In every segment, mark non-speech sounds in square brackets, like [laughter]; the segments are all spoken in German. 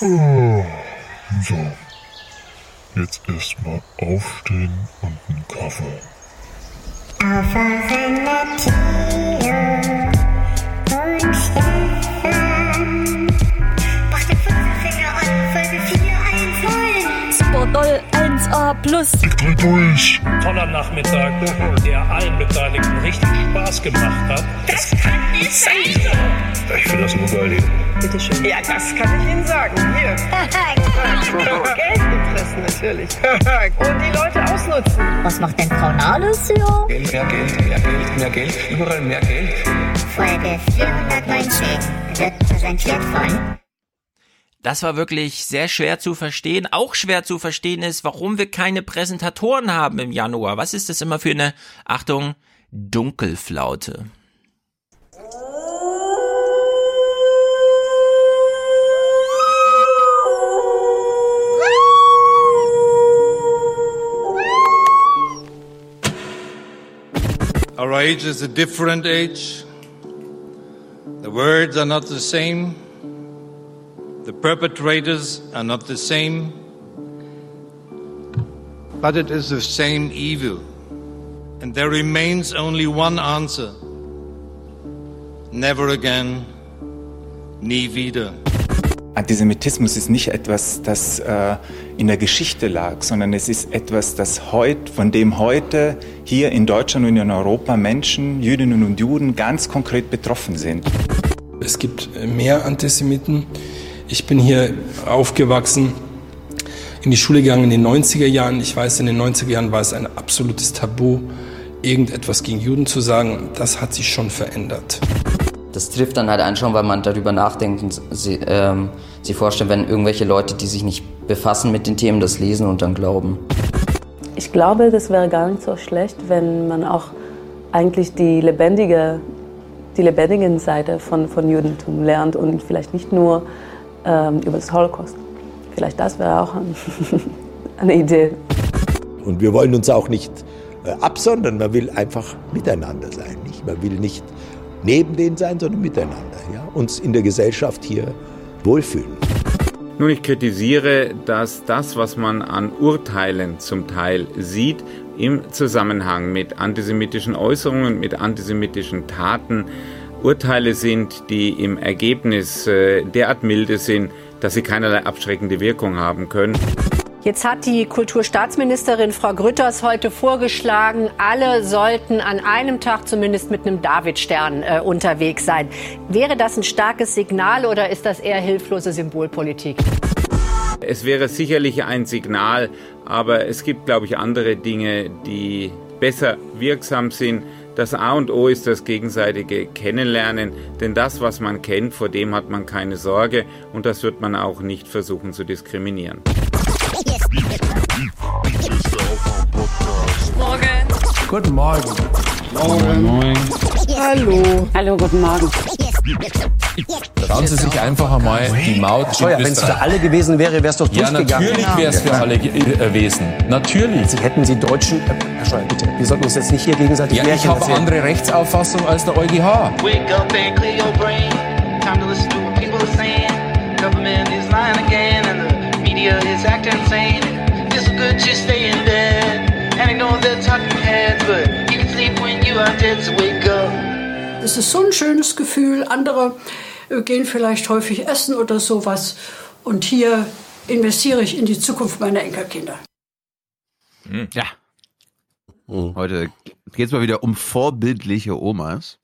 So. Jetzt erstmal aufstehen und einen Kaffee. Aufwachen Matteo und Stefan. Macht den Finger an, Folge 4 einholen. Super doll 1A plus. Ich dreh durch. toller Nachmittag, der allen Beteiligten richtig Spaß gemacht hat. Das kann nicht sein. Ich finde das nur geil hier. Bitteschön. Ja, das kann ich Ihnen sagen. Hier. [laughs] Geldinteressen natürlich. [laughs] Und die Leute ausnutzen. Was macht denn Frau Nahles hier? Geld, mehr Geld, mehr Geld, mehr Geld, überall mehr Geld. Folge 419 wird präsentiert von Das war wirklich sehr schwer zu verstehen. Auch schwer zu verstehen ist, warum wir keine Präsentatoren haben im Januar. Was ist das immer für eine, Achtung, Dunkelflaute? Our age is a different age. The words are not the same. The perpetrators are not the same. But it is the same evil. And there remains only one answer. Never again. Nie wieder. Antisemitismus ist nicht etwas, das äh, in der Geschichte lag, sondern es ist etwas, das heut, von dem heute hier in Deutschland und in Europa Menschen, Jüdinnen und Juden ganz konkret betroffen sind. Es gibt mehr Antisemiten. Ich bin hier aufgewachsen, in die Schule gegangen in den 90er Jahren. Ich weiß, in den 90er Jahren war es ein absolutes Tabu, irgendetwas gegen Juden zu sagen. Das hat sich schon verändert. Das trifft dann halt einen schon, weil man darüber nachdenkt und sie, ähm, sich vorstellt, wenn irgendwelche Leute, die sich nicht befassen mit den Themen, das lesen und dann glauben. Ich glaube, das wäre gar nicht so schlecht, wenn man auch eigentlich die lebendige, die lebendigen Seite von, von Judentum lernt und vielleicht nicht nur ähm, über das Holocaust. Vielleicht das wäre auch ein, [laughs] eine Idee. Und wir wollen uns auch nicht äh, absondern, man will einfach miteinander sein. Nicht? Man will nicht neben denen sein, sondern miteinander. Ja? Uns in der Gesellschaft hier wohlfühlen. Nun, ich kritisiere, dass das, was man an Urteilen zum Teil sieht, im Zusammenhang mit antisemitischen Äußerungen, mit antisemitischen Taten, Urteile sind, die im Ergebnis äh, derart milde sind, dass sie keinerlei abschreckende Wirkung haben können. Jetzt hat die Kulturstaatsministerin Frau Grütters heute vorgeschlagen, alle sollten an einem Tag zumindest mit einem Davidstern äh, unterwegs sein. Wäre das ein starkes Signal oder ist das eher hilflose Symbolpolitik? Es wäre sicherlich ein Signal, aber es gibt, glaube ich, andere Dinge, die besser wirksam sind. Das A und O ist das gegenseitige Kennenlernen, denn das, was man kennt, vor dem hat man keine Sorge und das wird man auch nicht versuchen zu diskriminieren. Morgen. Guten Morgen. Morgen. Moin. Hallo. Hallo, guten Morgen. Trauen Sie sich einfach einmal die Maut. Steuer, wenn es für alle gewesen wäre, wäre es doch Ja, durchgegangen. natürlich wäre es für alle äh, gewesen. Natürlich. Sie hätten Sie Deutschen. Äh, Herr Steuer, bitte. Wir sollten uns jetzt nicht hier gegenseitig Ja, ich Märchen habe erzählen. andere Rechtsauffassung als der EuGH. Wake up and clear your brain. Time to listen to what people are saying. Government is lying again, media is acting insane. It's so good to stay in bed and ignore the talking heads, but you can sleep when you are dead. So wake up. Es ist so ein schönes Gefühl. Andere äh, gehen vielleicht häufig essen oder sowas. Und hier investiere ich in die Zukunft meiner Enkelkinder. Ja. Heute geht es mal wieder um vorbildliche Omas.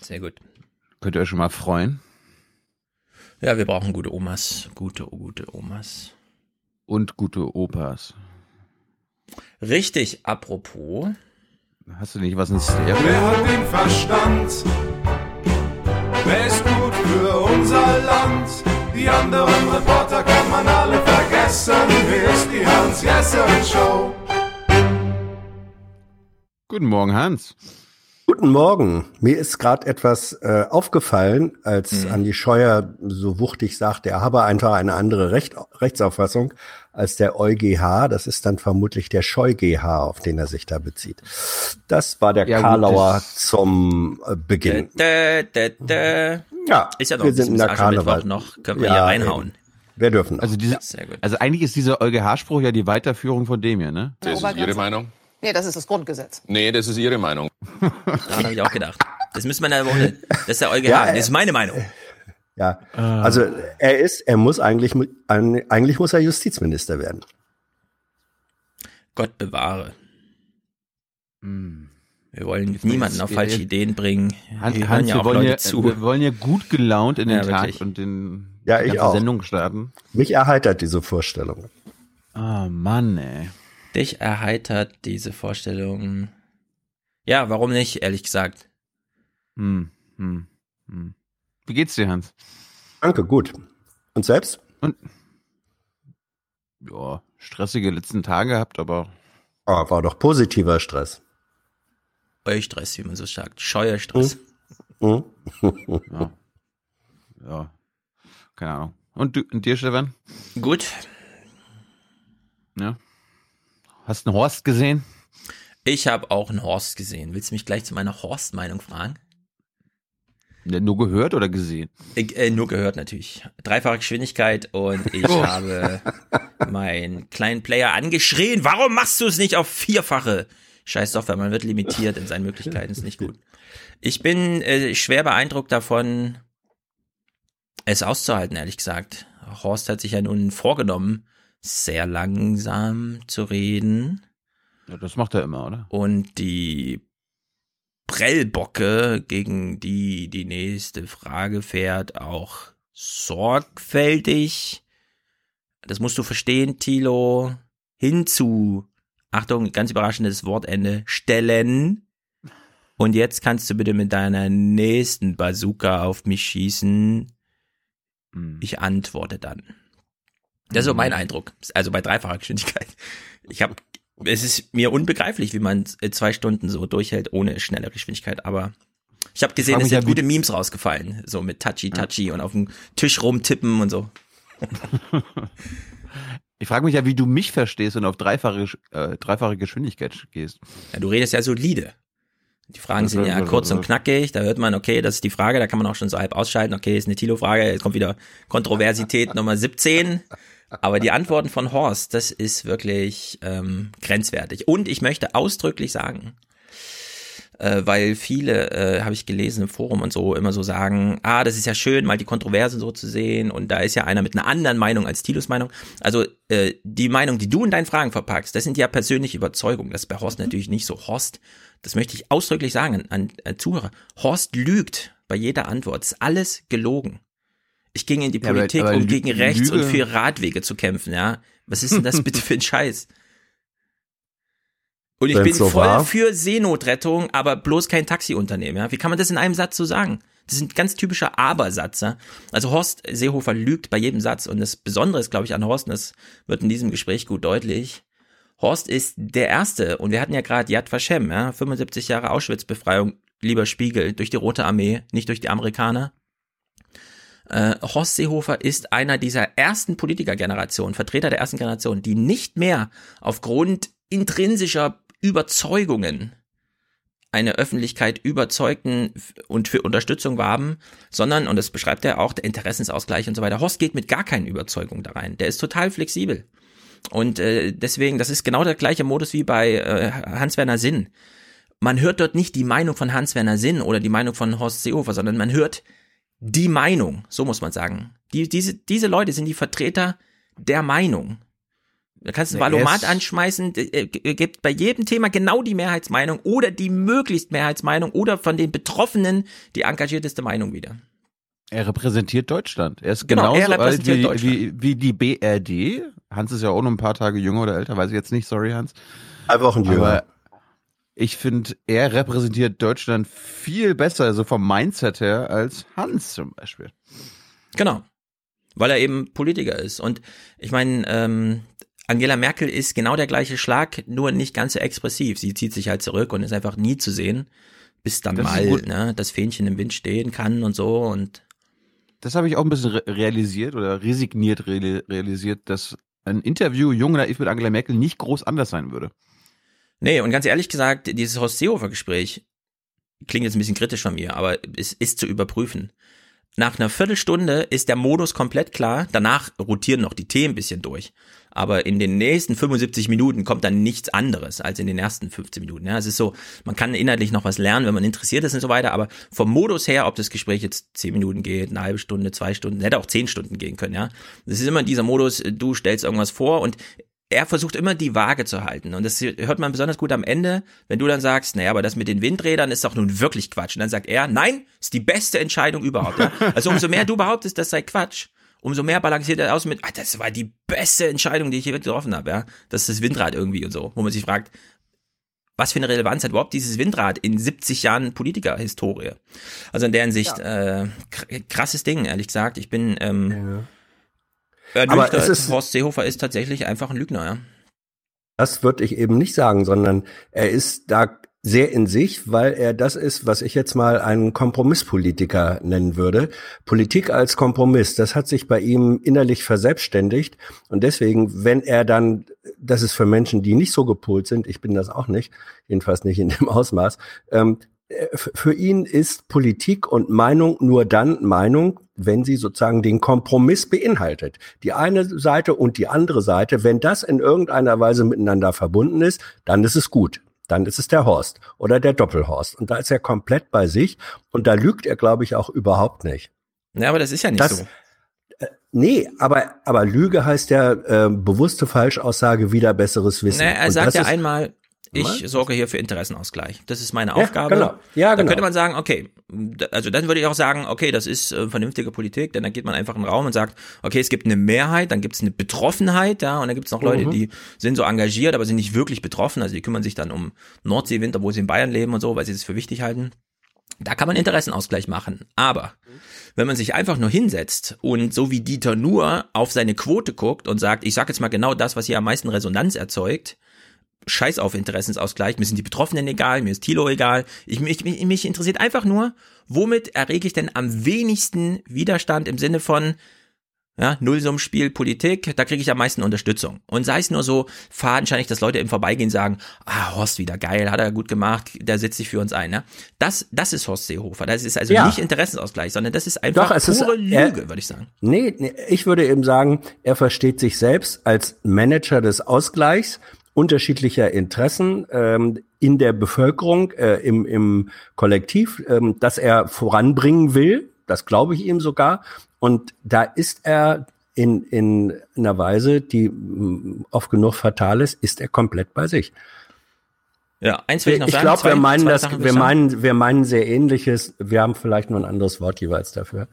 Sehr gut. Könnt ihr euch schon mal freuen. Ja, wir brauchen gute Omas. Gute, gute Omas. Und gute Opas. Richtig, apropos. Hast du nicht was in Stereo? Wer hat den Verstand? Wer ist gut für unser Land? Die anderen Reporter kann man alle vergessen. Hier ist die Hans-Jessen-Show. Guten Morgen, Hans. Guten Morgen. Mir ist gerade etwas äh, aufgefallen, als Mhm. Andi Scheuer so wuchtig sagte, er habe einfach eine andere Recht, Rechtsauffassung als der EuGH. Das ist dann vermutlich der ScheuGH, auf den er sich da bezieht. Das war der Ja, gut, Karlauer das- zum äh, Beginn. Dä, dä, dä. Ja, ist ja noch wir ein sind in bisschen der Karneval. noch. Können wir Ja, hier reinhauen. Wir dürfen. Also, diese, also eigentlich ist dieser Euge Haarspruch ja die Weiterführung von dem hier, ne? Das ist Ihre Meinung? Nee, das ist das Grundgesetz. Nee, das ist Ihre Meinung. [laughs] Daran habe ich auch gedacht. Das müssen wir in der Woche. Das ist der Euge Ja, Hahn. Das äh, ist meine Meinung. Ja, also er ist, er muss eigentlich, eigentlich muss er Justizminister werden. Gott bewahre. Hm. Wir wollen niemanden auf falsche Ideen bringen. Hans, Wir Hans, ja wir, auch wollen ja, zu. wir wollen ja gut gelaunt in den Ja, Tag wirklich. und den Ja, die ich auch. Sendung starten. Mich erheitert diese Vorstellung. Ah, Mann, ey. Dich erheitert diese Vorstellung. Ja, warum nicht, ehrlich gesagt. Hm, hm, hm. Wie geht's dir, Hans? Danke, gut. Und selbst? Und ja, stressige letzten Tage gehabt, aber Ah, war doch positiver Stress. Eustress, wie man so sagt. Scheuerstress. Hm? [laughs] ja. ja. Keine Ahnung. Und, du, und dir, Stefan? Gut. Ja. Hast du einen Horst gesehen? Ich habe auch einen Horst gesehen. Willst du mich gleich zu meiner Horst-Meinung fragen? Nur gehört oder gesehen? Ich, äh, nur gehört natürlich. Dreifache Geschwindigkeit und [laughs] ich Oh. habe meinen kleinen Player angeschrien. Warum machst du es nicht auf vierfache? Scheiß Software, man wird limitiert in seinen Möglichkeiten, ist nicht gut. Ich bin äh, schwer beeindruckt davon, es auszuhalten, ehrlich gesagt. Horst hat sich ja nun vorgenommen, sehr langsam zu reden. Ja, das macht er immer, oder? Und die Prellbocke, gegen die die nächste Frage fährt, auch sorgfältig, das musst du verstehen, Tilo, hinzu, Achtung, ganz überraschendes Wortende, stellen. Und jetzt kannst du bitte mit deiner nächsten Bazooka auf mich schießen. Ich antworte dann. Das ist so mein Eindruck. Also bei dreifacher Geschwindigkeit. Ich habe, es ist mir unbegreiflich, wie man zwei Stunden so durchhält ohne schnelle Geschwindigkeit. Aber ich habe gesehen, es sind ja, gute Memes rausgefallen, so mit Touchy Touchy und auf dem Tisch rumtippen und so. [laughs] Ich frage mich ja, wie du mich verstehst und auf dreifache, äh, dreifache Geschwindigkeit gehst. Ja, du redest ja solide. Die Fragen sind ja kurz und knackig, da hört man, okay, das ist die Frage, da kann man auch schon so halb ausschalten, okay, ist eine Tilo-Frage, jetzt kommt wieder Kontroversität Nummer 17. Aber die Antworten von Horst, das ist wirklich ähm, grenzwertig. Und ich möchte ausdrücklich sagen, äh, weil viele, äh, habe ich gelesen im Forum und so, immer so sagen, ah, das ist ja schön, mal die Kontroverse so zu sehen und da ist ja einer mit einer anderen Meinung als Tilos Meinung. Also äh, die Meinung, die du in deinen Fragen verpackst, das sind ja persönliche Überzeugungen. Das ist bei Horst natürlich nicht so. Horst, das möchte ich ausdrücklich sagen an, an Zuhörer, Horst lügt bei jeder Antwort. Es ist alles gelogen. Ich ging in die Ja, aber- Politik, aber um Lü- gegen rechts Lüge- und für Radwege zu kämpfen, ja. Was ist denn das bitte für ein [laughs] Scheiß? Und ich Wenn's bin so voll war. für Seenotrettung, aber bloß kein Taxiunternehmen. Ja? Wie kann man das in einem Satz so sagen? Das ist ein ganz typischer Aber-Satz. Ja? Also Horst Seehofer lügt bei jedem Satz. Und das Besondere ist, glaube ich, an Horst, und das wird in diesem Gespräch gut deutlich, Horst ist der Erste, und wir hatten ja gerade Yad Vashem, ja? 75 Jahre Auschwitz-Befreiung, lieber Spiegel, durch die Rote Armee, nicht durch die Amerikaner. Äh, Horst Seehofer ist einer dieser ersten Politikergeneration, Vertreter der ersten Generation, die nicht mehr aufgrund intrinsischer Überzeugungen eine Öffentlichkeit überzeugten und für Unterstützung warben, sondern, und das beschreibt er auch, der Interessensausgleich und so weiter. Horst geht mit gar keinen Überzeugungen da rein. Der ist total flexibel. Und äh, deswegen, das ist genau der gleiche Modus wie bei äh, Hans-Werner Sinn. Man hört dort nicht die Meinung von Hans-Werner Sinn oder die Meinung von Horst Seehofer, sondern man hört die Meinung, so muss man sagen. Die, diese, diese Leute sind die Vertreter der Meinung. Da kannst du Ja, ein er Valomat anschmeißen, äh, äh, gibt bei jedem Thema genau die Mehrheitsmeinung oder die möglichst Mehrheitsmeinung oder von den Betroffenen die engagierteste Meinung wieder. Er repräsentiert Deutschland. Er ist Genau, genauso er alt wie, repräsentiert wie, wie die BRD. Hans ist ja auch noch ein paar Tage jünger oder älter, weiß ich jetzt nicht, sorry Hans. Drei Wochen jünger. Ich finde, er repräsentiert Deutschland viel besser, so vom Mindset her, als Hans zum Beispiel. Genau. Weil er eben Politiker ist. Und ich meine, ähm, Angela Merkel ist genau der gleiche Schlag, nur nicht ganz so expressiv. Sie zieht sich halt zurück und ist einfach nie zu sehen, bis dann Das mal ne, das Fähnchen im Wind stehen kann und so. Und Das habe ich auch ein bisschen re realisiert oder resigniert reali realisiert, dass ein Interview Jung Naiv mit Angela Merkel nicht groß anders sein würde. Nee, und ganz ehrlich gesagt, dieses Horst Seehofer Gespräch klingt jetzt ein bisschen kritisch von mir, aber es ist zu überprüfen. nach einer Viertelstunde ist der Modus komplett klar. Danach rotieren noch die Themen ein bisschen durch. Aber in den nächsten 75 Minuten kommt dann nichts anderes als in den ersten 15 Minuten. Ja, es ist so, man kann inhaltlich noch was lernen, wenn man interessiert ist und so weiter. Aber vom Modus her, ob das Gespräch jetzt 10 Minuten geht, eine halbe Stunde, zwei Stunden, hätte auch 10 Stunden gehen können. Ja, das ist immer dieser Modus. Du stellst irgendwas vor und er versucht immer die Waage zu halten. Und das hört man besonders gut am Ende, wenn du dann sagst, naja, aber das mit den Windrädern ist doch nun wirklich Quatsch. Und dann sagt er, nein, ist die beste Entscheidung überhaupt. Ja? Also umso mehr du behauptest, das sei Quatsch, umso mehr balanciert er aus mit, ah, das war die beste Entscheidung, die ich hier getroffen habe. Ja? Das ist das Windrad irgendwie und so, wo man sich fragt, was für eine Relevanz hat überhaupt dieses Windrad in 70 Jahren Politikerhistorie? Also in der Hinsicht, ja. äh, krasses Ding, ehrlich gesagt. Ich bin ähm, ja ernüchtert. Aber es ist, Horst Seehofer ist tatsächlich einfach ein Lügner, ja. Das würde ich eben nicht sagen, sondern er ist da sehr in sich, weil er das ist, was ich jetzt mal einen Kompromisspolitiker nennen würde. Politik als Kompromiss, das hat sich bei ihm innerlich verselbstständigt. Und deswegen, wenn er dann, das ist für Menschen, die nicht so gepolt sind, ich bin das auch nicht, jedenfalls nicht in dem Ausmaß, ähm, für ihn ist Politik und Meinung nur dann Meinung, wenn sie sozusagen den Kompromiss beinhaltet. Die eine Seite und die andere Seite, wenn das in irgendeiner Weise miteinander verbunden ist, dann ist es gut. Dann ist es der Horst oder der Doppelhorst. Und da ist er komplett bei sich und da lügt er, glaube ich, auch überhaupt nicht. Ja, aber das ist ja nicht das, so. Äh, nee, aber, aber Lüge heißt ja äh, bewusste Falschaussage, wieder besseres Wissen. Nee, er sagt ja einmal, ich sorge hier für Interessenausgleich. Das ist meine Aufgabe. Ja, genau. Ja, genau. Dann könnte man sagen, okay, also dann würde ich auch sagen, okay, das ist äh, vernünftige Politik, denn dann geht man einfach in den Raum und sagt, okay, es gibt eine Mehrheit, dann gibt es eine Betroffenheit, ja, und dann gibt es noch Leute, mhm. die sind so engagiert, aber sind nicht wirklich betroffen, also die kümmern sich dann um Nordseewinter, wo sie in Bayern leben und so, weil sie das für wichtig halten. Da kann man Interessenausgleich machen. Aber wenn man sich einfach nur hinsetzt und so wie Dieter nur auf seine Quote guckt und sagt, ich sage jetzt mal genau das, was hier am meisten Resonanz erzeugt, scheiß auf Interessensausgleich, mir sind die Betroffenen egal, mir ist Tilo egal. Ich, mich, mich, interessiert einfach nur, womit errege ich denn am wenigsten Widerstand im Sinne von, ja, Nullsummspiel Politik, da kriege ich am meisten Unterstützung. Und sei es nur so fadenscheinig, dass Leute im Vorbeigehen sagen, ah, Horst wieder geil, hat er gut gemacht, der setzt sich für uns ein. Ne? Das, das ist Horst Seehofer. Das ist also ja. nicht Interessensausgleich, sondern das ist einfach Doch, es pure ist, Lüge, würde ich sagen. Nee, nee, ich würde eben sagen, er versteht sich selbst als Manager des Ausgleichs unterschiedlicher Interessen ähm, in der Bevölkerung, äh, im, im Kollektiv, ähm, dass er voranbringen will. Das glaube ich ihm sogar. Und da ist er in, in einer Weise, die mm, oft genug fatal ist, ist er komplett bei sich. Ja, eins will ich noch ich sagen. Ich glaube, wir meinen das, wir meinen, wir meinen sehr ähnliches. Wir haben vielleicht nur ein anderes Wort jeweils dafür.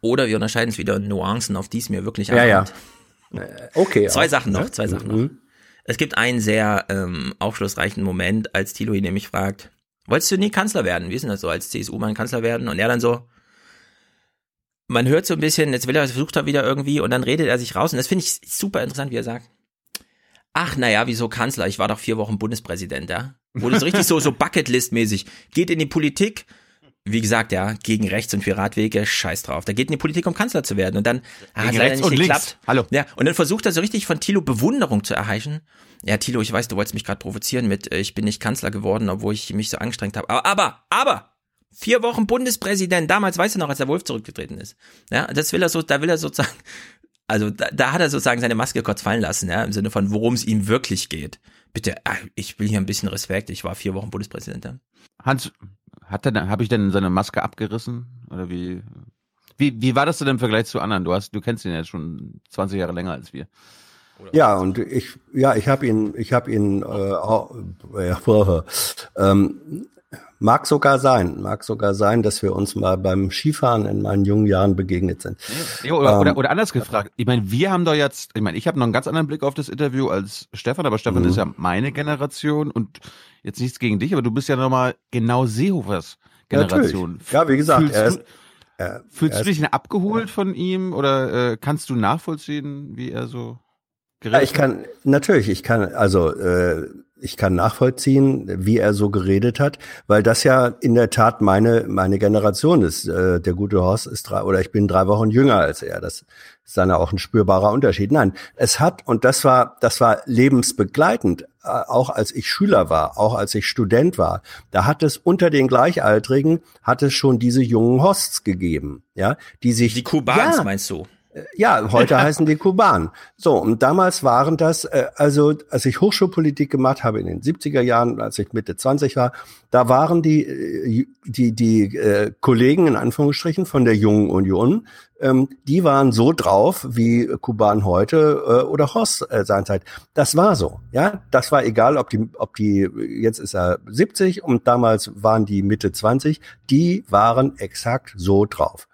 Oder wir unterscheiden es wieder in Nuancen, auf die es mir wirklich ankommt. Ja, ja. Okay. Zwei auch, Sachen noch, ne? zwei Sachen mhm. Es gibt einen sehr ähm, aufschlussreichen Moment, als Thilo ihn nämlich fragt, wolltest du nie Kanzler werden? Wie ist denn das so, als CSU-Mann Kanzler werden? Und er dann so, man hört so ein bisschen, jetzt will er, versucht er wieder irgendwie und dann redet er sich raus und das finde ich super interessant, wie er sagt. Ach, naja, wieso Kanzler? Ich war doch vier Wochen Bundespräsident, ja? Wurde so richtig so, so Bucketlist-mäßig. Geht in die Politik, wie gesagt, ja, gegen rechts und für Radwege, scheiß drauf. Da geht in die Politik, um Kanzler zu werden. Und dann ah, gegen rechts und geklappt. links. Hallo. Ja, und dann versucht er so richtig von Thilo Bewunderung zu erheischen. Ja, Thilo, ich weiß, du wolltest mich gerade provozieren mit, äh, ich bin nicht Kanzler geworden, obwohl ich mich so angestrengt habe. Aber, aber, aber, vier Wochen Bundespräsident. Damals weißt du noch, als der Wolf zurückgetreten ist. Ja, das will er so, da will er sozusagen, also da, da hat er sozusagen seine Maske kurz fallen lassen, ja, im Sinne von, worum es ihm wirklich geht. Bitte, ah, ich will hier ein bisschen Respekt. Ich war vier Wochen Bundespräsident. Ja. Hans, hat er, habe ich denn seine Maske abgerissen? Oder wie, wie, wie war das denn im Vergleich zu anderen? Du hast, du kennst ihn ja schon 20 Jahre länger als wir. Oder? Ja, und ich, ja, ich habe ihn, ich habe ihn, äh, auch, ja, [laughs] ähm, mag sogar sein, mag sogar sein, dass wir uns mal beim Skifahren in meinen jungen Jahren begegnet sind. Ja, oder, ähm, oder, oder anders gefragt. Ich meine, wir haben doch jetzt, ich meine, ich habe noch einen ganz anderen Blick auf das Interview als Stefan, aber Stefan mhm. ist ja meine Generation und jetzt nichts gegen dich, aber du bist ja nochmal genau Seehofers Generation. Natürlich. Ja, wie gesagt, fühlst, ist, er, fühlst er du dich abgeholt von ihm oder äh, kannst du nachvollziehen, wie er so geredet ja, ich kann, natürlich, ich kann, also äh, ich kann nachvollziehen, wie er so geredet hat, weil das ja in der Tat meine meine Generation ist. Äh, der gute Horst ist drei oder ich bin drei Wochen jünger als er. Das ist dann auch ein spürbarer Unterschied. Nein, es hat und das war das war lebensbegleitend äh, auch als ich Schüler war, auch als ich Student war, da hat es unter den Gleichaltrigen hat es schon diese jungen Hosts gegeben, ja, die sich die Kubans ja, meinst du? Ja, heute heißen die Kubanen. So, und damals waren das, äh, also als ich Hochschulpolitik gemacht habe in den 70er Jahren, als ich Mitte 20 war, da waren die, äh, die, die äh, Kollegen in Anführungsstrichen von der Jungen Union, ähm, die waren so drauf wie Kuban heute äh, oder Horst äh, seinerzeit. Das war so, ja. Das war egal, ob die, ob die, jetzt ist er 70 und damals waren die Mitte 20, die waren exakt so drauf.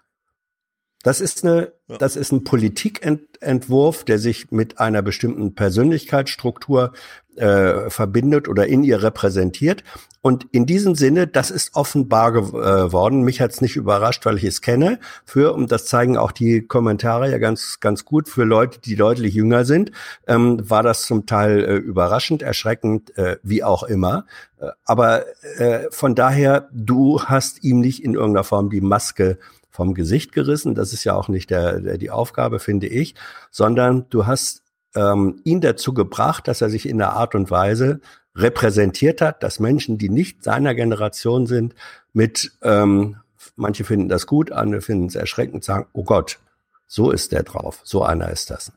Das ist eine, ja. das ist ein Politikentwurf, der sich mit einer bestimmten Persönlichkeitsstruktur äh, verbindet oder in ihr repräsentiert. Und in diesem Sinne, das ist offenbar geworden. Mich hat's nicht überrascht, weil ich es kenne. Für, und das zeigen auch die Kommentare ja ganz, ganz gut, für Leute, die deutlich jünger sind, ähm, war das zum Teil äh, überraschend, erschreckend, äh, wie auch immer. Äh, aber äh, von daher, du hast ihm nicht in irgendeiner Form die Maske vom Gesicht gerissen. Das ist ja auch nicht der, der die Aufgabe, finde ich, sondern du hast ähm, ihn dazu gebracht, dass er sich in der Art und Weise repräsentiert hat, dass Menschen, die nicht seiner Generation sind, mit ähm, manche finden das gut, andere finden es erschreckend, sagen, oh Gott, so ist der drauf, so einer ist das.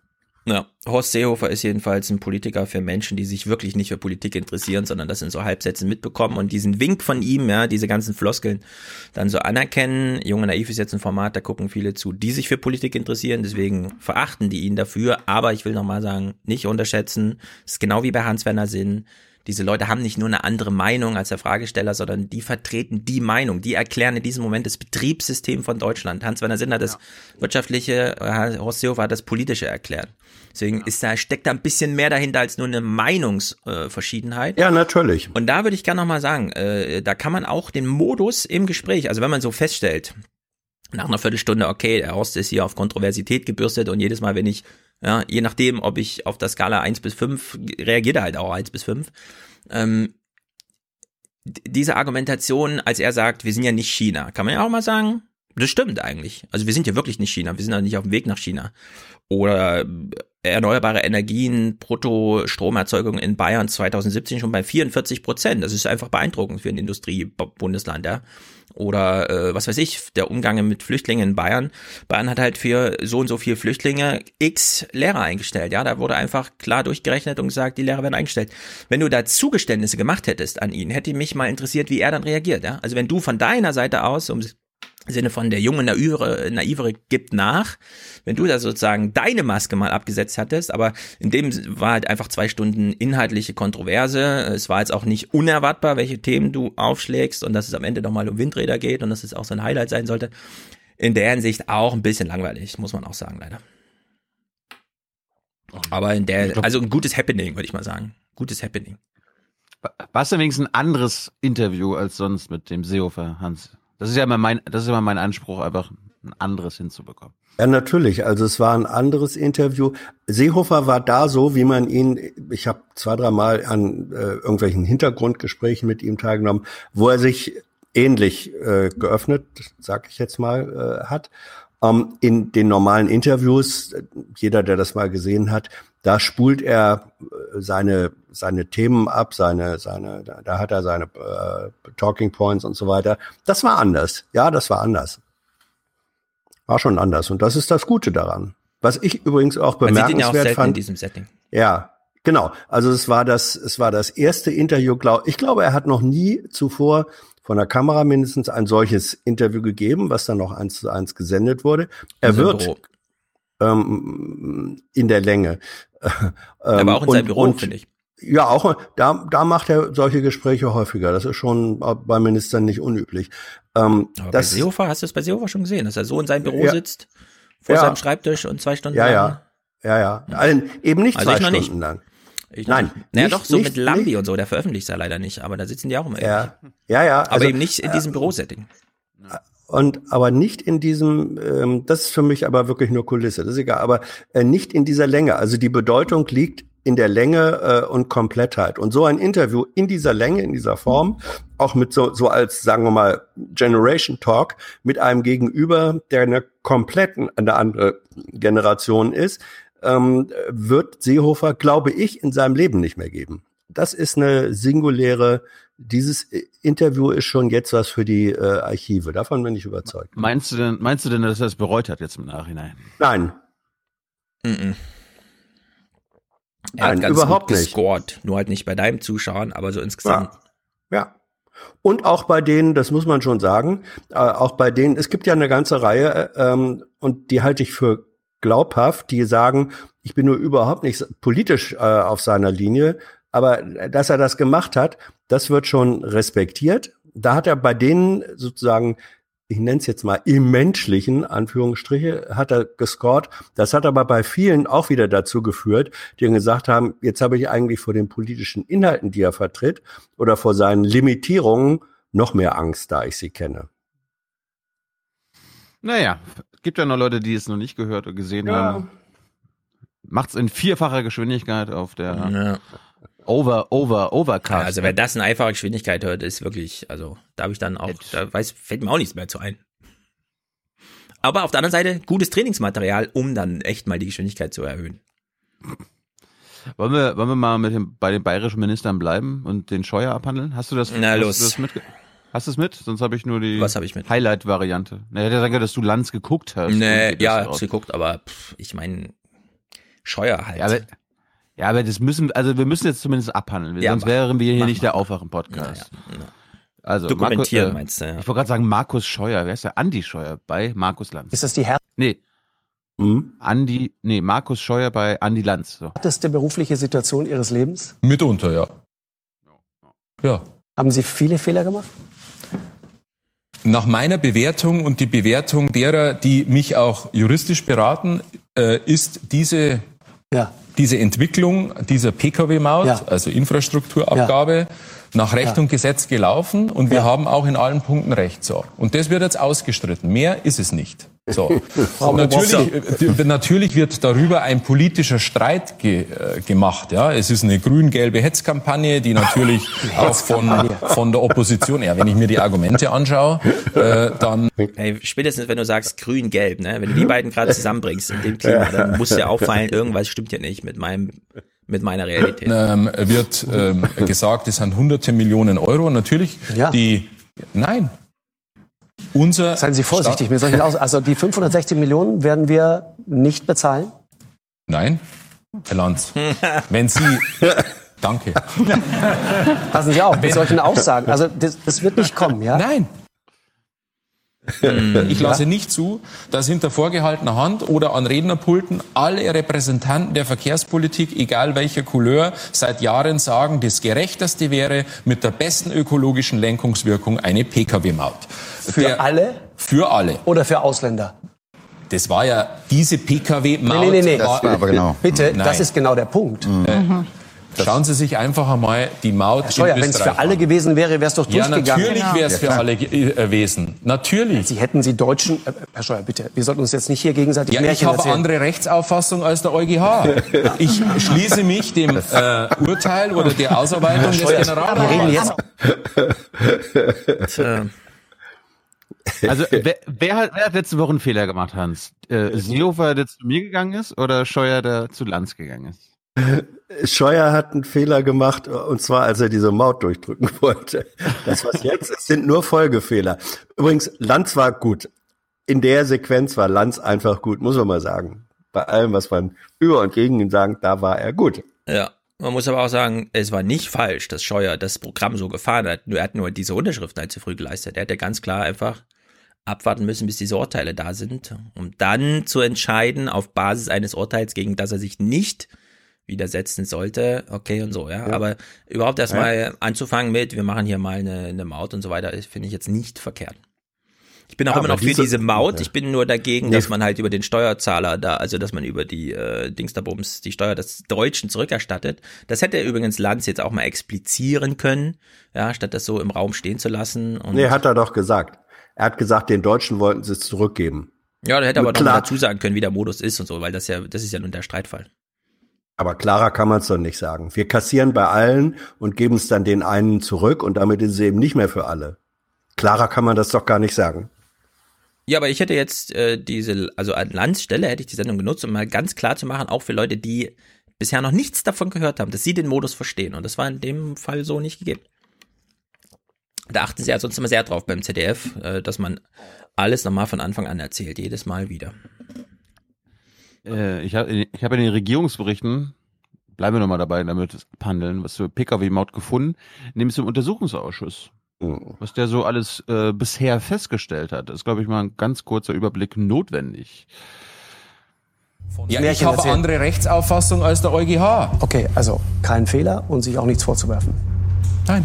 Ja, Horst Seehofer ist jedenfalls ein Politiker für Menschen, die sich wirklich nicht für Politik interessieren, sondern das in so Halbsätzen mitbekommen und diesen Wink von ihm, ja, diese ganzen Floskeln dann so anerkennen. Junge Naiv ist jetzt ein Format, da gucken viele zu, die sich für Politik interessieren, deswegen verachten die ihn dafür, aber ich will nochmal sagen, nicht unterschätzen, das ist genau wie bei Hans-Werner Sinn, diese Leute haben nicht nur eine andere Meinung als der Fragesteller, sondern die vertreten die Meinung, die erklären in diesem Moment das Betriebssystem von Deutschland. Hans-Werner Sinn hat das ja. wirtschaftliche, äh, Horst Seehofer hat das politische erklärt. Deswegen ist da, steckt da ein bisschen mehr dahinter als nur eine Meinungsverschiedenheit. Äh, ja, natürlich. Und da würde ich gerne nochmal sagen, äh, da kann man auch den Modus im Gespräch, also wenn man so feststellt, nach einer Viertelstunde, okay, der Horst ist hier auf Kontroversität gebürstet und jedes Mal, wenn ich ja, je nachdem, ob ich auf der Skala 1 bis 5 reagiert er halt auch 1 bis 5. Ähm, diese Argumentation, als er sagt, wir sind ja nicht China, kann man ja auch mal sagen, das stimmt eigentlich. Also wir sind ja wirklich nicht China, wir sind ja nicht auf dem Weg nach China. Oder erneuerbare Energien, Brutto-Stromerzeugung in Bayern 2017 schon bei 44 Prozent. Das ist einfach beeindruckend für ein Industriebundesland, ja oder äh, was weiß ich, der Umgang mit Flüchtlingen in Bayern. Bayern hat halt für so und so viele Flüchtlinge x Lehrer eingestellt. Ja, da wurde einfach klar durchgerechnet und gesagt, die Lehrer werden eingestellt. Wenn du da Zugeständnisse gemacht hättest an ihn, hätte mich mal interessiert, wie er dann reagiert. Ja, also wenn du von deiner Seite aus, um Sinne von der junge Naivere, Naivere gibt nach. Wenn du da sozusagen deine Maske mal abgesetzt hattest, aber in dem war halt einfach zwei Stunden inhaltliche Kontroverse. Es war jetzt auch nicht unerwartbar, welche Themen du aufschlägst und dass es am Ende nochmal um Windräder geht und dass es auch so ein Highlight sein sollte. In der Hinsicht auch ein bisschen langweilig, muss man auch sagen, leider. Aber in der, also ein gutes Happening, würde ich mal sagen. Gutes Happening. War es denn wenigstens ein anderes Interview als sonst mit dem Seehofer, Hans? Das ist ja immer mein, das ist immer mein Anspruch, einfach ein anderes hinzubekommen. Ja, natürlich. Also es war ein anderes Interview. Seehofer war da so, wie man ihn, ich habe zwei, drei Mal an äh, irgendwelchen Hintergrundgesprächen mit ihm teilgenommen, wo er sich ähnlich äh, geöffnet, sag ich jetzt mal, äh, hat. Ähm, in den normalen Interviews, jeder, der das mal gesehen hat, da spult er äh, seine seine Themen ab, seine seine da, da hat er seine äh, Talking Points und so weiter. Das war anders. Ja, das war anders. War schon anders und das ist das Gute daran. Was ich übrigens auch bemerkenswert Man ja auch fand. in diesem Setting. Ja, genau. Also es war das es war das erste Interview, glaub, ich glaube, er hat noch nie zuvor von der Kamera mindestens ein solches Interview gegeben, was dann noch eins zu eins gesendet wurde. Er wird ähm, in der Länge. Ähm, Aber auch in seinem Büro, finde ich. Ja, auch da, da macht er solche Gespräche häufiger. Das ist schon bei Ministern nicht unüblich. Ähm, Aber das, bei Seehofer, hast du es bei Seehofer schon gesehen, dass er so in seinem Büro Ja. sitzt, vor Ja. seinem Schreibtisch und zwei Stunden ja, lang ja, ja, ja. Also eben nicht Also zwei Stunden nicht. lang. Ich Nein. Naja, doch, so nicht- mit Lambi nicht- und so, der veröffentlicht ja leider nicht, aber da sitzen die auch immer. Ja, ähnlich. ja, ja. Aber also, eben nicht in diesem Bürosetting. Und aber nicht in diesem, ähm, das ist für mich aber wirklich nur Kulisse, das ist egal, aber äh, nicht in dieser Länge. Also die Bedeutung liegt in der Länge äh, und Komplettheit. Und so ein Interview in dieser Länge, in dieser Form, auch mit so, so als, sagen wir mal, Generation Talk mit einem Gegenüber, der eine komplett eine andere Generation ist, ähm, wird Seehofer, glaube ich, in seinem Leben nicht mehr geben. das ist eine singuläre, dieses Interview ist schon jetzt was für die äh, Archive. Davon bin ich überzeugt. Meinst du denn, meinst du denn, dass er es bereut hat jetzt im Nachhinein? Nein. Mhm. Er hat Nein, ganz überhaupt gut nicht. gescored. Nur halt nicht bei deinem Zuschauen, aber so insgesamt. Ja. Und auch bei denen, das muss man schon sagen, äh, auch bei denen, es gibt ja eine ganze Reihe, äh, ähm, und die halte ich für glaubhaft, die sagen, ich bin nur überhaupt nicht politisch äh, auf seiner Linie, aber dass er das gemacht hat, das wird schon respektiert. Da hat er bei denen sozusagen, ich nenne es jetzt mal im menschlichen, Anführungsstriche, hat er gescored. Das hat aber bei vielen auch wieder dazu geführt, die dann gesagt haben, jetzt habe ich eigentlich vor den politischen Inhalten, die er vertritt, oder vor seinen Limitierungen noch mehr Angst, da ich sie kenne. Naja, gibt ja noch Leute, die es noch nicht gehört oder gesehen Ja. haben. Macht's in vierfacher Geschwindigkeit auf der Ja. Over, Over, Overcast. Also wer das in einfacher Geschwindigkeit hört, ist wirklich, also da habe ich dann auch, da weiß, fällt mir auch nichts mehr zu ein. Aber auf der anderen Seite gutes Trainingsmaterial, um dann echt mal die Geschwindigkeit zu erhöhen. Wollen wir, wollen wir mal mit dem, bei den bayerischen Ministern bleiben und den Scheuer abhandeln? Hast du das, Na, hast los. Du das mit, hast du es mit? Sonst habe ich nur die Was habe ich mit? Highlight-Variante. Na, ich hätte gesagt, dass du Lanz geguckt hast. Nee, ja, das hab's geguckt, aber pff, ich meine, Scheuer halt. Ja, aber, ja, aber das müssen, also wir müssen jetzt zumindest abhandeln, Ja, sonst mach- wären wir hier nicht mal. der Aufwachen-Podcast. Ja, ja. Also, Dokumentieren Markus, äh, meinst du, ja. Ich wollte gerade sagen, Markus Scheuer. Wer ist der? Andi Scheuer bei Markus Lanz. Ist das die Nee. Hm? Andi, nee, Markus Scheuer bei Andi Lanz. So. härteste berufliche Situation Ihres Lebens? Mitunter, ja. Ja. Haben Sie viele Fehler gemacht? Nach meiner Bewertung und die Bewertung derer, die mich auch juristisch beraten, äh, ist diese, Ja. diese Entwicklung dieser Pkw-Maut, Ja. also Infrastrukturabgabe, nach Recht Ja. und Gesetz gelaufen und wir haben auch in allen Punkten Recht. So. Und das wird jetzt ausgestritten. Mehr ist es nicht. So. [laughs] Natürlich, äh, natürlich wird darüber ein politischer Streit ge, äh, gemacht. Ja, es ist eine grün-gelbe Hetzkampagne, die natürlich [laughs] auch von, von der Opposition, ja, wenn ich mir die Argumente anschaue, äh, dann Ey, spätestens wenn du sagst grün-gelb, ne, wenn du die beiden gerade zusammenbringst in dem Klima, dann muss dir auffallen, irgendwas stimmt hier nicht mit meinem, mit meiner Realität. ähm, wird ähm, gesagt, es sind hunderte Millionen Euro. Natürlich Ja. die, nein, unser Seien Sie vorsichtig Staat- mit solchen Aus. Also die 560 Millionen werden wir nicht bezahlen. Nein, Herr Lanz, [laughs] wenn Sie, danke. Passen Sie auf mit solchen Aussagen. Also das, das wird nicht kommen, ja? Nein. [laughs] Ich lasse nicht zu, dass hinter vorgehaltener Hand oder an Rednerpulten alle Repräsentanten der Verkehrspolitik, egal welcher Couleur, seit Jahren sagen, das Gerechteste wäre mit der besten ökologischen Lenkungswirkung eine Pkw-Maut. Für alle Für alle. oder für Ausländer? Das war ja diese Pkw-Maut. Nee, nee, nee, nee. war- Das war aber genau. Bitte, Nein. das ist genau der Punkt. Äh, Schauen Sie sich einfach einmal die Maut Herr Scheuer, in wenn es für alle an. gewesen wäre, wäre es doch Ja, durchgegangen. natürlich wäre es für alle äh, gewesen. Natürlich. Sie hätten Sie Deutschen, äh, Herr Scheuer, bitte, wir sollten uns jetzt nicht hier gegenseitig Ja, ich Märchen habe erzählen. andere Rechtsauffassung als der EuGH. [laughs] Ich schließe mich dem äh, Urteil oder der Ausarbeitung des Scheuer, wir reden Generalanwalts jetzt an. Also, wer, wer, hat, wer hat letzte Woche einen Fehler gemacht, Hans? Äh, Seehofer, der zu mir gegangen ist, oder Scheuer, der zu Lanz gegangen ist? Scheuer hat einen Fehler gemacht, und zwar als er diese Maut durchdrücken [laughs] wollte. Das, was jetzt ist, sind nur Folgefehler. Übrigens, Lanz war gut. In der Sequenz war Lanz einfach gut, muss man mal sagen. Bei allem, was man über und gegen ihn sagt, da war er gut. Ja. Man muss aber auch sagen, es war nicht falsch, dass Scheuer das Programm so gefahren hat. Er hat nur diese Unterschriften halt zu früh geleistet. Er hätte ganz klar einfach abwarten müssen, bis diese Urteile da sind, um dann zu entscheiden, auf Basis eines Urteils, gegen das er sich nicht widersetzen sollte, okay und so, ja. Ja. Aber überhaupt erstmal anzufangen mit, wir machen hier mal eine, eine Maut und so weiter, finde ich jetzt nicht verkehrt. Ich bin auch Aber immer noch für diese- diese Maut. Ja. Ich bin nur dagegen, Nee. dass man halt über den Steuerzahler da, also dass man über die äh, Dingsterbums die Steuer des Deutschen zurückerstattet. Das hätte übrigens Lanz jetzt auch mal explizieren können, ja, statt das so im Raum stehen zu lassen. Und Nee, hat er doch gesagt. Er hat gesagt, den Deutschen wollten sie es zurückgeben. ja, der hätte aber klar. dazu sagen können, wie der Modus ist und so, weil das ja, das ist ja nun der Streitfall. Aber klarer kann man es doch nicht sagen. Wir kassieren bei allen und geben es dann den einen zurück und damit ist es eben nicht mehr für alle. Klarer kann man das doch gar nicht sagen. Ja, aber ich hätte jetzt äh, diese, also an Lanz Stelle hätte ich die Sendung genutzt, um mal ganz klar zu machen, auch für Leute, die bisher noch nichts davon gehört haben, dass sie den Modus verstehen. Und das war in dem Fall so nicht gegeben. Da achten sie ja sonst immer sehr drauf beim ZDF, äh, dass man alles nochmal von Anfang an erzählt, jedes Mal wieder. Äh, ich habe ich hab in den Regierungsberichten, bleiben wir nochmal dabei, damit handeln, was für Pkw-Maut gefunden, nämlich im Untersuchungsausschuss. Was der so alles äh, bisher festgestellt hat, ist, glaube ich, mal ein ganz kurzer Überblick notwendig. Ja, ich habe andere Rechtsauffassung als der EuGH. Okay, also kein Fehler und sich auch nichts vorzuwerfen. Nein.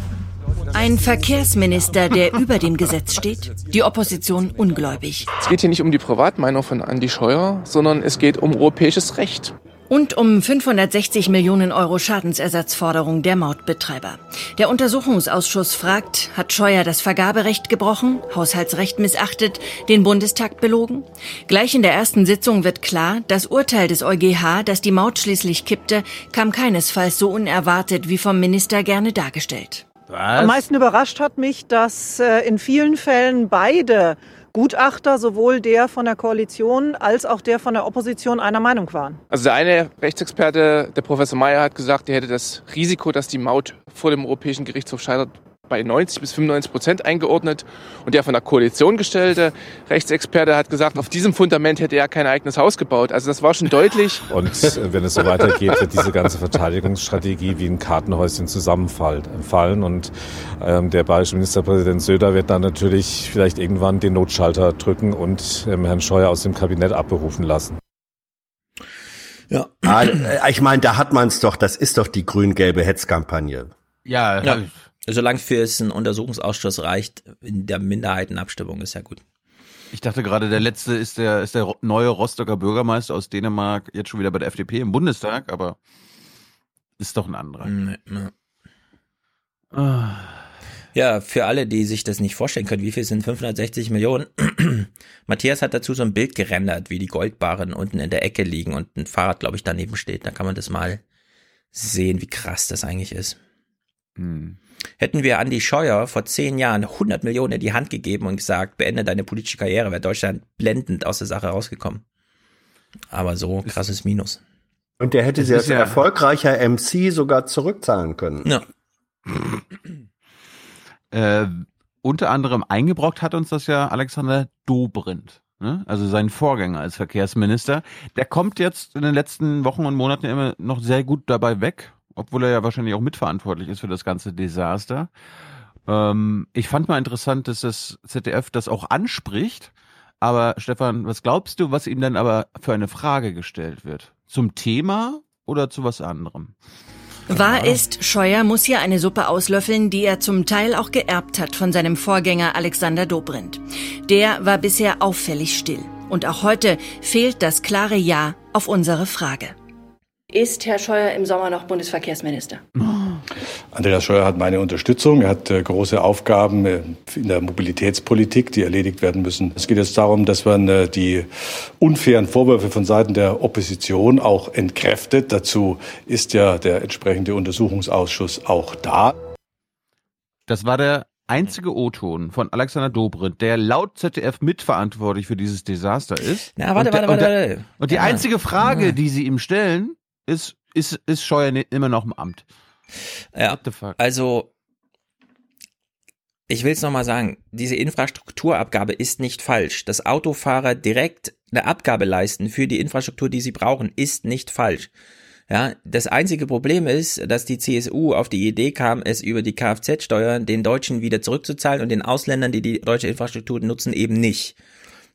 Ein Verkehrsminister, der über dem Gesetz steht, die Opposition ungläubig. Es geht hier nicht um die Privatmeinung von Andi Scheuer, sondern es geht um europäisches Recht. Und um 560 Millionen Euro Schadensersatzforderung der Mautbetreiber. Der Untersuchungsausschuss fragt, hat Scheuer das Vergaberecht gebrochen, Haushaltsrecht missachtet, den Bundestag belogen? Gleich in der ersten Sitzung wird klar, das Urteil des EuGH, das die Maut schließlich kippte, kam keinesfalls so unerwartet wie vom Minister gerne dargestellt. Am meisten überrascht hat mich, dass äh, in vielen Fällen beide Gutachter, sowohl der von der Koalition als auch der von der Opposition, einer Meinung waren. Also der eine Rechtsexperte, der Professor Mayer, hat gesagt, er hätte das Risiko, dass die Maut vor dem Europäischen Gerichtshof scheitert, bei 90 bis 95 Prozent eingeordnet. Und der von der Koalition gestellte Rechtsexperte hat gesagt, auf diesem Fundament hätte er kein eigenes Haus gebaut. Also das war schon deutlich. [laughs] Und wenn es so weitergeht, wird diese ganze Verteidigungsstrategie wie ein Kartenhäuschen zusammenfallen. Und ähm, der bayerische Ministerpräsident Söder wird dann natürlich vielleicht irgendwann den Notschalter drücken und ähm, Herrn Scheuer aus dem Kabinett abberufen lassen. Ja. Ah, äh, ich meine, da hat man es doch, das ist doch die grün-gelbe Hetzkampagne. Ja, Ja. Solange für es einen Untersuchungsausschuss reicht, in der Minderheitenabstimmung ist ja gut. Ich dachte gerade, der letzte ist der, ist der neue Rostocker Bürgermeister aus Dänemark, jetzt schon wieder bei der FDP im Bundestag, aber ist doch ein anderer. Nee, nee. Ah. Ja, für alle, die sich das nicht vorstellen können, wie viel sind 560 Millionen? [clears throat] Matthias hat dazu so ein Bild gerendert, wie die Goldbarren unten in der Ecke liegen und ein Fahrrad, glaube ich, daneben steht. Da kann man das mal sehen, wie krass das eigentlich ist. Hm. Hätten wir Andy Scheuer vor zehn Jahren 100 Millionen in die Hand gegeben und gesagt, beende deine politische Karriere, wäre Deutschland blendend aus der Sache rausgekommen. Aber so krasses Minus. Und der hätte Das sie als ja- erfolgreicher MC sogar zurückzahlen können. Ja. [clears throat] Äh, unter anderem eingebrockt hat uns das ja Alexander Dobrindt, ne? also sein Vorgänger als Verkehrsminister. Der kommt jetzt in den letzten Wochen und Monaten immer noch sehr gut dabei weg, obwohl er ja wahrscheinlich auch mitverantwortlich ist für das ganze Desaster. Ähm, ich fand mal interessant, dass das ZDF das auch anspricht. Aber Stefan, was glaubst du, was ihm dann aber für eine Frage gestellt wird? Zum Thema oder zu was anderem? Wahr ist, Scheuer muss hier eine Suppe auslöffeln, die er zum Teil auch geerbt hat von seinem Vorgänger Alexander Dobrindt. Der war bisher auffällig still. Und auch heute fehlt das klare Ja auf unsere Frage. Ist Herr Scheuer im Sommer noch Bundesverkehrsminister? Andreas Scheuer hat meine Unterstützung. Er hat äh, große Aufgaben äh, in der Mobilitätspolitik, die erledigt werden müssen. Es geht jetzt darum, dass man äh, die unfairen Vorwürfe von Seiten der Opposition auch entkräftet. Dazu ist ja der entsprechende Untersuchungsausschuss auch da. Das war der einzige O-Ton von Alexander Dobrindt, der laut ZDF mitverantwortlich für dieses Desaster ist. Na, warte, und warte, warte, warte. und die einzige Frage, die sie ihm stellen, ist, ist, ist Scheuer immer noch im Amt? Ja, also ich will es nochmal sagen, diese Infrastrukturabgabe ist nicht falsch. Dass Autofahrer direkt eine Abgabe leisten für die Infrastruktur, die sie brauchen, ist nicht falsch. Ja, das einzige Problem ist, dass die CSU auf die Idee kam, es über die Kfz-Steuern den Deutschen wieder zurückzuzahlen und den Ausländern, die die deutsche Infrastruktur nutzen, eben nicht.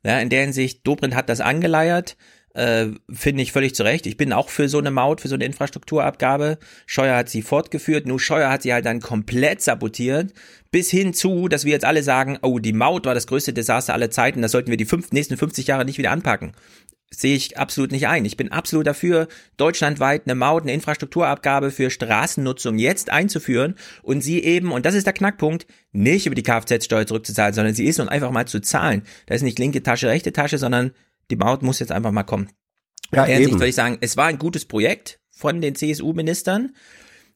Ja, in der Hinsicht, Dobrindt hat das angeleiert, äh, finde ich völlig zu Recht. Ich bin auch für so eine Maut, für so eine Infrastrukturabgabe. Scheuer hat sie fortgeführt, nur Scheuer hat sie halt dann komplett sabotiert, bis hin zu, dass wir jetzt alle sagen, oh, die Maut war das größte Desaster aller Zeiten, das sollten wir die fünf, nächsten 50 Jahre nicht wieder anpacken. Sehe ich absolut nicht ein. Ich bin absolut dafür, deutschlandweit eine Maut, eine Infrastrukturabgabe für Straßennutzung jetzt einzuführen und sie eben, und das ist der Knackpunkt, nicht über die Kfz-Steuer zurückzuzahlen, sondern sie ist nun einfach mal zu zahlen. Da ist nicht linke Tasche, rechte Tasche, sondern die Maut muss jetzt einfach mal kommen. Ja, In der Hinsicht würde ich sagen, es war ein gutes Projekt von den CSU-Ministern.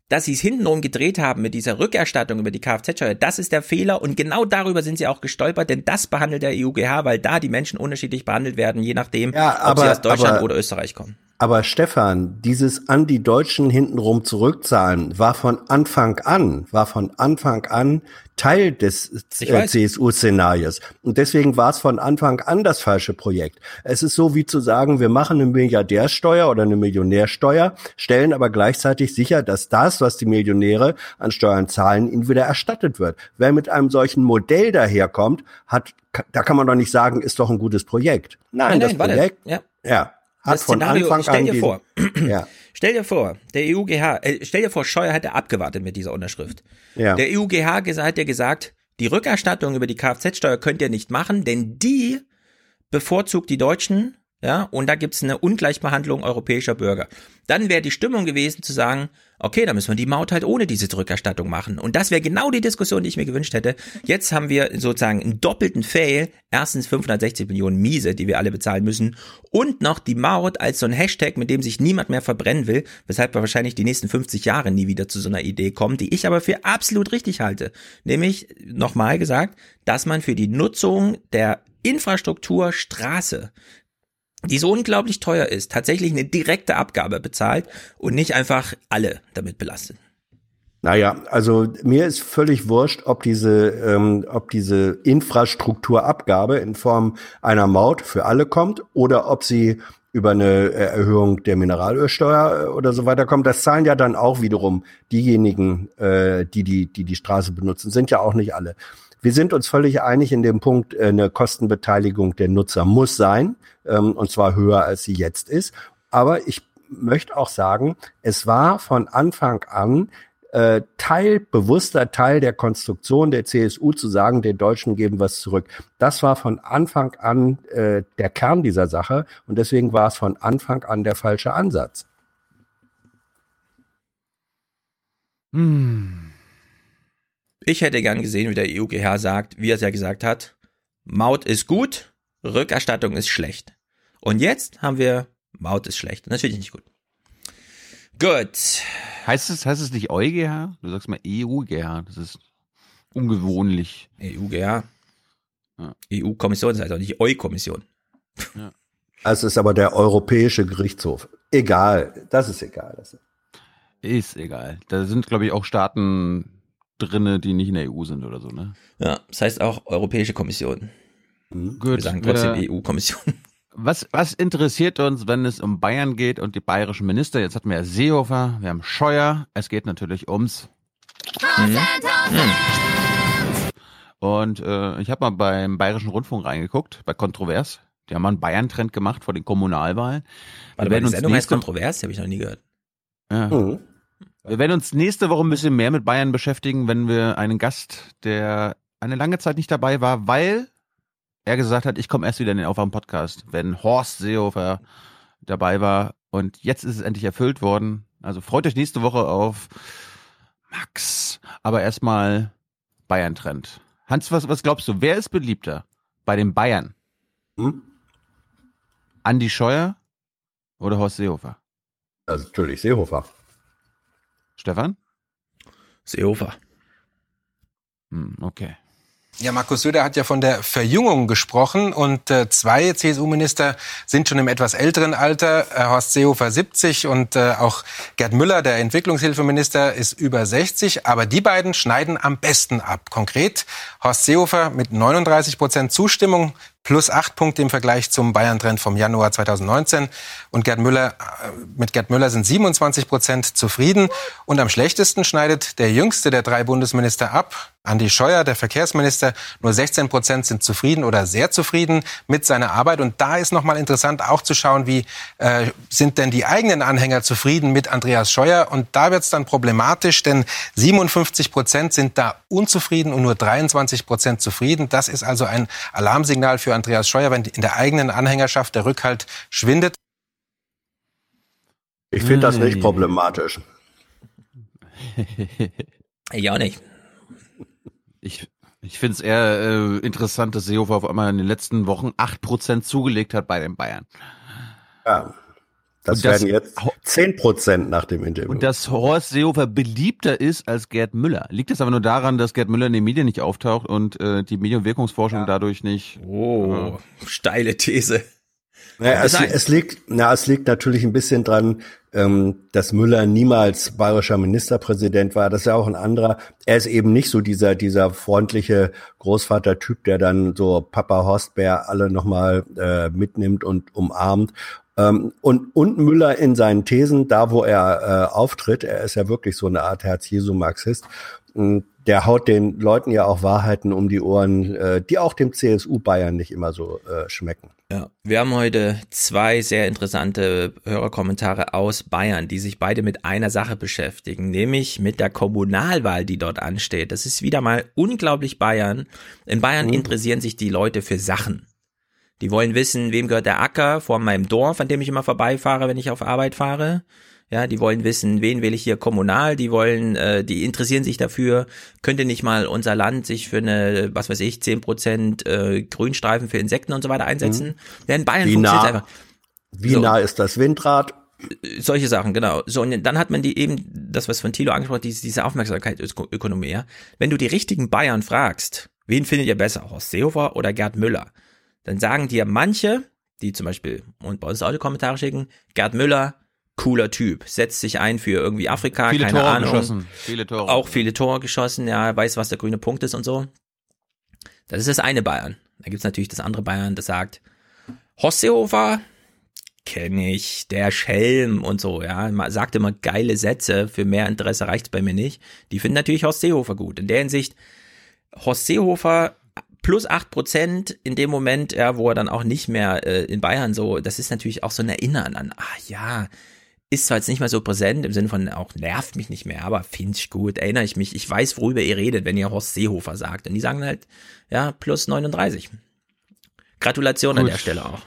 Dass sie es hintenrum gedreht haben mit dieser Rückerstattung über die Kfz-Steuer, das ist der Fehler und genau darüber sind sie auch gestolpert, denn das behandelt der EUGH, weil da die Menschen unterschiedlich behandelt werden, je nachdem, Ja, ob sie aber- aus Deutschland aber- oder Österreich kommen. Aber Stefan, dieses an die Deutschen hintenrum zurückzahlen war von Anfang an, war von Anfang an Teil des äh, CSU-Szenarios. Und deswegen war es von Anfang an das falsche Projekt. Es ist so wie zu sagen, wir machen eine Milliardärsteuer oder eine Millionärsteuer, stellen aber gleichzeitig sicher, dass das, was die Millionäre an Steuern zahlen, ihnen wieder erstattet wird. Wer mit einem solchen Modell daherkommt, hat, da kann man doch nicht sagen, ist doch ein gutes Projekt. Nein, Nein, das nein, Projekt, ja. Ja. Hat Das von Szenario, Anfang stell dir vor, [clears throat] ja. Stell dir vor, der EUGH, äh, stell dir vor, Scheuer hätte abgewartet mit dieser Unterschrift. Ja. Der EUGH hat ja gesagt, die Rückerstattung über die Kfz-Steuer könnt ihr nicht machen, denn die bevorzugt die Deutschen, ja, und da gibt's eine Ungleichbehandlung europäischer Bürger. Dann wäre die Stimmung gewesen zu sagen, okay, dann müssen wir die Maut halt ohne diese Rückerstattung machen. Und das wäre genau die Diskussion, die ich mir gewünscht hätte. Jetzt haben wir sozusagen einen doppelten Fail. Erstens 560 Millionen Miese, die wir alle bezahlen müssen. Und noch die Maut als so ein Hashtag, mit dem sich niemand mehr verbrennen will, weshalb wir wahrscheinlich die nächsten 50 Jahre nie wieder zu so einer Idee kommen, die ich aber für absolut richtig halte. Nämlich, nochmal gesagt, dass man für die Nutzung der Infrastruktur Straße die so unglaublich teuer ist, tatsächlich eine direkte Abgabe bezahlt und nicht einfach alle damit belastet. Naja, also mir ist völlig wurscht, ob diese, ähm, ob diese Infrastrukturabgabe in Form einer Maut für alle kommt oder ob sie über eine Erhöhung der Mineralölsteuer äh, oder so weiter kommt. Das zahlen ja dann auch wiederum diejenigen, äh, die, die, die die Straße benutzen, sind ja auch nicht alle. Wir sind uns völlig einig in dem Punkt, äh, eine Kostenbeteiligung der Nutzer muss sein, ähm, und zwar höher, als sie jetzt ist. Aber ich möchte auch sagen, es war von Anfang an äh, Teil, bewusster Teil der Konstruktion der CSU zu sagen, den Deutschen geben was zurück. Das war von Anfang an äh, der Kern dieser Sache und deswegen war es von Anfang an der falsche Ansatz. Hm. Ich hätte gern gesehen, wie der EUGH sagt, wie er es ja gesagt hat, Maut ist gut, Rückerstattung ist schlecht. Und jetzt haben wir Maut ist schlecht. Natürlich nicht gut. Gut. Heißt es, heißt es nicht EuGH? Du sagst mal EUGH. Das ist ungewöhnlich. EUGH. EU-Kommission, das heißt auch nicht EU-Kommission. Also es ist aber der Europäische Gerichtshof. Egal, das ist egal. Das Ist egal. Da sind, glaube ich, auch Staaten drinne, die nicht in der EU sind oder so, ne? Ja, das heißt auch Europäische Kommission. Gut. Wir sagen trotzdem EU-Kommission. [laughs] Was, was interessiert uns, wenn es um Bayern geht und die bayerischen Minister? Jetzt hatten wir ja Seehofer, wir haben Scheuer. Es geht natürlich ums. Mhm. Und äh, ich habe mal beim Bayerischen Rundfunk reingeguckt, bei Kontrovers. Die haben mal einen Bayern-Trend gemacht vor den Kommunalwahlen. Warte Wir mal, die Sendung heißt kontrovers, die habe ich noch nie gehört. Ja. Wir werden uns nächste Woche ein bisschen mehr mit Bayern beschäftigen, wenn wir einen Gast, der eine lange Zeit nicht dabei war, weil er gesagt hat, ich komme erst wieder in den Aufwachen-Podcast, wenn Horst Seehofer dabei war. Und jetzt ist es endlich erfüllt worden. Also freut euch nächste Woche auf Max. Aber erstmal Bayern-Trend. Hans, was, was glaubst du, wer ist beliebter bei den Bayern? Hm? Andi Scheuer oder Horst Seehofer? Also natürlich Seehofer. Stefan? Seehofer. Hm, okay. Ja, Markus Söder hat ja von der Verjüngung gesprochen und äh, zwei CSU-Minister sind schon im etwas älteren Alter. Äh, Horst Seehofer 70 und äh, auch Gerd Müller, der Entwicklungshilfeminister, ist über 60. Aber die beiden schneiden am besten ab. Konkret Horst Seehofer mit 39 Prozent Zustimmung plus acht Punkte im Vergleich zum Bayern-Trend vom Januar 2019. Und Gerd Müller, äh, mit Gerd Müller sind 27 Prozent zufrieden. Und am schlechtesten schneidet der jüngste der drei Bundesminister ab. Andi Scheuer, der Verkehrsminister, nur 16 Prozent sind zufrieden oder sehr zufrieden mit seiner Arbeit. Und da ist nochmal interessant auch zu schauen, wie äh, sind denn die eigenen Anhänger zufrieden mit Andreas Scheuer. Und da wird es dann problematisch, denn 57 Prozent sind da unzufrieden und nur 23 Prozent zufrieden. Das ist also ein Alarmsignal für Andreas Scheuer, wenn in der eigenen Anhängerschaft der Rückhalt schwindet. Ich finde das Hm. nicht problematisch. Ich auch nicht. Ich, ich finde es eher äh, interessant, dass Seehofer auf einmal in den letzten Wochen 8% zugelegt hat bei den Bayern. Ja. Das, Und das- werden jetzt 10 Prozent nach dem Interview. Und dass Horst Seehofer beliebter ist als Gerd Müller. Liegt das aber nur daran, dass Gerd Müller in den Medien nicht auftaucht und äh, die Medienwirkungsforschung dadurch nicht. Oh, steile These. Naja, es, es, liegt, na, es liegt natürlich ein bisschen dran, ähm, dass Müller niemals bayerischer Ministerpräsident war. Das ist ja auch ein anderer. Er ist eben nicht so dieser, dieser freundliche Großvater-Typ, der dann so Papa Horstbär alle nochmal äh, mitnimmt und umarmt. Ähm, und, und Müller in seinen Thesen, da wo er äh, auftritt, er ist ja wirklich so eine Art Herz-Jesu-Marxist, der haut den Leuten ja auch Wahrheiten um die Ohren, äh, die auch dem CSU Bayern nicht immer so äh, schmecken. Ja, wir haben heute zwei sehr interessante Hörerkommentare aus Bayern, die sich beide mit einer Sache beschäftigen, nämlich mit der Kommunalwahl, die dort ansteht. Das ist wieder mal unglaublich Bayern. In Bayern mhm. interessieren sich die Leute für Sachen. Die wollen wissen, wem gehört der Acker vor meinem Dorf, an dem ich immer vorbeifahre, wenn ich auf Arbeit fahre. Ja, die wollen wissen, wen will ich hier kommunal, die wollen, äh, die interessieren sich dafür, könnte nicht mal unser Land sich für eine, was weiß ich, zehn Prozent äh, Grünstreifen für Insekten und so weiter einsetzen. Mhm. Ja, in Bayern wie funktioniert nah, einfach. Wie so. nah ist das Windrad? Solche Sachen, genau. So, und dann hat man die eben, das, was von Thilo angesprochen hat, diese, diese Aufmerksamkeitsökonomie, ja. Wenn du die richtigen Bayern fragst, wen findet ihr besser, Horst Seehofer oder Gerd Müller? Dann sagen dir manche, die zum Beispiel und bei uns Audiokommentare schicken, Gerd Müller, cooler Typ, setzt sich ein für irgendwie Afrika, viele keine Tore Ahnung. Geschossen. Viele Tore. Auch viele Tore geschossen, ja, weiß, was der grüne Punkt ist und so. Das ist das eine Bayern. Da gibt's natürlich das andere Bayern, das sagt, Horst Seehofer, kenne ich, der Schelm und so, ja, sagt immer geile Sätze, für mehr Interesse reicht's bei mir nicht. Die finden natürlich Horst Seehofer gut. In der Hinsicht, Horst Seehofer plus acht Prozent in dem Moment, ja, wo er dann auch nicht mehr äh, in Bayern so, das ist natürlich auch so ein Erinnern an, ah ja, ist zwar jetzt nicht mehr so präsent, im Sinne von auch nervt mich nicht mehr, aber finde ich gut, erinnere ich mich, ich weiß, worüber ihr redet, wenn ihr Horst Seehofer sagt. Und die sagen halt, ja, plus 39. Gratulation gut. an der Stelle auch.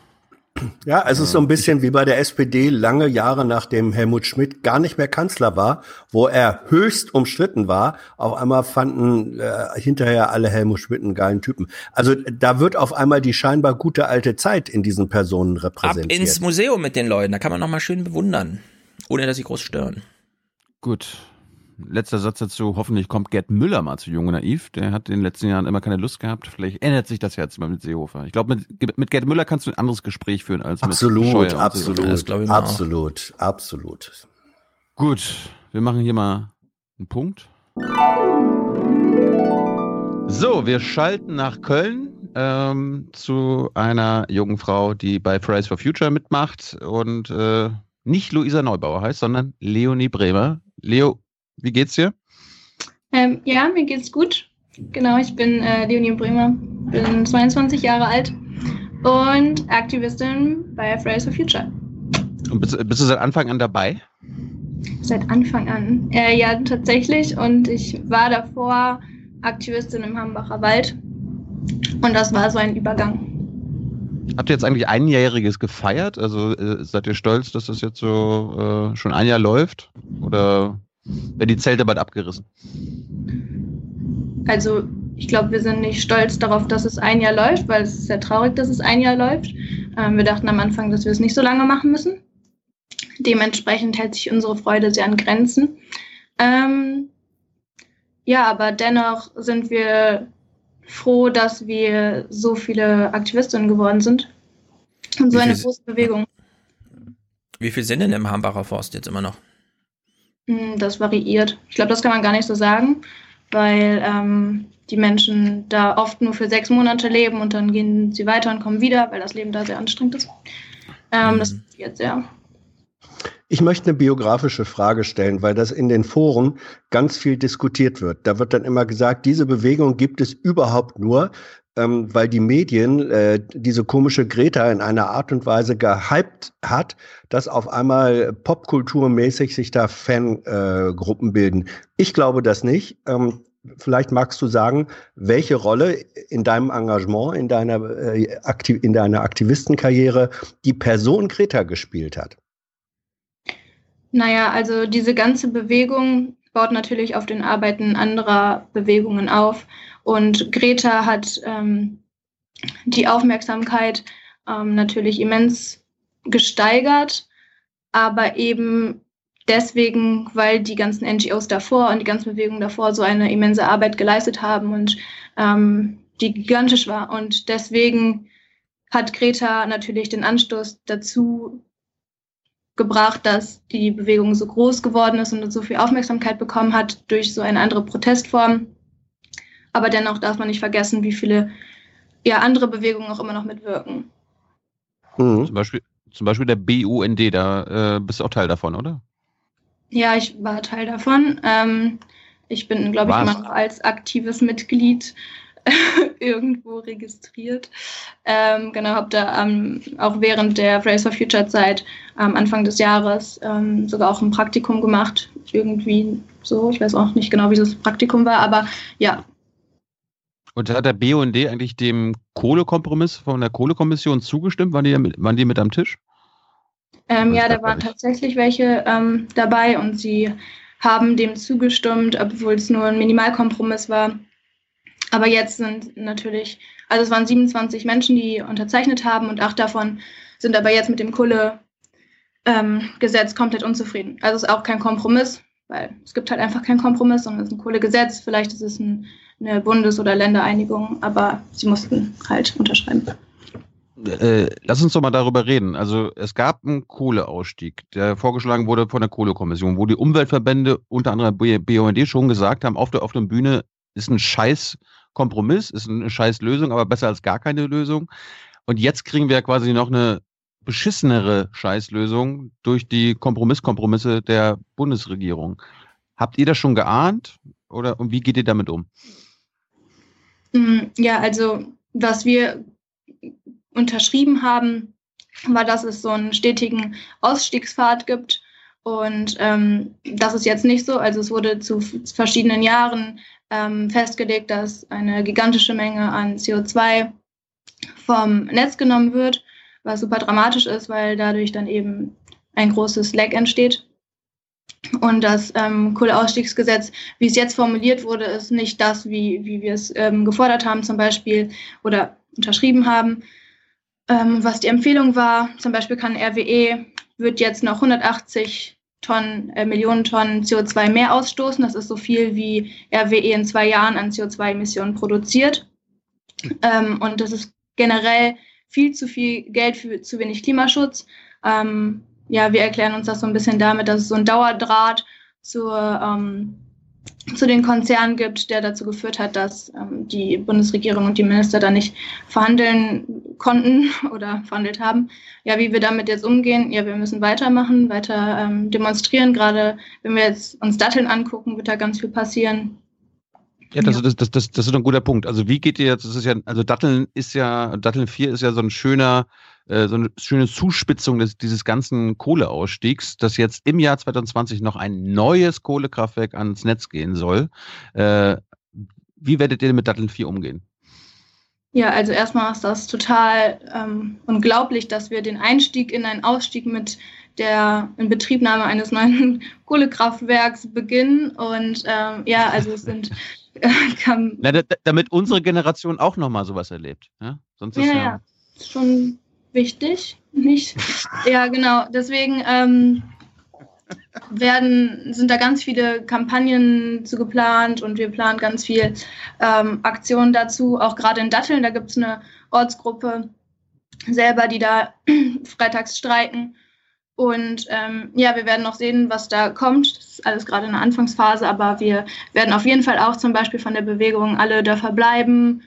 Ja, es ist so ein bisschen wie bei der SPD lange Jahre nachdem Helmut Schmidt gar nicht mehr Kanzler war, wo er höchst umstritten war. Auf einmal fanden äh, hinterher alle Helmut Schmidt einen geilen Typen. Also da wird auf einmal die scheinbar gute alte Zeit in diesen Personen repräsentiert. Ab ins Museum mit den Leuten, da kann man noch mal schön bewundern, ohne dass sie groß stören. Gut, letzter Satz dazu. Hoffentlich kommt Gerd Müller mal zu Jung und Naiv. Der hat in den letzten Jahren immer keine Lust gehabt. Vielleicht ändert sich das jetzt mal mit Seehofer. Ich glaube, mit, mit Gerd Müller kannst du ein anderes Gespräch führen als absolut, mit Scheuer Absolut, absolut, absolut, absolut. Gut, wir machen hier mal einen Punkt. So, wir schalten nach Köln ähm, zu einer jungen Frau, die bei Fridays for Future mitmacht und äh, nicht Luisa Neubauer heißt, sondern Leonie Bremer. Leo, wie geht's dir? Ähm, ja, mir geht's gut. Genau, ich bin äh, Leonie Bremer, bin 22 Jahre alt und Aktivistin bei Fridays for Future. Und bist, bist du seit Anfang an dabei? Seit Anfang an. Äh, ja, tatsächlich. Und ich war davor Aktivistin im Hambacher Wald. Und das war so ein Übergang. Habt ihr jetzt eigentlich einjähriges gefeiert? Also äh, seid ihr stolz, dass das jetzt so äh, schon ein Jahr läuft? Oder werden die Zelte bald abgerissen? Also ich glaube, wir sind nicht stolz darauf, dass es ein Jahr läuft, weil es ist sehr traurig, dass es ein Jahr läuft. Ähm, wir dachten am Anfang, dass wir es nicht so lange machen müssen. Dementsprechend hält sich unsere Freude sehr an Grenzen. Ähm, ja, aber dennoch sind wir froh, dass wir so viele Aktivistinnen geworden sind. Und so eine große Bewegung. Wie viel sind denn im Hambacher Forst jetzt immer noch? Hm, das variiert. Ich glaube, das kann man gar nicht so sagen, weil ähm, die Menschen da oft nur für sechs Monate leben und dann gehen sie weiter und kommen wieder, weil das Leben da sehr anstrengend ist. Ähm, mhm. Das variiert sehr. Ich möchte eine biografische Frage stellen, weil das in den Foren ganz viel diskutiert wird. Da wird dann immer gesagt, diese Bewegung gibt es überhaupt nur, ähm, weil die Medien äh, diese komische Greta in einer Art und Weise gehypt hat, dass auf einmal popkulturmäßig sich da Fangruppen äh, bilden. Ich glaube das nicht. Ähm, vielleicht magst du sagen, welche Rolle in deinem Engagement, in deiner, äh, in deiner Aktivistenkarriere die Person Greta gespielt hat. Naja, also diese ganze Bewegung baut natürlich auf den Arbeiten anderer Bewegungen auf. Und Greta hat ähm, die Aufmerksamkeit ähm, natürlich immens gesteigert, aber eben deswegen, weil die ganzen NGOs davor und die ganzen Bewegungen davor so eine immense Arbeit geleistet haben und ähm, die gigantisch war. Und deswegen hat Greta natürlich den Anstoß dazu gebracht, dass die Bewegung so groß geworden ist und so viel Aufmerksamkeit bekommen hat durch so eine andere Protestform. Aber dennoch darf man nicht vergessen, wie viele ja, andere Bewegungen auch immer noch mitwirken. Mhm. Zum, Beispiel, zum Beispiel der BUND, da äh, bist du auch Teil davon, oder? Ja, ich war Teil davon. Ähm, ich bin, glaube ich, immer noch als aktives Mitglied [laughs] irgendwo registriert. Ähm, genau, habe da ähm, auch während der Fridays for Future Zeit am Anfang des Jahres ähm, sogar auch ein Praktikum gemacht. Irgendwie so, ich weiß auch nicht genau, wie das Praktikum war, aber ja. Und hat der BUND eigentlich dem Kohlekompromiss von der Kohlekommission zugestimmt? Waren die, mit, waren die mit am Tisch? Ähm, ja, da waren tatsächlich welche ähm, dabei und sie haben dem zugestimmt, obwohl es nur ein Minimalkompromiss war. Aber jetzt sind natürlich, also es waren 27 Menschen, die unterzeichnet haben und acht davon sind aber jetzt mit dem Kohlegesetz ähm, komplett unzufrieden. Also es ist auch kein Kompromiss, weil es gibt halt einfach keinen Kompromiss, sondern es ist ein Kohlegesetz. Vielleicht ist es ein, eine Bundes- oder Ländereinigung, aber sie mussten halt unterschreiben. Äh, lass uns doch mal darüber reden. Also es gab einen Kohleausstieg, der vorgeschlagen wurde von der Kohlekommission, wo die Umweltverbände, unter anderem BUND, schon gesagt haben, auf der offenen Bühne ist ein Scheiß Kompromiss, ist eine scheiß Lösung, aber besser als gar keine Lösung. Und jetzt kriegen wir quasi noch eine beschissenere Scheißlösung durch die Kompromisskompromisse der Bundesregierung. Habt ihr das schon geahnt oder und wie geht ihr damit um? Mm, ja, also was wir unterschrieben haben, war, dass es so einen stetigen Ausstiegspfad gibt. Und ähm, das ist jetzt nicht so. Also es wurde zu verschiedenen Jahren ähm, festgelegt, dass eine gigantische Menge an CO2 vom Netz genommen wird, was super dramatisch ist, weil dadurch dann eben ein großes Leck entsteht. Und das ähm, Kohleausstiegsgesetz, wie es jetzt formuliert wurde, ist nicht das, wie, wie wir es ähm, gefordert haben, zum Beispiel oder unterschrieben haben. Ähm, was die Empfehlung war, zum Beispiel kann RWE, wird jetzt noch 180 Tonnen, äh, Millionen Tonnen CO2 mehr ausstoßen. Das ist so viel, wie RWE in zwei Jahren an CO2-Emissionen produziert. Ähm, und das ist generell viel zu viel Geld für zu wenig Klimaschutz. Ähm, ja, wir erklären uns das so ein bisschen damit, dass es so ein Dauerdraht zur ähm, zu den Konzernen gibt, der dazu geführt hat, dass ähm, die Bundesregierung und die Minister da nicht verhandeln konnten [laughs] oder verhandelt haben. Ja, wie wir damit jetzt umgehen, ja, wir müssen weitermachen, weiter ähm, demonstrieren. Gerade wenn wir jetzt uns Datteln angucken, wird da ganz viel passieren. Ja, das, das, das, das, das ist ein guter Punkt. Also wie geht ihr jetzt, das ist ja, also Datteln ist ja, Datteln 4 ist ja so ein schöner, äh, so eine schöne Zuspitzung des, dieses ganzen Kohleausstiegs, dass jetzt im Jahr 2020 noch ein neues Kohlekraftwerk ans Netz gehen soll. Äh, wie werdet ihr mit Datteln 4 umgehen? Ja, also erstmal ist das total ähm, unglaublich, dass wir den Einstieg in einen Ausstieg mit der Inbetriebnahme eines neuen [laughs] Kohlekraftwerks beginnen. Und ähm, ja, also es sind [laughs] kann, Na, damit unsere Generation auch nochmal sowas erlebt. Ja, Sonst ist ja, ja, ist schon wichtig, nicht? ja, genau. Deswegen ähm, werden, sind da ganz viele Kampagnen zu geplant und wir planen ganz viel ähm, Aktionen dazu. Auch gerade in Datteln, da gibt es eine Ortsgruppe selber, die da [clears throat] freitags streiken. Und ähm, ja, wir werden noch sehen, was da kommt. Das ist alles gerade in der Anfangsphase, aber wir werden auf jeden Fall auch zum Beispiel von der Bewegung Alle Dörfer bleiben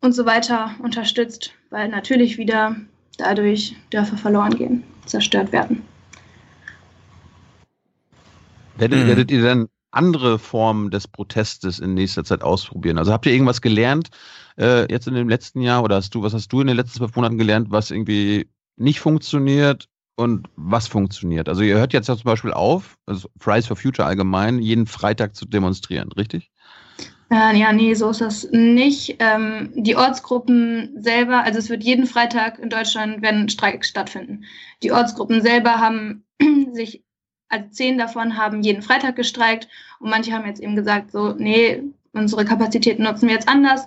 und so weiter unterstützt, weil natürlich wieder dadurch Dörfer verloren gehen, zerstört werden. Werdet, mhm. werdet ihr dann andere Formen des Protestes in nächster Zeit ausprobieren? Also habt ihr irgendwas gelernt äh, jetzt in dem letzten Jahr oder hast du, was hast du in den letzten zwölf Monaten gelernt, was irgendwie nicht funktioniert und was funktioniert? Also ihr hört jetzt ja zum Beispiel auf, also Fridays for Future allgemein, jeden Freitag zu demonstrieren, richtig? Äh, ja, nee, so ist das nicht. Ähm, die Ortsgruppen selber, also es wird jeden Freitag in Deutschland werden Streiks stattfinden. Die Ortsgruppen selber haben [clears throat] sich, also zehn davon haben jeden Freitag gestreikt und manche haben jetzt eben gesagt, so, nee, unsere Kapazitäten nutzen wir jetzt anders.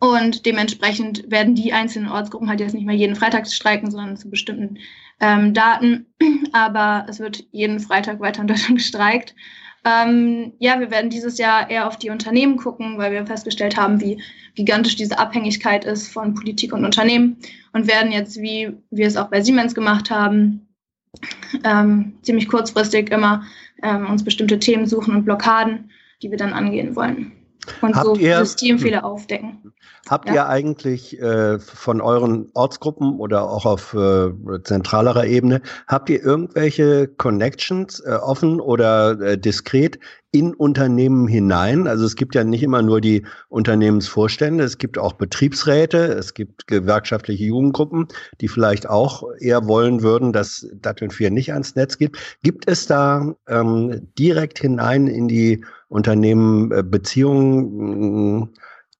Und dementsprechend werden die einzelnen Ortsgruppen halt jetzt nicht mehr jeden Freitag streiken, sondern zu bestimmten ähm, Daten. [clears throat] Aber es wird jeden Freitag weiter in Deutschland [laughs] gestreikt. Ähm, ja, wir werden dieses Jahr eher auf die Unternehmen gucken, weil wir festgestellt haben, wie gigantisch diese Abhängigkeit ist von Politik und Unternehmen und werden jetzt, wie wir es auch bei Siemens gemacht haben, ähm, ziemlich kurzfristig immer ähm, uns bestimmte Themen suchen und Blockaden, die wir dann angehen wollen und Habt so ihr- Systemfehler aufdecken. Habt Ja. ihr eigentlich äh, von euren Ortsgruppen oder auch auf äh, zentralerer Ebene, habt ihr irgendwelche Connections äh, offen oder äh, diskret in Unternehmen hinein? Also es gibt ja nicht immer nur die Unternehmensvorstände, es gibt auch Betriebsräte, es gibt gewerkschaftliche Jugendgruppen, die vielleicht auch eher wollen würden, dass Datteln 4 nicht ans Netz geht. Gibt es da ähm, direkt hinein in die Unternehmen äh, Beziehungen, mh,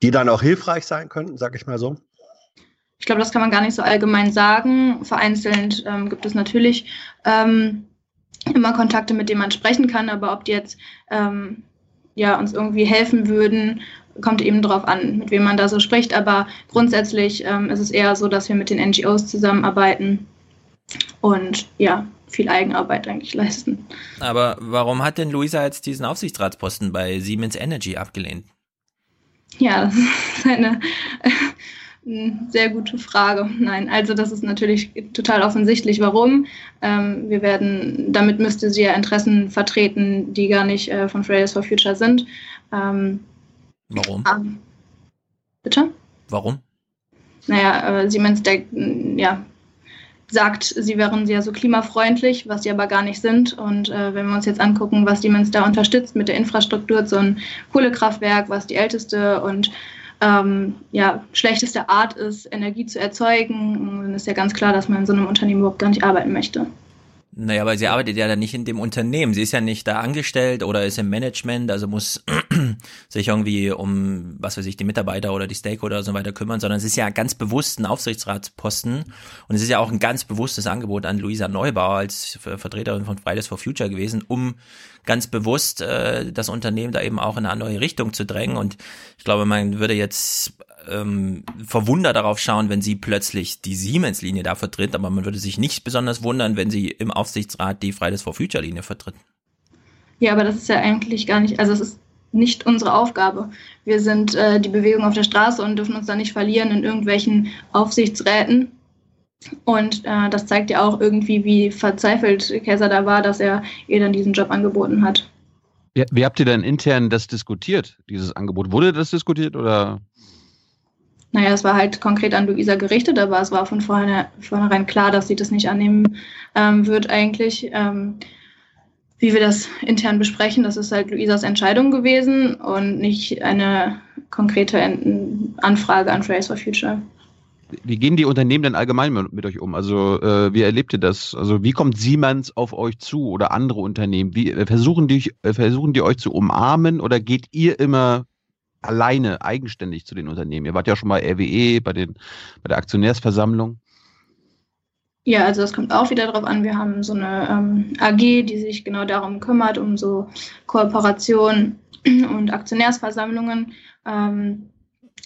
die dann auch hilfreich sein könnten, sag ich mal so? Ich glaube, das kann man gar nicht so allgemein sagen. Vereinzelt ähm, gibt es natürlich ähm, immer Kontakte, mit denen man sprechen kann, aber ob die jetzt ähm, ja, uns irgendwie helfen würden, kommt eben darauf an, mit wem man da so spricht. Aber grundsätzlich ähm, ist es eher so, dass wir mit den NGOs zusammenarbeiten und ja, viel Eigenarbeit eigentlich leisten. Aber warum hat denn Luisa jetzt diesen Aufsichtsratsposten bei Siemens Energy abgelehnt? Ja, das ist eine äh, sehr gute Frage. Nein, also das ist natürlich total offensichtlich, warum. Ähm, wir werden, damit müsste sie ja Interessen vertreten, die gar nicht äh, von Fridays for Future sind. Ähm, Warum? ähm, bitte? Warum? Naja, äh, Siemens der, ja, sagt, sie wären sehr so klimafreundlich, was sie aber gar nicht sind. Und äh, wenn wir uns jetzt angucken, was Siemens da unterstützt mit der Infrastruktur, so ein Kohlekraftwerk, was die älteste und ähm, ja, schlechteste Art ist, Energie zu erzeugen, dann ist ja ganz klar, dass man in so einem Unternehmen überhaupt gar nicht arbeiten möchte. Naja, weil sie arbeitet ja dann nicht in dem Unternehmen. Sie ist ja nicht da angestellt oder ist im Management, also muss [clears throat] sich irgendwie um, was weiß ich, die Mitarbeiter oder die Stakeholder und so weiter kümmern, sondern es ist ja ganz bewusst ein Aufsichtsratsposten. Und es ist ja auch ein ganz bewusstes Angebot an Luisa Neubauer als Ver- Vertreterin von Fridays for Future gewesen, um ganz bewusst äh, das Unternehmen da eben auch in eine neue Richtung zu drängen. Und ich glaube, man würde jetzt ähm, verwundert darauf schauen, wenn sie plötzlich die Siemens-Linie da vertritt, aber man würde sich nicht besonders wundern, wenn sie im Aufsichtsrat die Fridays for Future-Linie vertritt. Ja, aber das ist ja eigentlich gar nicht, also es ist nicht unsere Aufgabe. Wir sind äh, die Bewegung auf der Straße und dürfen uns da nicht verlieren in irgendwelchen Aufsichtsräten. Und äh, das zeigt ja auch irgendwie, wie verzweifelt Käser da war, dass er ihr dann diesen Job angeboten hat. Wie, wie habt ihr denn intern das diskutiert, dieses Angebot? Wurde das diskutiert oder? Naja, es war halt konkret an Luisa gerichtet, aber es war von vornherein klar, dass sie das nicht annehmen ähm, wird eigentlich. Ähm, wie wir das intern besprechen, das ist halt Luisas Entscheidung gewesen und nicht eine konkrete Anfrage an Fridays for Future. Wie gehen die Unternehmen denn allgemein mit, mit euch um? Also äh, wie erlebt ihr das? Also wie kommt Siemens auf euch zu oder andere Unternehmen? Wie äh, versuchen die äh, versuchen die euch zu umarmen oder geht ihr immer alleine eigenständig zu den Unternehmen? Ihr wart ja schon mal RWE bei den bei der Aktionärsversammlung. Ja, also das kommt auch wieder darauf an. Wir haben so eine ähm, AG, die sich genau darum kümmert, um so Kooperation [clears throat] und Aktionärsversammlungen. Ähm,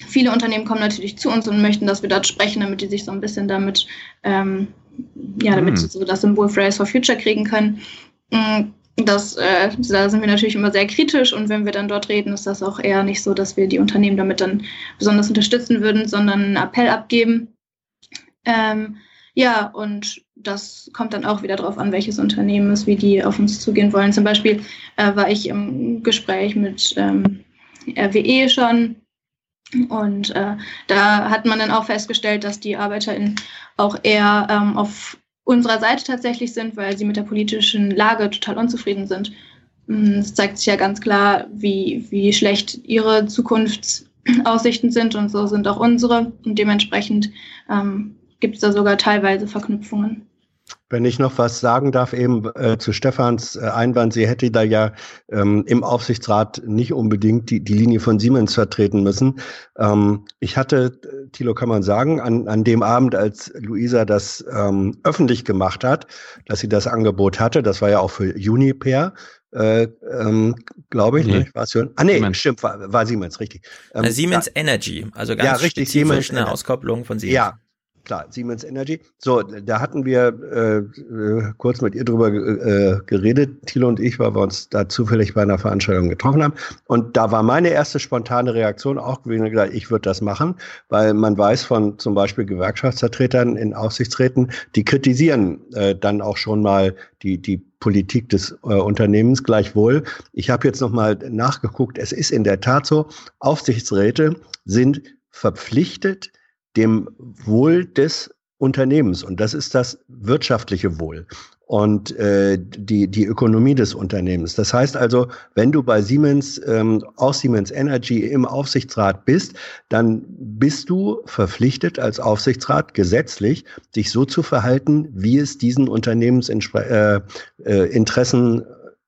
viele Unternehmen kommen natürlich zu uns und möchten, dass wir dort sprechen, damit die sich so ein bisschen damit, ähm, ja, damit Hm. sie so das Symbol Fridays for Future kriegen können. Das, äh, da sind wir natürlich immer sehr kritisch und wenn wir dann dort reden, ist das auch eher nicht so, dass wir die Unternehmen damit dann besonders unterstützen würden, sondern einen Appell abgeben. Ähm, ja, und das kommt dann auch wieder darauf an, welches Unternehmen es, wie die auf uns zugehen wollen. Zum Beispiel äh, war ich im Gespräch mit ähm, RWE schon und äh, da hat man dann auch festgestellt, dass die ArbeiterInnen auch eher ähm, auf unserer Seite tatsächlich sind, weil sie mit der politischen Lage total unzufrieden sind. Mm, Es zeigt sich ja ganz klar, wie, wie schlecht ihre Zukunftsaussichten sind und so sind auch unsere. Und dementsprechend ähm, gibt es da sogar teilweise Verknüpfungen. Wenn ich noch was sagen darf, eben äh, zu Stefans äh, Einwand, sie hätte da ja ähm, im Aufsichtsrat nicht unbedingt die, die Linie von Siemens vertreten müssen. Ähm, ich hatte, Thilo kann man sagen, an, an dem Abend, als Luisa das ähm, öffentlich gemacht hat, dass sie das Angebot hatte, das war ja auch für Uniper, äh, ähm, glaube ich, Nee. ne? War's für, ah nee, stimmt, war, war Siemens, richtig. Ähm, Na, Siemens ja. Energy, also ganz Ja, richtig, spezifisch Siemens eine Energy. Auskopplung von Siemens. Ja, klar, Siemens Energy. So, da hatten wir äh, äh, kurz mit ihr drüber äh, geredet, Thilo und ich, weil wir uns da zufällig bei einer Veranstaltung getroffen haben. Und da war meine erste spontane Reaktion auch gewesen, ich würde das machen, weil man weiß von zum Beispiel Gewerkschaftsvertretern in Aufsichtsräten, die kritisieren äh, dann auch schon mal die, die Politik des äh, Unternehmens gleichwohl. Ich habe jetzt nochmal nachgeguckt, es ist in der Tat so, Aufsichtsräte sind verpflichtet, dem Wohl des Unternehmens. Und das ist das wirtschaftliche Wohl und äh, die, die Ökonomie des Unternehmens. Das heißt also, wenn du bei Siemens, ähm, auch Siemens Energy im Aufsichtsrat bist, dann bist du verpflichtet als Aufsichtsrat gesetzlich, dich so zu verhalten, wie es diesen Unternehmensinteressen äh, äh,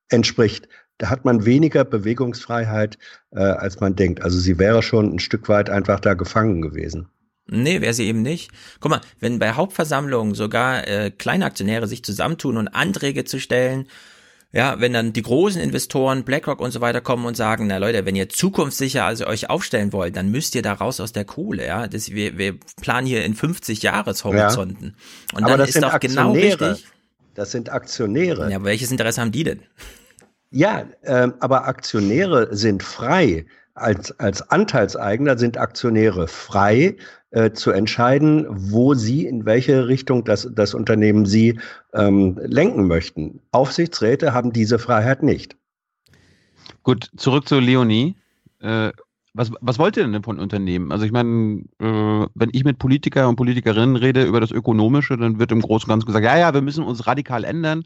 entspricht. Da hat man weniger Bewegungsfreiheit, äh, als man denkt. Also sie wäre schon ein Stück weit einfach da gefangen gewesen. Nee, wäre sie eben nicht. Guck mal, wenn bei Hauptversammlungen sogar äh, Kleinaktionäre sich zusammentun und Anträge zu stellen, ja, wenn dann die großen Investoren, BlackRock und so weiter kommen und sagen, na Leute, wenn ihr zukunftssicher also euch aufstellen wollt, dann müsst ihr da raus aus der Kohle, ja. Das, wir, wir planen hier in 50 Jahreshorizonten. Ja. Und Aber dann ist doch genau richtig. Das sind Aktionäre. Ja, aber welches Interesse haben die denn? Ja, äh, aber Aktionäre sind frei. Als, als Anteilseigner sind Aktionäre frei, äh, zu entscheiden, wo sie, in welche Richtung das, das Unternehmen sie ähm, lenken möchten. Aufsichtsräte haben diese Freiheit nicht. Gut, zurück zu Leonie. Äh, was, was wollt ihr denn von Unternehmen? Also ich meine, äh, wenn ich mit Politiker und Politikerinnen rede über das Ökonomische, dann wird im Großen und Ganzen gesagt, ja, ja, wir müssen uns radikal ändern.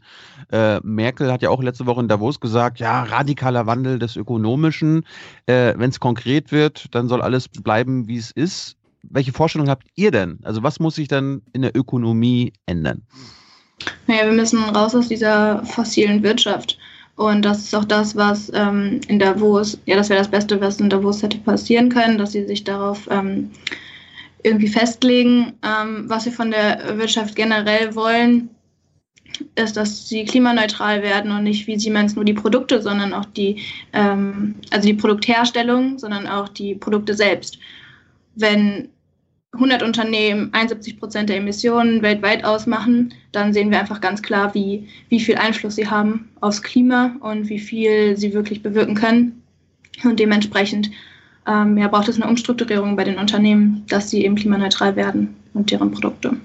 Äh, Merkel hat ja auch letzte Woche in Davos gesagt, ja, radikaler Wandel des Ökonomischen. Äh, wenn es konkret wird, dann soll alles bleiben, wie es ist welche Vorstellung habt ihr denn? Also was muss sich dann in der Ökonomie ändern? Naja, wir müssen raus aus dieser fossilen Wirtschaft. Und das ist auch das, was ähm, in Davos, ja, das wäre das Beste, was in Davos hätte passieren können, dass sie sich darauf ähm, irgendwie festlegen. Ähm, was sie von der Wirtschaft generell wollen, ist, dass sie klimaneutral werden und nicht wie Siemens nur die Produkte, sondern auch die, ähm, also die Produktherstellung, sondern auch die Produkte selbst wenn 100 Unternehmen 71 Prozent der Emissionen weltweit ausmachen, dann sehen wir einfach ganz klar, wie, wie viel Einfluss sie haben aufs Klima und wie viel sie wirklich bewirken können. Und dementsprechend ähm, ja, braucht es eine Umstrukturierung bei den Unternehmen, dass sie eben klimaneutral werden und deren Produkte.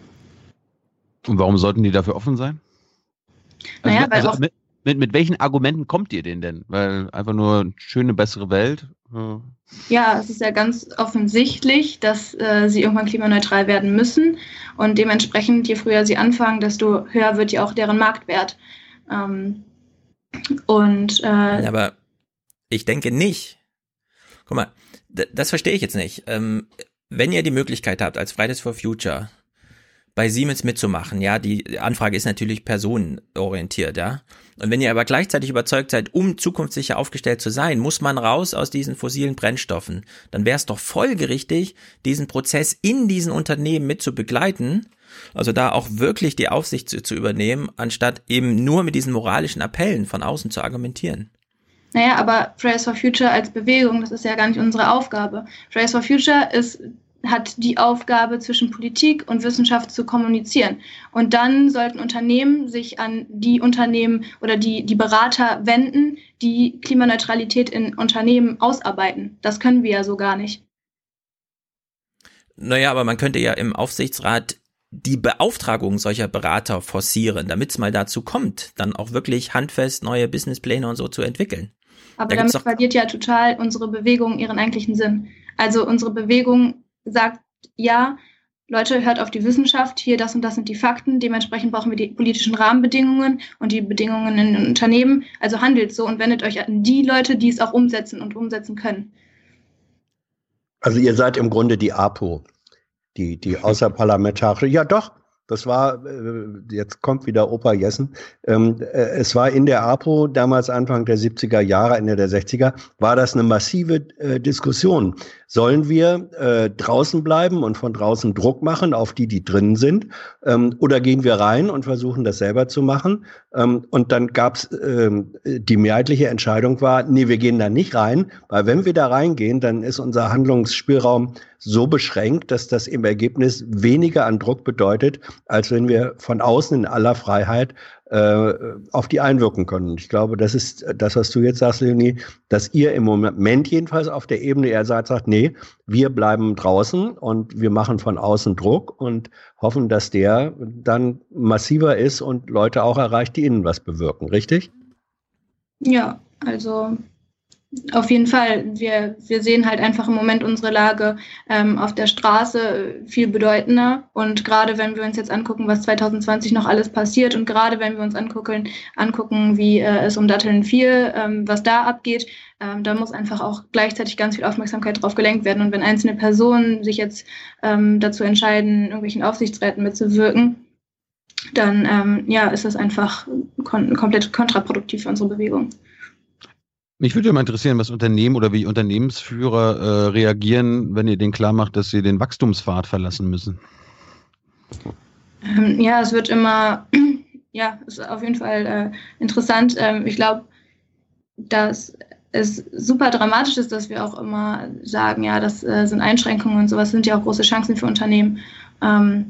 Und warum sollten die dafür offen sein? Also, naja, weil also mit, mit, welchen Argumenten kommt ihr denen denn? Weil einfach nur eine schöne, bessere Welt? Ja. ja, es ist ja ganz offensichtlich, dass äh, sie irgendwann klimaneutral werden müssen. Und dementsprechend, je früher sie anfangen, desto höher wird ja auch deren Marktwert. Ähm, und äh, aber ich denke nicht. Guck mal, das verstehe ich jetzt nicht. Ähm, wenn ihr die Möglichkeit habt, als Fridays for Future bei Siemens mitzumachen, ja, die Anfrage ist natürlich personenorientiert, ja. Und wenn ihr aber gleichzeitig überzeugt seid, um zukunftssicher aufgestellt zu sein, muss man raus aus diesen fossilen Brennstoffen. Dann wäre es doch folgerichtig, diesen Prozess in diesen Unternehmen mit zu begleiten, also da auch wirklich die Aufsicht zu, zu übernehmen, anstatt eben nur mit diesen moralischen Appellen von außen zu argumentieren. Naja, aber Fridays for Future als Bewegung, das ist ja gar nicht unsere Aufgabe. Fridays for Future ist hat die Aufgabe, zwischen Politik und Wissenschaft zu kommunizieren. Und dann sollten Unternehmen sich an die Unternehmen oder die, die Berater wenden, die Klimaneutralität in Unternehmen ausarbeiten. Das können wir ja so gar nicht. Naja, aber man könnte ja im Aufsichtsrat die Beauftragung solcher Berater forcieren, damit es mal dazu kommt, dann auch wirklich handfest neue Businesspläne und so zu entwickeln. Aber da damit verliert ja total unsere Bewegung ihren eigentlichen Sinn. Also unsere Bewegung sagt, ja, Leute, hört auf die Wissenschaft, hier das und das sind die Fakten, dementsprechend brauchen wir die politischen Rahmenbedingungen und die Bedingungen in den Unternehmen. Also handelt so und wendet euch an die Leute, die es auch umsetzen und umsetzen können. Also ihr seid im Grunde die APO, die, die außerparlamentarische, ja doch, das war, äh, jetzt kommt wieder Opa Jessen. Ähm, äh, es war in der APO, damals Anfang der 70er Jahre, Ende der 60er, war das eine massive äh, Diskussion. Sollen wir draußen bleiben und von draußen Druck machen auf die, die drinnen sind? Ähm, oder gehen wir rein und versuchen das selber zu machen? Ähm, und dann gab's ähm, die mehrheitliche Entscheidung war, nee, wir gehen da nicht rein, weil wenn wir da reingehen, dann ist unser Handlungsspielraum so beschränkt, dass das im Ergebnis weniger an Druck bedeutet, als wenn wir von außen in aller Freiheit äh, auf die einwirken können. Ich glaube, das ist das, was du jetzt sagst, Leonie, dass ihr im Moment jedenfalls auf der Ebene eher sagt, sagt, nee, wir bleiben draußen und wir machen von außen Druck und hoffen, dass der dann massiver ist und Leute auch erreicht, die innen was bewirken, richtig? Ja, also auf jeden Fall. Wir, wir sehen halt einfach im Moment unsere Lage ähm, auf der Straße viel bedeutender. Und gerade wenn wir uns jetzt angucken, was 2020 noch alles passiert und gerade wenn wir uns angucken, angucken wie äh, es um Datteln 4, ähm, was da abgeht, ähm, da muss einfach auch gleichzeitig ganz viel Aufmerksamkeit drauf gelenkt werden. Und wenn einzelne Personen sich jetzt ähm, dazu entscheiden, irgendwelchen Aufsichtsräten mitzuwirken, dann ähm, ja, ist das einfach kon komplett kontraproduktiv für unsere Bewegung. Mich würde mal interessieren, was Unternehmen oder wie Unternehmensführer äh, reagieren, wenn ihr denen klar macht, dass sie den Wachstumspfad verlassen müssen. Ähm, ja, es wird immer, [clears throat] ja, ist auf jeden Fall äh, interessant. Ähm, ich glaube, dass es super dramatisch ist, dass wir auch immer sagen, ja, das äh, sind Einschränkungen und sowas sind ja auch große Chancen für Unternehmen. Ähm,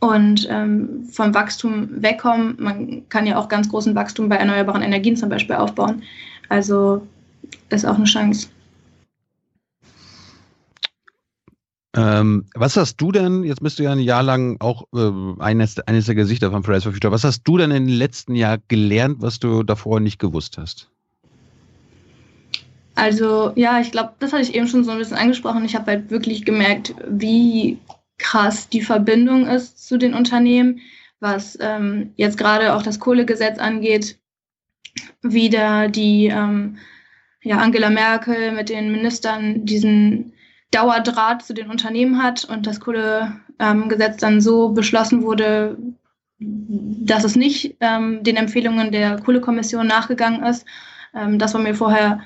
und ähm, vom Wachstum wegkommen. Man kann ja auch ganz großen Wachstum bei erneuerbaren Energien zum Beispiel aufbauen. Also ist auch eine Chance. Ähm, was hast du denn, jetzt bist du ja ein Jahr lang auch äh, eines, eines der Gesichter von Fridays for Future, was hast du denn in den letzten Jahr gelernt, was du davor nicht gewusst hast? Also ja, ich glaube, das hatte ich eben schon so ein bisschen angesprochen. Ich habe halt wirklich gemerkt, wie krass die Verbindung ist zu den Unternehmen, was ähm, jetzt gerade auch das Kohlegesetz angeht, wieder die ähm, ja, Angela Merkel mit den Ministern diesen Dauerdraht zu den Unternehmen hat und das Kohlegesetz dann so beschlossen wurde, dass es nicht ähm, den Empfehlungen der Kohlekommission nachgegangen ist. Ähm, das war mir vorher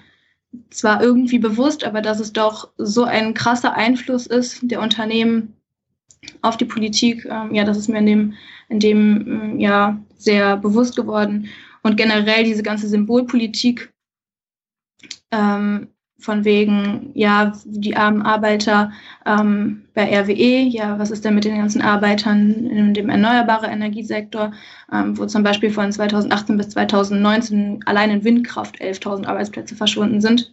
zwar irgendwie bewusst, aber dass es doch so ein krasser Einfluss ist der Unternehmen auf die Politik, ähm, ja, das ist mir in dem, in dem ähm, Jahr sehr bewusst geworden. Und generell diese ganze Symbolpolitik ähm, von wegen, ja, die armen Arbeiter ähm, bei RWE, ja, was ist denn mit den ganzen Arbeitern in dem erneuerbaren Energiesektor, ähm, wo zum Beispiel von 2018 bis 2019 allein in Windkraft 11.000 Arbeitsplätze verschwunden sind.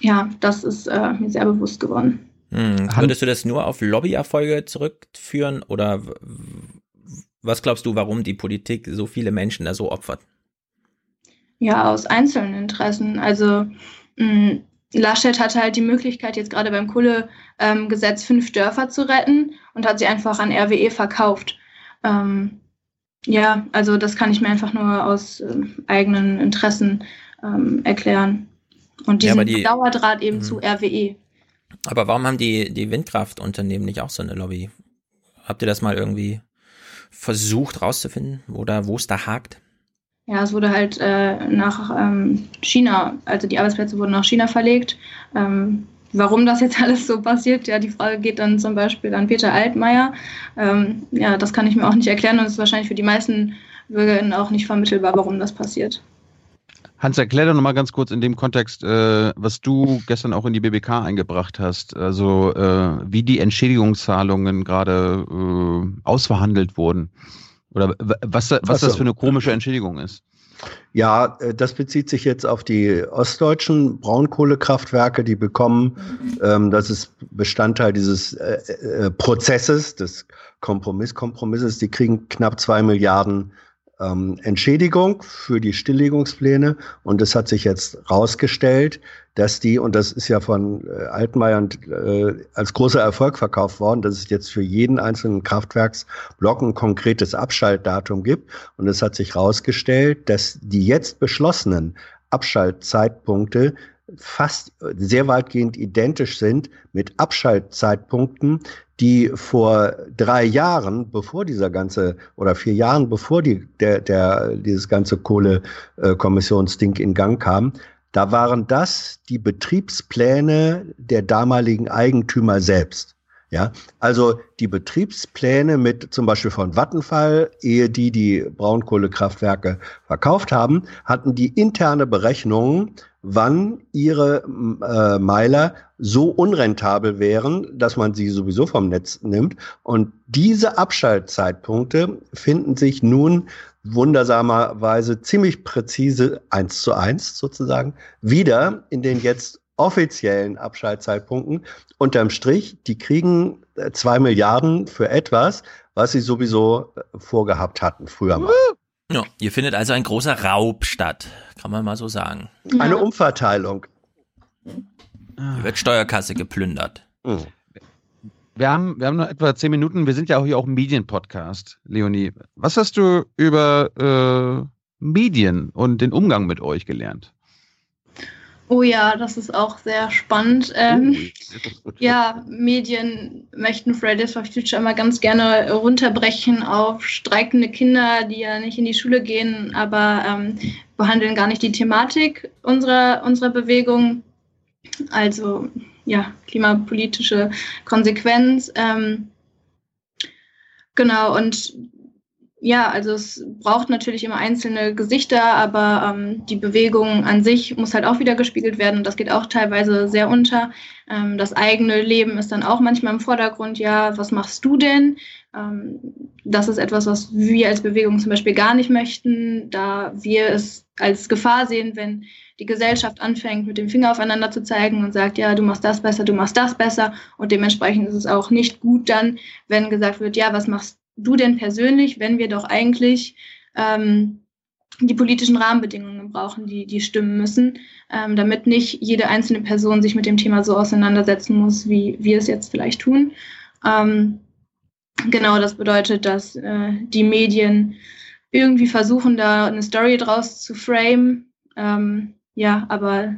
Ja, das ist äh, mir sehr bewusst geworden. Hm. Würdest du das nur auf Lobbyerfolge zurückführen oder was glaubst du, warum die Politik so viele Menschen da so opfert? Ja, aus einzelnen Interessen. Also mh, hm, Laschet hatte halt die Möglichkeit, jetzt gerade beim Kohlegesetz ähm, fünf Dörfer zu retten und hat sie einfach an RWE verkauft. Ähm, ja, also das kann ich mir einfach nur aus äh, eigenen Interessen ähm, erklären. Und diesen ja, die, Dauerdraht eben mh. zu RWE. Aber warum haben die, die Windkraftunternehmen nicht auch so eine Lobby? Habt ihr das mal irgendwie versucht rauszufinden oder wo es da hakt? Ja, es wurde halt äh, nach ähm, China, also die Arbeitsplätze wurden nach China verlegt. Ähm, warum das jetzt [laughs] alles so passiert, ja, die Frage geht dann zum Beispiel an Peter Altmaier. Ähm, ja, das kann ich mir auch nicht erklären und es ist wahrscheinlich für die meisten BürgerInnen auch nicht vermittelbar, warum das passiert. Hans, erklär doch nochmal ganz kurz in dem Kontext, äh, was du gestern auch in die BBK eingebracht hast, also äh, wie die Entschädigungszahlungen gerade äh, ausverhandelt wurden. Oder was, was also, das für eine komische Entschädigung ist. Ja, äh, das bezieht sich jetzt auf die ostdeutschen Braunkohlekraftwerke, die bekommen, ähm, das ist Bestandteil dieses äh, äh, Prozesses, des Kompromisskompromisses, die kriegen knapp zwei Milliarden ähm, Entschädigung für die Stilllegungspläne. Und es hat sich jetzt rausgestellt, dass die, und das ist ja von äh, Altmaier äh, als großer Erfolg verkauft worden, dass es jetzt für jeden einzelnen Kraftwerksblock ein konkretes Abschaltdatum gibt. Und es hat sich rausgestellt, dass die jetzt beschlossenen Abschaltzeitpunkte fast sehr weitgehend identisch sind mit Abschaltzeitpunkten, die vor drei Jahren, bevor dieser ganze oder vier Jahren, bevor die, der, der, dieses ganze Kohlekommissionsding in Gang kam, da waren das die Betriebspläne der damaligen Eigentümer selbst. Ja, also die Betriebspläne mit zum Beispiel von Vattenfall, ehe die die Braunkohlekraftwerke verkauft haben, hatten die interne Berechnungen, wann ihre äh, Meiler so unrentabel wären, dass man sie sowieso vom Netz nimmt. Und diese Abschaltzeitpunkte finden sich nun wundersamerweise ziemlich präzise eins zu eins sozusagen wieder in den jetzt offiziellen Abschaltzeitpunkten. Unterm Strich, die kriegen äh, zwei Milliarden für etwas, was sie sowieso äh, vorgehabt hatten früher mal. Ja, hier findet also ein großer Raub statt, kann man mal so sagen. Eine Umverteilung. Hier wird Steuerkasse geplündert. Mhm. Wir haben, wir haben noch etwa zehn Minuten. Wir sind ja auch hier auch ein Medienpodcast, Leonie. Was hast du über äh, Medien und den Umgang mit euch gelernt? Oh ja, das ist auch sehr spannend. Ähm, [laughs] ja, Medien möchten Fridays for Future immer ganz gerne runterbrechen auf streikende Kinder, die ja nicht in die Schule gehen, aber ähm, behandeln gar nicht die Thematik unserer, unserer Bewegung. Also ja, klimapolitische Konsequenz. Ähm, genau, und ja, also es braucht natürlich immer einzelne Gesichter, aber ähm, die Bewegung an sich muss halt auch wieder gespiegelt werden und das geht auch teilweise sehr unter. Ähm, das eigene Leben ist dann auch manchmal im Vordergrund. Ja, was machst du denn? Ähm, das ist etwas, was wir als Bewegung zum Beispiel gar nicht möchten, da wir es als Gefahr sehen, wenn die Gesellschaft anfängt, mit dem Finger aufeinander zu zeigen und sagt, ja, du machst das besser, du machst das besser. Und dementsprechend ist es auch nicht gut dann, wenn gesagt wird, ja, was machst du denn persönlich, wenn wir doch eigentlich ähm, die politischen Rahmenbedingungen brauchen, die, die stimmen müssen, ähm, damit nicht jede einzelne Person sich mit dem Thema so auseinandersetzen muss, wie wir es jetzt vielleicht tun. Ähm, genau, das bedeutet, dass äh, die Medien irgendwie versuchen, da eine Story draus zu frame, ähm, ja, aber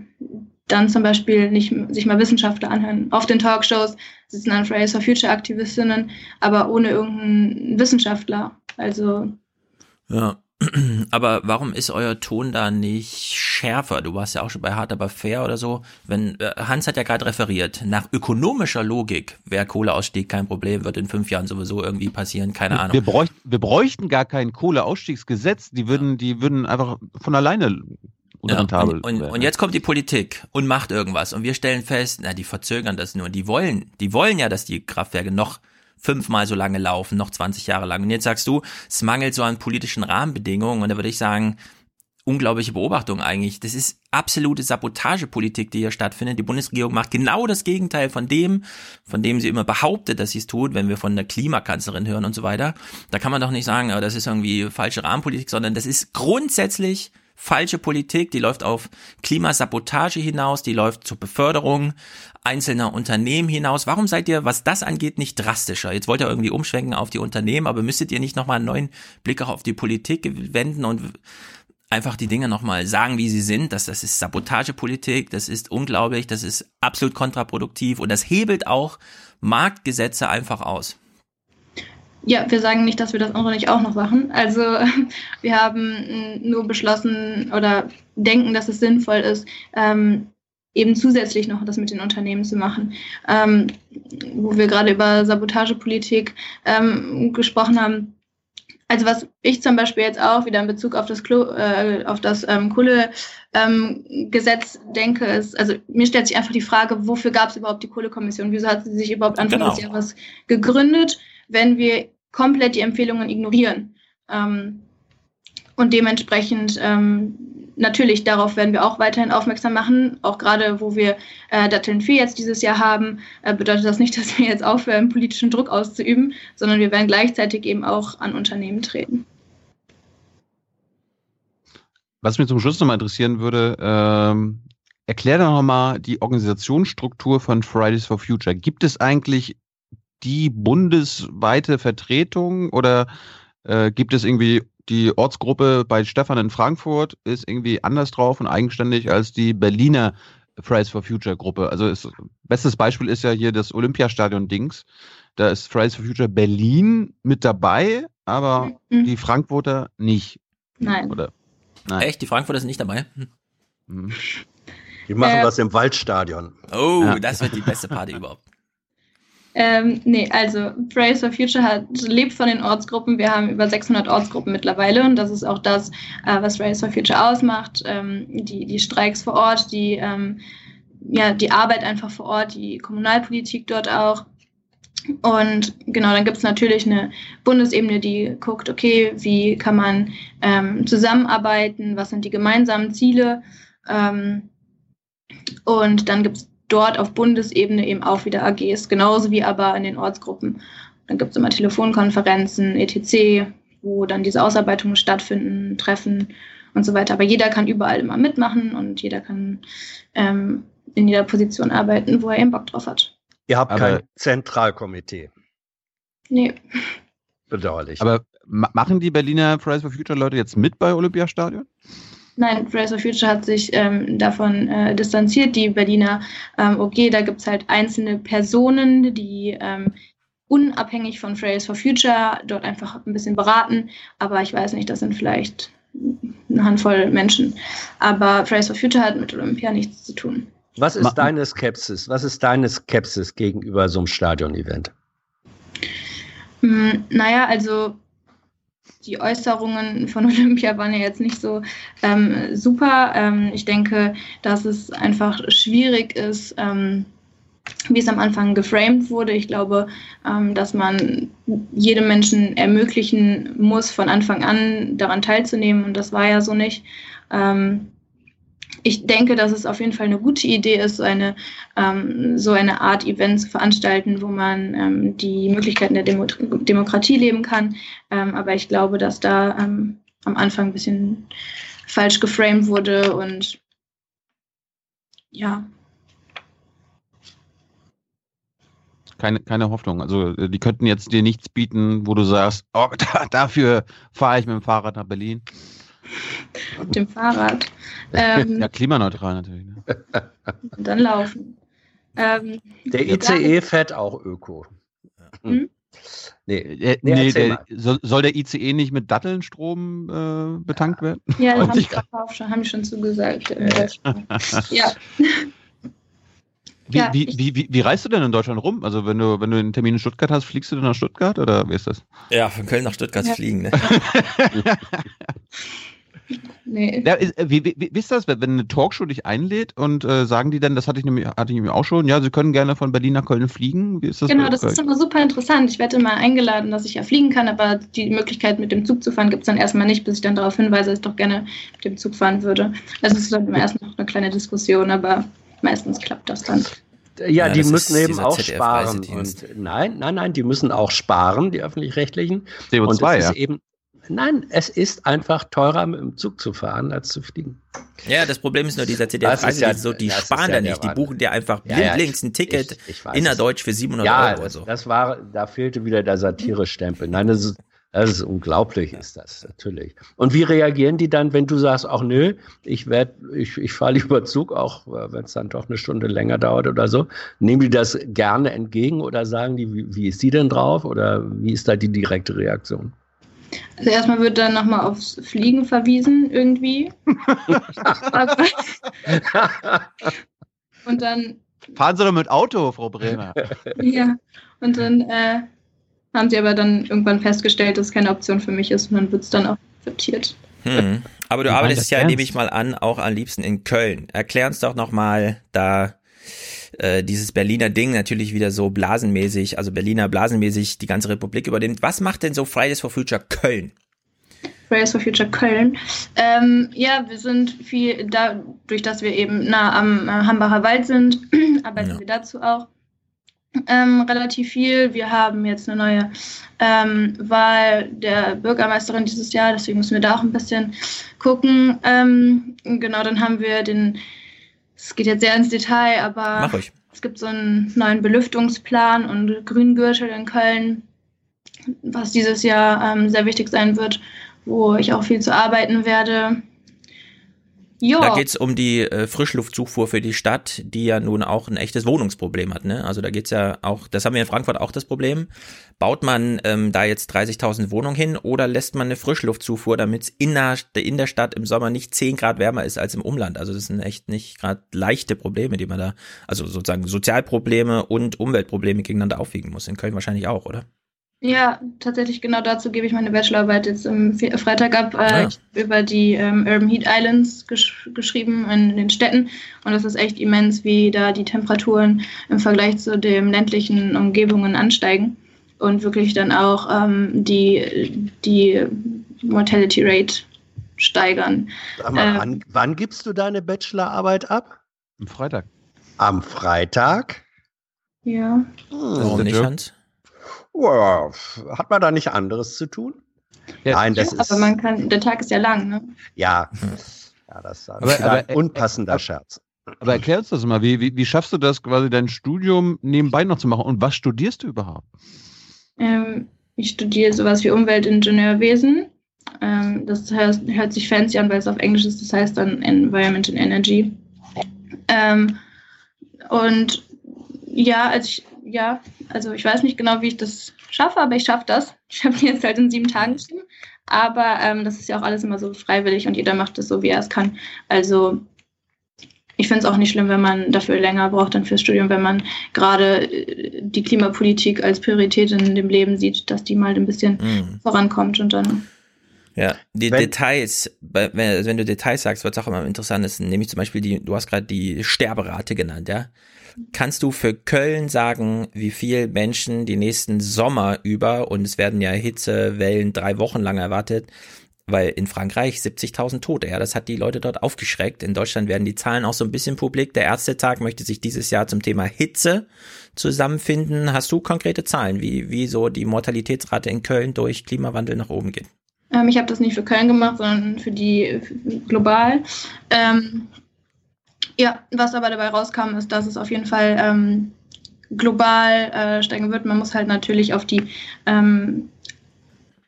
dann zum Beispiel nicht sich mal Wissenschaftler anhören. Auf den Talkshows sitzen dann Fridays for Future Aktivistinnen, aber ohne irgendeinen Wissenschaftler. Also. Ja. [clears throat] Aber warum ist euer Ton da nicht schärfer? Du warst ja auch schon bei Hart aber fair oder so. Wenn äh, Hans hat ja gerade referiert, nach ökonomischer Logik wäre Kohleausstieg kein Problem, wird in fünf Jahren sowieso irgendwie passieren, keine Ahnung. Wir, bräuchten, wir bräuchten gar kein Kohleausstiegsgesetz, die würden, die würden einfach von alleine unrentabel. Ja, und, und, und, jetzt kommt die Politik und macht irgendwas und wir stellen fest, na, die verzögern das nur. Die wollen, die wollen ja, dass die Kraftwerke noch fünfmal so lange laufen, noch 20 Jahre lang. Und jetzt sagst du, es mangelt so an politischen Rahmenbedingungen und da würde ich sagen, unglaubliche Beobachtung eigentlich. Das ist absolute Sabotagepolitik, die hier stattfindet. Die Bundesregierung macht genau das Gegenteil von dem, von dem sie immer behauptet, dass sie es tut, wenn wir von der Klimakanzlerin hören und so weiter. Da kann man doch nicht sagen, das ist irgendwie falsche Rahmenpolitik, sondern das ist grundsätzlich falsche Politik, die läuft auf Klimasabotage hinaus, die läuft zur Beförderung einzelner Unternehmen hinaus. Warum seid ihr, was das angeht, nicht drastischer? Jetzt wollt ihr irgendwie umschwenken auf die Unternehmen, aber müsstet ihr nicht nochmal einen neuen Blick auch auf die Politik wenden und einfach die Dinge nochmal sagen, wie sie sind, dass das ist Sabotagepolitik, das ist unglaublich, das ist absolut kontraproduktiv und das hebelt auch Marktgesetze einfach aus. Ja, wir sagen nicht, dass wir das andere nicht auch noch machen. Also [laughs] wir haben nur beschlossen oder denken, dass es sinnvoll ist, ähm, eben zusätzlich noch das mit den Unternehmen zu machen. Ähm, wo wir gerade über Sabotagepolitik ähm, gesprochen haben. Also was ich zum Beispiel jetzt auch wieder in Bezug auf das, Klo, äh, auf das ähm, Kohlegesetz ähm, denke, ist, also mir stellt sich einfach die Frage, wofür gab es überhaupt die Kohlekommission? Wieso hat sie sich überhaupt Anfang genau. des Jahres gegründet? Wenn wir komplett die Empfehlungen ignorieren. Ähm, und dementsprechend ähm, natürlich darauf werden wir auch weiterhin aufmerksam machen. Auch gerade, wo wir äh, Datteln 4 jetzt dieses Jahr haben, äh, bedeutet das nicht, [laughs] dass wir jetzt aufhören, politischen Druck auszuüben, sondern wir werden gleichzeitig eben auch an Unternehmen treten. Was mich zum Schluss nochmal interessieren würde, ähm, erklär doch nochmal die Organisationsstruktur von Fridays for Future. Gibt es eigentlich die bundesweite Vertretung oder äh, gibt es irgendwie die Ortsgruppe bei Stefan in Frankfurt ist irgendwie anders drauf und eigenständig als die Berliner Fridays for Future Gruppe. Also ist, bestes Beispiel ist ja hier das Olympiastadion Dings. Da ist Fridays for Future Berlin mit dabei, aber mhm. die Frankfurter nicht. Nein. Oder? Nein. Echt? Die Frankfurter sind nicht dabei? Hm. Mhm. Die machen äh, was im Waldstadion. Oh, ja. das wird die beste Party überhaupt. Ähm, nee, also Fridays for Future hat, lebt von den Ortsgruppen. Wir haben über 600 Ortsgruppen mittlerweile und das ist auch das, äh, was Fridays for Future ausmacht. Ähm, die, die Streiks vor Ort, die, ähm, ja, die Arbeit einfach vor Ort, die Kommunalpolitik dort auch. Und genau, dann gibt es natürlich eine Bundesebene, die guckt, okay, wie kann man ähm, zusammenarbeiten, was sind die gemeinsamen Ziele. Ähm, und dann gibt es dort auf Bundesebene eben auch wieder AGs, genauso wie aber in den Ortsgruppen. Dann gibt es immer Telefonkonferenzen, etc., wo dann diese Ausarbeitungen stattfinden, Treffen und so weiter. Aber jeder kann überall immer mitmachen und jeder kann ähm, in jeder Position arbeiten, wo er eben Bock drauf hat. Ihr habt aber kein Zentralkomitee. Nee. Bedauerlich. Aber machen die Berliner Fridays for Future Leute jetzt mit bei Olympiastadion? Nein, Fridays for Future hat sich ähm, davon äh, distanziert. Die Berliner ähm, OG, da gibt es halt einzelne Personen, die ähm, unabhängig von Fridays for Future dort einfach ein bisschen beraten. Aber ich weiß nicht, das sind vielleicht eine Handvoll Menschen. Aber Fridays for Future hat mit Olympia nichts zu tun. Was ist deine Skepsis? Was ist deine Skepsis gegenüber so einem Stadion-Event? Hm, naja, also die Äußerungen von [laughs] Olympia waren ja jetzt nicht so ähm, super. Ähm, ich denke, dass es einfach schwierig ist, ähm, wie es am Anfang geframed wurde. Ich glaube, ähm, dass man jedem Menschen ermöglichen muss, von Anfang an daran teilzunehmen. Und das war ja so nicht. Ähm, ich denke, dass es auf jeden Fall eine gute Idee ist, so eine, ähm, so eine Art Event zu veranstalten, wo man ähm, die Möglichkeiten der Demo Demokratie leben kann. Ähm, aber ich glaube, dass da ähm, am Anfang ein bisschen falsch geframed wurde und ja. Keine, keine Hoffnung. Also die könnten jetzt dir nichts bieten, wo du sagst, oh, [laughs] da, dafür fahre ich mit dem Fahrrad nach Berlin. Mit dem Fahrrad. Ähm, ja, klimaneutral natürlich. Ne? Und dann laufen. Ähm, der ICE fährt auch Öko. Hm? Nee, äh, nee der, soll, soll, der ICE nicht mit Dattelnstrom äh, betankt werden? Ja, [laughs] das haben, ich auch schon, haben schon zugesagt. ja. Wie, ja, wie, wie, wie, wie, reist du denn in Deutschland rum? Also wenn du, wenn du einen Termin in Stuttgart hast, fliegst du dann nach Stuttgart oder wie ist das? Ja, von Köln nach Stuttgart ja. fliegen. Ne? [laughs] [laughs] nee. Ja, ist, wie, wie, wie, ist das, wenn eine Talkshow dich einlädt und äh, sagen die dann, das hatte ich, nämlich, hatte ich nämlich auch schon, ja, sie können gerne von Berlin nach Köln fliegen? Wie ist das genau, das ist immer super interessant. Ich werde immer eingeladen, dass ich ja fliegen kann, aber die Möglichkeit mit dem Zug zu fahren gibt es dann erstmal nicht, bis ich dann darauf hinweise, dass ich doch gerne mit dem Zug fahren würde. Also es ist dann immer erst noch eine kleine Diskussion, aber meistens klappt das dann. Ja, ja die müssen eben auch sparen. Und nein, nein, nein, die müssen auch sparen, die öffentlich-rechtlichen. CO2, und es ja. ist eben, nein, es ist einfach teurer, mit dem Zug zu fahren, als zu fliegen. Ja, das Problem ist nur, dieser CDF-Preise, ja, so, die sparen ja da nicht, die buchen dir einfach blindlings ein Ticket ich, ich innerdeutsch für 700 ja, Euro. Ja, das war, da fehlte wieder der Satire-Stempel. Nein, das ist, das ist unglaublich, ist das natürlich. Und wie reagieren die dann, wenn du sagst, auch nö, ich werde, ich, ich fahre lieber Zug, auch wenn es dann doch eine Stunde länger dauert oder so. Nehmen die das gerne entgegen oder sagen die, wie, wie ist die denn drauf oder wie ist da die direkte Reaktion? Also erstmal wird dann nochmal aufs Fliegen verwiesen irgendwie. [laughs] und dann. Fahren Sie doch mit Auto, Frau Bremer. ja, und dann äh, haben sie aber dann irgendwann festgestellt, dass es keine Option für mich ist und dann wird es dann auch akzeptiert. Hm. Aber du arbeitest ja, nehme ich mal an, auch am liebsten in Köln. Erklär uns doch nochmal da äh, dieses Berliner Ding natürlich wieder so blasenmäßig, also Berliner blasenmäßig die ganze Republik übernimmt. Was macht denn so Fridays for Future Köln? Fridays for Future Köln. Ähm, ja, wir sind viel, dadurch, dass wir eben nah am äh, Hambacher Wald sind, [clears throat] arbeiten ja. wir dazu auch ähm, relativ viel. Wir haben jetzt eine neue ähm, Wahl der Bürgermeisterin dieses Jahr, deswegen müssen wir da auch ein bisschen gucken. Ähm, genau, dann haben wir den, es geht jetzt sehr ins Detail, aber es gibt so einen neuen Belüftungsplan und Grüngürtel in Köln, was dieses Jahr ähm, sehr wichtig sein wird, wo ich auch viel zu arbeiten werde. Ja. Da geht's um die äh, Frischluftzufuhr für die Stadt, die ja nun auch ein echtes Wohnungsproblem hat. Ne? Also da geht's ja auch, das haben wir in Frankfurt auch das Problem. Baut man ähm, da jetzt 30.000 Wohnungen hin oder lässt man eine Frischluftzufuhr, damit es in der, in der Stadt im Sommer nicht 10 Grad wärmer ist als im Umland? Also das sind echt nicht gerade leichte Probleme, die man da, also sozusagen Sozialprobleme und Umweltprobleme gegeneinander aufwiegen muss. In Köln wahrscheinlich auch, oder? Ja, tatsächlich genau dazu gebe ich meine Bachelorarbeit jetzt am Fe- Freitag ab. Äh, Ich habe über die ähm, Urban Heat Islands gesch geschrieben in den Städten. Und das ist echt immens, wie da die Temperaturen im Vergleich zu den ländlichen Umgebungen ansteigen. Und wirklich dann auch ähm, die, die Mortality Rate steigern. Mal, Ähm, wann, wann gibst du deine Bachelorarbeit ab? Am Freitag. Am Freitag? Ja. Warum nicht, Hans? Ja, hat man da nicht anderes zu tun? Nein, das ist. Aber man kann, der Tag ist ja lang, ne? Ja, ja das ist ein Aber- aber- unpassender Scherz. Aber erklär uns das mal, wie, wie, wie schaffst du das quasi dein Studium nebenbei noch zu machen und was studierst du überhaupt? Ähm, ich studiere sowas wie Umweltingenieurwesen. Ähm, das heißt, hört sich fancy an, weil es auf Englisch ist. Das heißt dann Environment and Energy. Ähm, und ja, also ich, ja, also ich weiß nicht genau, wie ich das schaffe, aber ich schaffe das. [laughs] Ich habe die jetzt halt in sieben Tagen geschrieben. Aber ähm, das ist ja auch alles immer so freiwillig und jeder macht es so, wie er es kann. Also ich finde es auch nicht schlimm, wenn man dafür länger braucht dann fürs Studium, wenn man gerade äh, die Klimapolitik als Priorität in dem Leben sieht, dass die mal ein bisschen Mhm. vorankommt und dann. Ja, die Details, bei- wenn, also wenn du Details sagst, wird es auch immer am interessantesten. Nämlich zum Beispiel die, du hast gerade die Sterberate genannt, ja. Kannst du für Köln sagen, wie viel Menschen die nächsten Sommer über, und es werden ja Hitzewellen drei Wochen lang erwartet, weil in Frankreich 70.000 Tote, ja, das hat die Leute dort aufgeschreckt. In Deutschland werden die Zahlen auch so ein bisschen publik. Der Ärztetag möchte sich dieses Jahr zum Thema Hitze zusammenfinden. Hast du konkrete Zahlen, wie, wie so die Mortalitätsrate in Köln durch Klimawandel nach oben geht? Ähm, ich habe das nicht für Köln gemacht, sondern für die für global. Ähm, ja, was aber dabei rauskam, ist, dass es auf jeden Fall ähm, global äh, steigen wird. Man muss halt natürlich auf die ähm,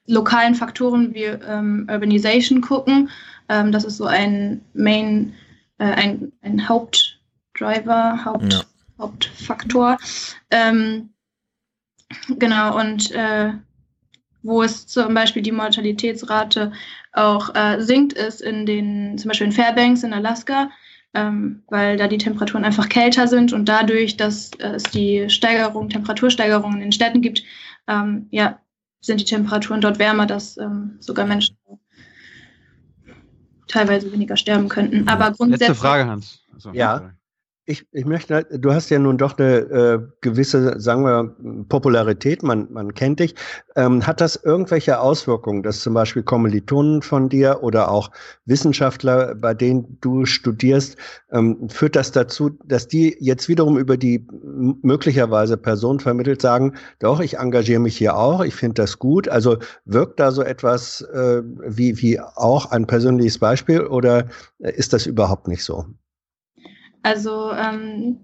lokalen Faktoren wie ähm, Urbanization gucken. Ähm, das ist so ein Main, äh, ein, ein Hauptdriver, Haupt, Ja. Hauptfaktor. Ähm, genau, und äh, wo es zum Beispiel die Mortalitätsrate auch äh, sinkt, ist in den, zum Beispiel in Fairbanks in Alaska, ähm, weil da die Temperaturen einfach kälter sind und dadurch, dass äh, es die Steigerung, Temperatursteigerungen in den Städten gibt, ähm, ja, sind die Temperaturen dort wärmer, dass ähm, sogar Menschen teilweise weniger sterben könnten. Aber grundsätzlich. Letzte Frage, Hans. Achso, Ja. Ich, ich möchte, du hast ja nun doch eine äh, gewisse, sagen wir, Popularität, man, man kennt dich. Ähm, hat das irgendwelche Auswirkungen, dass zum Beispiel Kommilitonen von dir oder auch Wissenschaftler, bei denen du studierst, ähm, führt das dazu, dass die jetzt wiederum über die möglicherweise Person vermittelt sagen, doch, ich engagiere mich hier auch, ich finde das gut. Also wirkt da so etwas äh, wie, wie auch ein persönliches Beispiel oder äh, ist das überhaupt nicht so? Also ähm,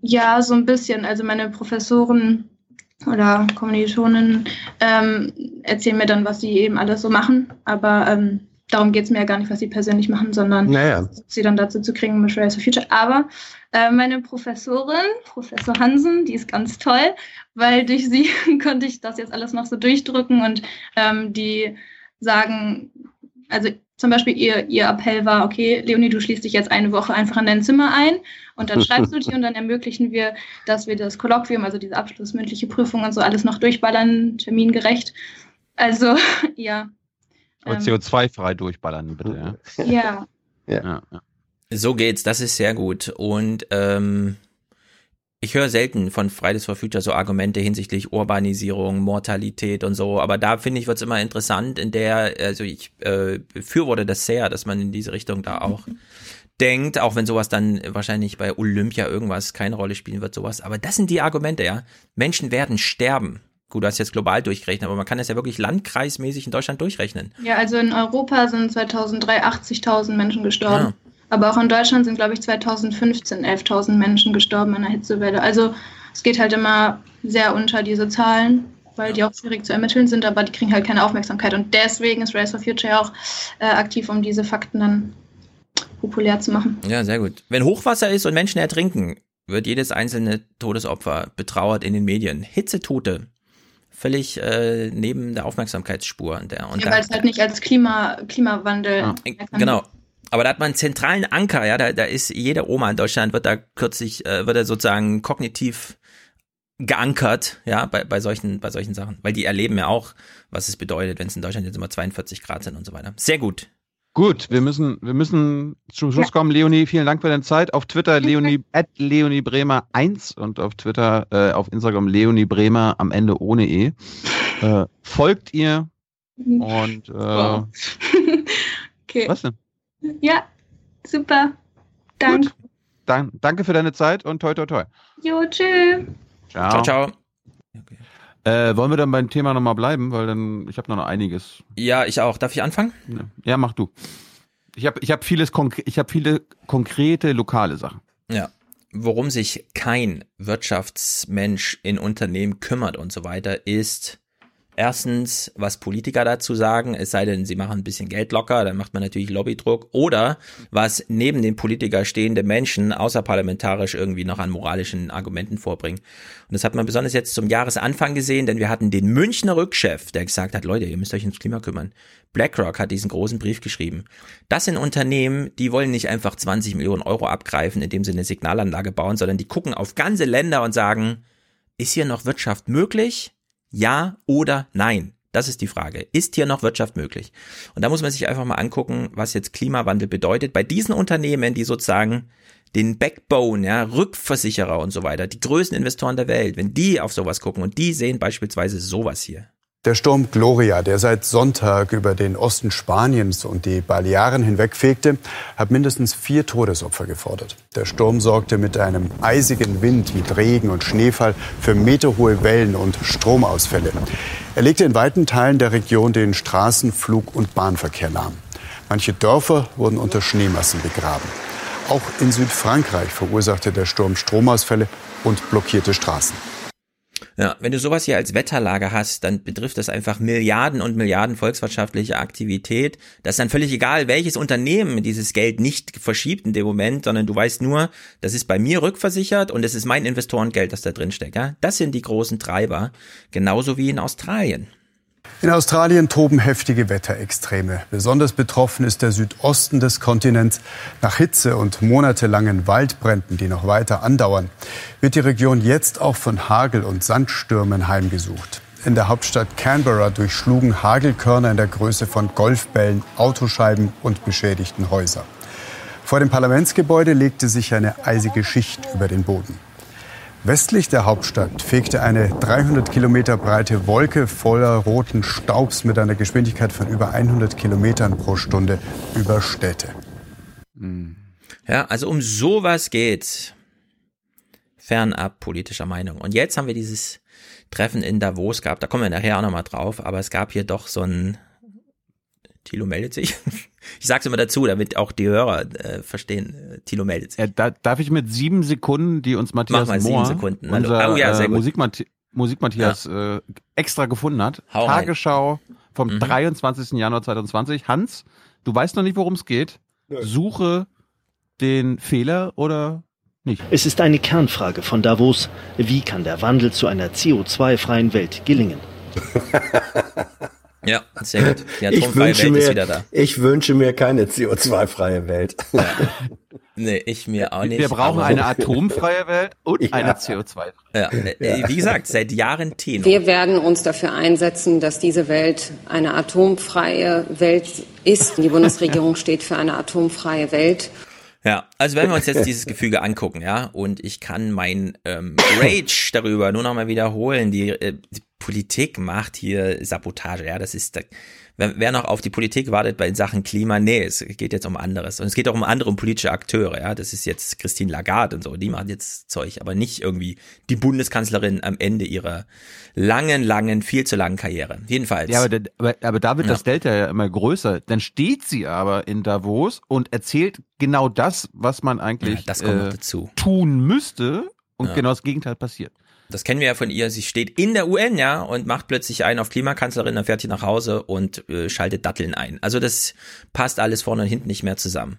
ja, so ein bisschen. Also meine Professoren oder Kommilitonen ähm, erzählen mir dann, was sie eben alles so machen. Aber ähm, darum geht es mir ja gar nicht, was sie persönlich machen, sondern Naja. sie dann dazu zu kriegen mit Fridays for Future. Aber äh, meine Professorin, Professor Hansen, die ist ganz toll, weil durch sie [laughs] konnte ich das jetzt alles noch so durchdrücken und ähm, die sagen, also zum Beispiel ihr, ihr Appell war, okay, Leonie, du schließt dich jetzt eine Woche einfach in dein Zimmer ein und dann schreibst du dich [laughs] und dann ermöglichen wir, dass wir das Kolloquium, also diese abschlussmündliche Prüfung und so alles noch durchballern, termingerecht. Also, [laughs] ja. Aber Ähm, CO2-frei durchballern, bitte. Ja. [laughs] ja. Ja. ja. So geht's, das ist sehr gut. Und ähm, ich höre selten von Fridays for Future so Argumente hinsichtlich Urbanisierung, Mortalität und so, aber da finde ich, wird's immer interessant, in der, also ich äh, befürworte das sehr, dass man in diese Richtung da auch denkt, auch wenn sowas dann wahrscheinlich bei Olympia irgendwas keine Rolle spielen wird, sowas. Aber das sind die Argumente, ja. Menschen werden sterben. Gut, du hast jetzt global durchgerechnet, aber man kann das ja wirklich landkreismäßig in Deutschland durchrechnen. Ja, also in Europa sind 2003 80.000 Menschen gestorben. Aber auch in Deutschland sind, glaube ich, 2015 11.000 Menschen gestorben an der Hitzewelle. Also es geht halt immer sehr unter diese Zahlen. weil die auch schwierig zu ermitteln sind, aber die kriegen halt keine Aufmerksamkeit. Und deswegen ist Race for Future ja auch äh, aktiv, um diese Fakten dann populär zu machen. Ja, sehr gut. Wenn Hochwasser ist und Menschen ertrinken, wird jedes einzelne Todesopfer betrauert in den Medien. Hitzetote. Völlig äh, neben der Aufmerksamkeitsspur. Der, und Ja, weil es halt nicht als Klima, Klimawandel. erkannt Genau. Aber da hat man einen zentralen Anker, ja, da, da ist jede Oma in Deutschland, wird da kürzlich, äh, wird er sozusagen kognitiv geankert, ja, bei, bei solchen, bei solchen Sachen. Weil die erleben ja auch, was es bedeutet, wenn es in Deutschland jetzt immer 42 Grad sind und so weiter. Sehr gut. Gut, wir müssen, wir müssen zum Schluss kommen. Leonie, vielen Dank für deine Zeit. Auf Twitter Leonie, at Leonie Bremer 1 und auf Twitter, äh, auf Instagram Leonie Bremer am Ende ohne E. Äh, folgt ihr und äh, Wow. [laughs] Okay. was denn? Ja, super. Danke. Dan danke für deine Zeit und toi toi toi. Jo, tschüss. Ciao. Ciao, ciao. Äh, wollen wir dann beim Thema nochmal bleiben, weil dann, ich habe noch einiges. Ja, ich auch. Darf ich anfangen? Ja, mach du. Ich habe ich hab vieles, ich habe viele konkrete lokale Sachen. Ja. Worum sich kein Wirtschaftsmensch in Unternehmen kümmert und so weiter, ist erstens, was Politiker dazu sagen, es sei denn, sie machen ein bisschen Geld locker, dann macht man natürlich Lobbydruck, oder was neben den Politiker stehende Menschen außerparlamentarisch irgendwie noch an moralischen Argumenten vorbringen. Und das hat man besonders jetzt zum Jahresanfang gesehen, denn wir hatten den Münchner Rückchef, der gesagt hat, Leute, ihr müsst euch ums Klima kümmern. BlackRock hat diesen großen Brief geschrieben. Das sind Unternehmen, die wollen nicht einfach 20 Millionen Euro abgreifen, indem sie eine Signalanlage bauen, sondern die gucken auf ganze Länder und sagen, ist hier noch Wirtschaft möglich? Ja oder nein? Das ist die Frage. Ist hier noch Wirtschaft möglich? Und da muss man sich einfach mal angucken, was jetzt Klimawandel bedeutet. Bei diesen Unternehmen, die sozusagen den Backbone, ja, Rückversicherer und so weiter, die größten Investoren der Welt, wenn die auf sowas gucken und die sehen beispielsweise sowas hier. Der Sturm Gloria, der seit Sonntag über den Osten Spaniens und die Balearen hinwegfegte, hat mindestens vier Todesopfer gefordert. Der Sturm sorgte mit einem eisigen Wind, mit Regen und Schneefall für meterhohe Wellen und Stromausfälle. Er legte in weiten Teilen der Region den Straßen-, Flug- und Bahnverkehr lahm. Manche Dörfer wurden unter Schneemassen begraben. Auch in Südfrankreich verursachte der Sturm Stromausfälle und blockierte Straßen. Ja, wenn du sowas hier als Wetterlage hast, dann betrifft das einfach Milliarden und Milliarden volkswirtschaftliche Aktivität. Das ist dann völlig egal, welches Unternehmen dieses Geld nicht verschiebt in dem Moment, sondern du weißt nur, das ist bei mir rückversichert und es ist mein Investorengeld, das da drin steckt. Ja? Das sind die großen Treiber, genauso wie in Australien. In Australien toben heftige Wetterextreme. Besonders betroffen ist der Südosten des Kontinents. Nach Hitze und monatelangen Waldbränden, die noch weiter andauern, wird die Region jetzt auch von Hagel- und Sandstürmen heimgesucht. In der Hauptstadt Canberra durchschlugen Hagelkörner in der Größe von Golfbällen Autoscheiben und beschädigten Häuser. Vor dem Parlamentsgebäude legte sich eine eisige Schicht über den Boden. Westlich der Hauptstadt fegte eine 300 Kilometer breite Wolke voller roten Staubs mit einer Geschwindigkeit von über 100 Kilometern pro Stunde über Städte. Ja, also um sowas geht's. Fernab politischer Meinung. Und jetzt haben wir dieses Treffen in Davos gehabt. Da kommen wir nachher auch nochmal drauf. Aber es gab hier doch so ein. Thilo meldet sich. [laughs] Ich sag's immer dazu, damit auch die Hörer äh, verstehen. Äh, Thilo meldet sich. Äh, da, darf ich mit sieben Sekunden, die uns Matthias Mach mal sieben Mohr, Sekunden. Hallo. unser Oh ja, sehr äh, gut. Musikmathi Musikmatthias äh, extra gefunden hat. Hau rein. Tagesschau vom Mhm. 23. Januar 2020. Hans, du weißt noch nicht, worum es geht. Suche den Fehler oder nicht? Es ist eine Kernfrage von Davos. Wie kann der Wandel zu einer CO2-freien Welt gelingen? [laughs] Ja, sehr gut. Die [laughs] Ich atomfreie wünsche, Welt ist mir, wieder da. ich wünsche mir keine CO2-freie Welt. [laughs] Nee, ich mir auch nicht. Wir brauchen eine atomfreie Welt und [laughs] Ja. eine CO2. Ja, äh, wie gesagt, seit Jahren Tenor. Wir werden uns dafür einsetzen, dass diese Welt eine atomfreie Welt ist. Die Bundesregierung steht für eine atomfreie Welt. Ja, also wenn wir uns jetzt dieses Gefüge angucken, ja, und ich kann mein ähm, Rage [laughs] darüber nur nochmal wiederholen, die, äh, die Politik macht hier Sabotage, ja, das ist, wer, noch auf die Politik wartet bei Sachen Klima, nee, es geht jetzt um anderes und es geht auch um andere politische Akteure, ja, das ist jetzt Christine Lagarde und so, die machen jetzt Zeug, aber nicht irgendwie die Bundeskanzlerin am Ende ihrer langen, langen, viel zu langen Karriere. Jedenfalls. Ja, aber, da- aber, aber da wird Ja. das Delta ja immer größer. Dann steht sie aber in Davos und erzählt genau das, was man eigentlich Ja, äh, dazu. tun müsste und Ja. genau das Gegenteil passiert. Das kennen wir ja von ihr. Sie steht in der UN, ja, und macht plötzlich einen auf Klimakanzlerin, dann fährt sie nach Hause und äh, schaltet Datteln ein. Also das passt alles vorne und hinten nicht mehr zusammen.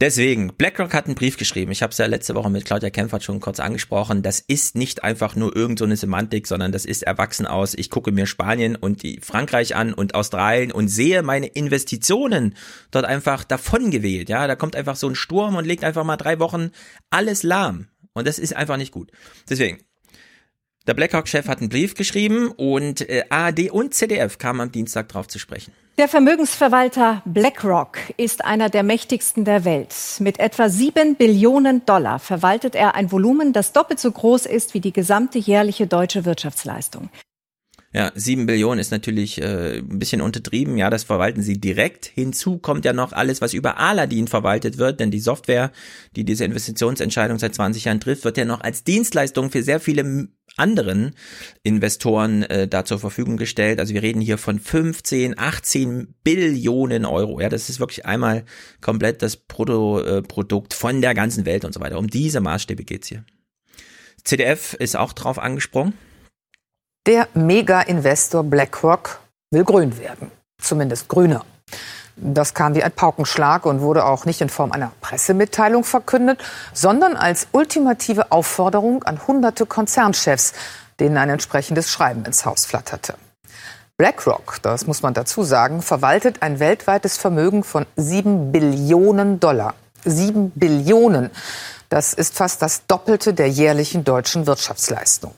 Deswegen, BlackRock hat einen Brief geschrieben. Ich habe es ja letzte Woche mit Claudia Kempfert schon kurz angesprochen. Das ist nicht einfach nur irgend so eine Semantik, sondern das ist erwachsen aus. Ich gucke mir Spanien und die Frankreich an und Australien und sehe meine Investitionen dort einfach davon gewählt. Ja, da kommt einfach so ein Sturm und legt einfach mal drei Wochen alles lahm. Und das ist einfach nicht gut. Deswegen, der Blackhawk-Chef hat einen Brief geschrieben und äh, ARD und ZDF kamen am Dienstag drauf zu sprechen. Der Vermögensverwalter BlackRock ist einer der mächtigsten der Welt. Mit etwa sieben Billionen Dollar verwaltet er ein Volumen, das doppelt so groß ist wie die gesamte jährliche deutsche Wirtschaftsleistung. Ja, sieben Billionen ist natürlich äh, ein bisschen untertrieben. Ja, das verwalten sie direkt. Hinzu kommt ja noch alles, was über Aladdin verwaltet wird, denn die Software, die diese Investitionsentscheidung seit 20 Jahren trifft, wird ja noch als Dienstleistung für sehr viele anderen Investoren äh, da zur Verfügung gestellt. Also wir reden hier von 15, 18 Billionen Euro. Ja, das ist wirklich einmal komplett das Bruttoprodukt von der ganzen Welt und so weiter. Um diese Maßstäbe geht's hier. CDF ist auch drauf angesprungen. Der Mega-Investor BlackRock will grün werden. Zumindest grüner. Das kam wie ein Paukenschlag und wurde auch nicht in Form einer Pressemitteilung verkündet, sondern als ultimative Aufforderung an hunderte Konzernchefs, denen ein entsprechendes Schreiben ins Haus flatterte. BlackRock, das muss man dazu sagen, verwaltet ein weltweites Vermögen von sieben Billionen Dollar. Sieben Billionen. Das ist fast das Doppelte der jährlichen deutschen Wirtschaftsleistung.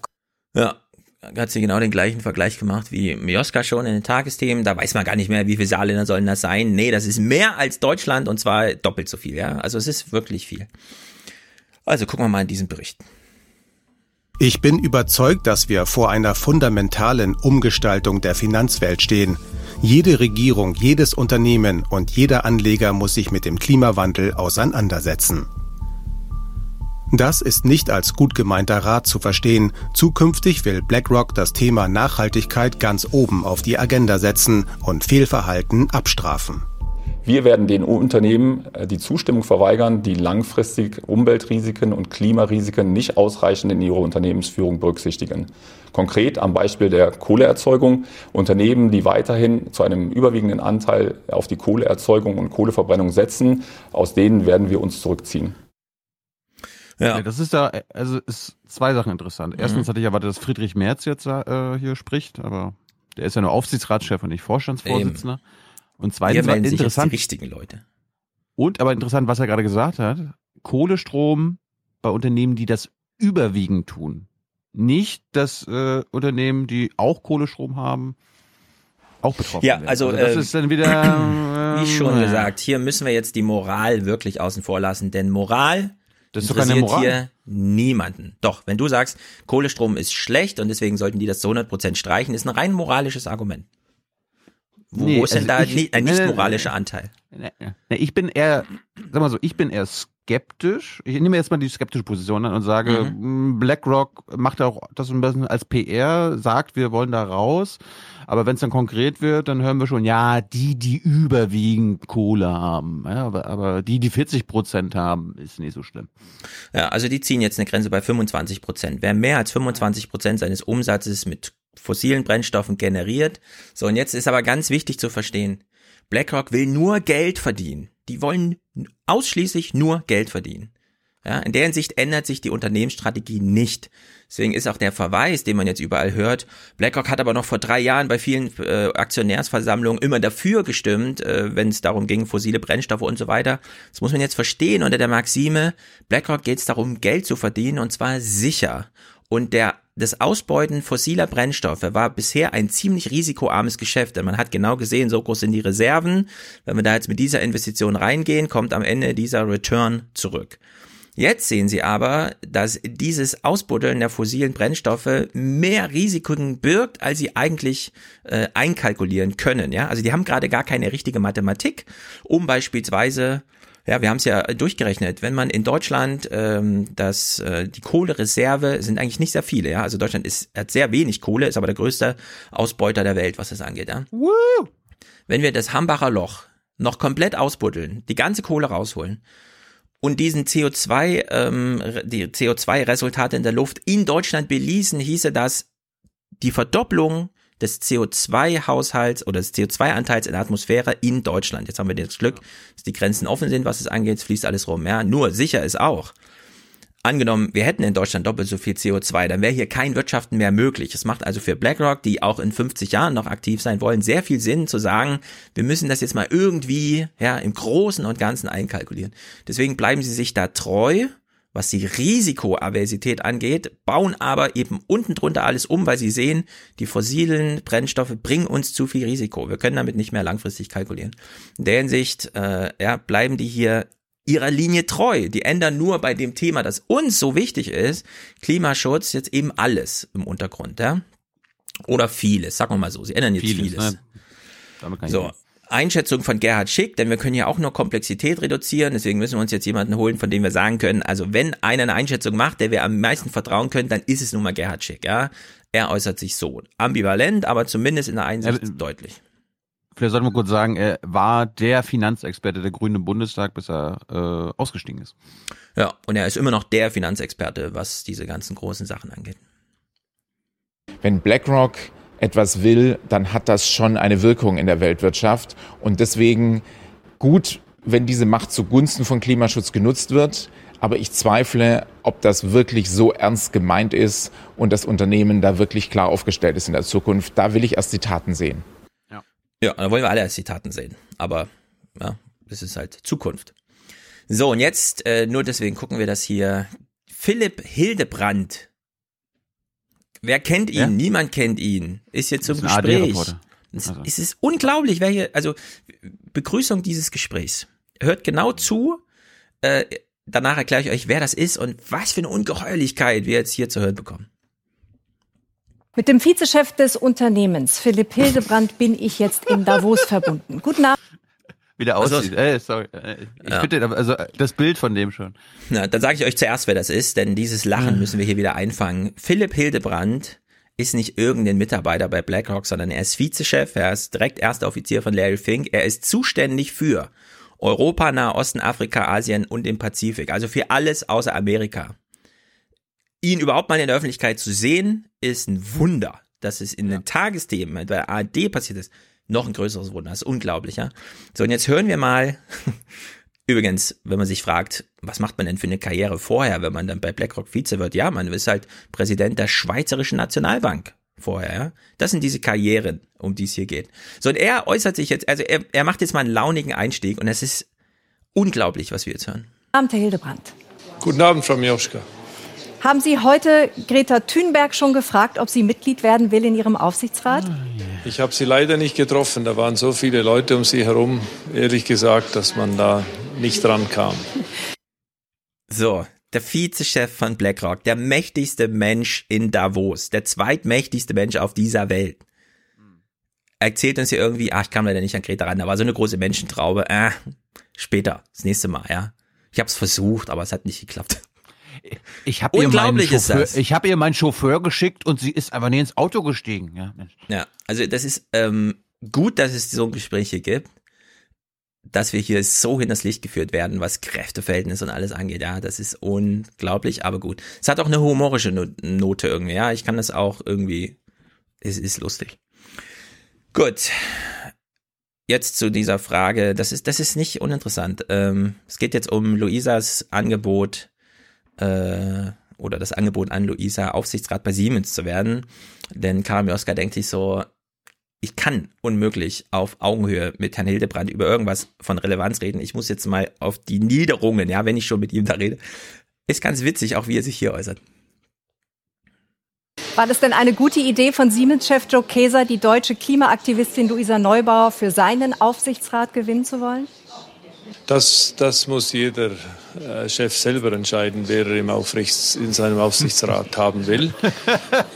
Ja, hat sie genau den gleichen Vergleich gemacht wie Mioska schon in den Tagesthemen. Da weiß man gar nicht mehr, wie viele Saarländer sollen das sein. Nee, das ist mehr als Deutschland und zwar doppelt so viel, ja. Also es ist wirklich viel. Also gucken wir mal in diesen Bericht. Ich bin überzeugt, dass wir vor einer fundamentalen Umgestaltung der Finanzwelt stehen. Jede Regierung, jedes Unternehmen und jeder Anleger muss sich mit dem Klimawandel auseinandersetzen. Das ist nicht als gut gemeinter Rat zu verstehen. Zukünftig will BlackRock das Thema Nachhaltigkeit ganz oben auf die Agenda setzen und Fehlverhalten abstrafen. Wir werden den Unternehmen äh, die Zustimmung verweigern, die langfristig Umweltrisiken und Klimarisiken nicht ausreichend in ihrer Unternehmensführung berücksichtigen. Konkret am Beispiel der Kohleerzeugung. Unternehmen, die weiterhin zu einem überwiegenden Anteil auf die Kohleerzeugung und Kohleverbrennung setzen, aus denen werden wir uns zurückziehen. Ja. ja. das ist da, also ist zwei Sachen interessant. Erstens mhm. hatte ich erwartet, dass Friedrich Merz jetzt äh, hier spricht, aber der ist ja nur Aufsichtsratschef und nicht Vorstandsvorsitzender. Eben. Und zweitens war interessant. die richtigen Leute. Und aber interessant, was er gerade gesagt hat. Kohlestrom bei Unternehmen, die das überwiegend tun. Nicht das äh, Unternehmen, die auch Kohlestrom haben, auch betroffen ja, also, also das äh, ist dann wieder äh, [clears throat] wie schon gesagt, hier müssen wir jetzt die Moral wirklich außen vor lassen, denn Moral das ist doch keine Moral. hier niemanden. Doch, wenn du sagst, Kohlestrom ist schlecht und deswegen sollten die das zu 100% streichen, ist ein rein moralisches Argument. Wo, nee, wo ist denn also da ich, ein nicht moralischer Anteil? Ich bin eher, sag mal so, ich bin eher skeptisch. Ich nehme jetzt mal die skeptische Position an und sage, mhm. BlackRock macht auch das ein bisschen als PR, sagt, wir wollen da raus. Aber wenn es dann konkret wird, dann hören wir schon, ja, die, die überwiegend Kohle haben. Ja, aber, aber die, die 40 Prozent haben, ist nicht so schlimm. Ja, also die ziehen jetzt eine Grenze bei 25 Prozent. Wer mehr als 25 Prozent seines Umsatzes mit fossilen Brennstoffen generiert. So, und jetzt ist aber ganz wichtig zu verstehen, BlackRock will nur Geld verdienen. Die wollen ausschließlich nur Geld verdienen. Ja, in der Hinsicht ändert sich die Unternehmensstrategie nicht. Deswegen ist auch der Verweis, den man jetzt überall hört, BlackRock hat aber noch vor drei Jahren bei vielen äh, Aktionärsversammlungen immer dafür gestimmt, äh, wenn es darum ging, fossile Brennstoffe und so weiter. Das muss man jetzt verstehen unter der Maxime, BlackRock geht es darum, Geld zu verdienen und zwar sicher. Und der das Ausbeuten fossiler Brennstoffe war bisher ein ziemlich risikoarmes Geschäft, denn man hat genau gesehen, so groß sind die Reserven. Wenn wir da jetzt mit dieser Investition reingehen, kommt am Ende dieser Return zurück. Jetzt sehen Sie aber, dass dieses Ausbuddeln der fossilen Brennstoffe mehr Risiken birgt, als sie eigentlich äh, einkalkulieren können. Ja, also die haben gerade gar keine richtige Mathematik, um beispielsweise ja, wir haben es ja durchgerechnet. Wenn man in Deutschland ähm, das, äh, die Kohlereserve sind eigentlich nicht sehr viele, ja. Also Deutschland ist, hat sehr wenig Kohle, ist aber der größte Ausbeuter der Welt, was das angeht, ja. Woo! Wenn wir das Hambacher Loch noch komplett ausbuddeln, die ganze Kohle rausholen und diesen CO2, ähm, die CO2-Resultate in der Luft in Deutschland beließen, hieße das, die Verdopplung des CO2-Haushalts oder des CO2-Anteils in der Atmosphäre in Deutschland. Jetzt haben wir das Glück, dass die Grenzen offen sind, was es angeht, es fließt alles rum. Ja, nur sicher ist auch, angenommen, wir hätten in Deutschland doppelt so viel CO2, dann wäre hier kein Wirtschaften mehr möglich. Es macht also für BlackRock, die auch in 50 Jahren noch aktiv sein wollen, sehr viel Sinn zu sagen, wir müssen das jetzt mal irgendwie ja im Großen und Ganzen einkalkulieren. Deswegen bleiben sie sich da treu, was die Risikoaversität angeht, bauen aber eben unten drunter alles um, weil sie sehen, die fossilen Brennstoffe bringen uns zu viel Risiko. Wir können damit nicht mehr langfristig kalkulieren. In der Hinsicht äh, ja, bleiben die hier ihrer Linie treu. Die ändern nur bei dem Thema, das uns so wichtig ist, Klimaschutz, jetzt eben alles im Untergrund, ja. Oder vieles, sagen wir mal so. Sie ändern jetzt vieles. vieles. Ne? so. Einschätzung von Gerhard Schick, denn wir können ja auch nur Komplexität reduzieren, deswegen müssen wir uns jetzt jemanden holen, von dem wir sagen können, also wenn einer eine Einschätzung macht, der wir am meisten vertrauen können, dann ist es nun mal Gerhard Schick, ja. Er äußert sich so. Ambivalent, aber zumindest in der Einsicht ja, deutlich. Vielleicht sollten wir kurz sagen, er war der Finanzexperte der Grünen im Bundestag, bis er äh, ausgestiegen ist. Ja, und er ist immer noch der Finanzexperte, was diese ganzen großen Sachen angeht. Wenn BlackRock etwas will, dann hat das schon eine Wirkung in der Weltwirtschaft. Und deswegen gut, wenn diese Macht zugunsten von Klimaschutz genutzt wird. Aber ich zweifle, ob das wirklich so ernst gemeint ist und das Unternehmen da wirklich klar aufgestellt ist in der Zukunft. Da will ich erst die Taten sehen. Ja, da wollen wir alle als Zitaten sehen. Aber ja, das ist halt Zukunft. So, und jetzt, äh, nur deswegen gucken wir das hier. Philipp Hildebrand. Wer kennt ihn? Ja? Niemand kennt ihn. Ist jetzt zum Gespräch. Es, also. es ist unglaublich, wer hier, also Begrüßung dieses Gesprächs. Hört genau zu. Äh, danach erkläre ich euch, wer das ist und was für eine Ungeheuerlichkeit wir jetzt hier zu hören bekommen. Mit dem Vizechef des Unternehmens, Philipp Hildebrand, bin ich jetzt in Davos verbunden. Guten Abend. Wie der aussieht. Ey, sorry. Ich ja. bitte, also das Bild von dem schon. Na, dann sage ich euch zuerst, wer das ist, denn dieses Lachen müssen wir hier wieder einfangen. Philipp Hildebrand ist nicht irgendein Mitarbeiter bei BlackRock, sondern er ist Vizechef, er ist direkt erster Offizier von Larry Fink, er ist zuständig für Europa, Nahosten, Afrika, Asien und den Pazifik, also für alles außer Amerika ihn überhaupt mal in der Öffentlichkeit zu sehen, ist ein Wunder. Dass es in ja. den Tagesthemen bei der ARD passiert ist, noch ein größeres Wunder. Das ist unglaublich, ja. So, und jetzt hören wir mal, [laughs] übrigens, wenn man sich fragt, was macht man denn für eine Karriere vorher, wenn man dann bei BlackRock Vize wird? Ja, man ist halt Präsident der Schweizerischen Nationalbank vorher, ja. Das sind diese Karrieren, um die es hier geht. So, und er äußert sich jetzt, also er, er macht jetzt mal einen launigen Einstieg und es ist unglaublich, was wir jetzt hören. Abend, Herr Hildebrand. Guten Abend, Frau Mioschka. Haben Sie heute Greta Thunberg schon gefragt, ob sie Mitglied werden will in Ihrem Aufsichtsrat? Ich habe sie leider nicht getroffen. Da waren so viele Leute um sie herum, ehrlich gesagt, dass man da nicht dran kam. So, der Vizechef von BlackRock, der mächtigste Mensch in Davos, der zweitmächtigste Mensch auf dieser Welt. Erzählt uns hier irgendwie, ach, ich kam leider nicht an Greta ran, da war so eine große Menschentraube. Äh, später, das nächste Mal, ja. Ich habe es versucht, aber es hat nicht geklappt. Ich habe ihr, meinen Chauffeur, ich hab ihr meinen Chauffeur geschickt und sie ist einfach nie ins Auto gestiegen. Ja, ja also das ist ähm, gut, dass es so Gespräche gibt, dass wir hier so hinters Licht geführt werden, was Kräfteverhältnisse und alles angeht. Ja, das ist unglaublich, aber gut. Es hat auch eine humorische Note irgendwie. Ja, ich kann das auch irgendwie. Es ist lustig. Gut. Jetzt zu dieser Frage. Das ist, das ist nicht uninteressant. Ähm, es geht jetzt um Luisas Angebot äh, oder das Angebot an Luisa, Aufsichtsrat bei Siemens zu werden. Denn Karin Mioska denkt sich so, ich kann unmöglich auf Augenhöhe mit Herrn Hildebrand über irgendwas von Relevanz reden. Ich muss jetzt mal auf die Niederungen, ja, wenn ich schon mit ihm da rede. Ist ganz witzig, auch wie er sich hier äußert. War das denn eine gute Idee von Siemens-Chef Joe Keser, die deutsche Klimaaktivistin Luisa Neubauer für seinen Aufsichtsrat gewinnen zu wollen? Das, das muss jeder äh, Chef selber entscheiden, wer er im Aufrichts, in seinem Aufsichtsrat haben will. [laughs]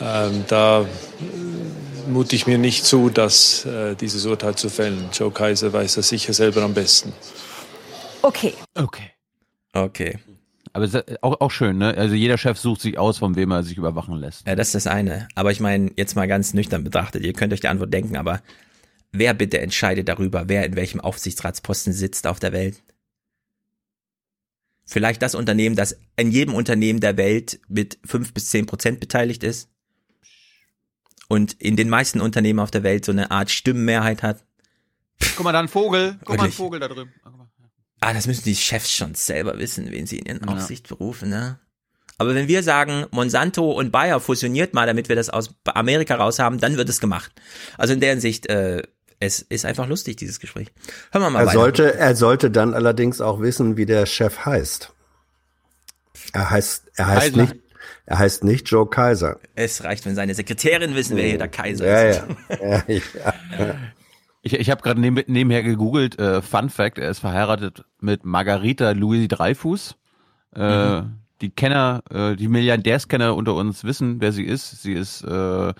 Ähm, da äh, mute ich mir nicht zu, dass, äh, dieses Urteil zu fällen. Joe Kaiser weiß das sicher selber am besten. Okay. Okay. Okay. Aber auch, auch schön, ne? Also jeder Chef sucht sich aus, von wem er sich überwachen lässt. Ja, das ist das eine. Aber ich meine, jetzt mal ganz nüchtern betrachtet, ihr könnt euch die Antwort denken, aber wer bitte entscheidet darüber, wer in welchem Aufsichtsratsposten sitzt auf der Welt? Vielleicht das Unternehmen, das in jedem Unternehmen der Welt mit fünf bis zehn Prozent beteiligt ist und in den meisten Unternehmen auf der Welt so eine Art Stimmenmehrheit hat. Guck mal, da ein Vogel. Guck mal, ein Wirklich? Vogel da drüben. Ah, das müssen die Chefs schon selber wissen, wen sie in ihren Aufsicht berufen, ne? Aber wenn wir sagen, Monsanto und Bayer fusioniert mal, damit wir das aus Amerika raus haben, dann wird es gemacht. Also in der Hinsicht, äh, es ist einfach lustig, dieses Gespräch. Hören wir mal Er weiter. sollte, er sollte dann allerdings auch wissen, wie der Chef heißt. Er heißt, er heißt Kaiser. nicht, er heißt nicht Joe Kaiser. Es reicht, wenn seine Sekretärin wissen, wer hier der Kaiser Ja, ist. ja. ja, ja. [laughs] Ich, ich habe gerade neben, nebenher gegoogelt, äh, Fun Fact, er ist verheiratet mit Margarita Louis Dreyfus. Äh, Mhm. Die Kenner, äh, die Milliardärskenner unter uns wissen, wer sie ist. Sie ist äh,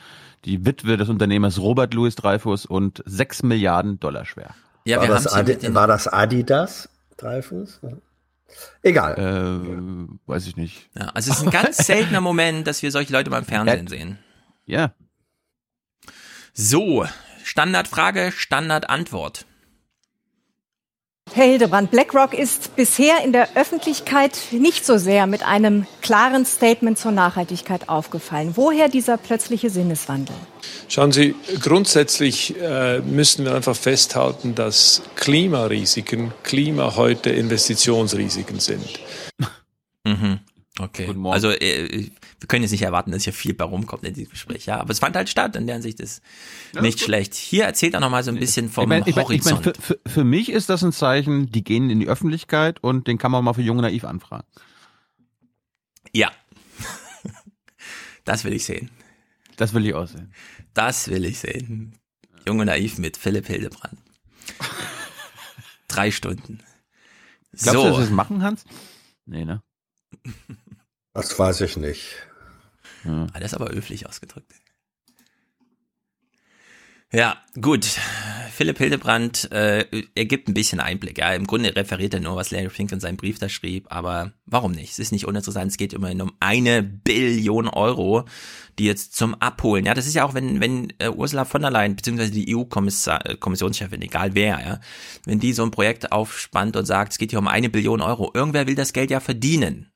die Witwe des Unternehmers Robert Louis Dreyfus und sechs Milliarden Dollar schwer. Ja, war, wir das Adi, war das Adidas? Dreifuß? Egal. Äh, weiß ich nicht. Ja, also es ist ein ganz seltener Moment, dass wir solche Leute beim Fernsehen sehen. Ja. So, Standardfrage, Standardantwort. Herr Hildebrand, BlackRock ist bisher in der Öffentlichkeit nicht so sehr mit einem klaren Statement zur Nachhaltigkeit aufgefallen. Woher dieser plötzliche Sinneswandel? Schauen Sie, grundsätzlich äh, müssen wir einfach festhalten, dass Klimarisiken, Klima heute Investitionsrisiken sind. Mhm. Okay. Also äh, wir können jetzt nicht erwarten, dass hier viel bei rumkommt in diesem Gespräch. Ja, aber es fand halt statt. In der Hinsicht ist nicht schlecht. Hier erzählt er noch mal so ein bisschen vom ich mein, ich mein, ich mein, für, für, mich ist das ein Zeichen, die gehen in die Öffentlichkeit und den kann man mal für Junge Naiv anfragen. Ja. [laughs] Das will ich sehen. Das will ich auch sehen. Das will ich sehen. Junge Naiv mit Philipp Hildebrand. [laughs] Drei Stunden. Glaubst du, dass So. wir das machen, Hans? Nee, ne? [laughs] Das weiß ich nicht. Ah, das ist aber höflich ausgedrückt. Ja, gut. Philipp Hildebrand, äh, er gibt ein bisschen Einblick. Ja, im Grunde referiert er nur, was Larry Fink in seinem Brief da schrieb, aber warum nicht? Es ist nicht uninteressant. Es geht immerhin um eine Billion Euro, die jetzt zum Abholen. Ja, das ist ja auch, wenn, wenn äh, Ursula von der Leyen, beziehungsweise die EU-Kommissionschefin, egal wer, ja, wenn die so ein Projekt aufspannt und sagt, es geht hier um eine Billion Euro, irgendwer will das Geld ja verdienen.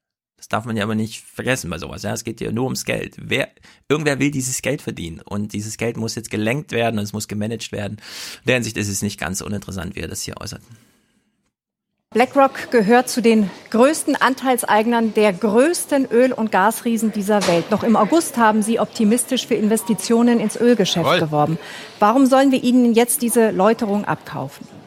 Das darf man ja aber nicht vergessen bei sowas. Ja, es geht hier nur ums Geld. Wer, irgendwer will dieses Geld verdienen und dieses Geld muss jetzt gelenkt werden und es muss gemanagt werden. In der Hinsicht ist es nicht ganz so uninteressant, wie er das hier äußert. BlackRock gehört zu den größten Anteilseignern der größten Öl- und Gasriesen dieser Welt. Noch im August haben sie optimistisch für Investitionen ins Ölgeschäft Jawohl. geworben. Warum sollen wir ihnen jetzt diese Läuterung abkaufen?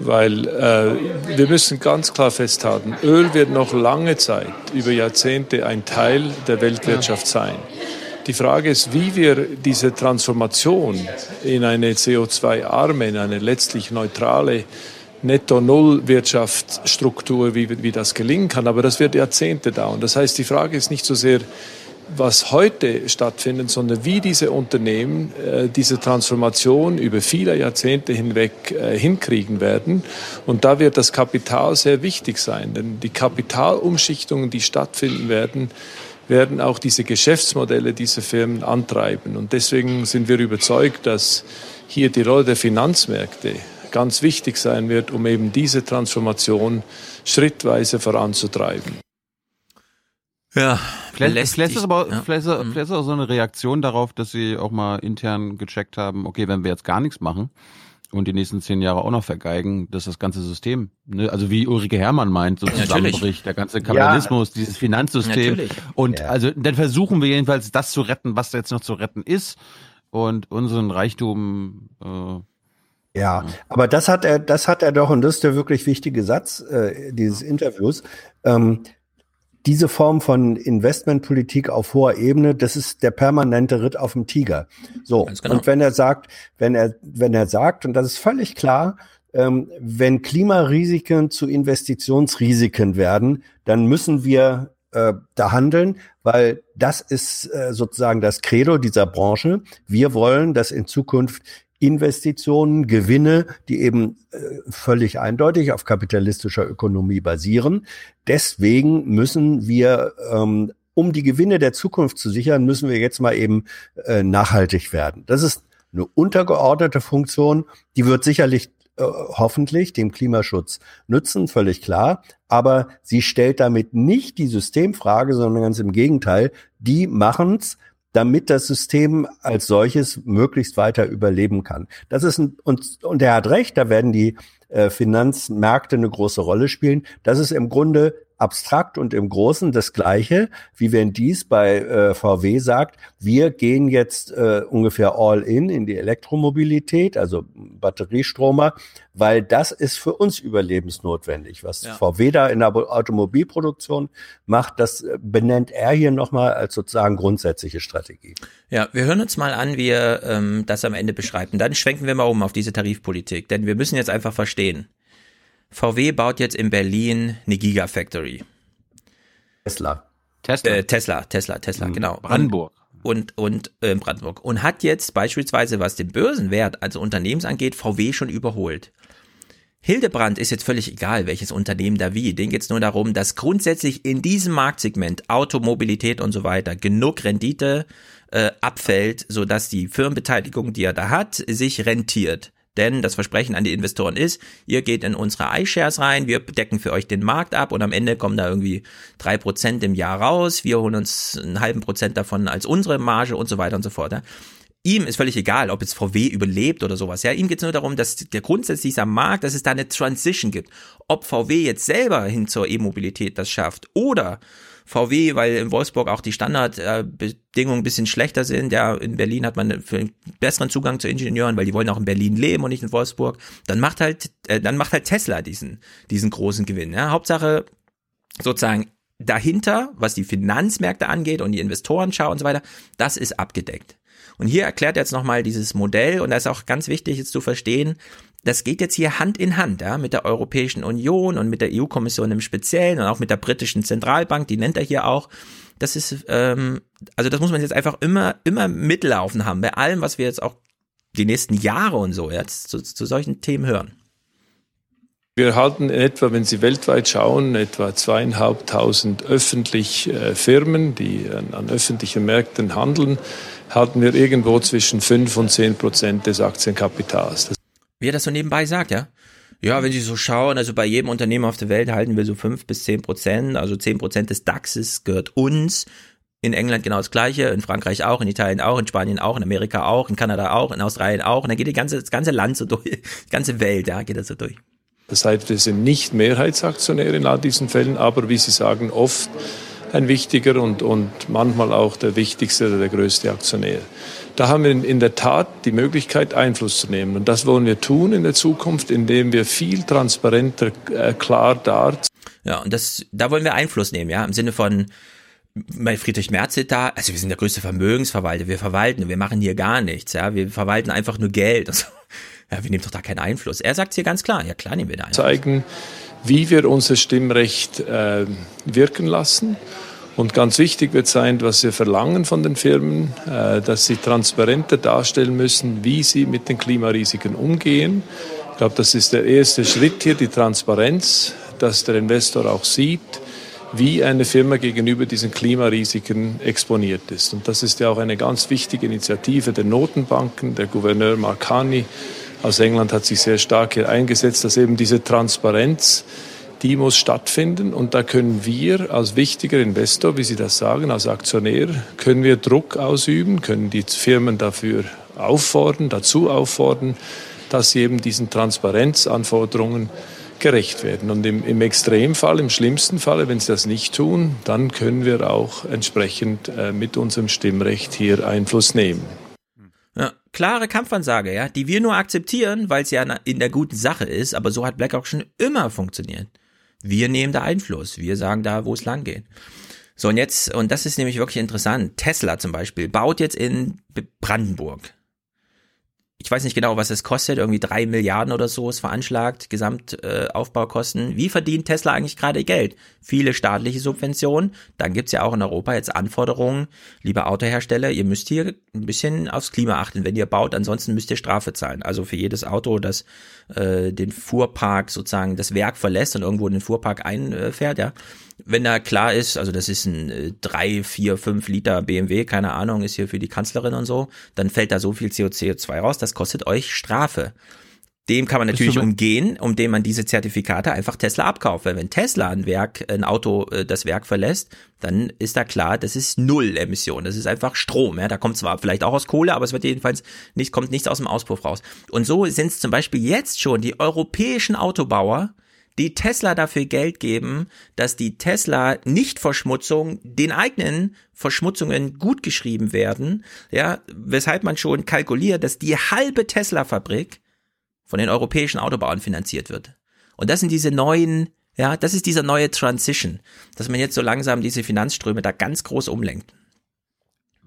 Weil äh, wir müssen ganz klar festhalten, Öl wird noch lange Zeit, über Jahrzehnte, ein Teil der Weltwirtschaft sein. Die Frage ist, wie wir diese Transformation in eine CO2-arme, in eine letztlich neutrale Netto-Null-Wirtschaftsstruktur, wie, wie das gelingen kann. Aber das wird Jahrzehnte dauern. Das heißt, die Frage ist nicht so sehr, was heute stattfindet, sondern wie diese Unternehmen äh, diese Transformation über viele Jahrzehnte hinweg äh, hinkriegen werden. Und da wird das Kapital sehr wichtig sein, denn die Kapitalumschichtungen, die stattfinden werden, werden auch diese Geschäftsmodelle dieser Firmen antreiben. Und deswegen sind wir überzeugt, dass hier die Rolle der Finanzmärkte ganz wichtig sein wird, um eben diese Transformation schrittweise voranzutreiben. Ja, Vielleicht, vielleicht, ist aber, ja. vielleicht, ist, vielleicht ist auch so eine Reaktion darauf, dass sie auch mal intern gecheckt haben, okay, wenn wir jetzt gar nichts machen und die nächsten zehn Jahre auch noch vergeigen, dass das ganze System, ne, also wie Ulrike Herrmann meint, so Natürlich. zusammenbricht, der ganze Kapitalismus, dieses Finanzsystem. Natürlich. Und also dann versuchen wir jedenfalls das zu retten, was jetzt noch zu retten ist und unseren Reichtum äh, Ja, aber das hat er, das hat er doch, und das ist der wirklich wichtige Satz äh, dieses Interviews. Ähm, diese Form von Investmentpolitik auf hoher Ebene, das ist der permanente Ritt auf dem Tiger. So. genau. Und wenn er sagt, wenn er, wenn er sagt, und das ist völlig klar, ähm, wenn Klimarisiken zu Investitionsrisiken werden, dann müssen wir äh, da handeln, weil das ist äh, sozusagen das Credo dieser Branche. Wir wollen, dass in Zukunft Investitionen, Gewinne, die eben äh, völlig eindeutig auf kapitalistischer Ökonomie basieren. Deswegen müssen wir, ähm, um die Gewinne der Zukunft zu sichern, müssen wir jetzt mal eben äh, nachhaltig werden. Das ist eine untergeordnete Funktion, die wird sicherlich äh, hoffentlich dem Klimaschutz nützen, völlig klar. Aber sie stellt damit nicht die Systemfrage, sondern ganz im Gegenteil, die machen's, damit das System als solches möglichst weiter überleben kann. Das ist ein, und, und er hat recht, da werden die äh, Finanzmärkte eine große Rolle spielen. Das ist im Grunde abstrakt und im Großen das Gleiche, wie wenn dies bei äh, VW sagt, wir gehen jetzt äh, ungefähr all in in die Elektromobilität, also Batteriestromer, weil das ist für uns überlebensnotwendig. Was ja. VW da in der Automobilproduktion macht, das äh, benennt er hier nochmal als sozusagen grundsätzliche Strategie. Ja, wir hören uns mal an, wie er ähm, das am Ende beschreibt. Und dann schwenken wir mal um auf diese Tarifpolitik, denn wir müssen jetzt einfach verstehen, VW baut jetzt in Berlin eine Gigafactory. Tesla. Tesla. Äh, Tesla, Tesla, Tesla, mhm. genau. Brandenburg. Und, und äh, Brandenburg. Und hat jetzt beispielsweise, was den Börsenwert also Unternehmens angeht, VW schon überholt. Hildebrand ist jetzt völlig egal, welches Unternehmen da wie. Den geht es nur darum, dass grundsätzlich in diesem Marktsegment Automobilität und so weiter genug Rendite äh, abfällt, sodass die Firmenbeteiligung, die er da hat, sich rentiert. Denn das Versprechen an die Investoren ist, ihr geht in unsere iShares rein, wir decken für euch den Markt ab und am Ende kommen da irgendwie drei Prozent im Jahr raus, wir holen uns einen halben Prozent davon als unsere Marge und so weiter und so fort. Ja. Ihm ist völlig egal, ob jetzt VW überlebt oder sowas. Ja, ihm geht es nur darum, dass der grundsätzlich dieser Markt, dass es da eine Transition gibt. Ob VW jetzt selber hin zur E-Mobilität das schafft oder VW, weil in Wolfsburg auch die Standardbedingungen ein bisschen schlechter sind. Ja, in Berlin hat man einen besseren Zugang zu Ingenieuren, weil die wollen auch in Berlin leben und nicht in Wolfsburg. Dann macht halt, äh, dann macht halt Tesla diesen, diesen großen Gewinn. Ja, Hauptsache sozusagen dahinter, was die Finanzmärkte angeht und die Investorenschau und so weiter, das ist abgedeckt. Und hier erklärt er jetzt nochmal dieses Modell und das ist auch ganz wichtig jetzt zu verstehen, das geht jetzt hier Hand in Hand ja, mit der Europäischen Union und mit der EU-Kommission im Speziellen und auch mit der britischen Zentralbank, die nennt er hier auch. Das ist, ähm, also das muss man jetzt einfach immer, immer mitlaufen haben, bei allem, was wir jetzt auch die nächsten Jahre und so jetzt zu, zu solchen Themen hören. Wir halten etwa, wenn Sie weltweit schauen, etwa zweieinhalbtausend öffentlich äh, Firmen, die an, an öffentlichen Märkten handeln, halten wir irgendwo zwischen fünf und zehn Prozent des Aktienkapitals. Das wie er das so nebenbei sagt, ja. Ja, wenn Sie so schauen, also bei jedem Unternehmen auf der Welt halten wir so fünf bis zehn Prozent, also zehn Prozent des DAXes gehört uns. In England genau das Gleiche, in Frankreich auch, in Italien auch, in Spanien auch, in Amerika auch, in Kanada auch, in Australien auch. Und dann geht die ganze, das ganze Land so durch, [laughs] die ganze Welt, ja, geht das so durch. Das heißt, wir sind nicht Mehrheitsaktionäre in all diesen Fällen, aber wie Sie sagen, oft ein wichtiger und, und manchmal auch der wichtigste oder der größte Aktionär. Da haben wir in der Tat die Möglichkeit, Einfluss zu nehmen. Und das wollen wir tun in der Zukunft, indem wir viel transparenter, äh, klar da. Ja, und das, da wollen wir Einfluss nehmen, ja, im Sinne von, bei Friedrich Merz da, also wir sind der größte Vermögensverwalter, wir verwalten, wir machen hier gar nichts, ja, wir verwalten einfach nur Geld. Also, ja, wir nehmen doch da keinen Einfluss. Er sagt hier ganz klar, ja klar nehmen wir da Einfluss. Zeigen, wie wir unser Stimmrecht äh, wirken lassen und ganz wichtig wird sein, was wir verlangen von den Firmen, äh, dass sie transparenter darstellen müssen, wie sie mit den Klimarisiken umgehen. Ich glaube, das ist der erste Schritt hier, die Transparenz, dass der Investor auch sieht, wie eine Firma gegenüber diesen Klimarisiken exponiert ist. Und das ist ja auch eine ganz wichtige Initiative der Notenbanken. Der Gouverneur Marcani aus England hat sich sehr stark hier eingesetzt, dass eben diese Transparenz die muss stattfinden und da können wir als wichtiger Investor, wie Sie das sagen, als Aktionär, können wir Druck ausüben, können die Firmen dafür auffordern, dazu auffordern, dass sie eben diesen Transparenzanforderungen gerecht werden. Und im, im Extremfall, im schlimmsten Falle, wenn sie das nicht tun, dann können wir auch entsprechend äh, mit unserem Stimmrecht hier Einfluss nehmen. Ja, klare Kampfansage, ja, die wir nur akzeptieren, weil es ja in der guten Sache ist, aber so hat BlackRock schon immer funktioniert. Wir nehmen da Einfluss. Wir sagen da, wo es lang geht. So, und jetzt, und das ist nämlich wirklich interessant. Tesla zum Beispiel baut jetzt in Brandenburg ich weiß nicht genau, was es kostet, irgendwie drei Milliarden oder so ist veranschlagt, Gesamtaufbaukosten. Äh, Wie verdient Tesla eigentlich gerade Geld? Viele staatliche Subventionen. Dann gibt's ja auch in Europa jetzt Anforderungen, liebe Autohersteller, ihr müsst hier ein bisschen aufs Klima achten, wenn ihr baut, ansonsten müsst ihr Strafe zahlen. Also für jedes Auto, das äh, den Fuhrpark sozusagen das Werk verlässt und irgendwo in den Fuhrpark einfährt, ja, wenn da klar ist, also das ist ein äh, drei, vier, fünf Liter BMW, keine Ahnung, ist hier für die Kanzlerin und so, dann fällt da so viel CO2 raus, das kostet euch Strafe. dem kann man natürlich umgehen, indem man diese Zertifikate einfach Tesla abkauft. Weil wenn Tesla ein Werk, ein Auto äh, das Werk verlässt, dann ist da klar, das ist Null Emission. Das ist einfach Strom. Ja, da kommt zwar vielleicht auch aus Kohle, aber es wird jedenfalls nicht, kommt nichts aus dem Auspuff raus. Und so sind es zum Beispiel jetzt schon die europäischen Autobauer, die Tesla dafür Geld geben, dass die Tesla Nicht-Verschmutzung den eigenen Verschmutzungen gut geschrieben werden, ja, weshalb man schon kalkuliert, dass die halbe Tesla-Fabrik von den europäischen Autobauern finanziert wird. Und das sind diese neuen, ja, das ist dieser neue Transition, dass man jetzt so langsam diese Finanzströme da ganz groß umlenkt.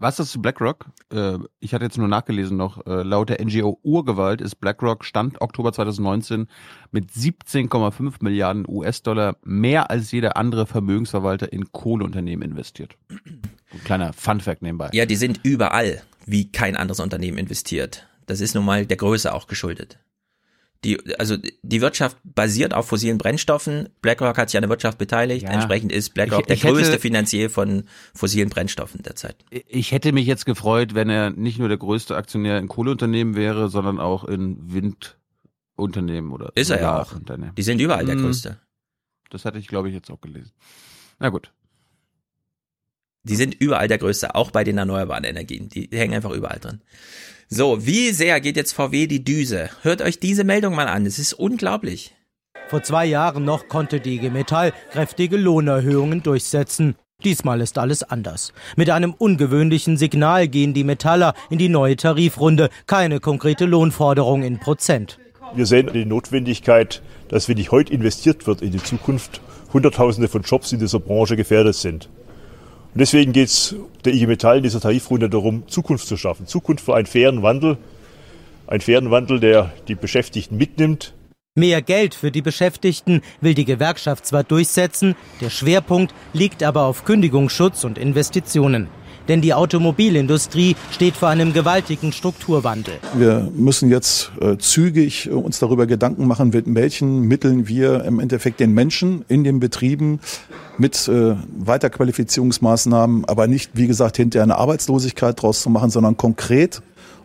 Was ist BlackRock? Äh, ich hatte jetzt nur nachgelesen noch, äh, laut der NGO Urgewalt ist BlackRock Stand Oktober 2019 mit 17,5 Milliarden US-Dollar mehr als jeder andere Vermögensverwalter in Kohleunternehmen investiert. Ein kleiner Fun-Fact nebenbei. Ja, die sind überall, wie kein anderes Unternehmen investiert. Das ist nun mal der Größe auch geschuldet die, also die Wirtschaft basiert auf fossilen Brennstoffen. BlackRock hat sich an der Wirtschaft beteiligt. Ja. Entsprechend ist BlackRock ich, ich der größte hätte, Finanzier von fossilen Brennstoffen derzeit. Ich hätte mich jetzt gefreut, wenn er nicht nur der größte Aktionär in Kohleunternehmen wäre, sondern auch in Windunternehmen oder Ist er ja auch. Die sind überall der hm. größte. Das hatte ich, glaube ich, jetzt auch gelesen. Na gut. Die sind überall der größte, auch bei den erneuerbaren Energien. Die hängen einfach überall drin. So, wie sehr geht jetzt VW die Düse? Hört euch diese Meldung mal an. Es ist unglaublich. Vor zwei Jahren noch konnte die IG Metall kräftige Lohnerhöhungen durchsetzen. Diesmal ist alles anders. Mit einem ungewöhnlichen Signal gehen die Metaller in die neue Tarifrunde. Keine konkrete Lohnforderung in Prozent. Wir sehen die Notwendigkeit, dass wenn nicht heute investiert wird in die Zukunft, Hunderttausende von Jobs in dieser Branche gefährdet sind. Und deswegen geht es der IG Metall in dieser Tarifrunde darum, Zukunft zu schaffen. Zukunft für einen fairen Wandel. Einen fairen Wandel, der die Beschäftigten mitnimmt. Mehr Geld für die Beschäftigten will die Gewerkschaft zwar durchsetzen, der Schwerpunkt liegt aber auf Kündigungsschutz und Investitionen. Denn die Automobilindustrie steht vor einem gewaltigen Strukturwandel. Wir müssen jetzt äh, zügig äh, uns darüber Gedanken machen, mit welchen Mitteln wir im Endeffekt den Menschen in den Betrieben mit äh, Weiterqualifizierungsmaßnahmen, aber nicht, wie gesagt, hinter eine Arbeitslosigkeit draus zu machen, sondern konkret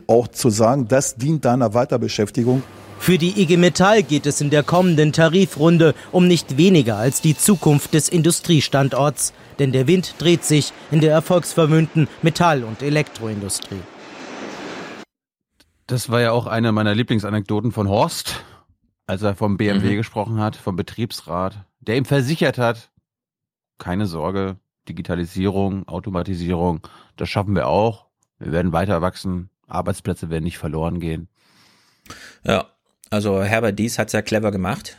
auch zu sagen, das dient deiner Weiterbeschäftigung. Für die IG Metall geht es in der kommenden Tarifrunde um nicht weniger als die Zukunft des Industriestandorts denn der Wind dreht sich in der erfolgsverwöhnten Metall- und Elektroindustrie. Das war ja auch eine meiner Lieblingsanekdoten von Horst, als er vom BMW mhm. gesprochen hat, vom Betriebsrat, der ihm versichert hat, keine Sorge, Digitalisierung, Automatisierung, das schaffen wir auch. Wir werden weiter wachsen, Arbeitsplätze werden nicht verloren gehen. Ja, also Herbert Dies hat es ja clever gemacht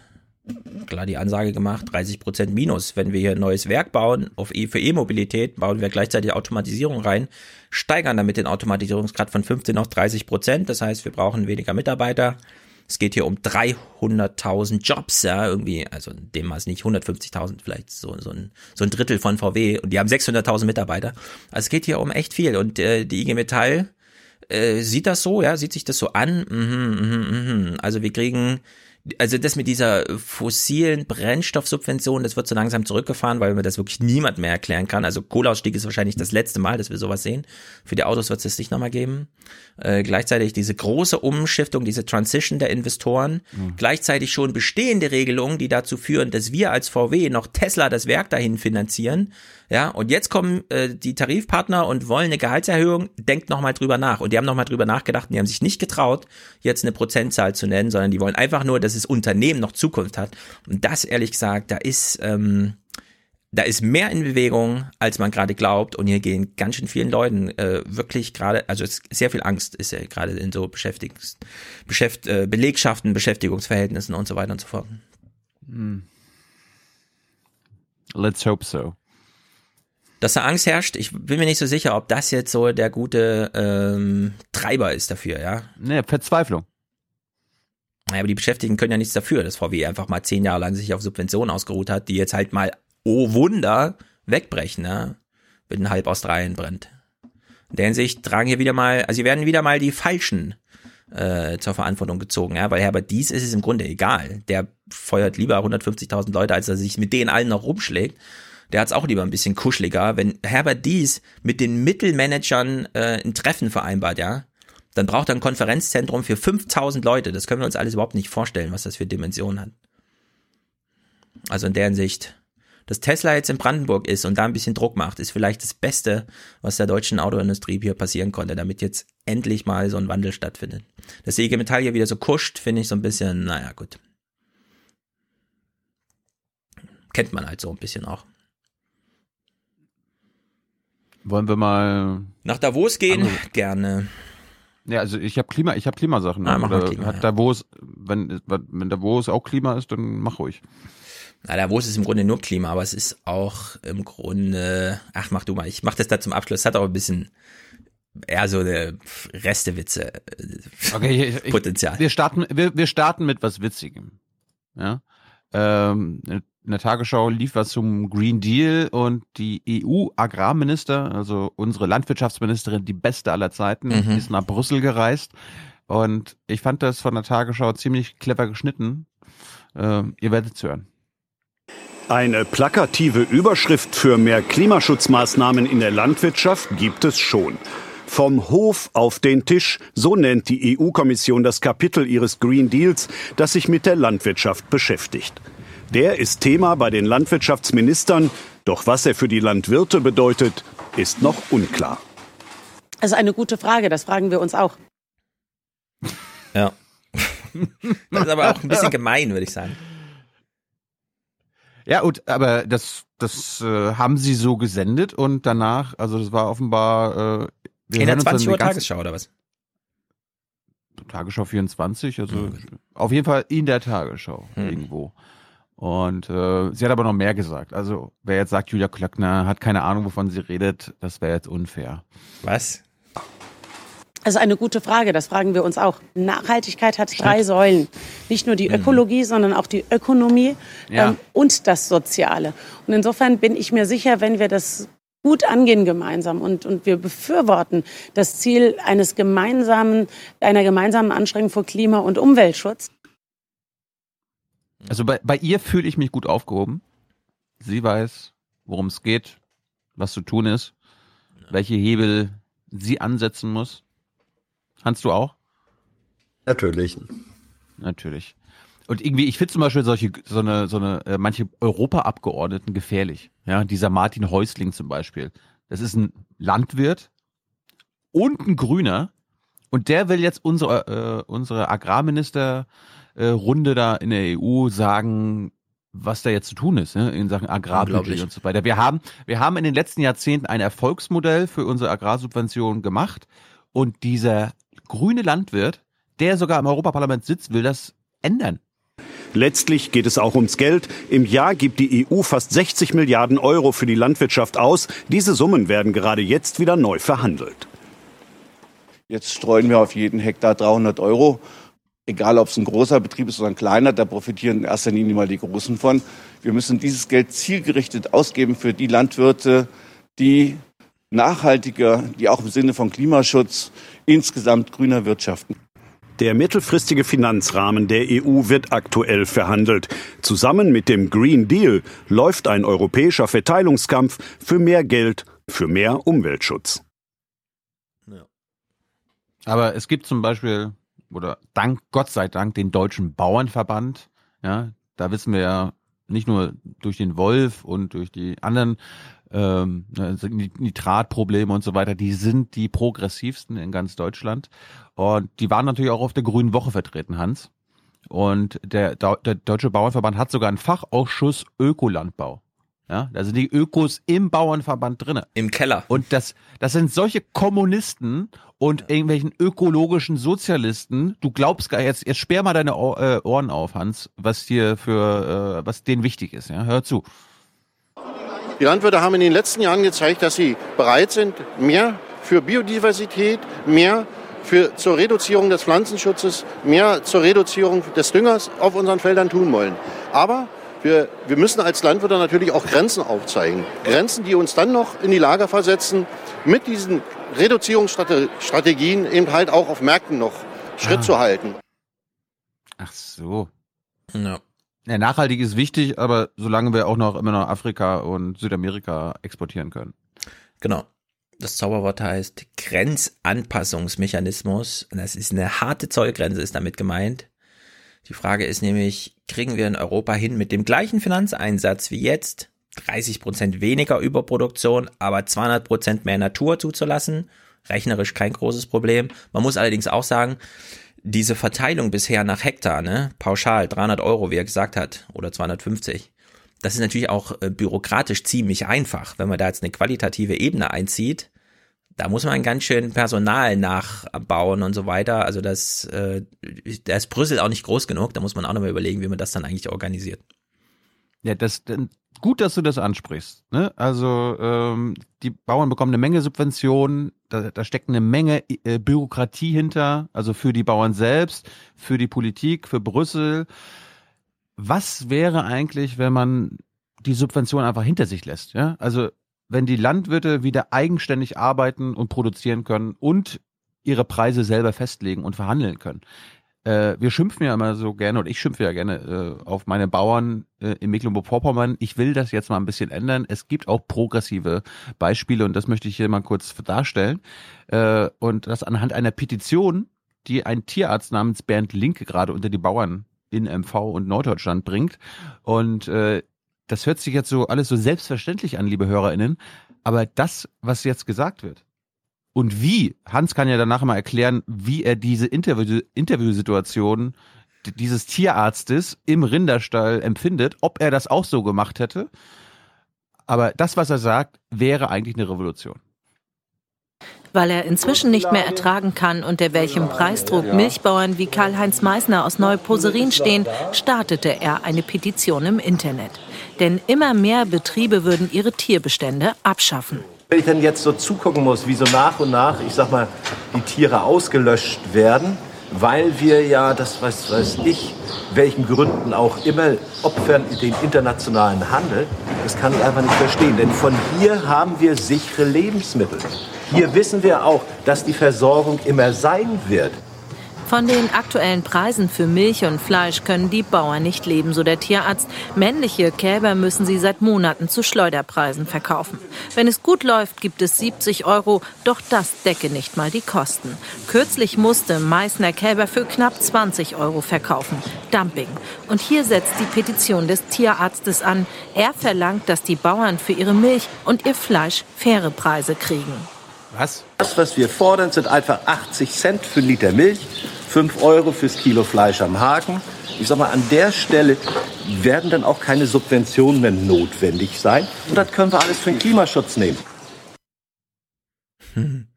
klar die Ansage gemacht, 30 Prozent Minus. Wenn wir hier ein neues Werk bauen auf e für E-Mobilität, bauen wir gleichzeitig Automatisierung rein, steigern damit den Automatisierungsgrad von 15 auf 30 Prozent. Das heißt, wir brauchen weniger Mitarbeiter. Es geht hier um 300.000 Jobs, ja, irgendwie, also dem Maß nicht 150.000, vielleicht so, so, ein, so ein Drittel von VW und die haben 600.000 Mitarbeiter. Also es geht hier um echt viel und äh, die IG Metall äh, sieht das so, ja, sieht sich das so an. Mhm, mhm, mhm. Also wir kriegen also das mit dieser fossilen Brennstoffsubvention, das wird so langsam zurückgefahren, weil mir das wirklich niemand mehr erklären kann. Also Kohleausstieg ist wahrscheinlich das letzte Mal, dass wir sowas sehen. Für die Autos wird es das nicht nochmal geben. Äh, gleichzeitig diese große Umschiftung, diese Transition der Investoren, mhm. gleichzeitig schon bestehende Regelungen, die dazu führen, dass wir als VW noch Tesla das Werk dahin finanzieren. Ja, und jetzt kommen äh, die Tarifpartner und wollen eine Gehaltserhöhung, denkt nochmal drüber nach. Und die haben nochmal drüber nachgedacht und die haben sich nicht getraut, jetzt eine Prozentzahl zu nennen, sondern die wollen einfach nur, dass das Unternehmen noch Zukunft hat. Und das, ehrlich gesagt, da ist, ähm, da ist mehr in Bewegung, als man gerade glaubt. Und hier gehen ganz schön vielen Leuten äh, wirklich gerade, also sehr viel Angst ist ja gerade in so Beschäftigungs, Beschäft, äh, Belegschaften, Beschäftigungsverhältnissen und so weiter und so fort. Hm. Let's hope so. Dass da Angst herrscht, ich bin mir nicht so sicher, ob das jetzt so der gute ähm, Treiber ist dafür, ja. Nee, Verzweiflung. Naja, aber die Beschäftigten können ja nichts dafür, dass VW einfach mal zehn Jahre lang sich auf Subventionen ausgeruht hat, die jetzt halt mal, oh Wunder, wegbrechen, ne? Wenn halb Australien brennt. In der Hinsicht tragen hier wieder mal, also hier werden wieder mal die Falschen äh, zur Verantwortung gezogen, ja, weil Herbert Dies ist es im Grunde egal. Der feuert lieber 150.000 Leute, als er sich mit denen allen noch rumschlägt. Der hat es auch lieber ein bisschen kuscheliger. Wenn Herbert Dies mit den Mittelmanagern äh, ein Treffen vereinbart, ja, dann braucht er ein Konferenzzentrum für 5000 Leute. Das können wir uns alles überhaupt nicht vorstellen, was das für Dimensionen hat. Also in der Hinsicht, dass Tesla jetzt in Brandenburg ist und da ein bisschen Druck macht, ist vielleicht das Beste, was der deutschen Autoindustrie hier passieren konnte, damit jetzt endlich mal so ein Wandel stattfindet. Dass IG Metall hier wieder so kuscht, finde ich so ein bisschen, naja, gut. Kennt man halt so ein bisschen auch. Wollen wir mal nach Davos gehen? Gerne. Ja, also ich habe Klima, ich habe Klimasachen. Ah, Oder Klima, hat. Davos, wenn wenn Davos auch Klima ist, dann mach ruhig. Na, Davos ist im Grunde nur Klima, aber es ist auch im Grunde, ach mach du mal, ich mach das da zum Abschluss, hat auch ein bisschen eher so eine Restewitze okay, ich, ich, Potenzial. Wir starten, wir, wir starten mit was Witzigem. Ja. Ähm, in der Tagesschau lief was zum Green Deal und die EU-Agrarminister, also unsere Landwirtschaftsministerin, die beste aller Zeiten, Mhm. ist nach Brüssel gereist. Und ich fand das von der Tagesschau ziemlich clever geschnitten. Ähm, ihr werdet es hören. Eine plakative Überschrift für mehr Klimaschutzmaßnahmen in der Landwirtschaft gibt es schon. Vom Hof auf den Tisch, so nennt die EU-Kommission das Kapitel ihres Green Deals, das sich mit der Landwirtschaft beschäftigt. Der ist Thema bei den Landwirtschaftsministern, doch was er für die Landwirte bedeutet, ist noch unklar. Das ist eine gute Frage, das fragen wir uns auch. Ja. [laughs] Das ist aber auch ein bisschen gemein, würde ich sagen. Ja, gut, aber das, das äh, haben sie so gesendet und danach, also das war offenbar. Äh, wir In der hören uns dann 20 die Uhr Tagesschau oder was? Tagesschau 24, also Mhm. auf jeden Fall in der Tagesschau Mhm. irgendwo. Und äh, sie hat aber noch mehr gesagt. Also wer jetzt sagt, Julia Klöckner hat keine Ahnung, wovon sie redet, das wäre jetzt unfair. Was? Das ist eine gute Frage, das fragen wir uns auch. Nachhaltigkeit hat drei Säulen. Nicht nur die Ökologie, sondern auch die Ökonomie Ja. ähm, und das Soziale. Und insofern bin ich mir sicher, wenn wir das gut angehen gemeinsam und, und wir befürworten das Ziel eines gemeinsamen, einer gemeinsamen Anstrengung für Klima- und Umweltschutz, Also bei, bei ihr fühle ich mich gut aufgehoben. Sie weiß, worum es geht, was zu tun ist, welche Hebel sie ansetzen muss. Hans, du auch? Natürlich. Natürlich. Und irgendwie, ich finde zum Beispiel solche, so eine, so eine, äh, manche Europaabgeordneten gefährlich. Ja, dieser Martin Häusling zum Beispiel. Das ist ein Landwirt und ein Grüner. Und der will jetzt unsere, äh, unsere Agrarminister äh, Runde da in der EU sagen, was da jetzt zu tun ist, ne, in Sachen Agrarbudget Unglaublich. und so weiter. Wir haben, wir haben in den letzten Jahrzehnten ein Erfolgsmodell für unsere Agrarsubventionen gemacht und dieser grüne Landwirt, der sogar im Europaparlament sitzt, will das ändern. Letztlich geht es auch ums Geld. Im Jahr gibt die EU fast 60 Milliarden Euro für die Landwirtschaft aus. Diese Summen werden gerade jetzt wieder neu verhandelt. Jetzt streuen wir auf jeden Hektar 300 Euro. Egal, ob es ein großer Betrieb ist oder ein kleiner, da profitieren in erster Linie mal die Großen von. Wir müssen dieses Geld zielgerichtet ausgeben für die Landwirte, die nachhaltiger, die auch im Sinne von Klimaschutz insgesamt grüner wirtschaften. Der mittelfristige Finanzrahmen der EU wird aktuell verhandelt. Zusammen mit dem Green Deal läuft ein europäischer Verteilungskampf für mehr Geld, für mehr Umweltschutz. Aber es gibt zum Beispiel, oder dank, Gott sei Dank, den Deutschen Bauernverband. Ja, da wissen wir ja nicht nur durch den Wolf und durch die anderen ähm, Nitratprobleme und so weiter, die sind die progressivsten in ganz Deutschland. Und die waren natürlich auch auf der Grünen Woche vertreten, Hans. Und der, der Deutsche Bauernverband hat sogar einen Fachausschuss Ökolandbau. Ja, da sind die Ökos im Bauernverband drinne. Im Keller. Und das, das sind solche Kommunisten und irgendwelchen ökologischen Sozialisten. Du glaubst gar jetzt, jetzt sperr mal deine äh, Ohren auf, Hans, was dir für, äh, was denen wichtig ist. Ja, hör zu. Die Landwirte haben in den letzten Jahren gezeigt, dass sie bereit sind, mehr für Biodiversität, mehr für, zur Reduzierung des Pflanzenschutzes, mehr zur Reduzierung des Düngers auf unseren Feldern tun wollen. Aber wir, wir müssen als Landwirte natürlich auch Grenzen aufzeigen. Grenzen, die uns dann noch in die Lage versetzen, mit diesen Reduzierungsstrategien eben halt auch auf Märkten noch Schritt Ah. zu halten. Ach so. Ja. Ja, nachhaltig ist wichtig, aber solange wir auch noch immer noch Afrika und Südamerika exportieren können. Genau. Das Zauberwort heißt Grenzanpassungsmechanismus. Das ist eine harte Zollgrenze, ist damit gemeint. Die Frage ist nämlich, kriegen wir in Europa hin mit dem gleichen Finanzeinsatz wie jetzt 30 Prozent weniger Überproduktion, aber 200 Prozent mehr Natur zuzulassen? Rechnerisch kein großes Problem. Man muss allerdings auch sagen, diese Verteilung bisher nach Hektar, ne, pauschal 300 Euro, wie er gesagt hat, oder 250, das ist natürlich auch äh, bürokratisch ziemlich einfach, wenn man da jetzt eine qualitative Ebene einzieht. Da muss man ganz schön Personal nachbauen und so weiter. Also das, äh, da ist Brüssel auch nicht groß genug. Da muss man auch nochmal überlegen, wie man das dann eigentlich organisiert. Ja, das gut, dass du das ansprichst. Ne? Also ähm, die Bauern bekommen eine Menge Subventionen, da, da steckt eine Menge äh, Bürokratie hinter, also für die Bauern selbst, für die Politik, für Brüssel. Was wäre eigentlich, wenn man die Subvention einfach hinter sich lässt? Ja? Also wenn die Landwirte wieder eigenständig arbeiten und produzieren können und ihre Preise selber festlegen und verhandeln können. Äh, wir schimpfen ja immer so gerne, und ich schimpfe ja gerne äh, auf meine Bauern äh, in Mecklenburg-Vorpommern. Ich will das jetzt mal ein bisschen ändern. Es gibt auch progressive Beispiele und das möchte ich hier mal kurz darstellen. Äh, und das anhand einer Petition, die ein Tierarzt namens Bernd Linke gerade unter die Bauern in MV und Norddeutschland bringt. Und äh, das hört sich jetzt so alles so selbstverständlich an, liebe HörerInnen. Aber das, was jetzt gesagt wird, und wie, Hans kann ja danach mal erklären, wie er diese Interview Interviewsituation dieses Tierarztes im Rinderstall empfindet, ob er das auch so gemacht hätte. Aber das, was er sagt, wäre eigentlich eine Revolution weil er inzwischen nicht mehr ertragen kann, unter welchem Preisdruck Milchbauern wie Karl-Heinz Meissner aus Neuposerin stehen, startete er eine Petition im Internet. Denn immer mehr Betriebe würden ihre Tierbestände abschaffen. Wenn ich dann jetzt so zugucken muss, wie so nach und nach, ich sag mal, die Tiere ausgelöscht werden, weil wir ja, das weiß, weiß ich, welchen Gründen auch immer, opfern den internationalen Handel, das kann ich einfach nicht verstehen. Denn von hier haben wir sichere Lebensmittel. Hier wissen wir auch, dass die Versorgung immer sein wird. Von den aktuellen Preisen für Milch und Fleisch können die Bauern nicht leben, so der Tierarzt. Männliche Kälber müssen sie seit Monaten zu Schleuderpreisen verkaufen. Wenn es gut läuft, gibt es 70 Euro, doch das decke nicht mal die Kosten. Kürzlich musste Meißner Kälber für knapp 20 Euro verkaufen. Dumping. Und hier setzt die Petition des Tierarztes an. Er verlangt, dass die Bauern für ihre Milch und ihr Fleisch faire Preise kriegen. Was? Das, was wir fordern, sind einfach 80 Cent für einen Liter Milch, 5 Euro fürs Kilo Fleisch am Haken. Ich sag mal, an der Stelle werden dann auch keine Subventionen mehr notwendig sein. Und das können wir alles für den Klimaschutz nehmen. Hm.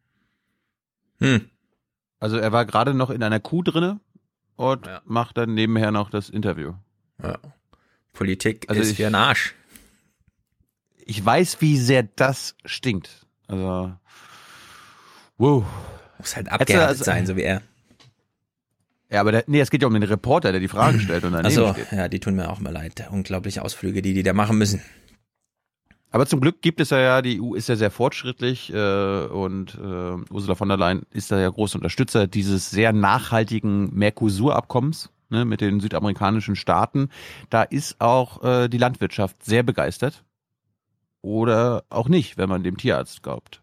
Hm. Also er war gerade noch in einer Kuh drinne und ja. macht dann nebenher noch das Interview. Ja. Politik also ist ich, wie ein Arsch. Ich weiß, wie sehr das stinkt. Also Wow. Muss halt abgehärtet also, sein, so wie er. Ja, aber der, nee, es geht ja um den Reporter, der die Fragen [clears throat] stellt und daneben Ach so, ja, die tun mir auch mal leid. Unglaubliche Ausflüge, die die da machen müssen. Aber zum Glück gibt es ja, ja die EU ist ja sehr fortschrittlich äh, und äh, Ursula von der Leyen ist da ja großer Unterstützer dieses sehr nachhaltigen Mercosur-Abkommens ne, mit den südamerikanischen Staaten. Da ist auch äh, die Landwirtschaft sehr begeistert. Oder auch nicht, wenn man dem Tierarzt glaubt.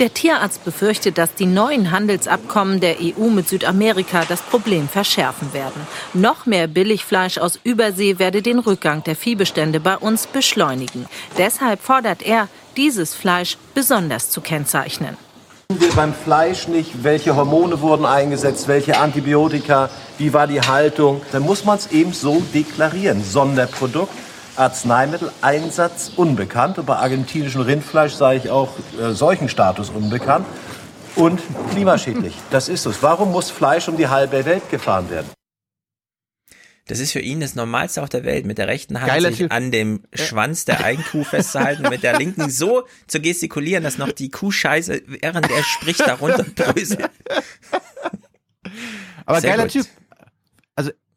Der Tierarzt befürchtet, dass die neuen Handelsabkommen der EU mit Südamerika das Problem verschärfen werden. Noch mehr Billigfleisch aus Übersee werde den Rückgang der Viehbestände bei uns beschleunigen. Deshalb fordert er, dieses Fleisch besonders zu kennzeichnen. Wir beim Fleisch nicht, welche Hormone wurden eingesetzt, welche Antibiotika, wie war die Haltung. Dann muss man es eben so deklarieren. Sonderprodukt Arzneimitteleinsatz unbekannt. Und bei argentinischem Rindfleisch sage ich auch äh, Seuchenstatus unbekannt. Und klimaschädlich. Das ist es. Warum muss Fleisch um die halbe Welt gefahren werden? Das ist für ihn das Normalste auf der Welt, mit der rechten Hand Geiler sich typ. an dem Schwanz der Eigenkuh festzuhalten, mit der linken so zu gestikulieren, dass noch die Kuh scheiße, während er spricht, darunter bröselt. Aber Sehr geiler gut. Typ.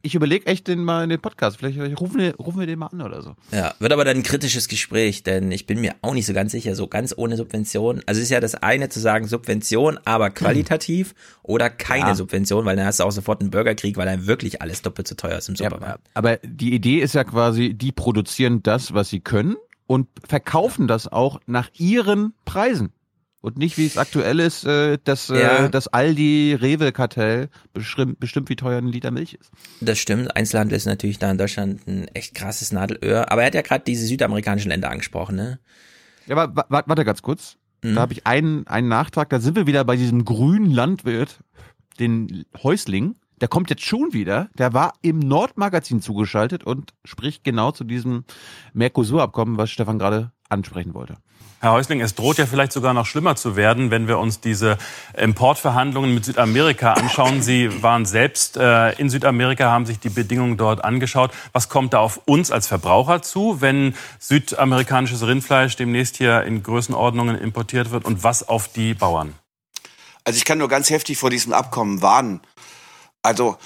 Ich überlege echt den mal in den Podcast. Vielleicht rufen wir, rufen wir den mal an oder so. Ja, wird aber dann ein kritisches Gespräch, denn ich bin mir auch nicht so ganz sicher, so ganz ohne Subvention. Also es ist ja das eine zu sagen Subvention, aber qualitativ [clears throat] oder keine ja. Subvention, weil dann hast du auch sofort einen Bürgerkrieg, weil dann wirklich alles doppelt so teuer ist im Supermarkt. Ja, aber die Idee ist ja quasi, die produzieren das, was sie können und verkaufen das auch nach ihren Preisen. Und nicht, wie es aktuell ist, äh, dass Ja. äh, das Aldi-Rewe-Kartell bestimmt, bestimmt, wie teuer ein Liter Milch ist. Das stimmt. Einzelhandel ist natürlich da in Deutschland ein echt krasses Nadelöhr. Aber er hat ja gerade diese südamerikanischen Länder angesprochen, ne? Ja, aber wa- wa- warte ganz kurz. Da habe ich einen, einen Nachtrag. Da sind wir wieder bei diesem grünen Landwirt, den Häusling. Der kommt jetzt schon wieder. Der war im Nordmagazin zugeschaltet und spricht genau zu diesem Mercosur-Abkommen, was Stefan gerade ansprechen wollte. Herr Häusling, es droht ja vielleicht sogar noch schlimmer zu werden, wenn wir uns diese Importverhandlungen mit Südamerika anschauen. Sie waren selbst äh, in Südamerika, haben sich die Bedingungen dort angeschaut. Was kommt da auf uns als Verbraucher zu, wenn südamerikanisches Rindfleisch demnächst hier in Größenordnungen importiert wird und was auf die Bauern? Also ich kann nur ganz heftig vor diesem Abkommen warnen. Also,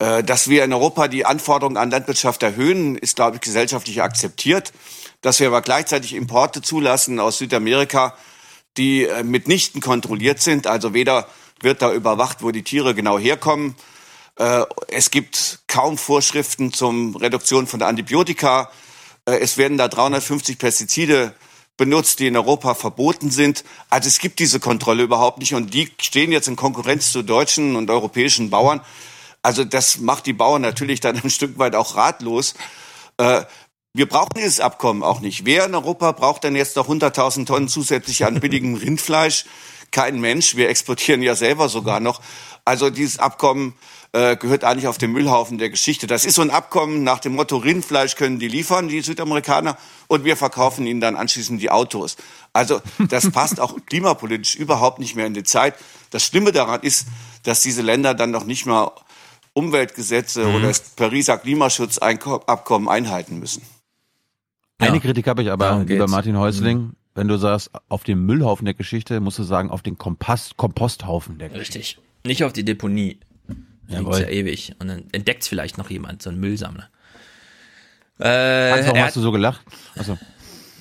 äh, dass wir in Europa die Anforderungen an Landwirtschaft erhöhen, ist, glaube ich, gesellschaftlich akzeptiert. Dass wir aber gleichzeitig Importe zulassen aus Südamerika, die äh, mitnichten kontrolliert sind. Also weder wird da überwacht, wo die Tiere genau herkommen. Äh, es gibt kaum Vorschriften zum Reduktion von Antibiotika. Äh, es werden da 350 Pestizide benutzt, die in Europa verboten sind. Also es gibt diese Kontrolle überhaupt nicht und die stehen jetzt in Konkurrenz zu deutschen und europäischen Bauern. Also das macht die Bauern natürlich dann [laughs] ein Stück weit auch ratlos. Wir brauchen dieses Abkommen auch nicht. Wer in Europa braucht denn jetzt noch 100.000 Tonnen zusätzlich an billigem [laughs] Rindfleisch? Kein Mensch. Wir exportieren ja selber sogar noch. Also dieses Abkommen äh, gehört eigentlich auf den Müllhaufen der Geschichte. Das ist so ein Abkommen nach dem Motto, Rindfleisch können die liefern, die Südamerikaner, und wir verkaufen ihnen dann anschließend die Autos. Also das [laughs] passt auch klimapolitisch überhaupt nicht mehr in die Zeit. Das Schlimme daran ist, dass diese Länder dann noch nicht mal Umweltgesetze Mhm. oder das Pariser Klimaschutzabkommen einhalten müssen. Eine Kritik habe ich aber, Darum lieber geht's. Martin Häusling. Wenn du sagst, auf dem Müllhaufen der Geschichte, musst du sagen, auf den Kompost, Komposthaufen der Geschichte. Richtig. Nicht auf die Deponie. Da liegt's Jawohl. ja ewig. Und dann entdeckt's vielleicht noch jemand, so ein Müllsammler. Äh, Hans, warum hast du so gelacht? Achso. [laughs]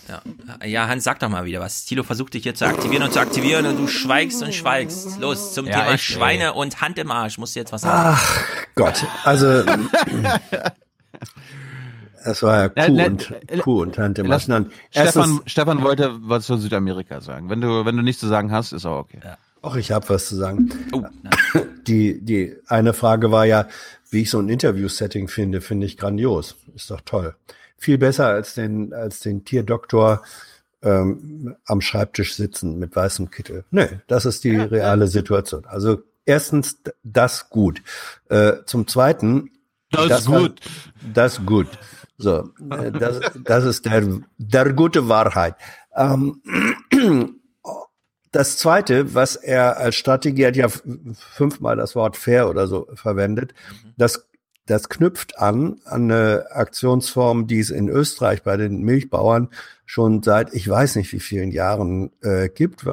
Ja. ja, Hans, sag doch mal wieder was. Tilo versucht dich hier zu aktivieren und zu aktivieren und du schweigst und schweigst. Los, zum Ja, Thema echt, ey. Schweine und Hand im Arsch. Musst du jetzt was sagen? Ach Gott, also [laughs] [laughs] es war ja Kuh ne- und, Kuh und Hand im Lass- Arsch. Nein, Stefan, erstens- Stefan wollte was zu Südamerika sagen. Wenn du, wenn du nichts zu sagen hast, ist auch okay. Ach, ich habe was zu sagen. Oh, die, die eine Frage war ja, wie ich so ein Interview-Setting finde, finde ich grandios. Ist doch toll. Viel besser als den, als den Tierdoktor ähm, am Schreibtisch sitzen mit weißem Kittel. Nee, das ist die reale Situation. Also erstens das gut. Äh, zum Zweiten Das war- gut. Das gut. So, äh, das, das ist der, der gute Wahrheit. Ähm, das zweite, was er als Strategie hat ja fünfmal das Wort fair oder so verwendet, das, das knüpft an, an eine Aktionsform, die es in Österreich bei den Milchbauern schon seit ich weiß nicht wie vielen Jahren äh, gibt.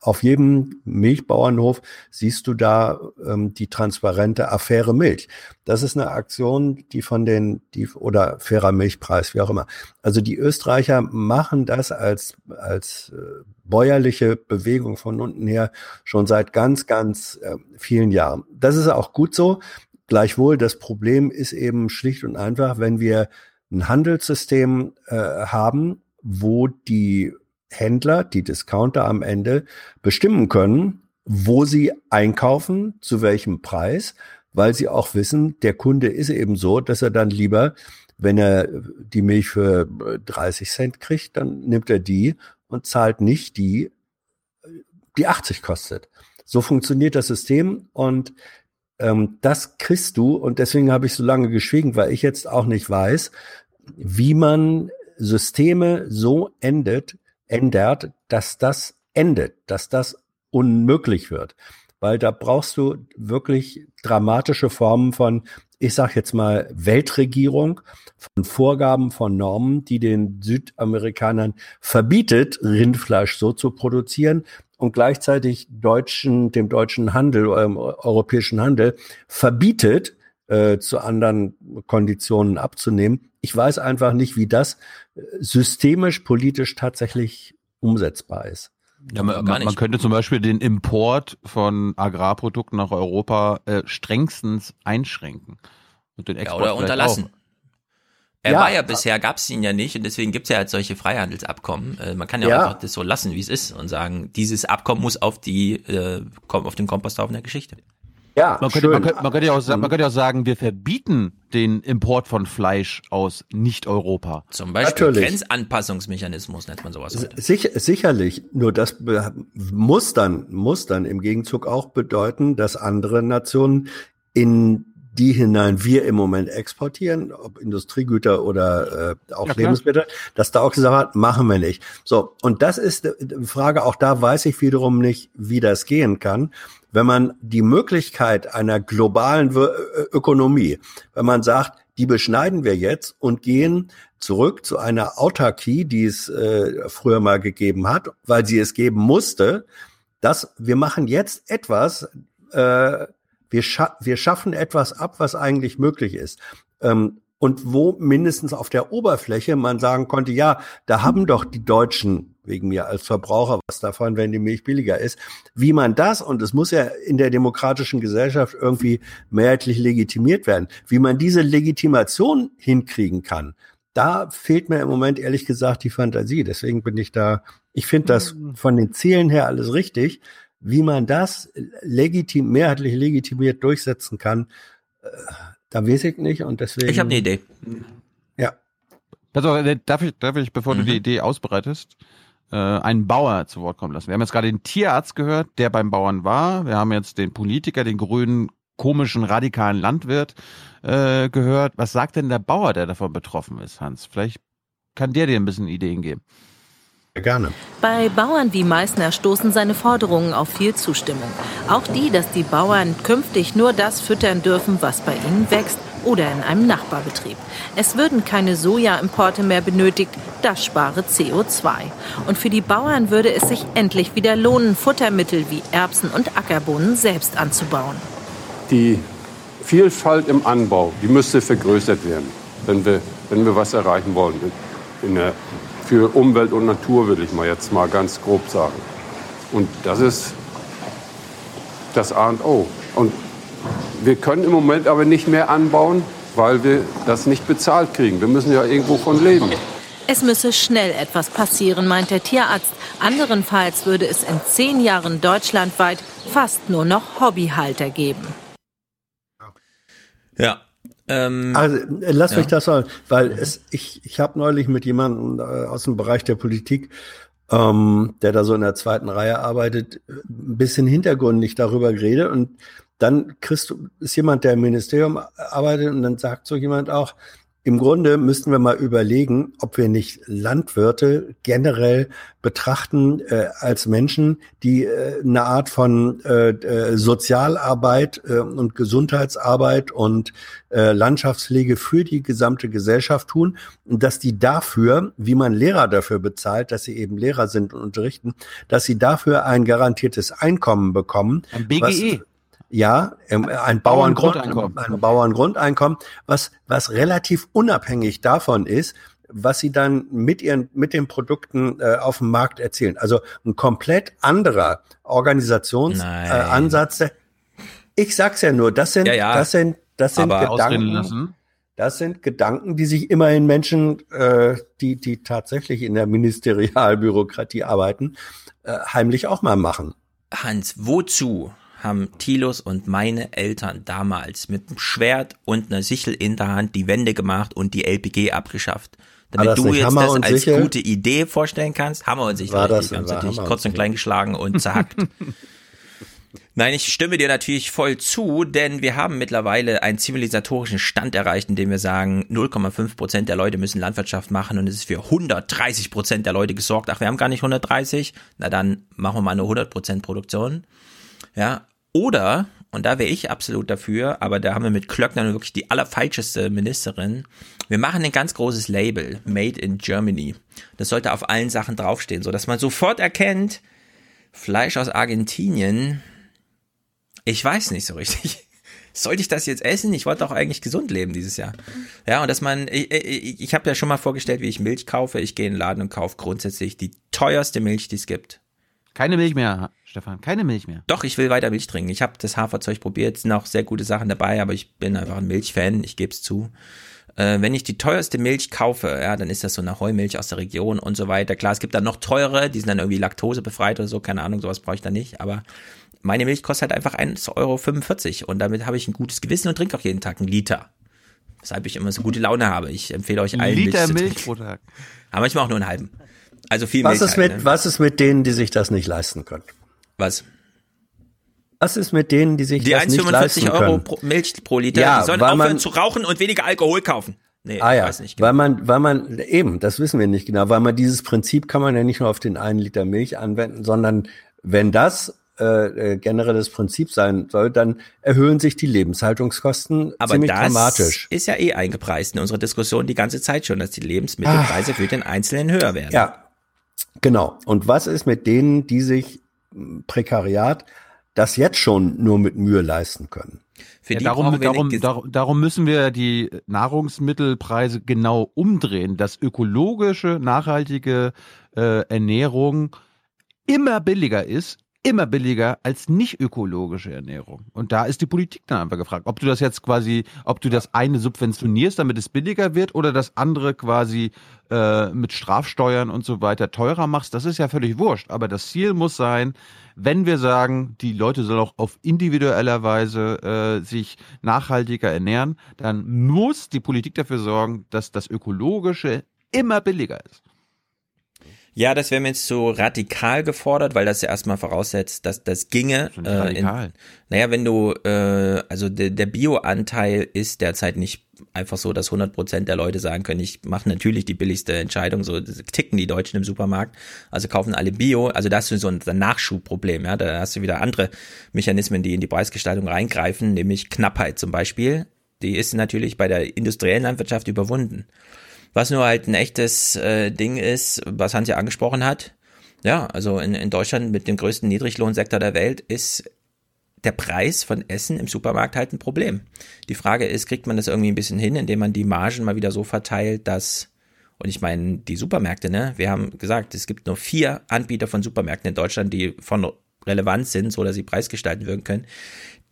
Auf jedem Milchbauernhof siehst du da ähm, die transparente Affäre Milch. Das ist eine Aktion, die von den, die oder fairer Milchpreis, wie auch immer. Also die Österreicher machen das als als äh, bäuerliche Bewegung von unten her schon seit ganz, ganz äh, vielen Jahren. Das ist auch gut so. Gleichwohl, das Problem ist eben schlicht und einfach, wenn wir ein Handelssystem äh, haben, wo die Händler, die Discounter am Ende bestimmen können, wo sie einkaufen, zu welchem Preis, weil sie auch wissen, der Kunde ist eben so, dass er dann lieber, wenn er die Milch für äh, 30 Cent kriegt, dann nimmt er die und zahlt nicht die, die 80 kostet. So funktioniert das System und ähm, das kriegst du und deswegen habe ich so lange geschwiegen, weil ich jetzt auch nicht weiß, wie man Systeme so endet, ändert, dass das endet, dass das unmöglich wird. Weil da brauchst du wirklich dramatische Formen von, ich sag jetzt mal, Weltregierung, von Vorgaben, von Normen, die den Südamerikanern verbietet, Rindfleisch so zu produzieren und gleichzeitig deutschen, dem deutschen Handel, ähm, europäischen Handel verbietet, äh, zu anderen Konditionen abzunehmen. Ich weiß einfach nicht, wie das äh, systemisch, politisch tatsächlich umsetzbar ist. Ja, man, man, man könnte zum Beispiel den Import von Agrarprodukten nach Europa äh, strengstens einschränken. Und den Export oder vielleicht unterlassen. Auch. Er Ja. war ja bisher, gab es ihn ja nicht und deswegen gibt es ja halt solche Freihandelsabkommen. Äh, man kann ja, Ja. einfach das so lassen, wie es ist und sagen, dieses Abkommen muss auf die äh, auf den Komposthaufen der Geschichte. Ja, Man könnte, man, könnte, man, könnte ja auch, sa- man könnte ja auch sagen, wir verbieten den Import von Fleisch aus Nicht-Europa. Zum Beispiel Natürlich. Grenzanpassungsmechanismus nennt man sowas. heute. Sicher, sicherlich, nur das muss dann, muss dann im Gegenzug auch bedeuten, dass andere Nationen in die hinein wir im Moment exportieren, ob Industriegüter oder äh, auch Ja. Lebensmittel, dass da auch gesagt hat, machen wir nicht. So, und das ist die Frage, auch da weiß ich wiederum nicht, wie das gehen kann. Wenn man die Möglichkeit einer globalen Ökonomie, wenn man sagt, die beschneiden wir jetzt und gehen zurück zu einer Autarkie, die es äh, früher mal gegeben hat, weil sie es geben musste, dass wir machen jetzt etwas, äh, wir, scha wir schaffen etwas ab, was eigentlich möglich ist. Ähm, und wo mindestens auf der Oberfläche man sagen konnte, ja, da haben doch die Deutschen wegen mir als Verbraucher was davon, wenn die Milch billiger ist. Wie man das, und es muss ja in der demokratischen Gesellschaft irgendwie mehrheitlich legitimiert werden, wie man diese Legitimation hinkriegen kann, da fehlt mir im Moment ehrlich gesagt die Fantasie. Deswegen bin ich da, ich finde das von den Zielen her alles richtig. Wie man das legitim, mehrheitlich legitimiert durchsetzen kann, äh, da weiß ich nicht und deswegen. Ich habe eine Idee. Ja. Also, äh, darf ich, darf ich, bevor Mhm. du die Idee ausbreitest, äh, einen Bauer zu Wort kommen lassen? Wir haben jetzt gerade den Tierarzt gehört, der beim Bauern war. Wir haben jetzt den Politiker, den grünen, komischen, radikalen Landwirt äh, gehört. Was sagt denn der Bauer, der davon betroffen ist, Hans? Vielleicht kann der dir ein bisschen Ideen geben. Gerne. Bei Bauern wie Meißner stoßen seine Forderungen auf viel Zustimmung. Auch die, dass die Bauern künftig nur das füttern dürfen, was bei ihnen wächst oder in einem Nachbarbetrieb. Es würden keine Sojaimporte mehr benötigt, das spare CO2. Und für die Bauern würde es sich endlich wieder lohnen, Futtermittel wie Erbsen und Ackerbohnen selbst anzubauen. Die Vielfalt im Anbau, die müsste vergrößert werden, wenn wir, wenn wir was erreichen wollen. In der, für Umwelt und Natur würde ich mal jetzt mal ganz grob sagen. Und das ist das A und O. Und wir können im Moment aber nicht mehr anbauen, weil wir das nicht bezahlt kriegen. Wir müssen ja irgendwo von leben. Es müsse schnell etwas passieren, meint der Tierarzt. Anderenfalls würde es in zehn Jahren deutschlandweit fast nur noch Hobbyhalter geben. Ja. Ähm, Also äh, lass ja. mich das sagen, weil es, ich, ich habe neulich mit jemandem äh, aus dem Bereich der Politik, ähm, der da so in der zweiten Reihe arbeitet, ein bisschen hintergründig darüber geredet und dann kriegst du, ist jemand, der im Ministerium arbeitet und dann sagt so jemand auch, im Grunde müssten wir mal überlegen, ob wir nicht Landwirte generell betrachten äh, als Menschen, die äh, eine Art von äh, äh, Sozialarbeit äh, und Gesundheitsarbeit und äh, Landschaftspflege für die gesamte Gesellschaft tun und dass die dafür, wie man Lehrer dafür bezahlt, dass sie eben Lehrer sind und unterrichten, dass sie dafür ein garantiertes Einkommen bekommen. Ein BGE. Ja, ähm, ein Bauerngrund, Bauerngrundeinkommen. ein Bauerngrundeinkommen, was, was relativ unabhängig davon ist, was sie dann mit ihren, mit den Produkten äh, auf dem Markt erzielen. Also ein komplett anderer Organisationsansatz. Äh, ich sag's ja nur, das sind, Ja, ja. das sind, das sind Aber Gedanken. Das sind Gedanken, die sich immerhin Menschen, äh, die, die tatsächlich in der Ministerialbürokratie arbeiten, äh, heimlich auch mal machen. Hans, wozu haben Tilos und meine Eltern damals mit einem Schwert und einer Sichel in der Hand die Wände gemacht und die LPG abgeschafft? Damit du jetzt Hammer das als Sichel? gute Idee vorstellen kannst. Hammer und Sichel, War richtig. das- Wir haben es natürlich Hammer kurz und und klein geschlagen und zerhackt. [laughs] Nein, ich stimme dir natürlich voll zu, denn wir haben mittlerweile einen zivilisatorischen Stand erreicht, in dem wir sagen, 0,5 Prozent der Leute müssen Landwirtschaft machen und es ist für 130 Prozent der Leute gesorgt. Ach, wir haben gar nicht 130. Na dann machen wir mal eine 100 Prozent Produktion. Ja, oder, und da wäre ich absolut dafür, aber da haben wir mit Klöckner wirklich die allerfalscheste Ministerin. Wir machen ein ganz großes Label, Made in Germany. Das sollte auf allen Sachen draufstehen, so dass man sofort erkennt, Fleisch aus Argentinien, ich weiß nicht so richtig. [laughs] Sollte ich das jetzt essen? Ich wollte doch eigentlich gesund leben dieses Jahr. Ja, und dass man, ich, ich, ich habe ja schon mal vorgestellt, wie ich Milch kaufe. Ich gehe in den Laden und kaufe grundsätzlich die teuerste Milch, die es gibt. Keine Milch mehr, Stefan, keine Milch mehr. Doch, ich will weiter Milch trinken. Ich habe das Haferzeug probiert, sind auch sehr gute Sachen dabei, aber ich bin einfach ein Milchfan, ich gebe es zu. Äh, wenn ich die teuerste Milch kaufe, ja, dann ist das so eine Heumilch aus der Region und so weiter. Klar, es gibt dann noch teure, die sind dann irgendwie laktosebefreit oder so, keine Ahnung, sowas brauche ich da nicht, aber meine Milch kostet halt einfach 1,45 Euro und damit habe ich ein gutes Gewissen und trinke auch jeden Tag einen Liter. Weshalb ich immer so gute Laune habe. Ich empfehle euch allen Liter Milch, Milch pro. Tag. Aber manchmal auch nur einen halben. Also viel Was Milch ist, halt, mit, ne? was ist mit denen, die sich das nicht leisten können? Was? Was ist mit denen, die sich Die das nicht leisten 1,45 Euro können? pro Milch pro Liter, Ja, die sollen aufhören man- zu rauchen und weniger Alkohol kaufen. Nee, ah ich ja, weiß nicht. weil man, weil man eben, das wissen wir nicht genau, weil man dieses Prinzip kann man ja nicht nur auf den einen Liter Milch anwenden, sondern wenn das äh, äh, generelles Prinzip sein soll, dann erhöhen sich die Lebenshaltungskosten Aber ziemlich das dramatisch. ist ja eh eingepreist in unserer Diskussion die ganze Zeit schon, dass die Lebensmittelpreise für den Einzelnen höher werden. Ja, genau. Und was ist mit denen, die sich Prekariat das jetzt schon nur mit Mühe leisten können? Für Ja, die darum, darum, darum, darum müssen wir die Nahrungsmittelpreise genau umdrehen, dass ökologische, nachhaltige äh, Ernährung immer billiger ist, immer billiger als nicht ökologische Ernährung. Und da ist die Politik dann einfach gefragt, ob du das jetzt quasi, ob du das eine subventionierst, damit es billiger wird, oder das andere quasi äh, mit Strafsteuern und so weiter teurer machst. Das ist ja völlig wurscht. Aber das Ziel muss sein, wenn wir sagen, die Leute sollen auch auf individueller Weise äh, sich nachhaltiger ernähren, dann muss die Politik dafür sorgen, dass das Ökologische immer billiger ist. Ja, das wäre mir jetzt so radikal gefordert, weil das ja erstmal voraussetzt, dass das ginge. Äh, in, radikal. naja, wenn du, äh, also der, der Bio-Anteil ist derzeit nicht einfach so, dass 100 Prozent der Leute sagen können, ich mache natürlich die billigste Entscheidung, so ticken die Deutschen im Supermarkt, also kaufen alle Bio, also da hast du so ein Nachschubproblem, ja, da hast du wieder andere Mechanismen, die in die Preisgestaltung reingreifen, nämlich Knappheit zum Beispiel, die ist natürlich bei der industriellen Landwirtschaft überwunden. Was nur halt ein echtes äh, Ding ist, was Hans ja angesprochen hat. Ja, also in, in Deutschland mit dem größten Niedriglohnsektor der Welt ist der Preis von Essen im Supermarkt halt ein Problem. Die Frage ist, kriegt man das irgendwie ein bisschen hin, indem man die Margen mal wieder so verteilt, dass, und ich meine, die Supermärkte, ne, wir haben gesagt, es gibt nur vier Anbieter von Supermärkten in Deutschland, die von Relevanz sind, so dass sie preisgestalten wirken können.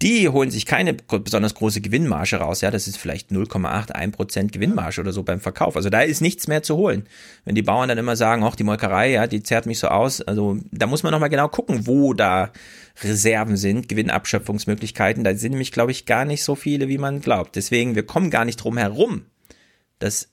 Die holen sich keine besonders große Gewinnmarge raus. Ja, das ist vielleicht 0,81 Prozent Gewinnmarge oder so beim Verkauf. Also da ist nichts mehr zu holen. Wenn die Bauern dann immer sagen, ach, die Molkerei, ja, die zerrt mich so aus. Also da muss man nochmal genau gucken, wo da Reserven sind, Gewinnabschöpfungsmöglichkeiten. Da sind nämlich, glaube ich, gar nicht so viele, wie man glaubt. Deswegen, wir kommen gar nicht drum herum, dass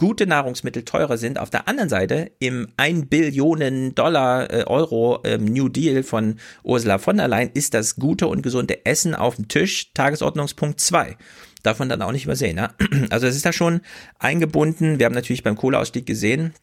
gute Nahrungsmittel teurer sind. Auf der anderen Seite im 1 Billionen Dollar äh, Euro ähm, New Deal von Ursula von der Leyen ist das gute und gesunde Essen auf dem Tisch Tagesordnungspunkt 2. Darf man dann auch nicht übersehen. Ne? [clears throat] Also es ist da schon eingebunden. Wir haben natürlich beim Kohleausstieg gesehen,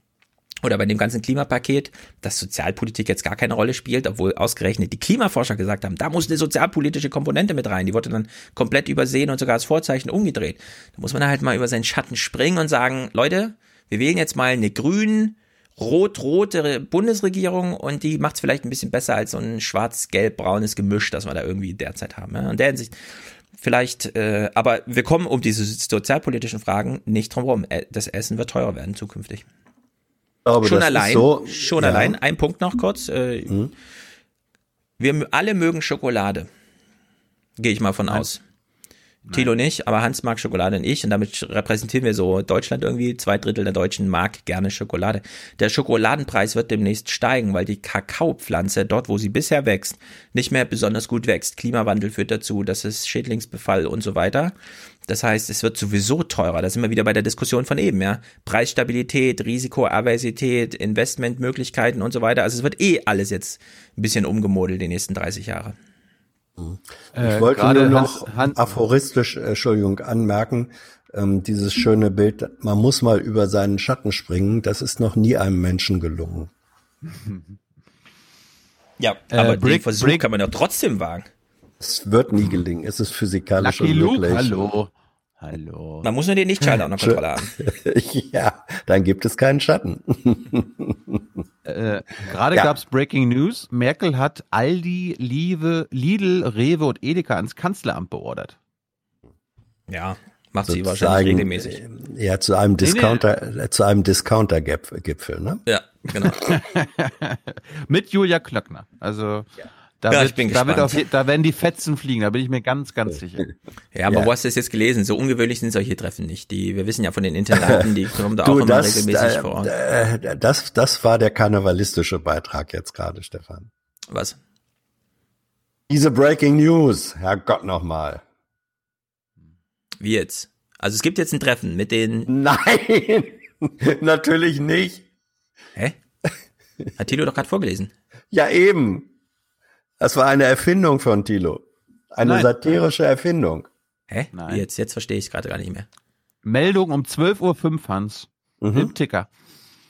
oder bei dem ganzen Klimapaket, dass Sozialpolitik jetzt gar keine Rolle spielt, obwohl ausgerechnet die Klimaforscher gesagt haben, da muss eine sozialpolitische Komponente mit rein. Die wurde dann komplett übersehen und sogar als Vorzeichen umgedreht. Da muss man halt mal über seinen Schatten springen und sagen, Leute, wir wählen jetzt mal eine grün, rot-rote Bundesregierung und die macht es vielleicht ein bisschen besser als so ein schwarz-gelb-braunes Gemisch, das wir da irgendwie derzeit haben. In der Hinsicht vielleicht, äh, aber wir kommen um diese sozialpolitischen Fragen nicht drum herum. Das Essen wird teurer werden zukünftig glaube, schon allein, so, schon ja. allein, ein Punkt noch kurz. Äh, Mhm. Wir alle mögen Schokolade. Gehe ich mal von aus. Thilo nicht, aber Hans mag Schokolade und ich und damit repräsentieren wir so Deutschland irgendwie. Zwei Drittel der Deutschen mag gerne Schokolade. Der Schokoladenpreis wird demnächst steigen, weil die Kakaopflanze dort, wo sie bisher wächst, nicht mehr besonders gut wächst. Klimawandel führt dazu, dass es Schädlingsbefall und so weiter. Das heißt, es wird sowieso teurer. Da sind wir wieder bei der Diskussion von eben, ja. Preisstabilität, Risikoaversität, Investmentmöglichkeiten und so weiter. Also es wird eh alles jetzt ein bisschen umgemodelt die nächsten 30 Jahre. Ich Äh, wollte nur noch Hans- aphoristisch, äh, Entschuldigung, anmerken, ähm, dieses schöne Bild, man muss mal über seinen Schatten springen, das ist noch nie einem Menschen gelungen. [laughs] Ja, Äh, aber den Brick- Versuch Brick- kann man ja trotzdem wagen. Es wird nie gelingen, es ist physikalisch Lucky Luke, unmöglich. hallo. Hallo. Man muss nur den Lichtschalter unter Kontrolle haben. [laughs] ja, dann gibt es keinen Schatten. [laughs] Äh, Gerade Ja. gab's Breaking News. Merkel hat Aldi, Liebe, Lidl, Rewe und Edeka ans Kanzleramt beordert. Ja, macht sie Sozusagen, wahrscheinlich regelmäßig. äh, Ja, zu einem Nee, nee. Discounter, äh, zu einem Discounter-Gipfel, ne? Ja, genau. [laughs] Mit Julia Klöckner. Also Da, Ja, wird, ich bin da, wird gespannt. auf, da werden die Fetzen fliegen, da bin ich mir ganz, ganz [laughs] sicher. Ja, aber Ja. wo hast du das jetzt gelesen? So ungewöhnlich sind solche Treffen nicht. Die, wir wissen ja von den Internaten, die kommen da [laughs] auch Du, immer das, regelmäßig äh, vor Ort. äh, das, das war der karnevalistische Beitrag jetzt gerade, Stefan. Was? Diese Breaking News, Herrgott nochmal. Wie jetzt? Also es gibt jetzt ein Treffen mit den. Nein, [laughs] natürlich nicht. Hä? Hat Tilo doch gerade vorgelesen. Ja, eben. Das war eine Erfindung von Thilo. Eine Nein. satirische Erfindung. Hä? Nein. Jetzt? Jetzt verstehe ich es gerade gar nicht mehr. Meldung um 12.05 Uhr, Hans. Mhm. Im Ticker.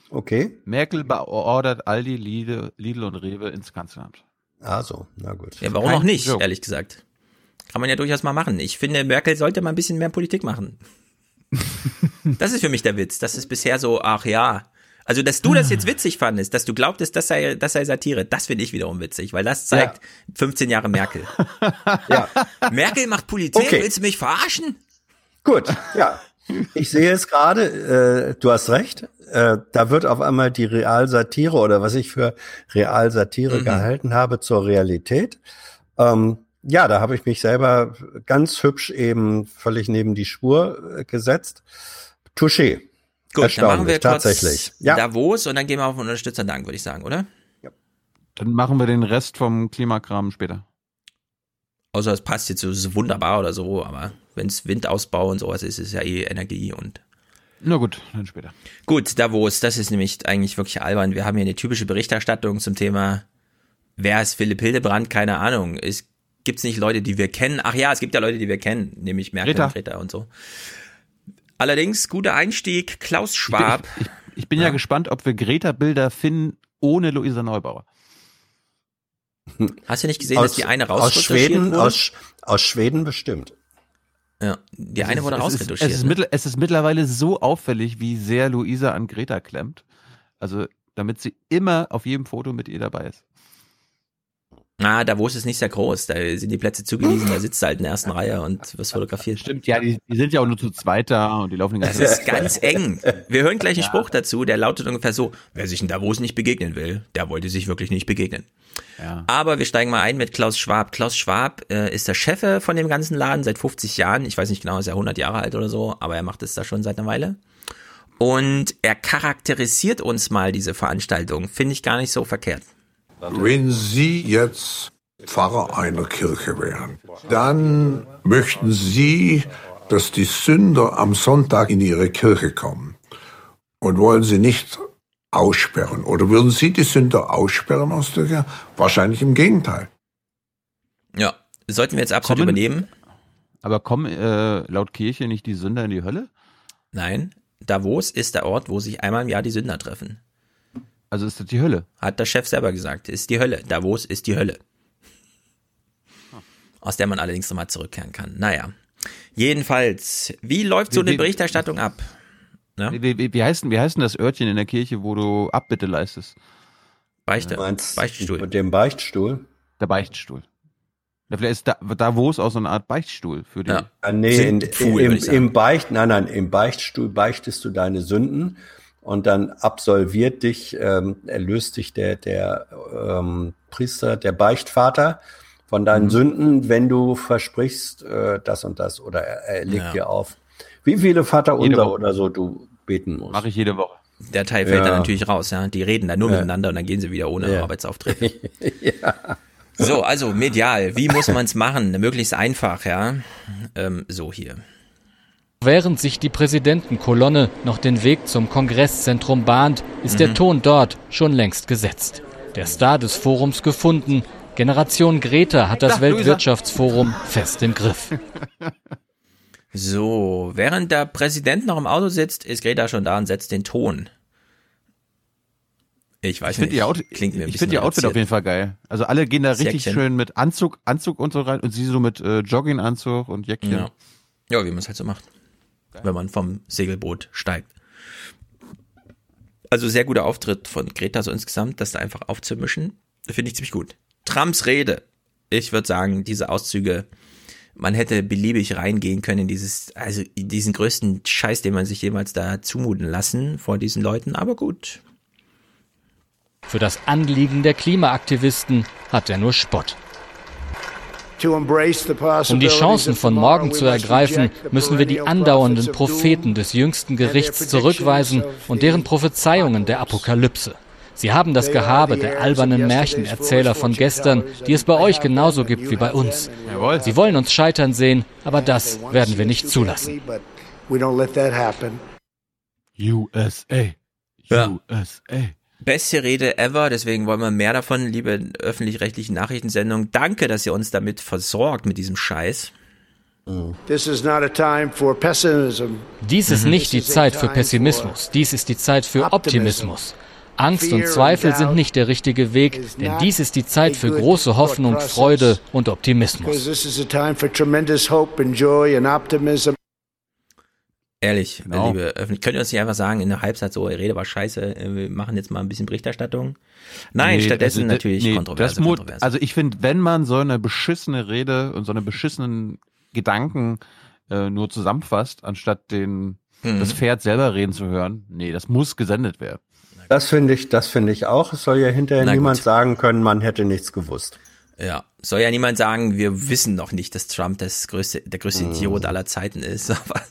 Okay. Merkel beordert Aldi, Lidl, Lidl und Rewe ins Kanzleramt. Also, na gut. Ja, warum Kein auch nicht, Joke. ehrlich gesagt. Kann man ja durchaus mal machen. Ich finde, Merkel sollte mal ein bisschen mehr Politik machen. [laughs] das ist für mich der Witz. Das ist bisher so, ach ja. Also, dass du das jetzt witzig fandest, dass du glaubtest, das sei, das sei Satire, das finde ich wiederum witzig, weil das zeigt 15 Jahre Merkel. [laughs] Ja. Merkel macht Politik, Okay. willst du mich verarschen? Gut, ja. Ich sehe es gerade, äh, du hast recht. Äh, da wird auf einmal die Realsatire oder was ich für Realsatire Mhm. gehalten habe zur Realität. Ähm, ja, da habe ich mich selber ganz hübsch eben völlig neben die Spur äh, gesetzt. Touché. Gut, dann machen wir kurz tatsächlich. Ja. Davos und dann gehen wir auf Unterstützerdank, würde ich sagen, oder? Dann machen wir den Rest vom Klimakram später. Außer es passt jetzt so wunderbar oder so, aber wenn es Windausbau und sowas ist, ist es ja eh Energie und Na gut, dann später. Gut, Davos, das ist nämlich eigentlich wirklich albern. Wir haben hier eine typische Berichterstattung zum Thema, wer ist Philipp Hildebrand? Keine Ahnung. Es gibt's nicht Leute, die wir kennen. Ach ja, es gibt ja Leute, die wir kennen, nämlich Merkel Greta. und Greta und so. Allerdings, guter Einstieg, Klaus Schwab. Ich, ich, ich bin ja. gespannt, ob wir Greta-Bilder finden ohne Luisa Neubauer. Hast du nicht gesehen, aus, dass die eine aus rausretuschiert Schweden, wurde? aus, aus Schweden bestimmt. ja, die eine Es wurde ist- es ist, rausretuschiert. es, ist ne? es ist mittlerweile so auffällig, wie sehr Luisa an Greta klemmt. Also, damit sie immer auf jedem Foto mit ihr dabei ist. Ah, Davos ist nicht sehr groß. Da sind die Plätze zugewiesen, da sitzt du halt in der ersten [laughs] Reihe und wirst fotografiert. Stimmt, ja, die, die sind ja auch nur zu zweit da und die laufen den Das ganzen ist ganz eng. Wir hören gleich einen Spruch dazu, der lautet ungefähr so, wer sich in Davos nicht begegnen will, der wollte sich wirklich nicht begegnen. Ja. Aber wir steigen mal ein mit Klaus Schwab. Klaus Schwab äh, ist der Chef äh, von dem ganzen Laden seit 50 Jahren. Ich weiß nicht genau, ist er 100 Jahre alt oder so, aber er macht es da schon seit einer Weile. Und er charakterisiert uns mal diese Veranstaltung. Finde ich gar nicht so verkehrt. Wenn Sie jetzt Pfarrer einer Kirche wären, dann möchten Sie, dass die Sünder am Sonntag in Ihre Kirche kommen und wollen sie nicht aussperren. Oder würden Sie die Sünder aussperren aus der Kirche? Wahrscheinlich im Gegenteil. Ja, sollten wir jetzt absolut Kommen- übernehmen? Aber kommen äh, laut Kirche nicht die Sünder in die Hölle? Nein. Davos ist der Ort, wo sich einmal im Jahr die Sünder treffen. Also ist das die Hölle? Hat der Chef selber gesagt. Ist die Hölle. Davos ist die Hölle. Aus der man allerdings nochmal zurückkehren kann. Naja. Jedenfalls, wie läuft so Wie- eine wie- Berichterstattung ab? Ja? Wie, wie, wie, heißt denn, wie heißt denn das Örtchen in der Kirche, wo du Abbitte leistest? Beichte. Du meinst Beichtstuhl. Mit dem Beichtstuhl? Der Beichtstuhl. Ja, vielleicht ist da, da wo es auch so eine Art Beichtstuhl für die. Ja. Ah, nee, in, Sintpfuhl, im, im Beicht, nein, nein, im Beichtstuhl beichtest du deine Sünden und dann absolviert dich, ähm, erlöst dich der, der ähm, Priester, der Beichtvater von deinen Mhm. Sünden, wenn du versprichst äh, das und das oder er, er legt Ja. dir auf, wie viele Vater unser oder so du beten musst. Mache ich jede Woche. Der Teil fällt Ja. dann natürlich raus, ja. Die reden dann nur Ja. miteinander und dann gehen sie wieder ohne Ja. Arbeitsauftritt. [laughs] So, also medial, wie muss man es machen? Möglichst einfach, ja. Ähm, so hier. Während sich die Präsidentenkolonne noch den Weg zum Kongresszentrum bahnt, ist Mhm. der Ton dort schon längst gesetzt. Der Star des Forums gefunden. Generation Greta hat das. Weltwirtschaftsforum fest im Griff. [laughs] So, während der Präsident noch im Auto sitzt, ist Greta schon da und setzt den Ton. Ich weiß Ich finde nicht. die, Out Klingt mir ein ich bisschen find die Outfit auf jeden Fall geil. Also alle gehen da richtig Jäckchen. schön mit Anzug, Anzug und so rein und sie so mit äh, Jogginganzug und Jäckchen. Ja. ja, wie man es halt so macht, wenn man vom Segelboot steigt. Also sehr guter Auftritt von Greta so insgesamt, das da einfach aufzumischen, finde ich ziemlich gut. Trumps Rede. Ich würde sagen, diese Auszüge, man hätte beliebig reingehen können in dieses, also in diesen größten Scheiß, den man sich jemals da zumuten lassen vor diesen Leuten, aber gut. Für das Anliegen der Klimaaktivisten hat er nur Spott. Um die Chancen von morgen zu ergreifen, müssen wir die andauernden Propheten des jüngsten Gerichts zurückweisen und deren Prophezeiungen der Apokalypse. Sie haben das Gehabe der albernen Märchenerzähler von gestern, die es bei euch genauso gibt wie bei uns. Sie wollen uns scheitern sehen, aber das werden wir nicht zulassen. USA. Ja. USA. Beste Rede ever, deswegen wollen wir mehr davon, liebe öffentlich-rechtlichen Nachrichtensendungen. Danke, dass ihr uns damit versorgt, mit diesem Scheiß. Dies ist nicht die Zeit für Pessimismus, dies ist die Zeit für Optimismus. Angst und Zweifel sind nicht der richtige Weg, denn dies ist die Zeit für große Hoffnung, Freude und Optimismus. Ehrlich, Genau. liebe Öffentlich, könnt ihr uns nicht einfach sagen, in der Halbzeit so, ihr Rede war scheiße, äh, wir machen jetzt mal ein bisschen Berichterstattung? Nein, Nee, stattdessen also, natürlich nee, kontroverse, das kontroverse. Also ich finde, wenn man so eine beschissene Rede und so eine beschissenen Gedanken äh, nur zusammenfasst, anstatt den Mhm. das Pferd selber reden zu hören, nee, das muss gesendet werden. Das finde ich, das finde ich auch. Es soll ja hinterher Na niemand gut. sagen können, man hätte nichts gewusst. Ja, soll ja niemand sagen, wir wissen noch nicht, dass Trump das größte, der größte Mhm. Idiot aller Zeiten ist. [laughs] Aber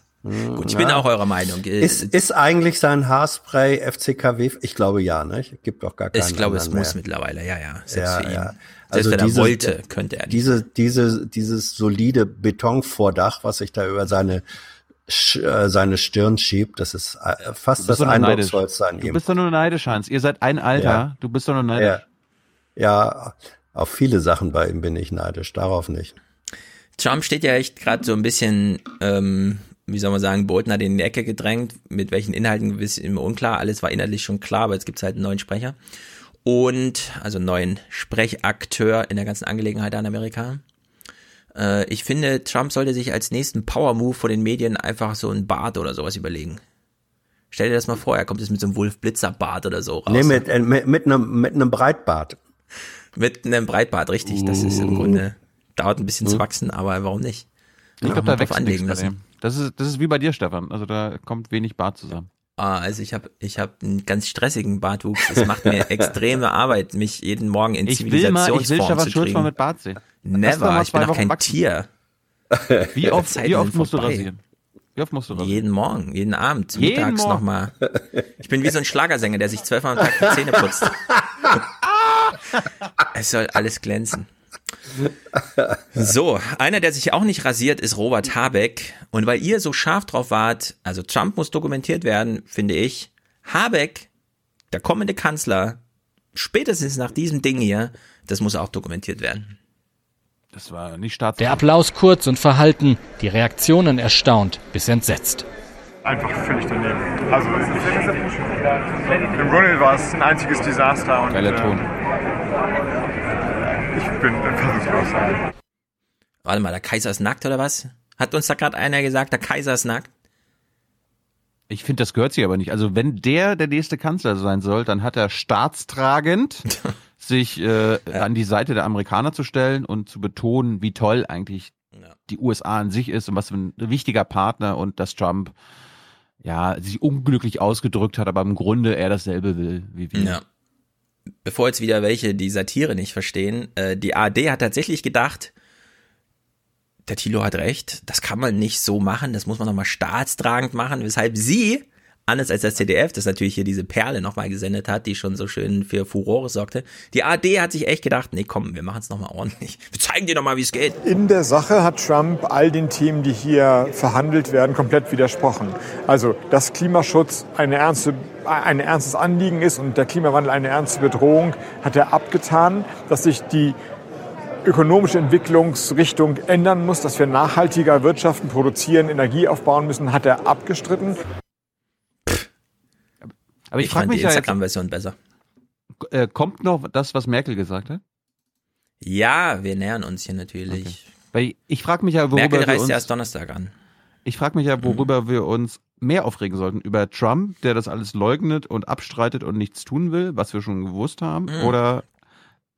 gut, ich bin Ja. auch eurer Meinung. Äh, Ist, ist eigentlich sein Haarspray FCKW? Ich glaube ja, ne? Gibt doch gar keinen ich glaube, es muss mehr. mittlerweile, ja, ja. Selbst für ihn. Selbst Also wenn er diese, wollte, könnte er nicht. Diese, diese, dieses solide Betonvordach, was sich da über seine äh, seine Stirn schiebt, das ist äh, fast Du das. Eindrucksvollste an Du ihm. bist doch nur neidisch, Hans. Ihr seid ein Alter. Ja. Du bist doch nur neidisch. Ja. ja, auf viele Sachen bei ihm bin ich neidisch, darauf nicht. Trump steht ja echt gerade so ein bisschen, ähm, wie soll man sagen, Bolton hat in die Ecke gedrängt, mit welchen Inhalten ist immer unklar. Alles war inhaltlich schon klar, aber jetzt gibt's halt einen neuen Sprecher. Und, also einen neuen Sprechakteur in der ganzen Angelegenheit an Amerika. Äh, ich finde, Trump sollte sich als nächsten Power-Move von den Medien einfach so ein Bart oder sowas überlegen. Stell dir das mal vor, er kommt jetzt mit so einem Wolf-Blitzer-Bart oder so raus. Nee, mit, äh, mit, mit einem, mit einem Breitbart. Mit einem Breitbart, richtig. Das ist im Grunde, dauert ein bisschen zu wachsen, aber warum nicht? Ich glaube, da mal wächst anlegen bei lassen. Das ist, das ist wie bei dir, Stefan. Also da kommt wenig Bart zusammen. Ah, also ich habe ich hab einen ganz stressigen Bartwuchs. Es macht mir [laughs] extreme Arbeit, mich jeden Morgen in Ich will mal, ich will Zivilisationsform Stefan Schulz mal mit Bart sehen. Never, ich bin doch kein wachsen. Tier. Wie [laughs] oft, wie oft musst du vorbei. rasieren? Wie oft musst du rasieren? Jeden Morgen, jeden Abend, Jeden mittags nochmal. Ich bin wie so ein Schlagersänger, der sich zwölfmal am Tag die Zähne putzt. [laughs] es soll alles glänzen. [laughs] So, einer, der sich auch nicht rasiert, ist Robert Habeck. Und weil ihr so scharf drauf wart, also Trump muss dokumentiert werden, finde ich, Habeck, der kommende Kanzler, spätestens nach diesem Ding hier, das muss auch dokumentiert werden. Das war nicht staats. Der Applaus kurz und verhalten, die Reaktionen erstaunt bis entsetzt. Einfach völlig daneben. Also ich, im Grunde war es ein einziges Desaster und Geiler Ton. Äh, ich bin fassungslos. Warte mal, der Kaiser ist nackt oder was? Hat uns da gerade einer gesagt, der Kaiser ist nackt? Ich finde, das gehört sich aber nicht. Also wenn der der nächste Kanzler sein soll, dann hat er staatstragend [laughs] sich äh, an die Seite der Amerikaner zu stellen und zu betonen, wie toll eigentlich die USA an sich ist und was für ein wichtiger Partner und dass Trump ja sich unglücklich ausgedrückt hat, aber im Grunde er dasselbe will wie wir. Ja. Bevor jetzt wieder welche die Satire nicht verstehen, äh, die ARD hat tatsächlich gedacht, der Thilo hat recht, das kann man nicht so machen, das muss man nochmal staatstragend machen, weshalb sie, anders als das ZDF, das natürlich hier diese Perle nochmal gesendet hat, die schon so schön für Furore sorgte, die ARD hat sich echt gedacht, nee komm, wir machen es nochmal ordentlich, wir zeigen dir nochmal, wie es geht. In der Sache hat Trump all den Themen, die hier verhandelt werden, komplett widersprochen. Also, dass Klimaschutz eine ernste, ein ernstes Anliegen ist und der Klimawandel eine ernste Bedrohung, hat er abgetan. Dass sich die ökonomische Entwicklungsrichtung ändern muss, dass wir nachhaltiger wirtschaften, produzieren, Energie aufbauen müssen, hat er abgestritten. Aber ich, Ich frage mich die ja Instagram-Version besser. äh, kommt noch das, was Merkel gesagt hat? Ja, wir nähern uns hier natürlich. Weil ich frage mich ja, worüber Merkel wir reist uns, ja erst Donnerstag an. Ich frage mich ja, worüber wir uns mehr aufregen sollten. Über Trump, der das alles leugnet und abstreitet und nichts tun will, was wir schon gewusst haben. Mhm. Oder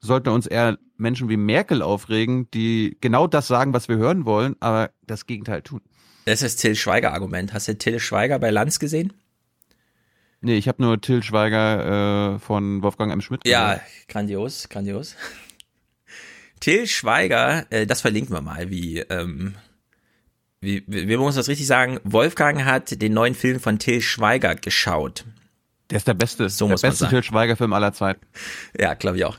sollten wir uns eher Menschen wie Merkel aufregen, die genau das sagen, was wir hören wollen, aber das Gegenteil tun? Das ist das Till Schweiger-Argument. Hast du Till Schweiger bei Lanz gesehen? Nee, ich habe nur Till Schweiger äh, von Wolfgang M. Schmidt. Ja, gehört. grandios, grandios. Till Schweiger, äh, das verlinken wir mal, wie, ähm, wie, wie, wie muss das richtig sagen? Wolfgang hat den neuen Film von Till Schweiger geschaut. Der ist der beste, so der beste. Till Schweiger-Film aller Zeiten. Ja, glaube ich auch.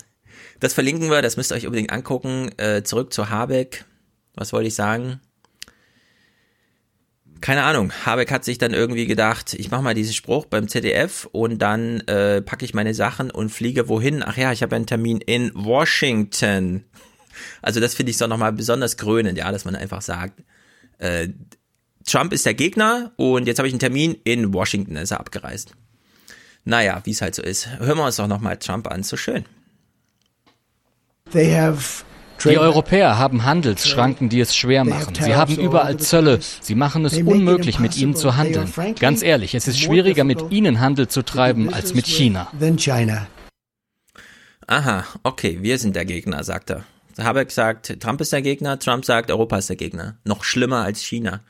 Das verlinken wir, das müsst ihr euch unbedingt angucken. Äh, zurück zu Habeck. Was wollte ich sagen? Keine Ahnung. Habeck hat sich dann irgendwie gedacht, ich mache mal diesen Spruch beim ZDF und dann äh, packe ich meine Sachen und fliege wohin? Ach ja, ich habe einen Termin in Washington. Also das finde ich so nochmal besonders krönend, ja, dass man einfach sagt, äh, Trump ist der Gegner und jetzt habe ich einen Termin in Washington, da ist er abgereist. Naja, wie es halt so ist. Hören wir uns doch nochmal Trump an, so schön. Die Europäer haben Handelsschranken, die es schwer machen. Sie haben überall Zölle. Sie machen es unmöglich, mit ihnen zu handeln. Ganz ehrlich, es ist schwieriger, mit ihnen Handel zu treiben, als mit China. Aha, okay, wir sind der Gegner, sagt er. Habeck sagt, Trump ist der Gegner, Trump sagt, Europa ist der Gegner. Noch schlimmer als China.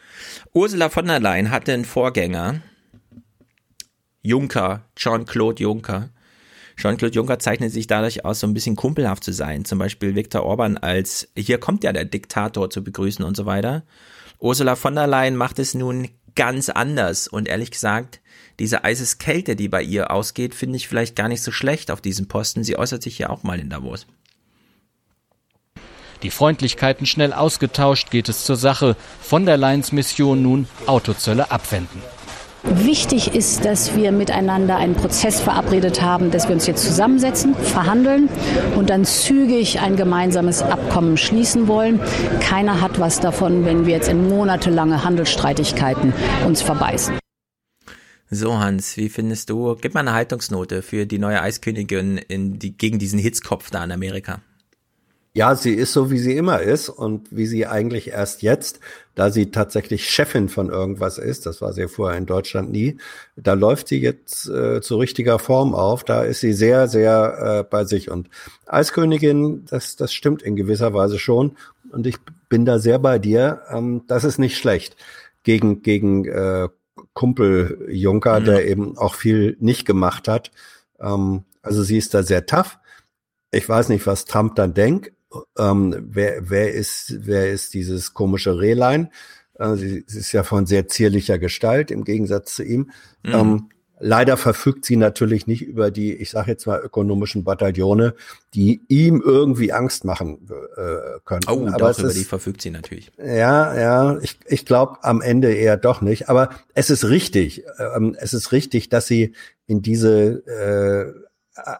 Ursula von der Leyen hatte einen Vorgänger, Juncker, Jean-Claude Juncker. Jean-Claude Juncker zeichnet sich dadurch aus, so ein bisschen kumpelhaft zu sein. Zum Beispiel Viktor Orban als, hier kommt ja der Diktator zu begrüßen und so weiter. Ursula von der Leyen macht es nun ganz anders. Und ehrlich gesagt, diese Eiseskälte, die bei ihr ausgeht, finde ich vielleicht gar nicht so schlecht auf diesem Posten. Sie äußert sich ja auch mal in Davos. Die Freundlichkeiten schnell ausgetauscht, geht es zur Sache. Von der Leyen's Mission nun Autozölle abwenden. Wichtig ist, dass wir miteinander einen Prozess verabredet haben, dass wir uns jetzt zusammensetzen, verhandeln und dann zügig ein gemeinsames Abkommen schließen wollen. Keiner hat was davon, wenn wir jetzt in monatelange Handelsstreitigkeiten uns verbeißen. So, Hans, wie findest du, gib mal eine Haltungsnote für die neue Eiskönigin in die, gegen diesen Hitzkopf da in Amerika. Ja, sie ist so, wie sie immer ist und wie sie eigentlich erst jetzt, da sie tatsächlich Chefin von irgendwas ist, das war sie vorher in Deutschland nie, da läuft sie jetzt äh, zu richtiger Form auf, da ist sie sehr, sehr äh, bei sich und Eiskönigin, das, das stimmt in gewisser Weise schon und ich bin da sehr bei dir, ähm, das ist nicht schlecht gegen, gegen äh, Kumpel Juncker, Mhm. der eben auch viel nicht gemacht hat, ähm, also sie ist da sehr tough. Ich weiß nicht, was Trump dann denkt. Ähm, wer, wer ist, wer ist dieses komische Rehlein? Äh, sie, sie ist ja von sehr zierlicher Gestalt im Gegensatz zu ihm. Mhm. Ähm, leider verfügt sie natürlich nicht über die, ich sage jetzt mal, ökonomischen Bataillone, die ihm irgendwie Angst machen äh, könnten. Oh, Aber doch, über ist, die verfügt sie natürlich. ja, ja, ich, ich glaube am Ende eher doch nicht. Aber es ist richtig. Ähm, es ist richtig, dass sie in diese äh,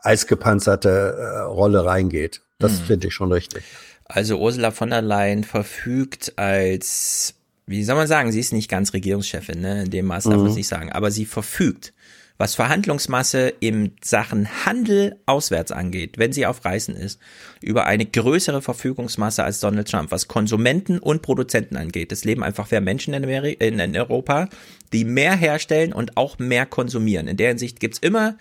eisgepanzerte äh, Rolle reingeht. Das Mhm. finde ich schon richtig. Also Ursula von der Leyen verfügt als, wie soll man sagen, sie ist nicht ganz Regierungschefin, ne? in dem Maß darf man es Mhm. nicht sagen, aber sie verfügt, was Verhandlungsmasse im Sachen Handel auswärts angeht, wenn sie auf Reisen ist, über eine größere Verfügungsmasse als Donald Trump, was Konsumenten und Produzenten angeht. Es leben einfach mehr Menschen in, Ameri in, in Europa, die mehr herstellen und auch mehr konsumieren. In der Hinsicht gibt's immer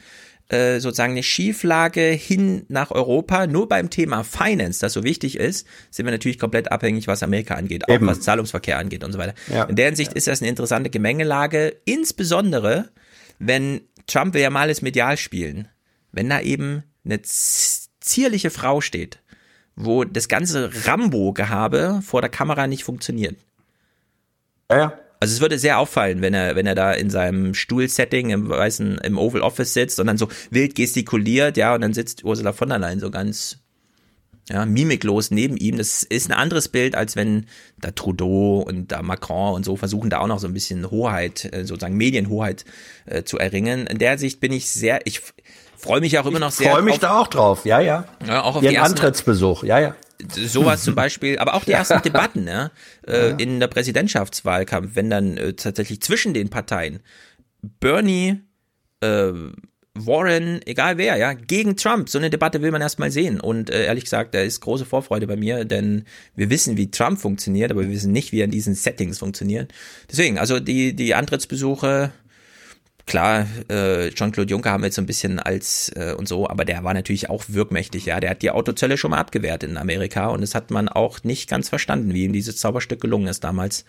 äh, sozusagen eine Schieflage hin nach Europa. Nur beim Thema Finance, das so wichtig ist, sind wir natürlich komplett abhängig, was Amerika angeht, auch Eben. was Zahlungsverkehr angeht und so weiter. Ja. In der Hinsicht ist das eine interessante Gemengelage, insbesondere wenn Trump will ja mal es medial spielen, wenn da eben eine zierliche Frau steht, wo das ganze Rambo-Gehabe vor der Kamera nicht funktioniert. Ja, ja. Also es würde sehr auffallen, wenn er, wenn er da in seinem Stuhlsetting im weißen, im Oval Office sitzt und dann so wild gestikuliert, ja, und dann sitzt Ursula von der Leyen so ganz, ja, mimiklos neben ihm. Das ist ein anderes Bild, als wenn da Trudeau und da Macron und so versuchen, da auch noch so ein bisschen Hoheit, äh, sozusagen Medienhoheit äh, zu erringen. In der Sicht bin ich sehr, ich freue mich auch immer noch sehr. Freue mich auf, da auch drauf. Ja, ja. Ja, auch auf Ihren Antrittsbesuch. Ja, ja. Sowas zum [laughs] Beispiel, aber auch die ersten Debatten, ja, äh, Ja. in der Präsidentschaftswahlkampf, wenn dann äh, tatsächlich zwischen den Parteien Bernie, äh, Warren, egal wer, ja, gegen Trump, so eine Debatte will man erstmal sehen. Und äh, ehrlich gesagt, da ist große Vorfreude bei mir, denn wir wissen, wie Trump funktioniert, aber wir wissen nicht, wie er in diesen Settings funktioniert. Deswegen, also die, die Antrittsbesuche klar, äh, Jean-Claude Juncker haben wir jetzt so ein bisschen als äh, und so, aber der war natürlich auch wirkmächtig, ja. Der hat die Autozölle schon mal abgewehrt in Amerika und das hat man auch nicht ganz verstanden, wie ihm dieses Zauberstück gelungen ist damals,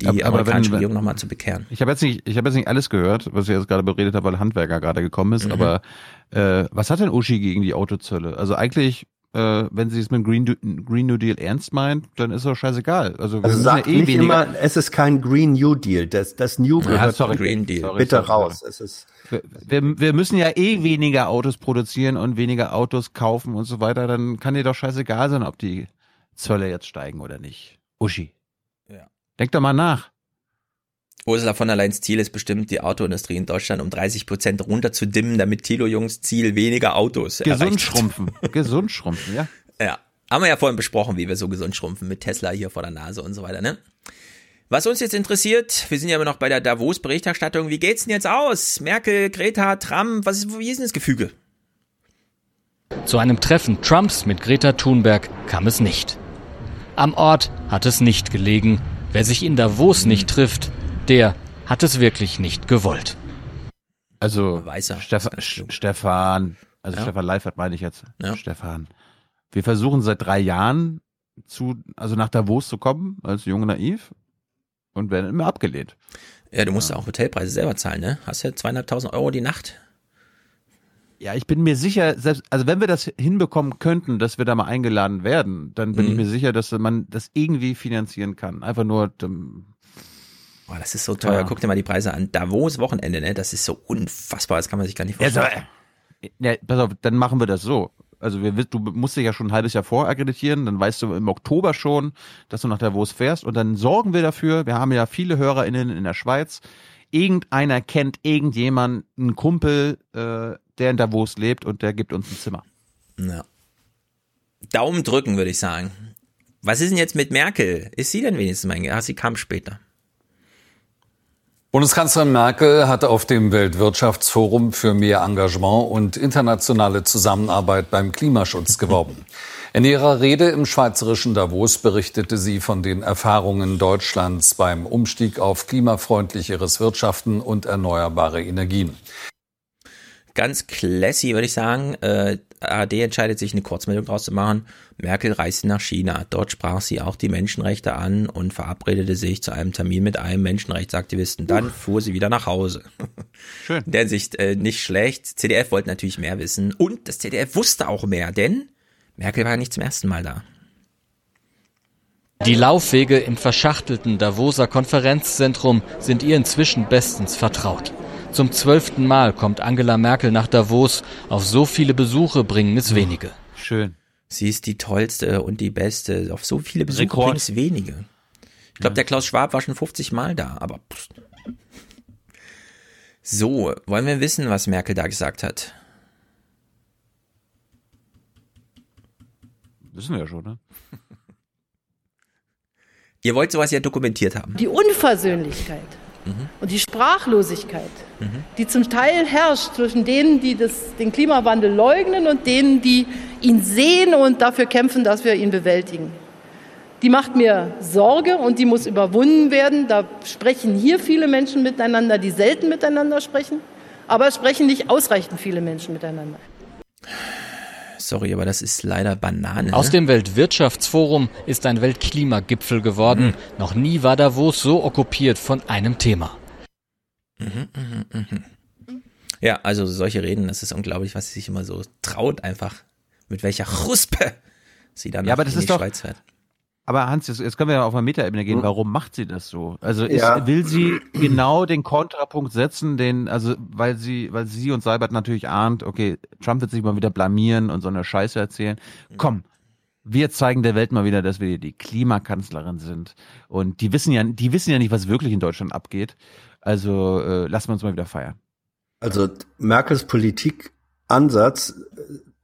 die Aber- amerikanische wenn- Regierung nochmal zu bekehren. Ich habe jetzt nicht, ich habe jetzt nicht alles gehört, was ihr jetzt gerade beredet habt, weil Handwerker gerade gekommen ist. Mhm. Aber äh, was hat denn Uschi gegen die Autozölle? Also eigentlich, äh, wenn sie es mit dem Green, Green New Deal ernst meint, dann ist doch scheißegal. Also, Also sagt ja eh nicht weniger. immer, es ist kein Green New Deal. Das, das New Ja, gehört sorry, Green Deal. sorry, bitte sorry, raus. sorry. Es ist Wir, wir, wir müssen ja eh weniger Autos produzieren und weniger Autos kaufen und so weiter. Dann kann dir doch scheißegal sein, ob die Zölle jetzt steigen oder nicht. Uschi. Ja. Denk doch mal nach. Ursula von der Leyens Ziel ist bestimmt, die Autoindustrie in Deutschland um 30 Prozent runterzudimmen, damit Thilo Jungs Ziel weniger Autos Gesund schrumpfen. [laughs] Gesund schrumpfen, ja. Ja, haben wir ja vorhin besprochen, wie wir so gesund schrumpfen mit Tesla hier vor der Nase und so weiter, ne? Was uns jetzt interessiert, wir sind ja immer noch bei der Davos-Berichterstattung. Wie geht's denn jetzt aus? Merkel, Greta, Trump, was ist, wie ist denn das Gefüge? Zu einem Treffen Trumps mit Greta Thunberg kam es nicht. Am Ort hat es nicht gelegen. Wer sich in Davos nicht trifft, der hat es wirklich nicht gewollt. Also Weißer. Stefan, Stefan, also Ja. Stefan Leifert meine ich jetzt. Ja. Stefan. Wir versuchen seit drei Jahren zu, also nach Davos zu kommen, als Junge Naiv und werden immer abgelehnt. Ja, du musst ja auch Hotelpreise selber zahlen, ne? Hast ja zweieinhalbtausend Euro die Nacht. Ja, ich bin mir sicher, selbst, also wenn wir das hinbekommen könnten, dass wir da mal eingeladen werden, dann bin Mhm. ich mir sicher, dass man das irgendwie finanzieren kann. Einfach nur, Boah, das ist so teuer. Ja. Guck dir mal die Preise an. Davos Wochenende, ne? Das ist so unfassbar, das kann man sich gar nicht Ja, vorstellen. so, ja, pass auf, dann machen wir das so. Also wir, du musst dich ja schon ein halbes Jahr vorakkreditieren, dann weißt du im Oktober schon, dass du nach Davos fährst und dann sorgen wir dafür, wir haben ja viele HörerInnen in der Schweiz, irgendeiner kennt irgendjemanden, einen Kumpel, äh, der in Davos lebt und der gibt uns ein Zimmer. Ja. Daumen drücken, würde ich sagen. Was ist denn jetzt mit Merkel? Ist sie denn wenigstens mein Ah, sie kam später. Bundeskanzlerin Merkel hatte auf dem Weltwirtschaftsforum für mehr Engagement und internationale Zusammenarbeit beim Klimaschutz geworben. In ihrer Rede im schweizerischen Davos berichtete sie von den Erfahrungen Deutschlands beim Umstieg auf klimafreundlicheres Wirtschaften und erneuerbare Energien. Ganz classy, würde ich sagen. Äh, ARD entscheidet sich, eine Kurzmeldung draus zu machen. Merkel reiste nach China. Dort sprach sie auch die Menschenrechte an und verabredete sich zu einem Termin mit einem Menschenrechtsaktivisten. Dann fuhr sie wieder nach Hause. Schön. In der Sicht äh, nicht schlecht. CDF wollte natürlich mehr wissen. Und das ZDF wusste auch mehr, denn Merkel war ja nicht zum ersten Mal da. Die Laufwege im verschachtelten Davoser Konferenzzentrum sind ihr inzwischen bestens vertraut. Zum zwölften Mal kommt Angela Merkel nach Davos. Auf so viele Besuche bringen es wenige. Schön. Sie ist die tollste und die beste. Auf so viele Besuche Rekord. bringen es wenige. Ich glaube, der Klaus Schwab war schon 50 Mal da, aber pst. So, wollen wir wissen, was Merkel da gesagt hat? Wissen wir ja schon, ne? [laughs] Ihr wollt sowas ja dokumentiert haben. Die Unversöhnlichkeit und die Sprachlosigkeit, die zum Teil herrscht zwischen denen, die das, den Klimawandel leugnen und denen, die ihn sehen und dafür kämpfen, dass wir ihn bewältigen. Die macht mir Sorge und die muss überwunden werden. Da sprechen hier viele Menschen miteinander, die selten miteinander sprechen, aber es sprechen nicht ausreichend viele Menschen miteinander. Sorry, aber das ist leider Banane. Aus dem Weltwirtschaftsforum ist ein Weltklimagipfel geworden. Mhm. Noch nie war Davos so okkupiert von einem Thema. Mhm, mhm, mhm. Ja, also solche Reden, das ist unglaublich, was sie sich immer so traut, einfach mit welcher Chuspe sie dann Ja, aber in das die ist doch- Schweiz fährt. Aber Hans, jetzt, können wir ja auf eine Metaebene gehen. Warum macht sie das so? Also ist, Ja. will sie genau den Kontrapunkt setzen, den, also weil sie, weil sie und Seibert natürlich ahnt, okay, Trump wird sich mal wieder blamieren und so eine Scheiße erzählen. Komm, wir zeigen der Welt mal wieder, dass wir die Klimakanzlerin sind. Und die wissen ja, die wissen ja nicht, was wirklich in Deutschland abgeht. Also äh, lassen wir uns mal wieder feiern. Also Merkels Politikansatz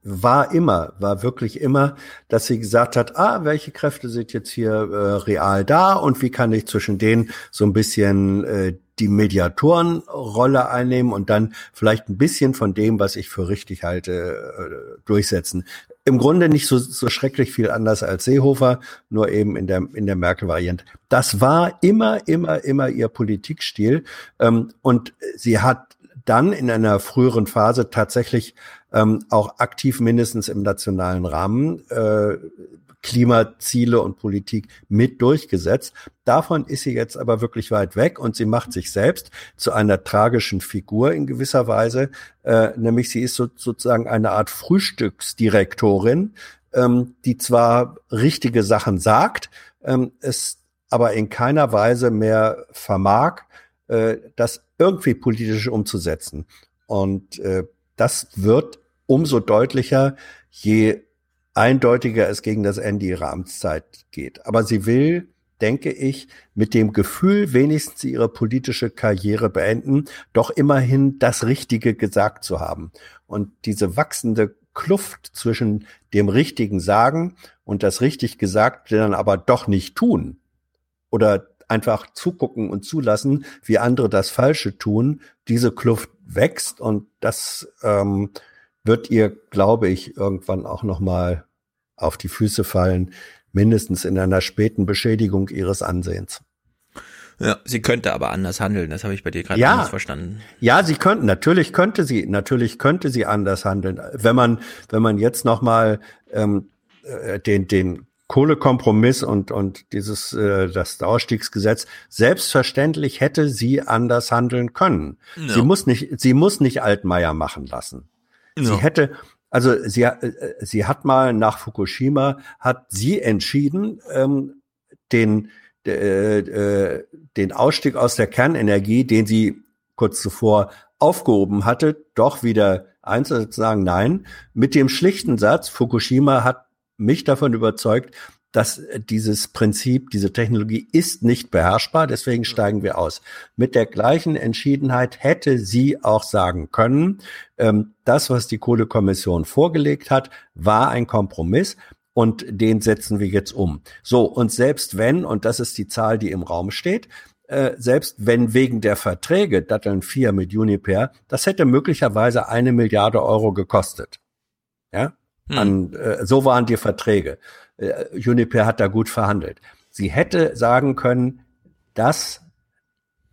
war immer, war wirklich immer, dass sie gesagt hat, ah, welche Kräfte sind jetzt hier äh, real da und wie kann ich zwischen denen so ein bisschen äh, die Mediatorenrolle einnehmen und dann vielleicht ein bisschen von dem, was ich für richtig halte, äh, durchsetzen. Im Grunde nicht so, so schrecklich viel anders als Seehofer, nur eben in der, in der Merkel-Variante. Das war immer, immer, immer ihr Politikstil. Ähm, und sie hat dann in einer früheren Phase tatsächlich ähm, auch aktiv mindestens im nationalen Rahmen äh, Klimaziele und Politik mit durchgesetzt. Davon ist sie jetzt aber wirklich weit weg und sie macht sich selbst zu einer tragischen Figur in gewisser Weise, äh, nämlich sie ist so, sozusagen eine Art Frühstücksdirektorin, ähm, die zwar richtige Sachen sagt, ähm, es aber in keiner Weise mehr vermag, äh, das irgendwie politisch umzusetzen. Und äh, das wird umso deutlicher, je eindeutiger es gegen das Ende ihrer Amtszeit geht. Aber sie will, denke ich, mit dem Gefühl, wenigstens ihre politische Karriere beenden, doch immerhin das Richtige gesagt zu haben. Und diese wachsende Kluft zwischen dem richtigen Sagen und das richtig Gesagte dann aber doch nicht tun oder einfach zugucken und zulassen, wie andere das Falsche tun, diese Kluft wächst und das ähm, wird ihr, glaube ich, irgendwann auch noch mal auf die Füße fallen, mindestens in einer späten Beschädigung ihres Ansehens. Ja, sie könnte aber anders handeln. Das habe ich bei dir gerade ja, nicht verstanden. Ja, sie könnten. Natürlich könnte sie. Natürlich könnte sie anders handeln. Wenn man, wenn man jetzt noch mal ähm, äh, den den Kohlekompromiss und und dieses äh, das Ausstiegsgesetz selbstverständlich hätte sie anders handeln können. Ja. Sie muss nicht. Sie muss nicht Altmaier machen lassen. Ja. Sie hätte also sie, äh, sie hat mal nach Fukushima, hat sie entschieden, ähm, den, äh, äh, den Ausstieg aus der Kernenergie, den sie kurz zuvor aufgehoben hatte, doch wieder einzusetzen, nein, mit dem schlichten Satz, Fukushima hat mich davon überzeugt, dass dieses Prinzip, diese Technologie ist nicht beherrschbar, deswegen steigen wir aus. Mit der gleichen Entschiedenheit hätte sie auch sagen können, ähm, das, was die Kohlekommission vorgelegt hat, war ein Kompromiss und den setzen wir jetzt um. So, und selbst wenn, und das ist die Zahl, die im Raum steht, äh, selbst wenn wegen der Verträge Datteln 4 mit Uniper, das hätte möglicherweise eine Milliarde Euro gekostet. Ja, hm. An, äh, so waren die Verträge. Äh, Uniper hat da gut verhandelt. Sie hätte sagen können, das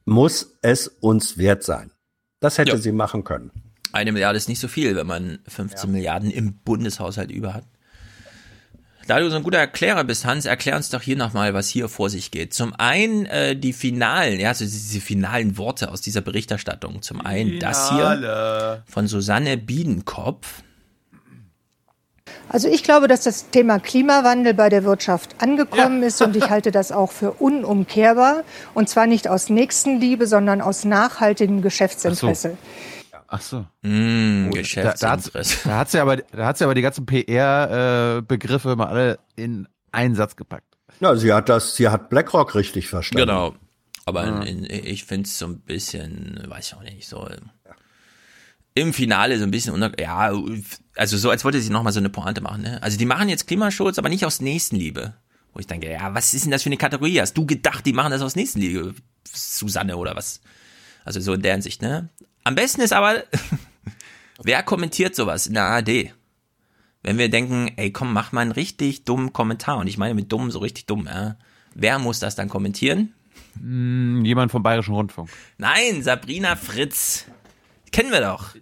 muss es uns wert sein. Das hätte ja. sie machen können. Eine Milliarde ist nicht so viel, wenn man 15 ja. Milliarden im Bundeshaushalt über hat. Da du so ein guter Erklärer bist, Hans, erklär uns doch hier nochmal, was hier vor sich geht. Zum einen äh, die finalen, ja, also diese finalen Worte aus dieser Berichterstattung. Zum einen Finale. das hier von Susanne Biedenkopf. Also ich glaube, dass das Thema Klimawandel bei der Wirtschaft angekommen ja. ist und ich halte das auch für unumkehrbar. Und zwar nicht aus Nächstenliebe, sondern aus nachhaltigem Geschäftsinteresse. Ach so. Mm, Geschäftsinteresse. Da, da hat sie aber, da hat sie aber die ganzen PR-Begriffe äh, mal alle in einen Satz gepackt. Ja, sie hat das, sie hat BlackRock richtig verstanden. Genau. Aber ja. in, in, ich finde es so ein bisschen, weiß ich auch nicht, so im Finale so ein bisschen unter, ja, also so, als wollte sie nochmal so eine Pointe machen, ne? Also die machen jetzt Klimaschutz, aber nicht aus Nächstenliebe. Wo ich denke, ja, was ist denn das für eine Kategorie? Hast du gedacht, die machen das aus Nächstenliebe? Susanne oder was? Also so in der Hinsicht, ne? Am besten ist aber, [laughs] wer kommentiert sowas in der ARD? Wenn wir denken, ey, komm, mach mal einen richtig dummen Kommentar. Und ich meine mit dumm so richtig dumm, ja. Wer muss das dann kommentieren? Hm, jemand vom Bayerischen Rundfunk. Nein, Sabrina Fritz. Kennen wir doch.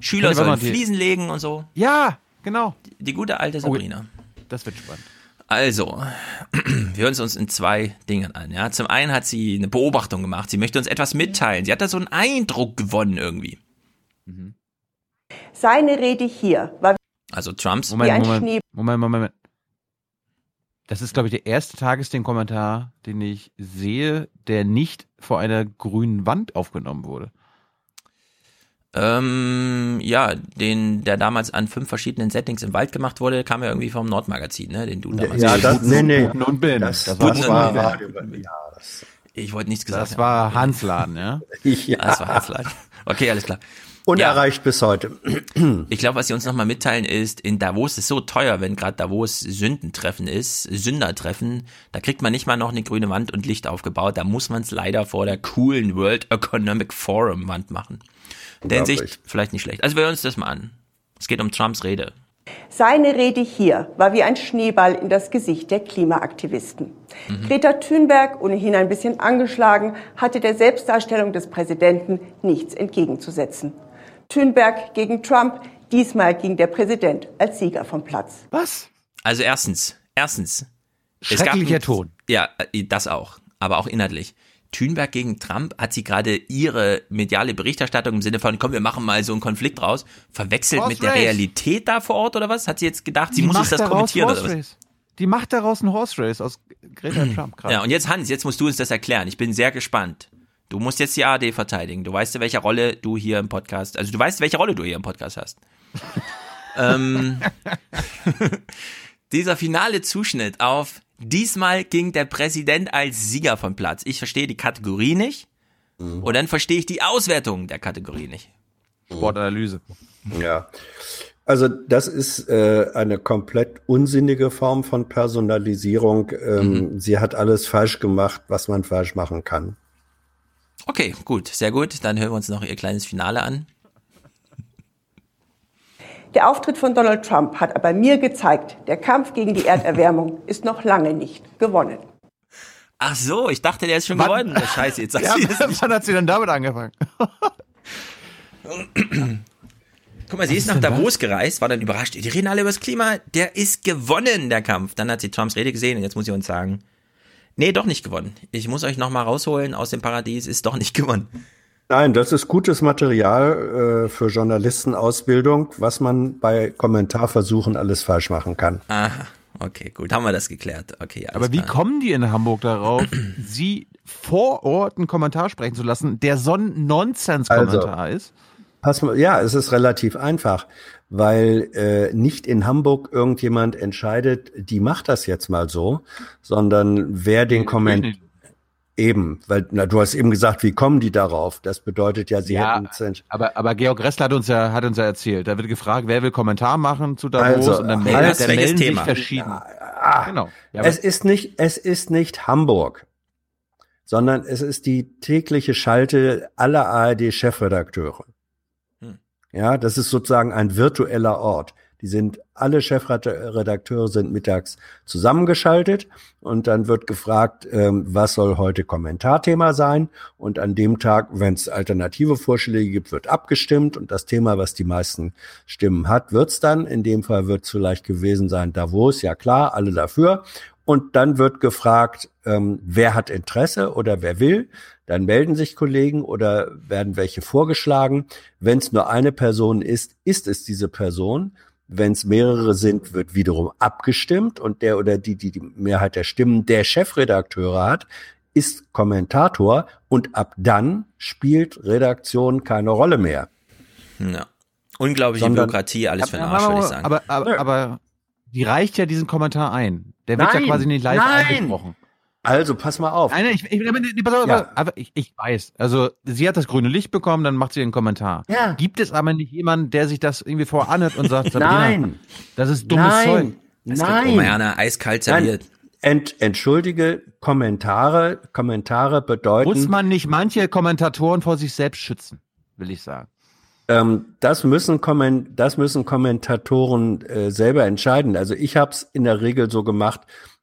Schüler sollen Fliesen legen und so. Ja, genau. Die, die gute alte Sabrina. Oh, das wird spannend. Also, [clears throat] wir hören es uns in zwei Dingen an. Ja, zum einen hat sie eine Beobachtung gemacht. Sie möchte uns etwas mitteilen. Sie hat da so einen Eindruck gewonnen irgendwie. Mhm. Seine Rede hier war also Trumps Moment, Moment, Moment, Moment. Das ist, glaube ich, der erste Tagesthemen-Kommentar, den ich sehe, der nicht vor einer grünen Wand aufgenommen wurde. Ähm, ja, den, der damals an fünf verschiedenen Settings im Wald gemacht wurde, kam ja irgendwie vom Nordmagazin, ne? Den du damals. Ja, das, nee, nee. Guten und Bin. Das, das, das war Radio. Ja, ich wollte nichts gesagt. Das war Hansladen, ja? [laughs] ja. Das war Hansladen. Okay, alles klar. Unerreicht ja. bis heute. [clears throat] Ich glaube, was sie uns nochmal mitteilen ist, in Davos ist so teuer, wenn gerade Davos Sündentreffen ist, Sündertreffen, da kriegt man nicht mal noch eine grüne Wand und Licht aufgebaut, da muss man es leider vor der coolen World Economic Forum Wand machen. In der Hinsicht vielleicht nicht schlecht. Also wir hören uns das mal an. Es geht um Trumps Rede. Seine Rede hier war wie ein Schneeball in das Gesicht der Klimaaktivisten. Mhm. Greta Thunberg, ohnehin ein bisschen angeschlagen, hatte der Selbstdarstellung des Präsidenten nichts entgegenzusetzen. Thunberg gegen Trump, diesmal ging der Präsident als Sieger vom Platz. Was? Also erstens, erstens. Schrecklicher Ton. Ja, äh, das auch, aber auch inhaltlich. Thünberg gegen Trump, hat sie gerade ihre mediale Berichterstattung im Sinne von, komm, wir machen mal so einen Konflikt raus, verwechselt Horse mit der Race. Realität da vor Ort oder was? Hat sie jetzt gedacht, sie Die muss uns das kommentieren Horse oder was? Race. Die macht daraus ein Horse Race aus Greta [clears throat] Trump gerade. Ja, und jetzt Hans, jetzt musst du uns das erklären. Ich bin sehr gespannt. Du musst jetzt die ARD verteidigen. Du weißt, welche Rolle du hier im Podcast, also du weißt, welche Rolle du hier im Podcast hast. [laughs] ähm, [laughs] dieser finale Zuschnitt auf Diesmal ging der Präsident als Sieger vom Platz. Ich verstehe die Kategorie nicht. Mhm. Und dann verstehe ich die Auswertung der Kategorie nicht. Sportanalyse. Ja. Also das ist äh, eine komplett unsinnige Form von Personalisierung. Ähm, mhm. Sie hat alles falsch gemacht, was man falsch machen kann. Okay, gut, sehr gut. Dann hören wir uns noch ihr kleines Finale an. Der Auftritt von Donald Trump hat aber mir gezeigt, der Kampf gegen die Erderwärmung [laughs] ist noch lange nicht gewonnen. Ach so, ich dachte, der ist schon wann, gewonnen. Scheiße, jetzt sagst ja, du [laughs] das Wann hat sie denn damit angefangen? [clears throat] Guck mal, sie ist nach Davos gereist, war dann überrascht. Die reden alle über das Klima. Der ist gewonnen, der Kampf. Dann hat sie Trumps Rede gesehen und jetzt muss sie uns sagen, nee, doch nicht gewonnen. Ich muss euch nochmal rausholen aus dem Paradies, ist doch nicht [laughs] gewonnen. Nein, das ist gutes Material äh, für Journalistenausbildung, was man bei Kommentarversuchen alles falsch machen kann. Aha, okay, gut, haben wir das geklärt. Okay, Aber wie klar. kommen die in Hamburg darauf, [clears throat] Sie vor Ort einen Kommentar sprechen zu lassen, der so ein Nonsens-Kommentar also, ist? Pass mal, ja, es ist relativ einfach, weil äh, nicht in Hamburg irgendjemand entscheidet, die macht das jetzt mal so, sondern wer den Kommentar Eben, weil na, du hast eben gesagt, wie kommen die darauf? Das bedeutet ja, sie ja, hätten. Aber, aber Georg Ressler hat uns ja hat uns ja erzählt. Da wird gefragt, wer will Kommentar machen zu Davos also, und dann melden, der melden sich verschieden. Ja, ah, genau. Ja, es ist nicht, es ist nicht Hamburg, sondern es ist die tägliche Schalte aller ARD-Chefredakteure. Hm. Ja, das ist sozusagen ein virtueller Ort. Die sind, alle Chefredakteure sind mittags zusammengeschaltet und dann wird gefragt, ähm, was soll heute Kommentarthema sein. Und an dem Tag, wenn es alternative Vorschläge gibt, wird abgestimmt und das Thema, was die meisten Stimmen hat, wird's dann. In dem Fall wird es vielleicht gewesen sein, Davos, ja klar, alle dafür. Und dann wird gefragt, ähm, wer hat Interesse oder wer will. Dann melden sich Kollegen oder werden welche vorgeschlagen. Wenn es nur eine Person ist, ist es diese Person. Wenn es mehrere sind, wird wiederum abgestimmt und der oder die, die die Mehrheit der Stimmen der Chefredakteure hat, ist Kommentator und ab dann spielt Redaktion keine Rolle mehr. Ja. Unglaubliche Sondern, Bürokratie, alles für den Arsch, würde ich sagen. Aber, aber, aber die reicht ja diesen Kommentar ein. Der wird nein, ja quasi nicht live nein. eingesprochen. Also, pass mal auf. Nein, ich, ich, pass auf, ja. aber ich, ich weiß. Also, sie hat das grüne Licht bekommen, dann macht sie einen Kommentar. Ja. Gibt es aber nicht jemanden, der sich das irgendwie voranhört und sagt, [laughs] Sabrina, Nein. das ist dummes Nein. Zeug. Das Nein. Mariana eiskalt serviert. Ent, entschuldige, Kommentare, Kommentare bedeuten. Muss man nicht manche Kommentatoren vor sich selbst schützen, will ich sagen. Ähm, das müssen Komment das müssen Kommentatoren äh, selber entscheiden. Also ich habe es in der Regel so gemacht,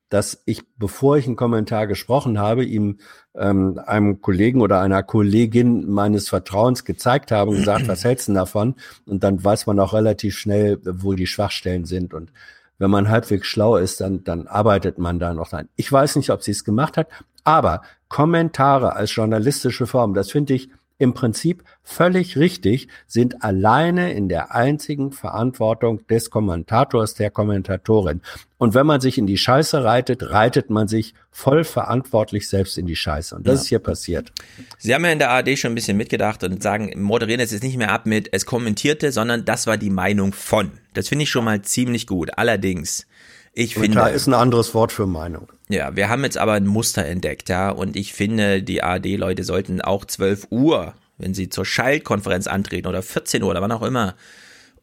dass ich, bevor ich einen Kommentar gesprochen habe, ihm ähm, einem Kollegen oder einer Kollegin meines Vertrauens gezeigt habe und gesagt, was hältst du davon? Und dann weiß man auch relativ schnell, wo die Schwachstellen sind. Und wenn man halbwegs schlau ist, dann, dann arbeitet man da noch dran. Ich weiß nicht, ob sie es gemacht hat, aber Kommentare als journalistische Form, das finde ich im Prinzip völlig richtig, sind alleine in der einzigen Verantwortung des Kommentators, der Kommentatorin. Und wenn man sich in die Scheiße reitet, reitet man sich voll verantwortlich selbst in die Scheiße. Und das ja. ist hier passiert. Sie haben ja in der ARD schon ein bisschen mitgedacht und sagen, moderieren es jetzt nicht mehr ab mit, es kommentierte, sondern das war die Meinung von. Das finde ich schon mal ziemlich gut. Allerdings, ich finde. ist ein anderes Wort für Meinung. Ja, wir haben jetzt aber ein Muster entdeckt, ja, und ich finde, die ARD-Leute sollten auch 12 Uhr, wenn sie zur Schaltkonferenz antreten oder 14 Uhr oder wann auch immer,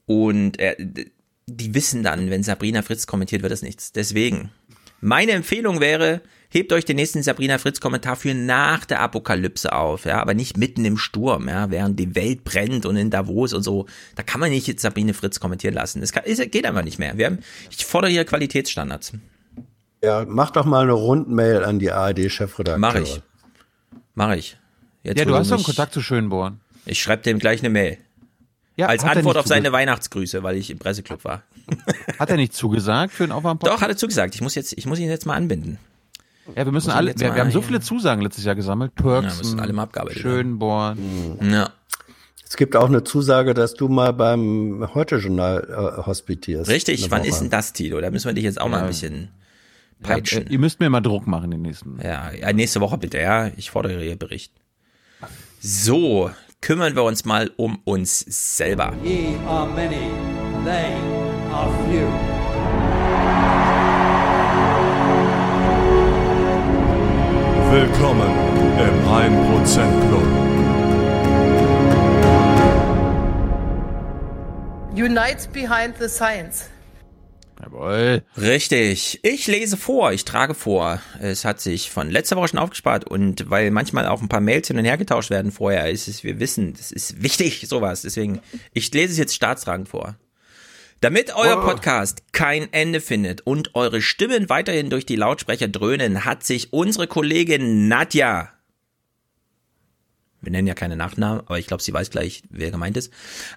und äh, die wissen dann, wenn Sabrina Fritz kommentiert, wird das nichts. Deswegen, Meine Empfehlung wäre, hebt euch den nächsten Sabrina Fritz Kommentar für nach der Apokalypse auf, ja, aber nicht mitten im Sturm, ja, während die Welt brennt und in Davos und so. Da kann man nicht jetzt Sabrina Fritz kommentieren lassen. Es geht einfach nicht mehr. Wir haben, ich fordere hier Qualitätsstandards. Ja, mach doch mal eine Rundmail an die ARD-Chefredakteur. Mach ich. Mach ich. Jetzt, ja, du hast doch einen Kontakt zu Schönborn. Ich schreibe dem gleich eine Mail. Ja, Als Antwort auf seine Weihnachtsgrüße, weil ich im Presseclub war. Hat er nicht zugesagt für den Aufwärm? Doch, hat er zugesagt. Ich muss jetzt, ich muss ihn jetzt mal anbinden. Ja, wir müssen alle, wir, wir, haben so viele Zusagen letztes Jahr gesammelt. Perks, ja, müssen alle mal abgearbeitet Schönborn. Mhm. Ja. Es gibt auch eine Zusage, dass du mal beim Heute-Journal äh, hospitierst. Richtig, wann ist denn das, Tilo? Da müssen wir dich jetzt auch ja. mal ein bisschen peitschen. Ja, ihr müsst mir mal Druck machen den nächsten. Ja, ja, nächste Woche bitte, ja. Ich fordere Ihr Bericht. So, kümmern wir uns mal um uns selber. Ye are many, they are few. Willkommen im 1% Club. Unites behind the science. Jawohl. Richtig. Ich lese vor, ich trage vor. Es hat sich von letzter Woche schon aufgespart und weil manchmal auch ein paar Mails hin und her getauscht werden vorher, ist es, wir wissen, das ist wichtig, sowas. Deswegen, ich lese es jetzt staatstragend vor. Damit euer oh. Podcast kein Ende findet und eure Stimmen weiterhin durch die Lautsprecher dröhnen, hat sich unsere Kollegin Nadja wir nennen ja keine Nachnamen, aber ich glaube, sie weiß gleich, wer gemeint ist,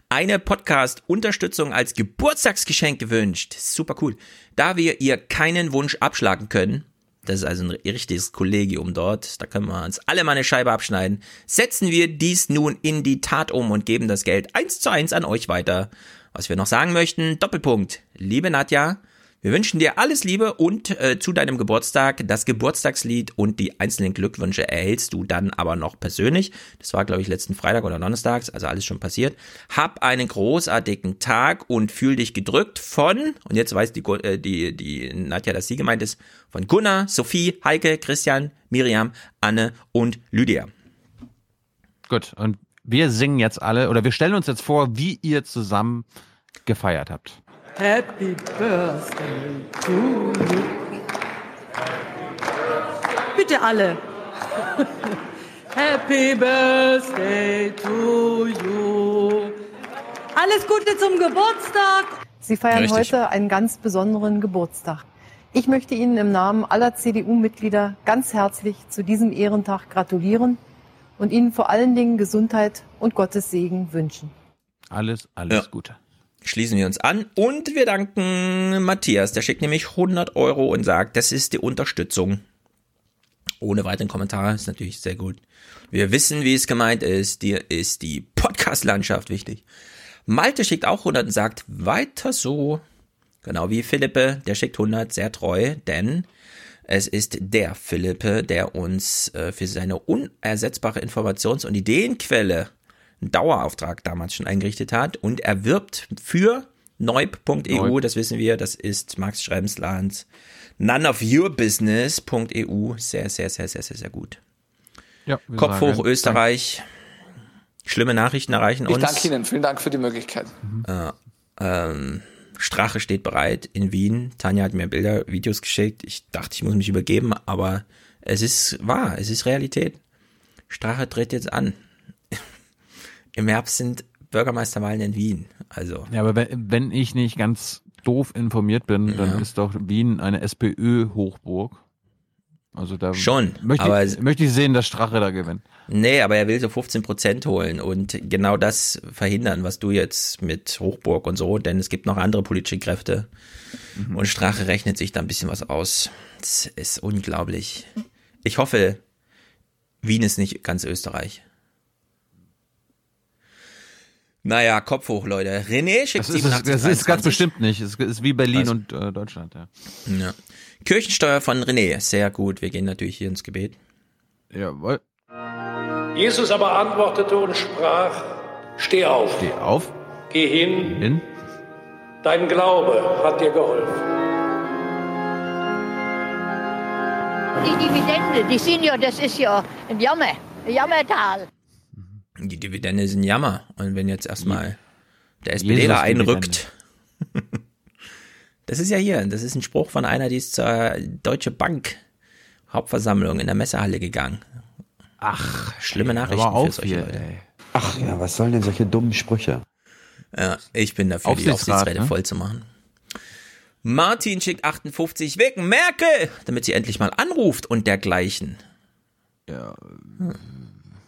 eine Podcast-Unterstützung als Geburtstagsgeschenk gewünscht. Super cool. Da wir ihr keinen Wunsch abschlagen können, das ist also ein richtiges Kollegium dort, da können wir uns alle mal eine Scheibe abschneiden, setzen wir dies nun in die Tat um und geben das Geld eins zu eins an euch weiter. Was wir noch sagen möchten, Doppelpunkt. Liebe Nadja, wir wünschen dir alles Liebe und äh, zu deinem Geburtstag das Geburtstagslied und die einzelnen Glückwünsche erhältst du dann aber noch persönlich. Das war, glaube ich, letzten Freitag oder Donnerstags, also alles schon passiert. Hab einen großartigen Tag und fühl dich gedrückt von, und jetzt weiß die, äh, die, die Nadja, dass sie gemeint ist, von Gunnar, Sophie, Heike, Christian, Miriam, Anne und Lydia. Gut, und wir singen jetzt alle, oder wir stellen uns jetzt vor, wie ihr zusammen gefeiert habt. Happy Birthday to you. Bitte alle. [laughs] Happy Birthday to you. Alles Gute zum Geburtstag. Sie feiern Richtig. heute einen ganz besonderen Geburtstag. Ich möchte Ihnen im Namen aller CDU-Mitglieder ganz herzlich zu diesem Ehrentag gratulieren und Ihnen vor allen Dingen Gesundheit und Gottes Segen wünschen. Alles, alles ja. Gute schließen wir uns an und wir danken Matthias. Der schickt nämlich 100 Euro und sagt, das ist die Unterstützung. Ohne weiteren Kommentar ist natürlich sehr gut. Wir wissen, wie es gemeint ist. Dir ist die Podcast-Landschaft wichtig. Malte schickt auch 100 und sagt, weiter so. Genau wie Philippe, der schickt 100, sehr treu, denn es ist der Philippe, der uns äh, für seine unersetzbare Informations- und Ideenquelle einen Dauerauftrag damals schon eingerichtet hat und er wirbt für neub.eu, das wissen wir, das ist Max Schreibenslands None of Your Business.eu. Sehr, sehr, sehr, sehr, sehr, sehr gut. Ja, Kopf hoch Österreich. Schlimme Nachrichten erreichen uns. Ich danke Ihnen, vielen Dank für die Möglichkeit. Mhm. Äh, ähm, Strache steht bereit in Wien. Tanja hat mir Bilder, Videos geschickt. Ich dachte, ich muss mich übergeben, aber es ist wahr, es ist Realität. Strache tritt jetzt an [laughs] im Herbst sind Bürgermeisterwahlen in Wien. Also. Ja, aber wenn, wenn ich nicht ganz doof informiert bin, dann ja. ist doch Wien eine SPÖ-Hochburg. Also da schon, möchte, aber ich, möchte ich sehen, dass Strache da gewinnt. Nee, aber er will so 15 Prozent holen und genau das verhindern, was du jetzt mit Hochburg und so, denn es gibt noch andere politische Kräfte mhm. und Strache rechnet sich da ein bisschen was aus. Das ist unglaublich. Ich hoffe, Wien ist nicht ganz Österreich. Naja, Kopf hoch, Leute. René schickt das ist, 87, Das ist ganz bestimmt nicht. Es ist wie Berlin also. und äh, Deutschland, ja. ja. Kirchensteuer von René, sehr gut. Wir gehen natürlich hier ins Gebet. Jawohl. Jesus aber antwortete und sprach, steh auf. Steh auf. Geh hin. Geh hin. Dein Glaube hat dir geholfen. Die Dividende, die sind ja, das ist ja ein Jammer, ein Jammertal. Die Dividende ein Jammer. Und wenn jetzt erstmal der SPD da einrückt, [laughs] Das ist ja hier, das ist ein Spruch von einer, die ist zur Deutsche Bank Hauptversammlung in der Messehalle gegangen. Ach, schlimme Nachrichten hör mal für auf solche hier, Leute. ey. Ach ja, was sollen denn solche dummen Sprüche? Ja, ich bin dafür, die Aufsichtsrat, Aufsichtsräte ne? voll zu machen. Martin schickt 58 wegen Merkel, damit sie endlich mal anruft und dergleichen. Ja. Hm.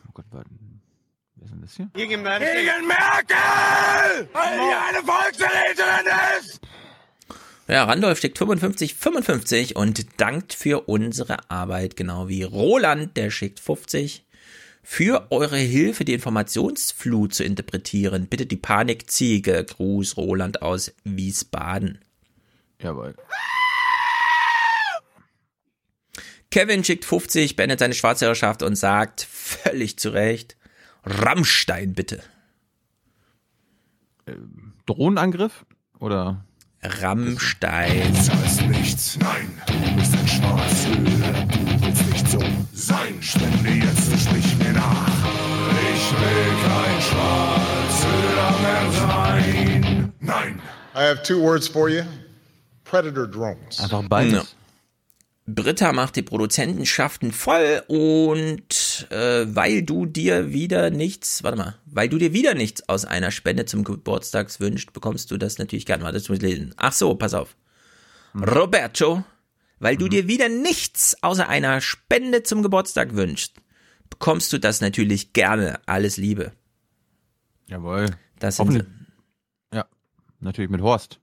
Oh Gott, warte. Wer ist denn das hier? Gegen Merkel! Gegen Merkel! Weil die eine Volksverräterin ist! Ja, Randolph schickt 55, 55 und dankt für unsere Arbeit, genau wie Roland, der schickt 50. Für eure Hilfe, die Informationsflut zu interpretieren. Bitte die Panikziege. Gruß Roland aus Wiesbaden. Jawohl. Kevin schickt 50, beendet seine Schwarzherrschaft und sagt, völlig zu Recht, Rammstein bitte. Drohnenangriff? Oder? Rammstein. Das heißt nichts, nein, du bist ein Schwarzhöhler, du willst nicht so sein. Spende jetzt und sprich mir nach. Ich will kein Schwarzhöhler mehr sein. Nein. I have two words for you. Predator drones. Einfach beides. Ja. Britta macht die Produzentenschaften voll und äh, weil du dir wieder nichts, warte mal, weil du dir wieder nichts aus einer Spende zum Geburtstag wünscht, bekommst du das natürlich gerne. Warte, das muss ich lesen. Ach so, pass auf. Roberto, weil du dir wieder nichts außer einer Spende zum Geburtstag wünschst, bekommst du das natürlich gerne. Alles Liebe. Jawohl. Das sind Ja, natürlich mit Horst.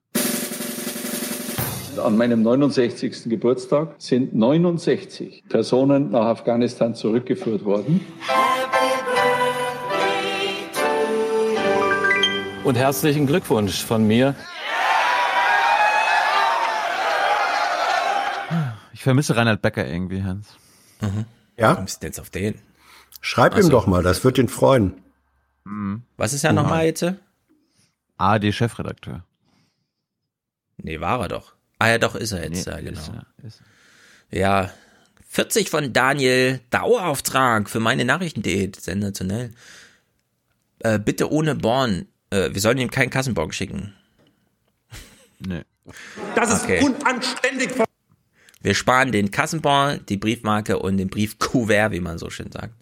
An meinem 69. Geburtstag sind 69 Personen nach Afghanistan zurückgeführt worden. Und herzlichen Glückwunsch von mir. Ich vermisse Reinhard Becker irgendwie, Hans. Ja? Kommst du jetzt auf den? Schreib Ach ihm so. doch mal, das wird ihn freuen. Was ist ja nochmal jetzt? ARD-Chefredakteur. Nee, war er doch. Ah ja, doch, ist er jetzt, Nee, ja, genau. ist er, ist Ja, 40 von Daniel, Dauerauftrag für meine Nachrichten.de, sensationell. Äh, bitte ohne Born. Äh, wir sollen ihm keinen Kassenbon schicken. Nee. Das ist Okay. unanständig. Wir sparen den Kassenbon, die Briefmarke und den Briefkuvert, wie man so schön sagt.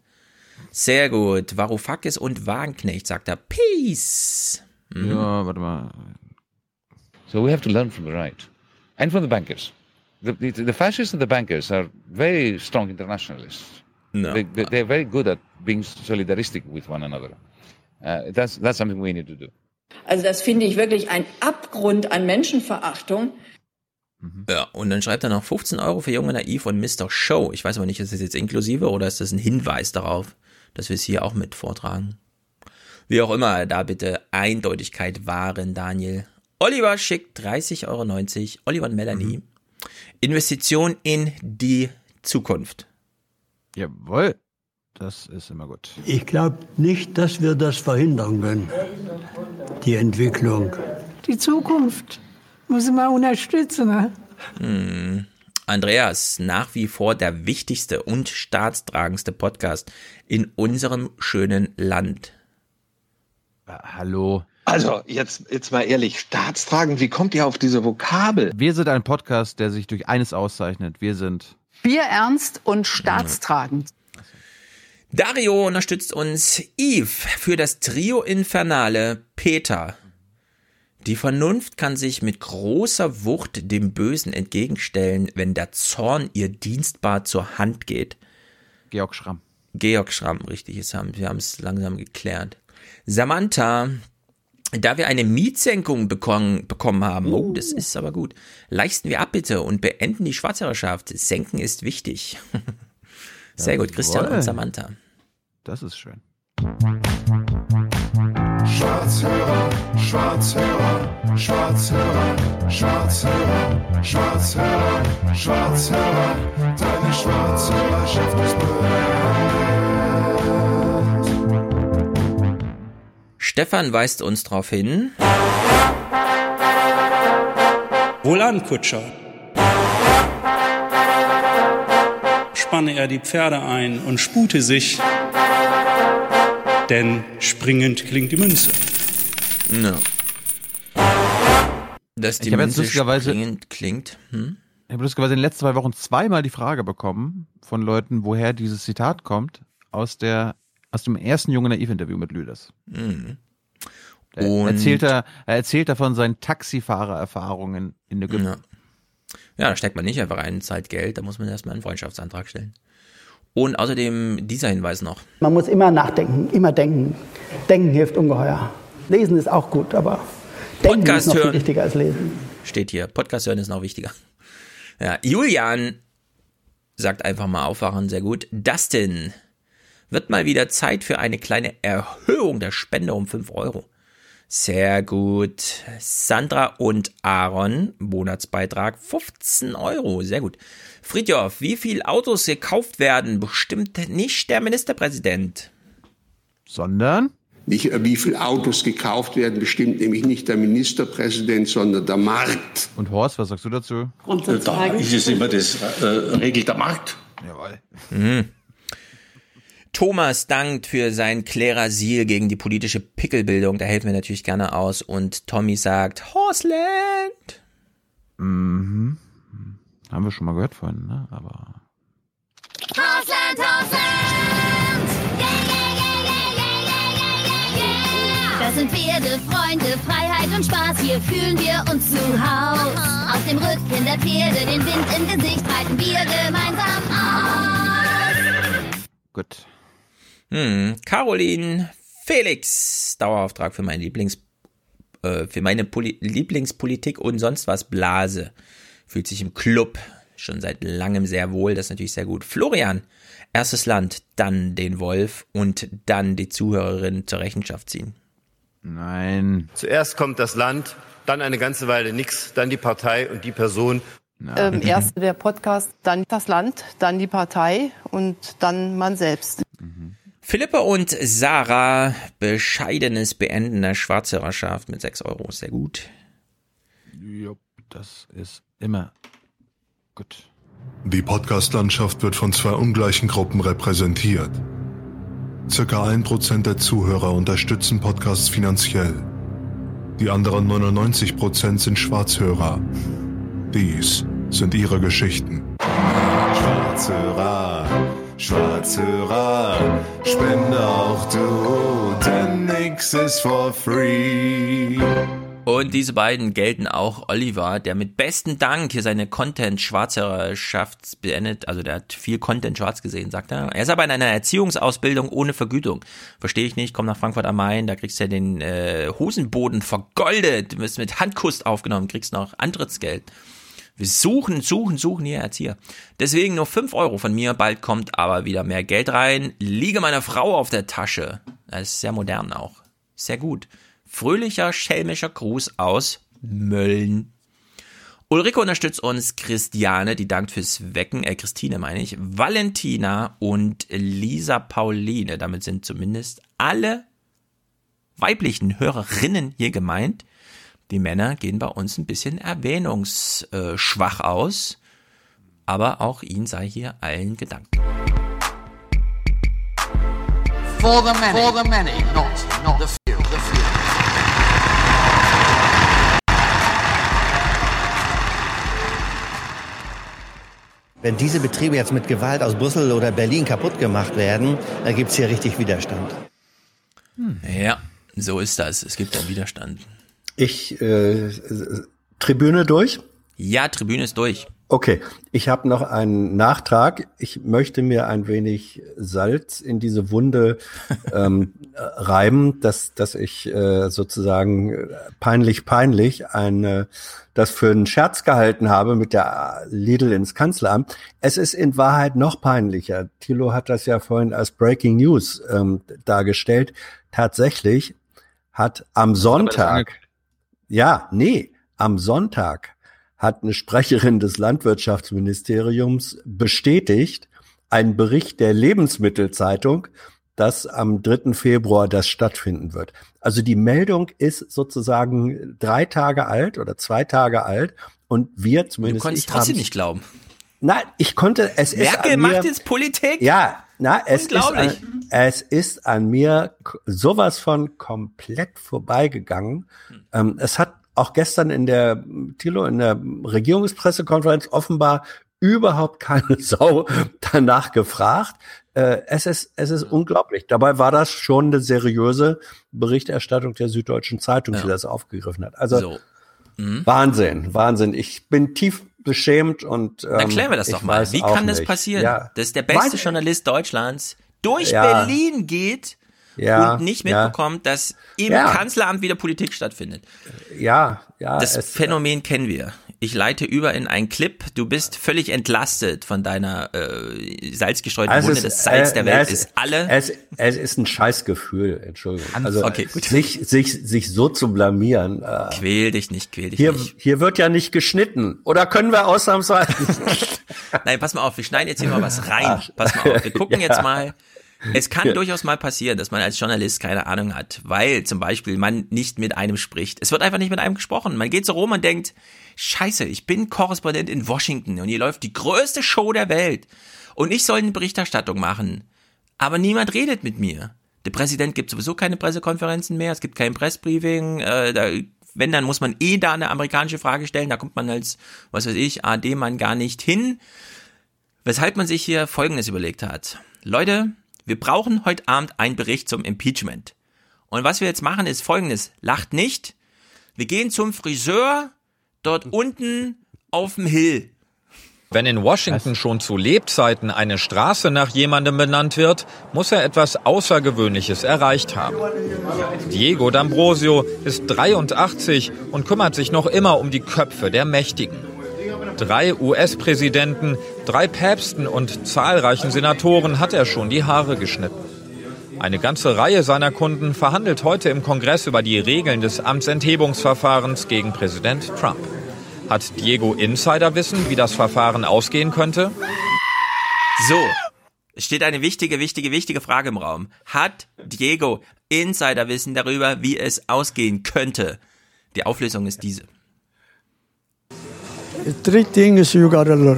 Sehr gut. Varoufakis und Wagenknecht, sagt er. Peace. Mhm. Ja, warte mal. So we have to learn from the right and from the bankers. The, the, the fascists and the bankers are very strong internationalists. No. They, they, they're very good at being solidaristic with one another. Uh, that's, that's something we need to do. Also das finde ich wirklich ein Abgrund an Menschenverachtung. Ja, und dann schreibt er noch 15 Euro für Junge Naiv und Mr. Show. Ich weiß aber nicht, ist das jetzt inklusive oder ist das ein Hinweis darauf, dass wir es hier auch mit vortragen? Wie auch immer, da bitte Eindeutigkeit wahren, Daniel. Oliver schickt 30,90 Euro. Oliver und Melanie. Investition in die Zukunft. Jawohl. Das ist immer gut. Ich glaube nicht, dass wir das verhindern können, die Entwicklung. Die Zukunft muss man unterstützen. Ne? Hm. Andreas, nach wie vor der wichtigste und staatstragendste Podcast in unserem schönen Land. hallo. Also, jetzt, jetzt mal ehrlich, staatstragend, wie kommt ihr auf diese Vokabel? Wir sind ein Podcast, der sich durch eines auszeichnet. Wir sind Bierernst und staatstragend. Dario unterstützt uns Yves für das Trio Infernale Peter. Die Vernunft kann sich mit großer Wucht dem Bösen entgegenstellen, wenn der Zorn ihr dienstbar zur Hand geht. Georg Schramm. Georg Schramm, richtig, wir haben es langsam geklärt. Samantha, da wir eine Mietsenkung bekommen, bekommen haben, oh, das ist aber gut, leisten wir ab bitte und beenden die Schwarzhörerschaft. Senken ist wichtig. [laughs] Sehr gut, Christian Jawohl. und Samantha. Das ist schön. Schwarzhörer, Schwarzhörer, Schwarzhörer, Schwarzhörer, Schwarzhörer, Schwarzhörer, deine Schwarzhörerschaft ist beendet. Stefan weist uns darauf hin. Wohlan, Kutscher. Spanne er die Pferde ein und spute sich, denn springend klingt die Münze. No. Dass die ich habe jetzt Münze lustigerweise, klingend klingt. Hm? ich habe lustigerweise in den letzten zwei Wochen zweimal die Frage bekommen von Leuten, woher dieses Zitat kommt, aus der, aus dem ersten Junge Naiv-Interview mit Lüders. Mhm. Er Und- erzählt, er, er erzählt davon seinen Taxifahrererfahrungen in Ägypten. Ja. ja, da steckt man nicht einfach rein, zahlt Geld, da muss man erstmal einen Freundschaftsantrag stellen. Und außerdem dieser Hinweis noch. Man muss immer nachdenken, immer denken. Denken hilft ungeheuer. Lesen ist auch gut, aber denken Podcast ist noch viel hören. wichtiger als lesen. Steht hier. Podcast hören ist noch wichtiger. Ja, Julian sagt einfach mal aufwachen, sehr gut. Dustin, wird mal wieder Zeit für eine kleine Erhöhung der Spende um 5 Euro. Sehr gut. Sandra und Aaron, Monatsbeitrag 15 Euro. Sehr gut. Friedhoff, wie viel Autos gekauft werden, bestimmt nicht der Ministerpräsident. Sondern? Nicht, äh, wie viele Autos gekauft werden, bestimmt nämlich nicht der Ministerpräsident, sondern der Markt. Und Horst, was sagst du dazu? Da ist es immer das, äh, regelt der Markt. Jawohl. Mhm. Thomas dankt für sein Klerasil gegen die politische Pickelbildung. Da helfen wir natürlich gerne aus. Und Tommy sagt, Horseland! Mhm. Haben wir schon mal gehört vorhin, ne? Aber. Horseland, Horseland! Yeah, yeah, yeah, yeah, yeah, yeah, yeah! das sind Pferde, Freunde, Freiheit und Spaß, hier fühlen wir uns zu Haus. Auf dem Rücken der Pferde, den Wind im Gesicht, breiten wir gemeinsam aus. Gut. Hm. Caroline Felix. Dauerauftrag für mein Lieblings, äh, für meine Poli Lieblingspolitik und sonst was Blase. Fühlt sich im Club schon seit langem sehr wohl. Das ist natürlich sehr gut. Florian. Erstes Land, dann den Wolf und dann die Zuhörerin zur Rechenschaft ziehen. Nein. Zuerst kommt das Land, dann eine ganze Weile nix, dann die Partei und die Person. Ähm, erst der Podcast, dann das Land, dann die Partei und dann man selbst. Philippa und Sarah, bescheidenes Beenden der Schwarzhörerschaft mit 6 Euro. Sehr gut. Jupp, das ist immer gut. Die Podcast-Landschaft wird von zwei ungleichen Gruppen repräsentiert. Circa ein Prozent der Zuhörer unterstützen Podcasts finanziell. Die anderen 99 Prozent sind Schwarzhörer. Dies sind ihre Geschichten. Schwarzhörer, Schwarzhörer, spende auch du, denn nix ist for free. Und diese beiden gelten auch Oliver, der mit besten Dank hier seine Content-Schwarzhörerschaft beendet. Also der hat viel Content schwarz gesehen, sagt er. Er ist aber in einer Erziehungsausbildung ohne Vergütung. Verstehe ich nicht, komm nach Frankfurt am Main, da kriegst du ja den äh, Hosenboden vergoldet, du wirst mit Handkuss aufgenommen, kriegst noch Antrittsgeld. Wir suchen, suchen, suchen hier Erzieher. Deswegen nur 5 Euro von mir, bald kommt aber wieder mehr Geld rein. Liege meiner Frau auf der Tasche. Das ist sehr modern auch. Sehr gut. Fröhlicher, schelmischer Gruß aus Mölln. Ulrike unterstützt uns, Christiane, die dankt fürs Wecken, äh, Christine meine ich, Valentina und Lisa Pauline. Damit sind zumindest alle weiblichen Hörerinnen hier gemeint. Die Männer gehen bei uns ein bisschen erwähnungsschwach aus, aber auch ihnen sei hier allen gedankt. For the many, for the many, not, not the few, the few. Wenn diese Betriebe jetzt mit Gewalt aus Brüssel oder Berlin kaputt gemacht werden, dann gibt es hier richtig Widerstand. Ja, so ist das. Es gibt einen Widerstand. Ich, äh, Tribüne durch? Ja, Tribüne ist durch. Okay, ich habe noch einen Nachtrag. Ich möchte mir ein wenig Salz in diese Wunde ähm, [laughs] reiben, dass, dass ich äh, sozusagen äh, peinlich, peinlich ein, äh, das für einen Scherz gehalten habe mit der Lidl ins Kanzleramt. Es ist in Wahrheit noch peinlicher. Thilo hat das ja vorhin als Breaking News ähm, dargestellt. Tatsächlich hat am Sonntag, ja, nee, am Sonntag hat eine Sprecherin des Landwirtschaftsministeriums bestätigt, einen Bericht der Lebensmittelzeitung, dass am 3. Februar das stattfinden wird. Also die Meldung ist sozusagen drei Tage alt oder zwei Tage alt und wir zumindest. Du konntest ich trotzdem nicht glauben. Nein, ich konnte, es ist Merkel an mir, macht jetzt Politik? Ja, na, es ist, an, es ist an mir sowas von komplett vorbeigegangen. Hm. Ähm, es hat auch gestern in der Thilo in der Regierungspressekonferenz offenbar überhaupt keine [laughs] Sau danach gefragt. Äh, es ist es ist unglaublich. Dabei war das schon eine seriöse Berichterstattung der Süddeutschen Zeitung, die das aufgegriffen hat. Also So. Mhm. Wahnsinn, Wahnsinn. Ich bin tief beschämt und ähm, Erklären wir das doch mal. Wie kann das nicht. passieren, Ja. dass der beste Weiß- Journalist Deutschlands durch Ja. Berlin geht Ja, und nicht mitbekommt, dass im. Kanzleramt wieder Politik stattfindet? Ja, ja. Das es, Phänomen kennen wir. Ich leite über in einen Clip. Du bist völlig entlastet von deiner äh, salzgestreuten Also Wunde. Das Salz äh, der Welt es, ist alle. Es, es ist ein Scheißgefühl, Entschuldigung. Also Okay, gut. sich, sich, sich so zu blamieren. Äh, Quäl dich nicht, quäl dich hier, nicht. hier wird ja nicht geschnitten. Oder können wir ausnahmsweise? [laughs] Nein, pass mal auf, wir schneiden jetzt hier mal was rein. Pass mal auf, wir gucken [laughs] Ja. jetzt mal. Es kann Ja. durchaus mal passieren, dass man als Journalist keine Ahnung hat, weil zum Beispiel man nicht mit einem spricht. Es wird einfach nicht mit einem gesprochen. Man geht so rum und denkt, scheiße, ich bin Korrespondent in Washington und hier läuft die größte Show der Welt und ich soll eine Berichterstattung machen. Aber niemand redet mit mir. Der Präsident gibt sowieso keine Pressekonferenzen mehr, es gibt kein Pressbriefing, äh, da, wenn, dann muss man eh da eine amerikanische Frage stellen, da kommt man als, was weiß ich, AD-Mann gar nicht hin. Weshalb man sich hier Folgendes überlegt hat. Leute, wir brauchen heute Abend einen Bericht zum Impeachment. Und was wir jetzt machen, ist Folgendes. Lacht nicht. Wir gehen zum Friseur dort unten auf dem Hill. Wenn in Washington schon zu Lebzeiten eine Straße nach jemandem benannt wird, muss er etwas Außergewöhnliches erreicht haben. Diego D'Ambrosio ist 83 und kümmert sich noch immer um die Köpfe der Mächtigen. Drei US-Präsidenten, drei Päpsten und zahlreichen Senatoren hat er schon die Haare geschnitten. Eine ganze Reihe seiner Kunden verhandelt heute im Kongress über die Regeln des Amtsenthebungsverfahrens gegen Präsident Trump. Hat Diego Insiderwissen, wie das Verfahren ausgehen könnte? So. Es steht eine wichtige, wichtige, wichtige Frage im Raum. Hat Diego Insiderwissen darüber, wie es ausgehen könnte? Die Auflösung ist diese.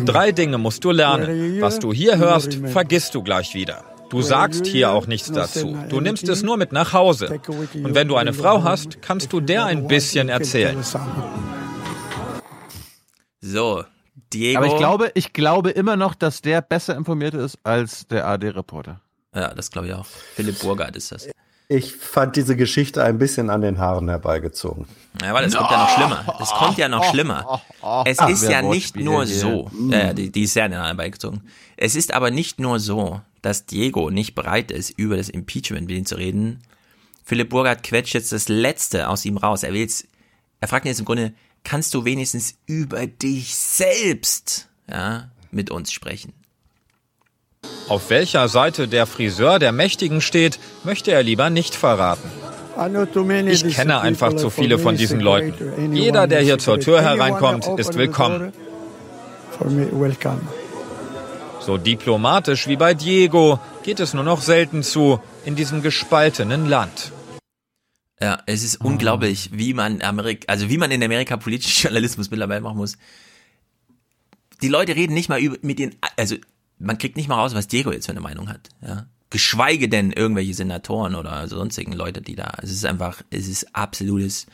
Drei Dinge musst du lernen. Was du hier hörst, vergisst du gleich wieder. Du sagst hier auch nichts dazu. Du nimmst es nur mit nach Hause. Und wenn du eine Frau hast, kannst du der ein bisschen erzählen. So, Diego. Aber ich glaube, ich glaube immer noch, dass der besser informiert ist als der AD-Reporter. Ja, das glaube ich auch. Philipp Burgard ist das. Ich fand diese Geschichte ein bisschen an den Haaren herbeigezogen. Ja, aber das kommt ja noch schlimmer. Das kommt ja noch schlimmer. Es Ah, ist ja nicht nur hier. so, Mm. äh, die, die ist sehr nah beigezogen. Es ist aber nicht nur so, dass Diego nicht bereit ist, über das Impeachment mit ihm zu reden. Philipp Burgard quetscht jetzt das Letzte aus ihm raus. Er will jetzt, er fragt ihn jetzt im Grunde, kannst du wenigstens über dich selbst, ja, mit uns sprechen? Auf welcher Seite der Friseur der Mächtigen steht, möchte er lieber nicht verraten. Ich kenne einfach zu viele von diesen Leuten. Jeder, der hier zur Tür hereinkommt, ist willkommen. So diplomatisch wie bei Diego geht es nur noch selten zu in diesem gespaltenen Land. Ja, es ist unglaublich, wie man Amerik also wie man in Amerika politischen Journalismus mittlerweile machen muss. Die Leute reden nicht mal über mit den, also man kriegt nicht mal raus, was Diego jetzt für eine Meinung hat. Ja, geschweige denn irgendwelche Senatoren oder sonstigen Leute, die da. Es ist einfach, es ist absolutes,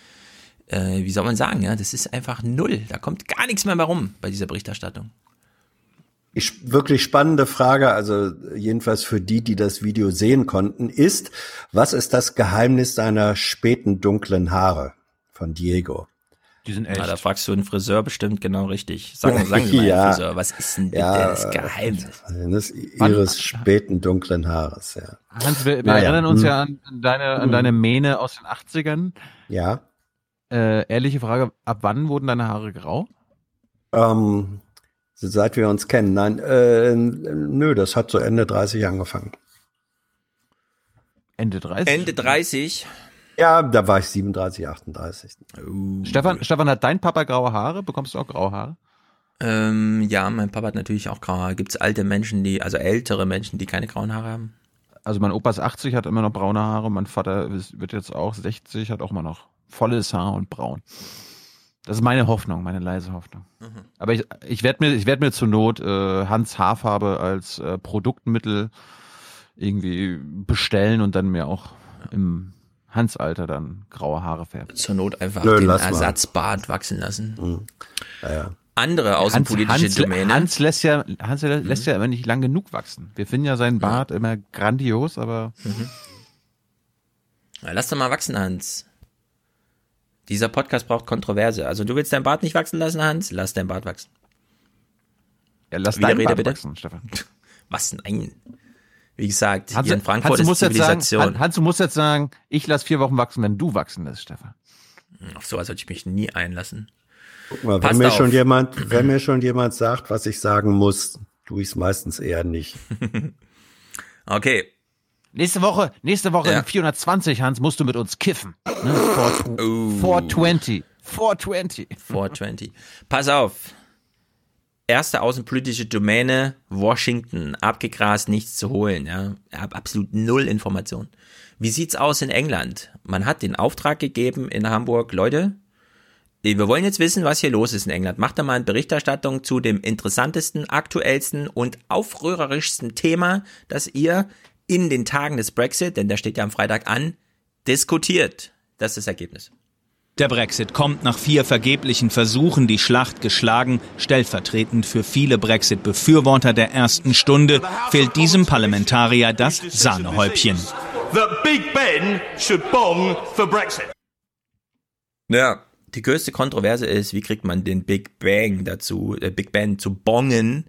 äh, wie soll man sagen, ja, das ist einfach null. Da kommt gar nichts mehr, rum bei dieser Berichterstattung. Die sch- wirklich spannende Frage, also jedenfalls für die, die das Video sehen konnten, ist, was ist das Geheimnis seiner späten dunklen Haare von Diego? Die sind Na, da fragst du einen Friseur bestimmt genau richtig. Sagen, sagen Sie mal, Ja. Friseur, was ist denn bitte Ja, das Geheimnis? Das ihres späten dunklen Haares, ja. Hans, wir, wir Naja, erinnern uns hm. ja an, deine, an Hm. deine Mähne aus den 80ern. Ja. Äh, ehrliche Frage, ab wann wurden deine Haare grau? Ähm, seit wir uns kennen. Nein, äh, nö, das hat so Ende 30 angefangen. Ende 30? Ende 30. Ja, da war ich 37, 38. Stefan, Stefan, hat dein Papa graue Haare? Bekommst du auch graue Haare? Ähm, ja, mein Papa hat natürlich auch graue Haare. Gibt es alte Menschen, die, also ältere Menschen, die keine grauen Haare haben? Also mein Opa ist 80, hat immer noch braune Haare. Mein Vater wird jetzt auch 60, hat auch immer noch volles Haar und braun. Das ist meine Hoffnung, meine leise Hoffnung. Aber ich, ich werde mir, ich werd mir zur Not äh, Hans Haarfarbe als äh, Produktmittel irgendwie bestellen und dann mir auch im Hans Alter dann graue Haare färbt. Zur Not einfach Nö, den. Ersatzbart wachsen lassen. Mhm. Ja, ja. Andere außenpolitische Hans, Domäne. Hans lässt ja, Hans lässt ja immer nicht lang genug wachsen. Wir finden ja seinen Bart immer grandios, aber Ja, lass doch mal wachsen, Hans. Dieser Podcast braucht Kontroverse. Also du willst dein Bart nicht wachsen lassen, Hans? Lass dein Bart wachsen. ja, lass Widerrede deinen Bart bitte? wachsen, Stefan. [laughs] Was nein? Wie gesagt, Hans, hier in Frankfurt Hans, du ist sagen, Zivilisation. Han- Hans, du musst jetzt sagen, ich lass vier Wochen wachsen, wenn du wachsen lässt, Stefan. Auf sowas sollte ich mich nie einlassen. Guck mal, wenn mir auf. schon jemand, wenn mir schon jemand sagt, was ich sagen muss, tue ich es meistens eher nicht. [laughs] Okay. Nächste Woche, nächste Woche Ja. in 420, Hans, musst du mit uns kiffen. Ne? Oh. 420. 420. 420. Pass auf. Erste außenpolitische Domäne, Washington. Abgegrast, nichts zu holen. Ja. Absolut null Information. Wie sieht's aus in England? Man hat den Auftrag gegeben in Hamburg, Leute, wir wollen jetzt wissen, was hier los ist in England. Macht da mal eine Berichterstattung zu dem interessantesten, aktuellsten und aufrührerischsten Thema, das ihr in den Tagen des Brexit, denn der steht ja am Freitag an, diskutiert. Das ist das Ergebnis. Der Brexit kommt nach vier vergeblichen Versuchen die Schlacht geschlagen. Stellvertretend für viele Brexit-Befürworter der ersten Stunde fehlt diesem Parlamentarier das Sahnehäubchen. That Big Ben should bong for Brexit. Ja. Die größte Kontroverse ist, wie kriegt man den Big Bang dazu, äh, Big Ben zu bongen,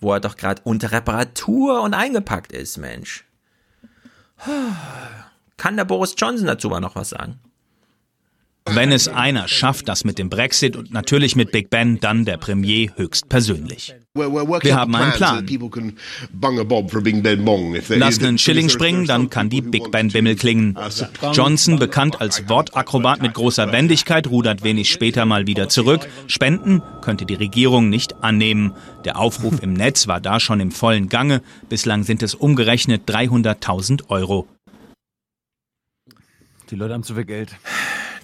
wo er doch gerade unter Reparatur und eingepackt ist, Mensch. [sighs] Kann der Boris Johnson dazu mal noch was sagen? Wenn es einer schafft, das mit dem Brexit und natürlich mit Big Ben, dann der Premier höchstpersönlich. Wir haben einen Plan. Lassen einen Schilling springen, dann kann die Big Ben Bimmel klingen. Johnson, bekannt als Wortakrobat mit großer Wendigkeit, rudert wenig später mal wieder zurück. Spenden könnte die Regierung nicht annehmen. Der Aufruf im Netz war da schon im vollen Gange. Bislang sind es umgerechnet 300.000 Euro. Die Leute haben zu viel Geld.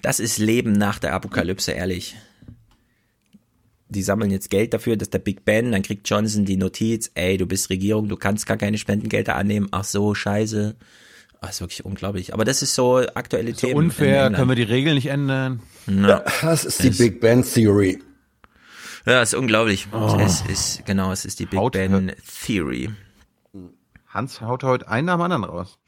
Das ist Leben nach der Apokalypse, ehrlich. Die sammeln jetzt Geld dafür, dass der Big Ben, dann kriegt Johnson die Notiz, ey, du bist Regierung, du kannst gar keine Spendengelder annehmen. Ach so, scheiße. Das ist wirklich unglaublich. Aber das ist so aktuelle So Themen. unfair, können wir die Regeln nicht ändern. Ja. Das ist die Big Ben Theory. Ja, ist unglaublich. Oh. Es ist, genau, es ist die Big Haut- Ben Theory. Hans haut heute einen nach dem anderen raus.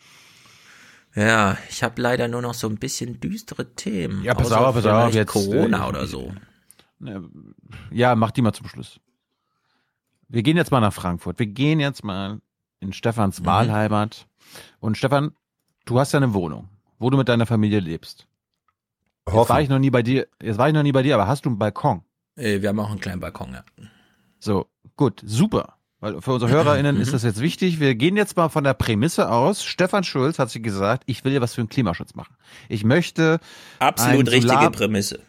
Ja, ich habe leider nur noch so ein bisschen düstere Themen. Ja, pass auf, pass auf, vielleicht jetzt, Corona äh, oder so. Ja, mach die mal zum Schluss. Wir gehen jetzt mal nach Frankfurt. Wir gehen jetzt mal in Stefans Mhm. Wahlheimat. Und Stefan, du hast ja eine Wohnung, wo du mit deiner Familie lebst. Jetzt war ich noch nie bei dir, jetzt war ich noch nie bei dir, aber hast du einen Balkon? Äh, Wir haben auch einen kleinen Balkon, ja. So, gut, super. Weil für unsere HörerInnen [clears throat] ist das jetzt wichtig. Wir gehen jetzt mal von der Prämisse aus. Stefan Schulz hat sich gesagt, ich will ja was für den Klimaschutz machen. Ich möchte Absolut richtige Solar- Prämisse.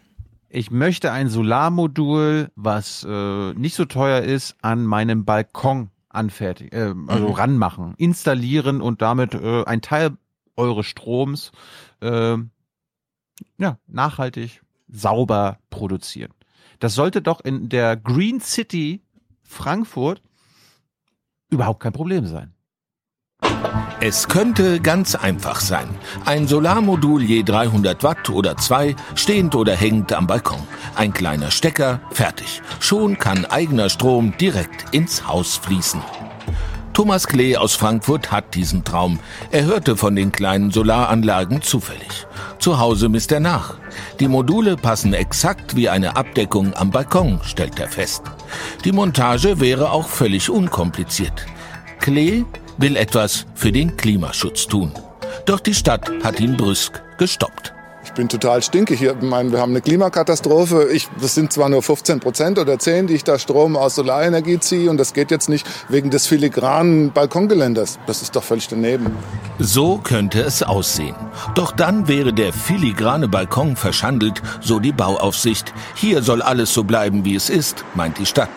Ich möchte ein Solarmodul, was äh, nicht so teuer ist, an meinem Balkon anfertigen, äh, also Mhm. ranmachen, installieren und damit äh, ein Teil eures Stroms äh, ja, nachhaltig, sauber produzieren. Das sollte doch in der Green City Frankfurt überhaupt kein Problem sein. Es könnte ganz einfach sein. Ein Solarmodul je 300 Watt oder zwei, stehend oder hängend am Balkon. Ein kleiner Stecker, fertig. Schon kann eigener Strom direkt ins Haus fließen. Thomas Klee aus Frankfurt hat diesen Traum. Er hörte von den kleinen Solaranlagen zufällig. Zu Hause misst er nach. Die Module passen exakt wie eine Abdeckung am Balkon, stellt er fest. Die Montage wäre auch völlig unkompliziert. Klee will etwas für den Klimaschutz tun. Doch die Stadt hat ihn brüsk gestoppt. Ich bin total stinkig. Ich meine, wir haben eine Klimakatastrophe. Ich, das sind zwar nur 15 Prozent oder 10, die ich da Strom aus Solarenergie ziehe. Und das geht jetzt nicht wegen des filigranen Balkongeländers. Das ist doch völlig daneben. So könnte es aussehen. Doch dann wäre der filigrane Balkon verschandelt, so die Bauaufsicht. Hier soll alles so bleiben, wie es ist, meint die Stadt.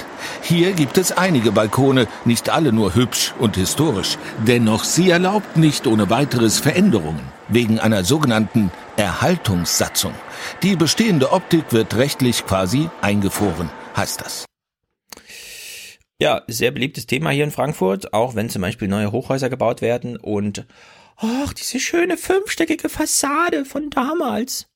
Hier gibt es einige Balkone, nicht alle nur hübsch und historisch. Dennoch sie erlaubt nicht ohne weiteres Veränderungen, wegen einer sogenannten Erhaltungssatzung. Die bestehende Optik wird rechtlich quasi eingefroren, heißt das. Ja, sehr beliebtes Thema hier in Frankfurt, auch wenn zum Beispiel neue Hochhäuser gebaut werden und ach, diese schöne fünfstöckige Fassade von damals.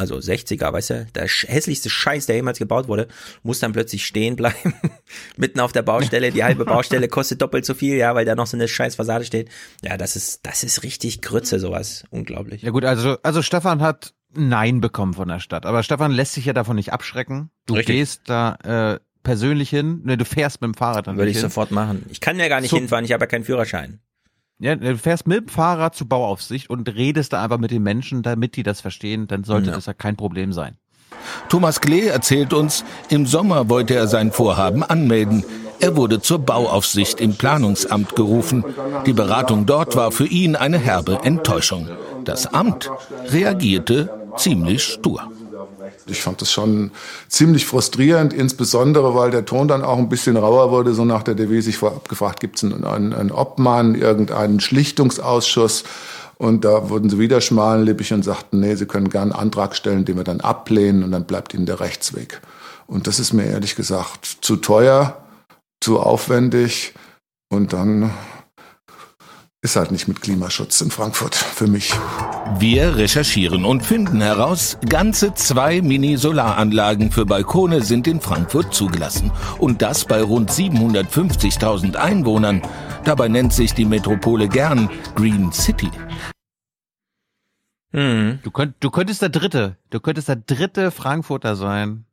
Also 60er, weißt du, der hässlichste Scheiß, der jemals gebaut wurde, muss dann plötzlich stehen bleiben, [laughs] mitten auf der Baustelle. Die halbe Baustelle kostet doppelt so viel, ja, weil da noch so eine scheiß Fassade steht. Ja, das ist, das ist richtig Grütze, sowas. Unglaublich. Ja gut, also, also Stefan hat Nein bekommen von der Stadt. Aber Stefan lässt sich ja davon nicht abschrecken. Du Richtig. gehst da äh, persönlich hin, ne, du fährst mit dem Fahrrad dann Würde ich hin. sofort machen. Ich kann ja gar nicht So- hinfahren, ich habe ja keinen Führerschein. Ja, du fährst mit dem Fahrrad zur Bauaufsicht und redest da einfach mit den Menschen, damit die das verstehen, dann sollte Ja. das ja kein Problem sein. Thomas Klee erzählt uns, im Sommer wollte er sein Vorhaben anmelden. Er wurde zur Bauaufsicht im Planungsamt gerufen. Die Beratung dort war für ihn eine herbe Enttäuschung. Das Amt reagierte ziemlich stur. Ich fand das schon ziemlich frustrierend, insbesondere weil der Ton dann auch ein bisschen rauer wurde, so nach der Devise, ich vorab gefragt, gibt es einen, einen, einen Obmann, irgendeinen Schlichtungsausschuss? Und da wurden sie wieder schmalenlippig und sagten, nee, sie können gerne einen Antrag stellen, den wir dann ablehnen und dann bleibt ihnen der Rechtsweg. Und das ist mir ehrlich gesagt zu teuer, zu aufwendig und dann ist halt nicht mit Klimaschutz in Frankfurt für mich. Wir recherchieren und finden heraus, ganze zwei Mini-Solaranlagen für Balkone sind in Frankfurt zugelassen. Und das bei rund 750.000 Einwohnern. Dabei nennt sich die Metropole gern Green City. Du, könnt, du könntest der dritte, du könntest der dritte Frankfurter sein,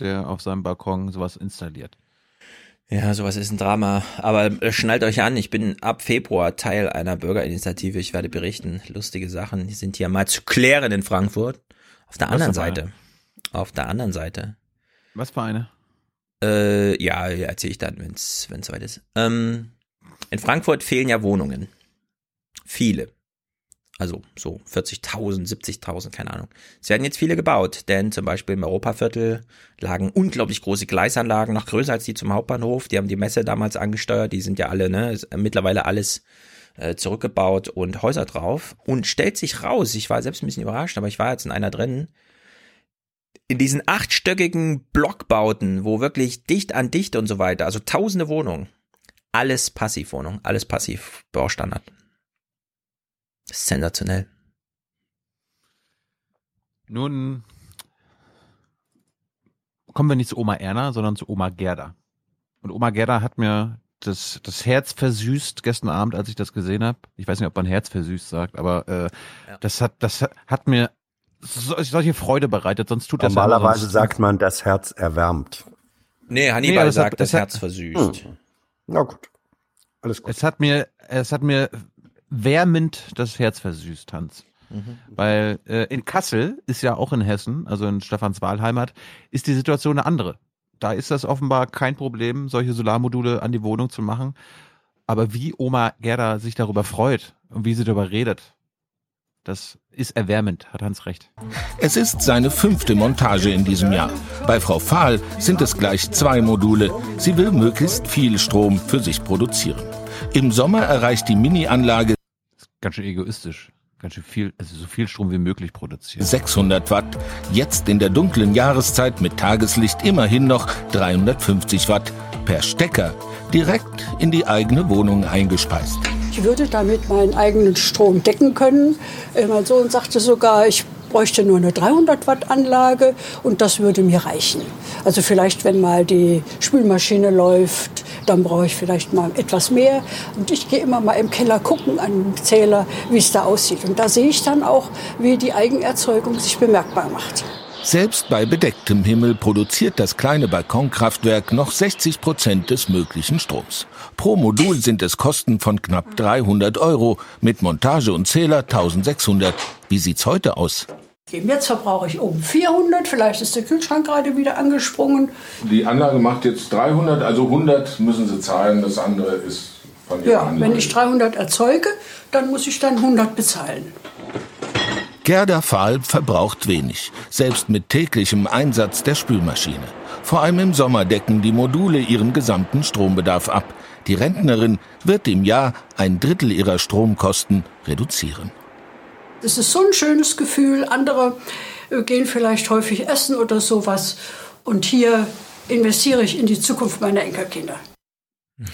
der auf seinem Balkon sowas installiert. Ja, sowas ist ein Drama. Aber äh, schnallt euch an, ich bin ab Februar Teil einer Bürgerinitiative. Ich werde berichten. Lustige Sachen die sind hier mal zu klären in Frankfurt. Auf der Was anderen? Seite. Auf der anderen Seite. Was für eine? Äh, ja, ja erzähle ich dann, wenn es soweit ist. Ähm, in Frankfurt fehlen ja Wohnungen. Viele. Also so 40.000, 70.000, keine Ahnung. Es werden jetzt viele gebaut, denn zum Beispiel im Europaviertel lagen unglaublich große Gleisanlagen, noch größer als die zum Hauptbahnhof. Die haben die Messe damals angesteuert, die sind ja alle, ne, mittlerweile alles äh, zurückgebaut und Häuser drauf. Und stellt sich raus, ich war selbst ein bisschen überrascht, aber ich war jetzt in einer drin, in diesen achtstöckigen Blockbauten, wo wirklich dicht an dicht und so weiter, also tausende Wohnungen, alles Passivwohnung, alles Passivbaustandard. Sensationell. Nun kommen wir nicht zu Oma Erna, sondern zu Oma Gerda. Und Oma Gerda hat mir das, das Herz versüßt gestern Abend, als ich das gesehen habe. Ich weiß nicht, ob man Herz versüßt sagt, aber äh, das hat das hat mir so, solche Freude bereitet. Sonst tut das ja Normalerweise sonst- sagt man, das Herz erwärmt. Nee, Nee, Hannibal aber es hat- sagt, das es hat- Herz versüßt. Hm. Na gut. Alles gut. Es hat mir, es hat mir wärmend das Herz versüßt, Hans. Mhm. Weil äh, in Kassel ist ja auch in Hessen, also in Stefans Wahlheimat, ist die Situation eine andere. Da ist das offenbar kein Problem, solche Solarmodule an die Wohnung zu machen. Aber wie Oma Gerda sich darüber freut und wie sie darüber redet, das ist erwärmend, hat Hans recht. Es ist seine fünfte Montage in diesem Jahr. Bei Frau Fahl sind es gleich zwei Module. Sie will möglichst viel Strom für sich produzieren. Im Sommer erreicht die Mini-Anlage Ganz schön egoistisch. Ganz schön viel, also so viel Strom wie möglich produzieren. 600 Watt. Jetzt in der dunklen Jahreszeit mit Tageslicht immerhin noch 350 Watt per Stecker direkt in die eigene Wohnung eingespeist. Ich würde damit meinen eigenen Strom decken können. Äh, Mein Sohn sagte sogar, ich bräuchte nur eine 300 Watt Anlage und das würde mir reichen. Also vielleicht, wenn mal die Spülmaschine läuft, dann brauche ich vielleicht mal etwas mehr. Und ich gehe immer mal im Keller gucken an dem Zähler, wie es da aussieht. Und da sehe ich dann auch, wie die Eigenerzeugung sich bemerkbar macht. Selbst bei bedecktem Himmel produziert das kleine Balkonkraftwerk noch 60 Prozent des möglichen Stroms. Pro Modul sind es Kosten von knapp 300 Euro, mit Montage und Zähler 1600. Wie sieht's heute aus? Jetzt verbrauche ich oben 400, vielleicht ist der Kühlschrank gerade wieder angesprungen. Die Anlage macht jetzt 300, also 100 müssen Sie zahlen, das andere ist von Ihrer Ja, Anlage. wenn ich 300 erzeuge, dann muss ich dann 100 bezahlen. Gerda Fahl verbraucht wenig, selbst mit täglichem Einsatz der Spülmaschine. Vor allem im Sommer decken die Module ihren gesamten Strombedarf ab. Die Rentnerin wird im Jahr ein Drittel ihrer Stromkosten reduzieren. Das ist so ein schönes Gefühl. Andere äh, gehen vielleicht häufig essen oder sowas. Und hier investiere ich in die Zukunft meiner Enkelkinder. [laughs]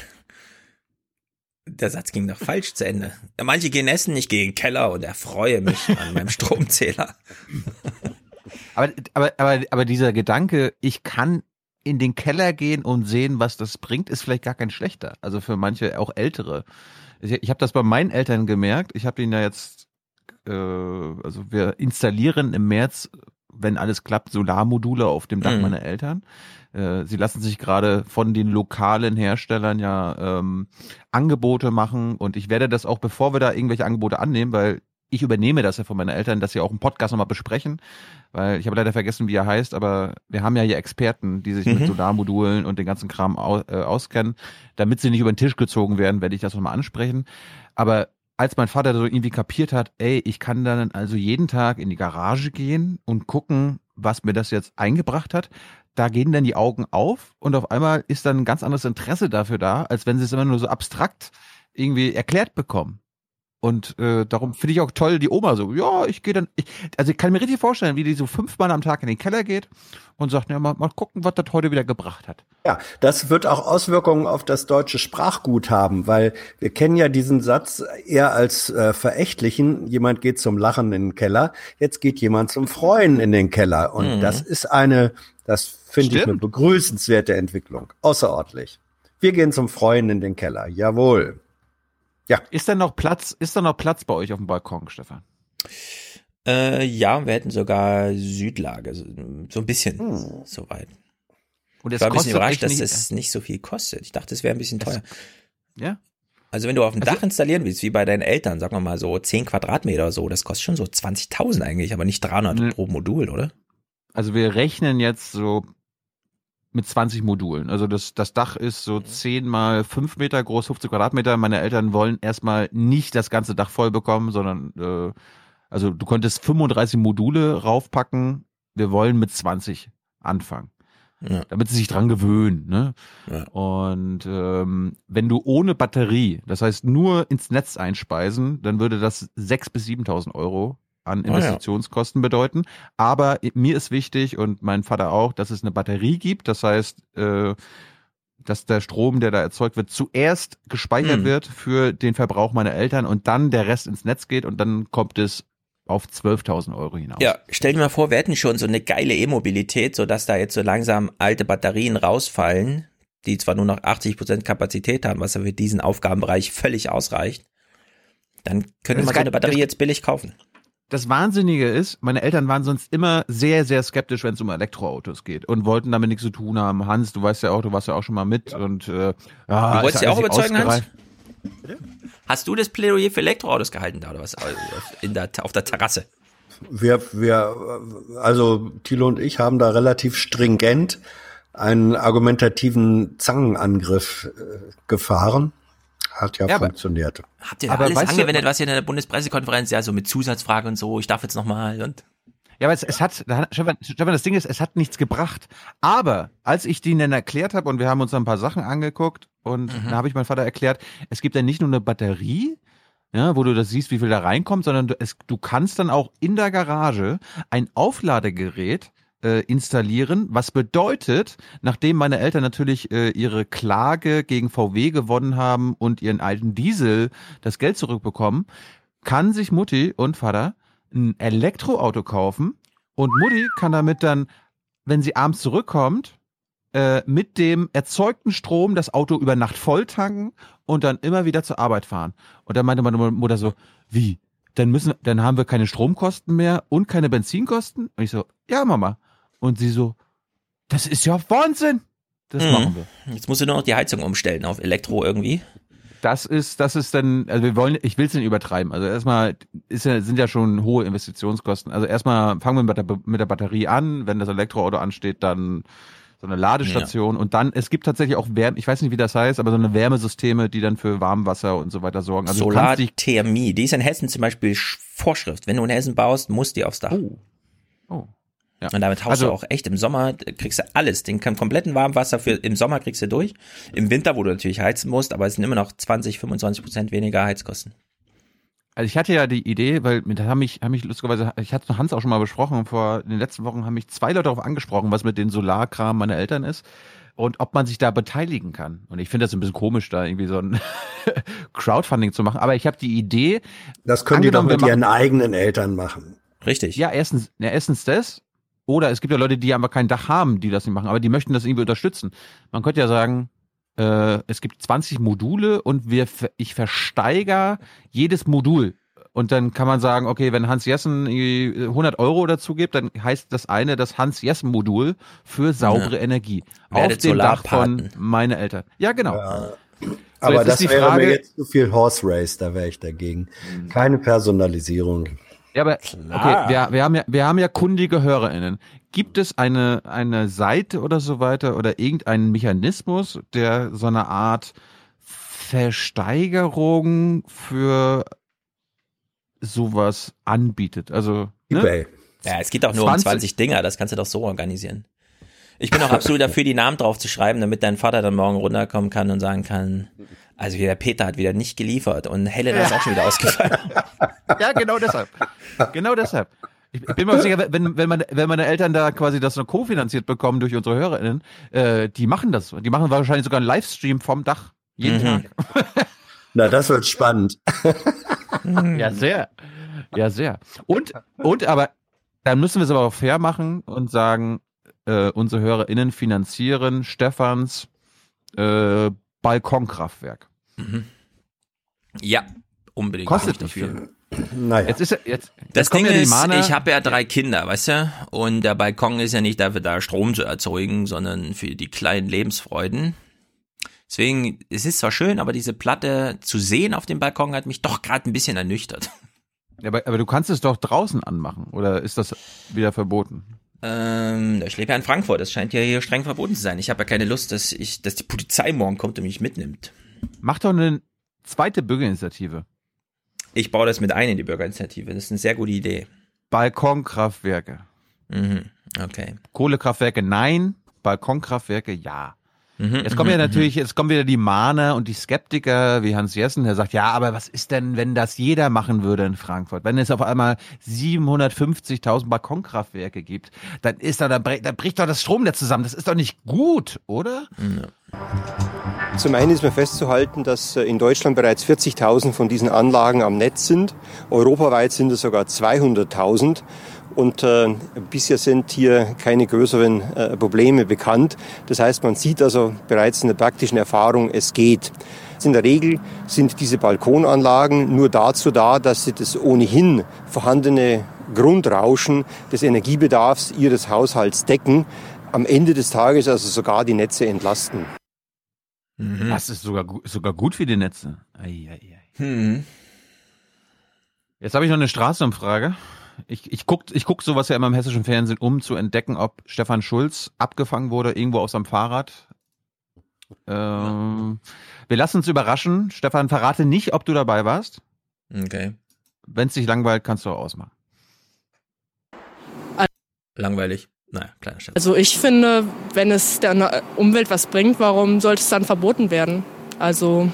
der Satz ging doch falsch zu Ende. Manche gehen essen, ich gehe in den Keller und erfreue mich an [laughs] meinem Stromzähler. Aber, aber, aber, aber dieser Gedanke, ich kann in den Keller gehen und sehen, was das bringt, ist vielleicht gar kein schlechter. Also für manche auch ältere. Ich, ich habe das bei meinen Eltern gemerkt. Ich habe ihnen ja jetzt, äh, also wir installieren im März, wenn alles klappt, Solarmodule auf dem Dach Mhm. meiner Eltern. Äh, Sie lassen sich gerade von den lokalen Herstellern ja ähm, Angebote machen und ich werde das auch, bevor wir da irgendwelche Angebote annehmen, weil ich übernehme das ja von meinen Eltern, dass sie auch im Podcast nochmal besprechen, weil ich habe leider vergessen, wie er heißt, aber wir haben ja hier Experten, die sich Mhm. mit Solarmodulen und den ganzen Kram au, äh, auskennen. Damit sie nicht über den Tisch gezogen werden, werde ich das nochmal ansprechen. Aber als mein Vater so irgendwie kapiert hat, ey, ich kann dann also jeden Tag in die Garage gehen und gucken, was mir das jetzt eingebracht hat, da gehen dann die Augen auf und auf einmal ist dann ein ganz anderes Interesse dafür da, als wenn sie es immer nur so abstrakt irgendwie erklärt bekommen. Und äh, darum finde ich auch toll, die Oma so, ja, ich gehe dann, ich, also ich kann mir richtig vorstellen, wie die so fünfmal am Tag in den Keller geht und sagt, ja, mal, mal gucken, was das heute wieder gebracht hat. Ja, das wird auch Auswirkungen auf das deutsche Sprachgut haben, weil wir kennen ja diesen Satz eher als äh, verächtlichen. Jemand geht zum Lachen in den Keller, jetzt geht jemand zum Freuen in den Keller. Und Mhm. das ist eine, das finde ich eine begrüßenswerte Entwicklung. Außerordentlich. Wir gehen zum Freuen in den Keller. Jawohl. Ja. Ist da noch Platz, ist da noch Platz bei euch auf dem Balkon, Stefan? Äh, ja, wir hätten sogar Südlage, so, ein bisschen Hm. soweit. Und Ich es war ein bisschen überrascht, dass nicht- es nicht so viel kostet. Ich dachte, es wäre ein bisschen teuer. Ja. Also wenn du auf dem Dach installieren willst, wie bei deinen Eltern, sagen wir mal so 10 Quadratmeter oder so, das kostet schon so 20.000 eigentlich, aber nicht 300 pro Modul, oder? Also wir rechnen jetzt so mit 20 Modulen. Also das, das Dach ist so 10 mal 5 Meter groß, 50 Quadratmeter. Meine Eltern wollen erstmal nicht das ganze Dach voll bekommen, sondern äh, also du könntest 35 Module raufpacken. Wir wollen mit 20 anfangen. Ja. Damit sie sich dran gewöhnen. Ne? Und ähm, wenn du ohne Batterie, das heißt nur ins Netz einspeisen, dann würde das 6.000 bis 7.000 Euro an Ah. Investitionskosten bedeuten. Aber mir ist wichtig und mein Vater auch, dass es eine Batterie gibt. Das heißt, äh, dass der Strom, der da erzeugt wird, zuerst gespeichert Hm. wird für den Verbrauch meiner Eltern und dann der Rest ins Netz geht und dann kommt es auf 12.000 Euro hinaus. Ja, stell dir mal vor, wir hätten schon so eine geile E-Mobilität, sodass da jetzt so langsam alte Batterien rausfallen, die zwar nur noch 80% Kapazität haben, was ja für diesen Aufgabenbereich völlig ausreicht. Dann könnte man so eine Batterie jetzt billig kaufen. Das Wahnsinnige ist, meine Eltern waren sonst immer sehr, sehr skeptisch, wenn es um Elektroautos geht und wollten damit nichts zu tun haben. Hans, du weißt ja auch, du warst ja auch schon mal mit und äh, ja, Du wolltest ist ja auch überzeugen, Hans? ausgereift. Hast du das Plädoyer für Elektroautos gehalten da oder was? Also In der, auf der Terrasse. Wir, wir, also Thilo und ich haben da relativ stringent einen argumentativen Zangenangriff äh, gefahren. Hat ja, Ja, funktioniert. Habt ihr da Aber alles weißt du- angewendet, was ihr in der Bundespressekonferenz, ja, so mit Zusatzfrage und so, ich darf jetzt nochmal und. Ja, aber es, es hat, Stefan, Stefan, das Ding ist, es hat nichts gebracht. Aber als ich denen dann erklärt habe und wir haben uns ein paar Sachen angeguckt und Mhm. da habe ich meinem Vater erklärt, es gibt ja nicht nur eine Batterie, ja, wo du das siehst, wie viel da reinkommt, sondern du, es, du kannst dann auch in der Garage ein Aufladegerät äh, installieren, was bedeutet, nachdem meine Eltern natürlich äh, ihre Klage gegen VW gewonnen haben und ihren alten Diesel das Geld zurückbekommen, kann sich Mutti und Vater ein Elektroauto kaufen und Mutti kann damit dann, wenn sie abends zurückkommt, äh, mit dem erzeugten Strom das Auto über Nacht voll tanken und dann immer wieder zur Arbeit fahren. Und dann meinte meine Mutter so, wie? Dann müssen, dann haben wir keine Stromkosten mehr und keine Benzinkosten? Und ich so, ja, Mama. Und sie so, das ist ja Wahnsinn. Das Mhm. machen wir. Jetzt musst du nur noch die Heizung umstellen auf Elektro irgendwie. Das ist, das ist dann, also wir wollen, ich will es nicht übertreiben. Also erstmal ist ja, sind ja schon hohe Investitionskosten. Also erstmal fangen wir mit der, mit der Batterie an. Wenn das Elektroauto ansteht, dann so eine Ladestation und dann, es gibt tatsächlich auch Wärme, ich weiß nicht, wie das heißt, aber so eine Wärmesysteme, die dann für Warmwasser und so weiter sorgen. Also Solarthermie, die ist in Hessen zum Beispiel Sch- Vorschrift. Wenn du in Hessen baust, musst die aufs Dach. oh. Ja. Und damit haust Also- du auch echt im Sommer, kriegst du alles, den kom- kompletten Warmwasser für im Sommer kriegst du durch. Im Winter, wo du natürlich heizen musst, aber es sind immer noch 20, 25 Prozent weniger Heizkosten. Also ich hatte ja die Idee, weil mit haben mich, haben mich lustigerweise, ich hatte Hans auch schon mal besprochen, vor in den letzten Wochen haben mich zwei Leute darauf angesprochen, was mit den Solarkram meiner Eltern ist. und ob man sich da beteiligen kann. Und ich finde das ein bisschen komisch, da irgendwie so ein [laughs] Crowdfunding zu machen. Aber ich habe die Idee. Das können die doch mit ihren eigenen Eltern machen. Richtig. Ja, erstens, ja, erstens das. Oder es gibt ja Leute, die aber kein Dach haben, die das nicht machen, aber die möchten das irgendwie unterstützen. Man könnte ja sagen, äh, es gibt 20 Module und wir, ver- ich versteiger jedes Modul. Und dann kann man sagen, okay, wenn Hans Jessen irgendwie 100 Euro dazu gibt, dann heißt das eine das Hans Jessen Modul für saubere Ja. Energie. Werdet auf dem Dach von meine Eltern. Ja, genau. So, Aber das ist die wäre Frage, mir jetzt zu viel Horse Race, da wäre ich dagegen. Keine Personalisierung. Ja, aber okay, wir, wir, haben ja, wir haben ja kundige HörerInnen. Gibt es eine, eine Seite oder so weiter oder irgendeinen Mechanismus, der so eine Art Versteigerung für sowas anbietet? Also ne? Ja, es geht doch nur 20 um 20 Dinger, das kannst du doch so organisieren. Ich bin auch absolut dafür, die Namen drauf zu schreiben, damit dein Vater dann morgen runterkommen kann und sagen kann, also hier der Peter hat wieder nicht geliefert und Helena ist auch schon wieder [laughs] ausgefallen. Ja, genau deshalb. Genau deshalb. Ich bin mir auch sicher, wenn, wenn, meine, wenn meine Eltern da quasi das noch kofinanziert bekommen durch unsere HörerInnen, äh, die machen das. Die machen wahrscheinlich sogar einen Livestream vom Dach. Jeden Mhm. Tag. [laughs] Na, das wird spannend. [laughs] Ja, sehr. Ja, sehr. Und, und aber, dann müssen wir es aber auch fair machen und sagen, äh, unsere HörerInnen finanzieren Stefans äh, Balkonkraftwerk. Ja, unbedingt. Kostet nicht viel. Naja. Jetzt ist er, jetzt, Das jetzt kommen Ding ja ist, ich habe ja drei Kinder, weißt du? Und der Balkon ist ja nicht dafür da, Strom zu erzeugen, sondern für die kleinen Lebensfreuden. Deswegen, es ist zwar schön, aber diese Platte zu sehen auf dem Balkon hat mich doch gerade ein bisschen ernüchtert. Ja, aber, aber du kannst es doch draußen anmachen, oder ist das wieder verboten? Ähm, ich lebe ja in Frankfurt, das scheint ja hier streng verboten zu sein. Ich habe ja keine Lust, dass ich, dass die Polizei morgen kommt und mich mitnimmt. Mach doch eine zweite Bürgerinitiative. Ich baue das mit ein in die Bürgerinitiative. Das ist eine sehr gute Idee. Balkonkraftwerke. Mhm. Okay. Kohlekraftwerke nein, Balkonkraftwerke ja. Mhm, Jetzt kommen ja mhm, natürlich, jetzt kommen wieder die Mahner und die Skeptiker wie Hans Jessen, der sagt, ja, aber was ist denn, wenn das jeder machen würde in Frankfurt? Wenn es auf einmal 750.000 Balkonkraftwerke gibt, dann ist da, da bricht, doch das Stromnetz zusammen. Das ist doch nicht gut, oder? Zum einen ist mir festzuhalten, dass äh, in Deutschland bereits 40.000 von diesen Anlagen am Netz sind. Europaweit sind es sogar 200.000. Und äh, bisher sind hier keine größeren äh, Probleme bekannt. Das heißt, man sieht also bereits in der praktischen Erfahrung, es geht. In der Regel sind diese Balkonanlagen nur dazu da, dass sie das ohnehin vorhandene Grundrauschen des Energiebedarfs ihres Haushalts decken. Am Ende des Tages also sogar die Netze entlasten. Das ist sogar, sogar gut für die Netze. Ei, ei, ei. Hm. Jetzt habe ich noch eine Straßenumfrage. Ich, ich guck, ich guck sowas ja immer im hessischen Fernsehen, um zu entdecken, ob Stefan Schulz abgefangen wurde irgendwo auf seinem Fahrrad. Ähm, wir lassen uns überraschen. Stefan, verrate nicht, ob du dabei warst. Okay. Wenn es dich langweilt, kannst du auch ausmachen. Langweilig. Naja, kleiner Scherz. Also ich finde, wenn es der Umwelt was bringt, warum sollte es dann verboten werden? Also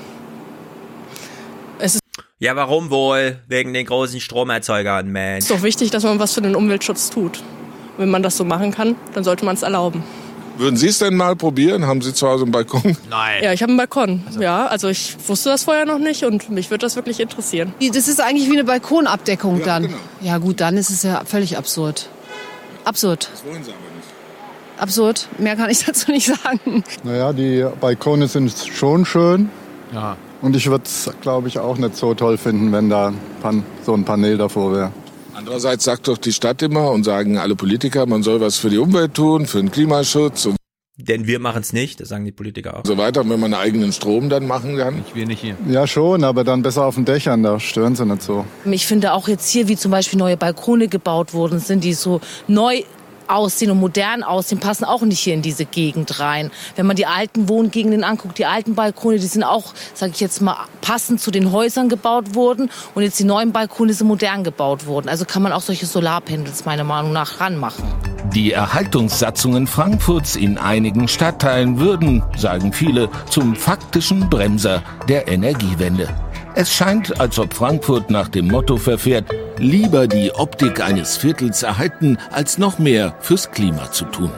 Ja, warum wohl? Wegen den großen Stromerzeugern, man. doch wichtig, dass man was für den Umweltschutz tut. Wenn man das so machen kann, dann sollte man es erlauben. Würden Sie es denn mal probieren? Haben Sie zu Hause einen Balkon? [laughs] Nein. Ja, ich habe einen Balkon. Ja, also ich wusste das vorher noch nicht und mich würde das wirklich interessieren. Das ist eigentlich wie eine Balkonabdeckung dann. Ja gut, dann ist es ja völlig absurd. Absurd. Das wollen Sie aber nicht. Absurd. Mehr kann ich [laughs] dazu nicht sagen. Naja, die Balkone sind schon schön. Ja. Und ich würde es, glaube ich, auch nicht so toll finden, wenn da Pan so ein Panel davor wäre. Andererseits sagt doch die Stadt immer und sagen alle Politiker, man soll was für die Umwelt tun, für den Klimaschutz und Denn wir machen es nicht, das sagen die Politiker auch. so weiter. Und wenn man einen eigenen Strom dann machen kann. Ich will nicht hier. Ja, schon, aber dann besser auf den Dächern, da stören sie nicht so. Ich finde auch jetzt hier, wie zum Beispiel neue Balkone gebaut wurden, sind die so neu aussehen und modern aussehen, passen auch nicht hier in diese Gegend rein. Wenn man die alten Wohngegenden anguckt, die alten Balkone, die sind auch, sage ich jetzt mal, passend zu den Häusern gebaut worden und jetzt die neuen Balkone sind modern gebaut worden. Also kann man auch solche Solarpanels meiner Meinung nach ranmachen. Die Erhaltungssatzungen Frankfurts in einigen Stadtteilen würden, sagen viele, zum faktischen Bremser der Energiewende. Es scheint, als ob Frankfurt nach dem Motto verfährt, lieber die Optik eines Viertels erhalten, als noch mehr fürs Klima zu tun.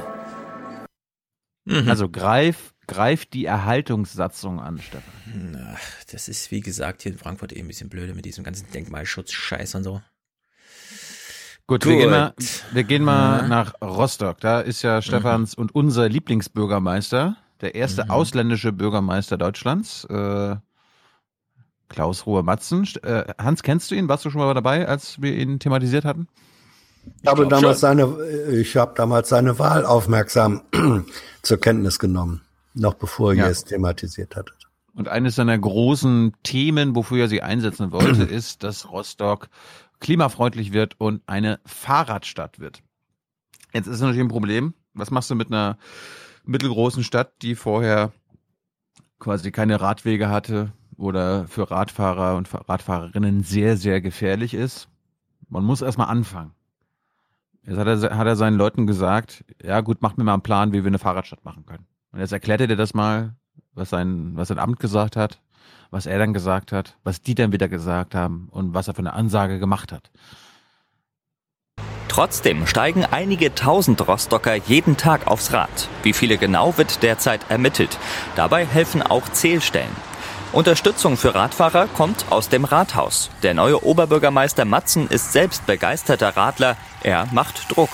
Mhm. Also greif, greif die Erhaltungssatzung an, Stefan. Ach, das ist wie gesagt hier in Frankfurt eh ein bisschen blöde mit diesem ganzen Denkmalschutz-Scheiß und so. Gut, wir gehen mal, Gut. wir gehen mal nach Rostock. Da ist ja Stefans und unser Lieblingsbürgermeister, der erste Mhm. ausländische Bürgermeister Deutschlands, äh, Klaus Ruhe Matzen. Äh, Hans, kennst du ihn? Warst du schon mal dabei, als wir ihn thematisiert hatten? Ich habe damals schon. seine, ich habe damals seine Wahl aufmerksam [clears throat] zur Kenntnis genommen, noch bevor ihr Ja. es thematisiert hattet. Und eines seiner großen Themen, wofür er sie einsetzen wollte, [clears throat] ist, dass Rostock klimafreundlich wird und eine Fahrradstadt wird. Jetzt ist natürlich ein Problem. Was machst du mit einer mittelgroßen Stadt, die vorher quasi keine Radwege hatte oder für Radfahrer und Radfahrerinnen sehr, sehr gefährlich ist? Man muss erstmal anfangen. Jetzt hat er, hat er seinen Leuten gesagt, ja gut, macht mir mal einen Plan, wie wir eine Fahrradstadt machen können. Und jetzt erklärt er dir das mal, was sein, was sein Amt gesagt hat, was er dann gesagt hat, was die dann wieder gesagt haben und was er für eine Ansage gemacht hat. Trotzdem steigen einige tausend Rostocker jeden Tag aufs Rad. Wie viele genau wird derzeit ermittelt. Dabei helfen auch Zählstellen. Unterstützung für Radfahrer kommt aus dem Rathaus. Der neue Oberbürgermeister Matzen ist selbst begeisterter Radler. Er macht Druck.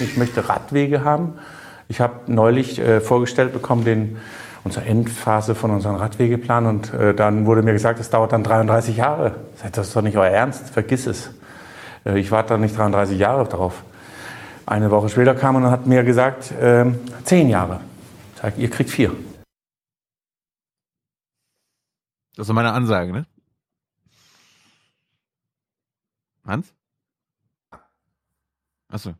Ich möchte Radwege haben. Ich habe neulich äh, vorgestellt bekommen den unsere Endphase von unserem Radwegeplan und äh, dann wurde mir gesagt, das dauert dann 33 Jahre. Das ist doch nicht euer Ernst, vergiss es. Äh, ich warte dann nicht 33 Jahre drauf. Eine Woche später kam und hat mir gesagt, äh, 10 Jahre. Ich sag, ihr kriegt vier. Das ist meine Ansage, ne? Hans? Achso.